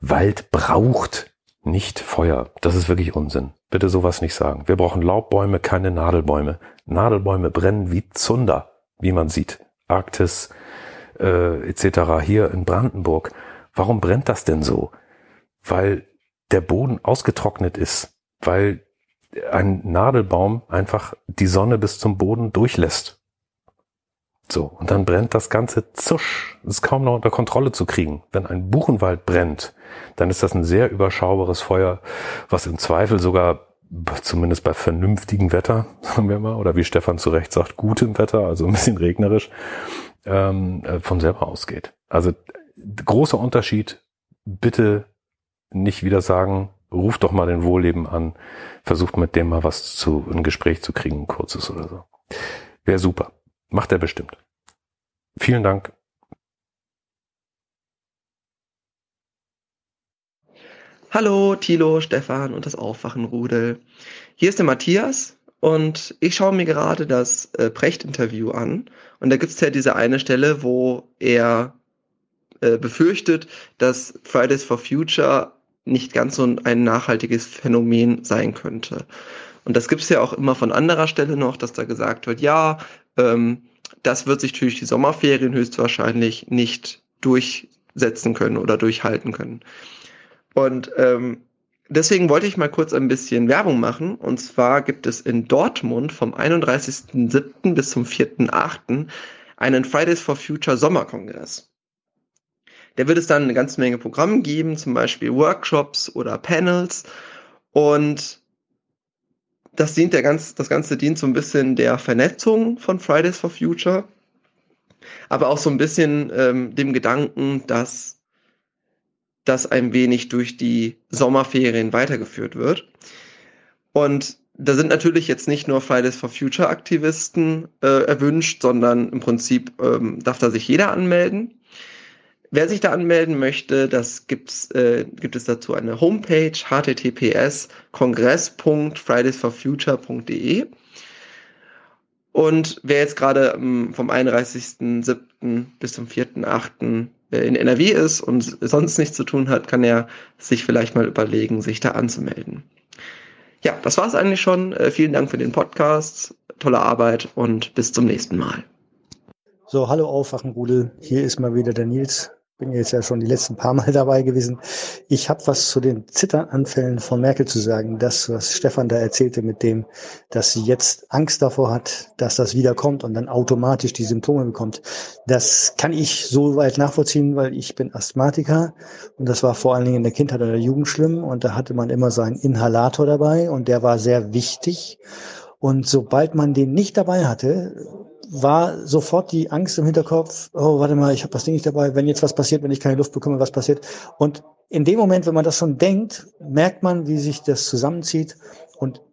Wald braucht nicht Feuer. Das ist wirklich Unsinn. Bitte sowas nicht sagen. Wir brauchen Laubbäume, keine Nadelbäume. Nadelbäume brennen wie Zunder, wie man sieht. Arktis äh, etc. hier in Brandenburg. Warum brennt das denn so? Weil der Boden ausgetrocknet ist, weil ein Nadelbaum einfach die Sonne bis zum Boden durchlässt. So, und dann brennt das Ganze zusch. Das ist kaum noch unter Kontrolle zu kriegen. Wenn ein Buchenwald brennt, dann ist das ein sehr überschaubares Feuer, was im Zweifel sogar, zumindest bei vernünftigem Wetter, *laughs* sagen wir mal, oder wie Stefan zu Recht sagt, gutem Wetter, also ein bisschen regnerisch, ähm, äh, von selber ausgeht. Also großer Unterschied. Bitte nicht wieder sagen, ruft doch mal den Wohlleben an, versucht mit dem mal was zu, ein Gespräch zu kriegen, ein kurzes oder so. Wäre super. Macht er bestimmt. Vielen Dank. Hallo, Thilo, Stefan und das Aufwachenrudel. Hier ist der Matthias und ich schaue mir gerade das äh, Precht-Interview an. Und da gibt es ja diese eine Stelle, wo er äh, befürchtet, dass Fridays for Future nicht ganz so ein nachhaltiges Phänomen sein könnte. Und das gibt es ja auch immer von anderer Stelle noch, dass da gesagt wird, ja, ähm, das wird sich durch die Sommerferien höchstwahrscheinlich nicht durchsetzen können oder durchhalten können. Und ähm, deswegen wollte ich mal kurz ein bisschen Werbung machen. Und zwar gibt es in Dortmund vom 31.07. bis zum 4.08. einen Fridays for Future Sommerkongress. Der wird es dann eine ganze Menge Programme geben, zum Beispiel Workshops oder Panels. Und das dient der ganz, das Ganze dient so ein bisschen der Vernetzung von Fridays for Future, aber auch so ein bisschen ähm, dem Gedanken, dass das ein wenig durch die Sommerferien weitergeführt wird. Und da sind natürlich jetzt nicht nur Fridays for Future Aktivisten äh, erwünscht, sondern im Prinzip ähm, darf da sich jeder anmelden. Wer sich da anmelden möchte, das gibt's, äh, gibt es dazu eine Homepage https kongress.fridaysforfuture.de. Und wer jetzt gerade ähm, vom 31.07. bis zum 4.08. Äh, in NRW ist und sonst nichts zu tun hat, kann er sich vielleicht mal überlegen, sich da anzumelden. Ja, das war's eigentlich schon. Äh, vielen Dank für den Podcast, tolle Arbeit und bis zum nächsten Mal. So, hallo Aufwachenrudel. Hier ist mal wieder der Nils bin jetzt ja schon die letzten paar Mal *laughs* dabei gewesen. Ich habe was zu den Zitternanfällen von Merkel zu sagen. Das, was Stefan da erzählte mit dem, dass sie jetzt Angst davor hat, dass das wiederkommt und dann automatisch die Symptome bekommt. Das kann ich so weit nachvollziehen, weil ich bin Asthmatiker und das war vor allen Dingen in der Kindheit oder der Jugend schlimm und da hatte man immer so einen Inhalator dabei und der war sehr wichtig. Und sobald man den nicht dabei hatte, war sofort die Angst im Hinterkopf, oh, warte mal, ich habe das Ding nicht dabei, wenn jetzt was passiert, wenn ich keine Luft bekomme, was passiert. Und in dem Moment, wenn man das schon denkt, merkt man, wie sich das zusammenzieht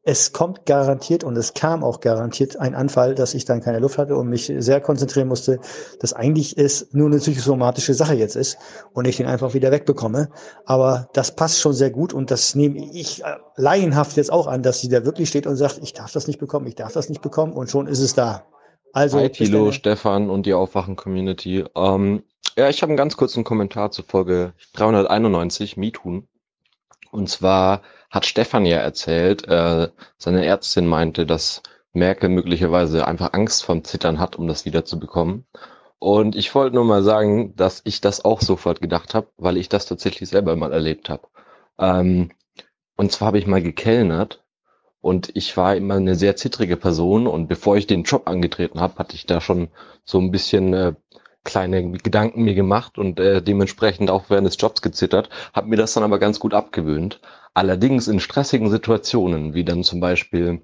es kommt garantiert und es kam auch garantiert ein Anfall, dass ich dann keine Luft hatte und mich sehr konzentrieren musste, dass eigentlich es nur eine psychosomatische Sache jetzt ist und ich den einfach wieder wegbekomme. Aber das passt schon sehr gut und das nehme ich äh, laienhaft jetzt auch an, dass sie da wirklich steht und sagt, ich darf das nicht bekommen, ich darf das nicht bekommen und schon ist es da. Also, Hi Tilo, Stefan und die Aufwachen-Community. Ähm, ja, ich habe einen ganz kurzen Kommentar zur Folge 391, MeToo. Und zwar hat Stefan ja erzählt, äh, seine Ärztin meinte, dass Merkel möglicherweise einfach Angst vom Zittern hat, um das wiederzubekommen. Und ich wollte nur mal sagen, dass ich das auch sofort gedacht habe, weil ich das tatsächlich selber mal erlebt habe. Ähm, und zwar habe ich mal gekellnert und ich war immer eine sehr zittrige Person und bevor ich den Job angetreten habe, hatte ich da schon so ein bisschen äh, kleine Gedanken mir gemacht und äh, dementsprechend auch während des Jobs gezittert, habe mir das dann aber ganz gut abgewöhnt. Allerdings in stressigen Situationen, wie dann zum Beispiel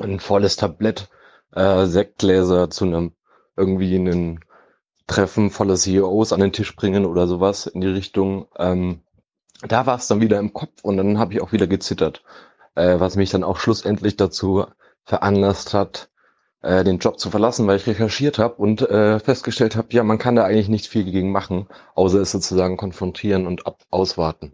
ein volles Tablett äh, Sektgläser zu einem irgendwie einen Treffen voller CEOs an den Tisch bringen oder sowas in die Richtung, ähm, da war es dann wieder im Kopf und dann habe ich auch wieder gezittert äh, was mich dann auch schlussendlich dazu veranlasst hat, äh, den Job zu verlassen, weil ich recherchiert habe und äh, festgestellt habe, ja, man kann da eigentlich nicht viel gegen machen, außer es sozusagen konfrontieren und ab auswarten.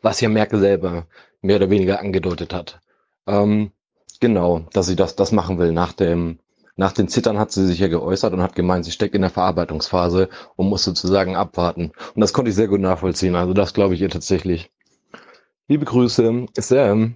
Was ja Merkel selber mehr oder weniger angedeutet hat. Ähm, genau, dass sie das, das machen will. Nach dem, nach den Zittern hat sie sich ja geäußert und hat gemeint, sie steckt in der Verarbeitungsphase und muss sozusagen abwarten. Und das konnte ich sehr gut nachvollziehen. Also das glaube ich ihr tatsächlich. Liebe Grüße, Sam.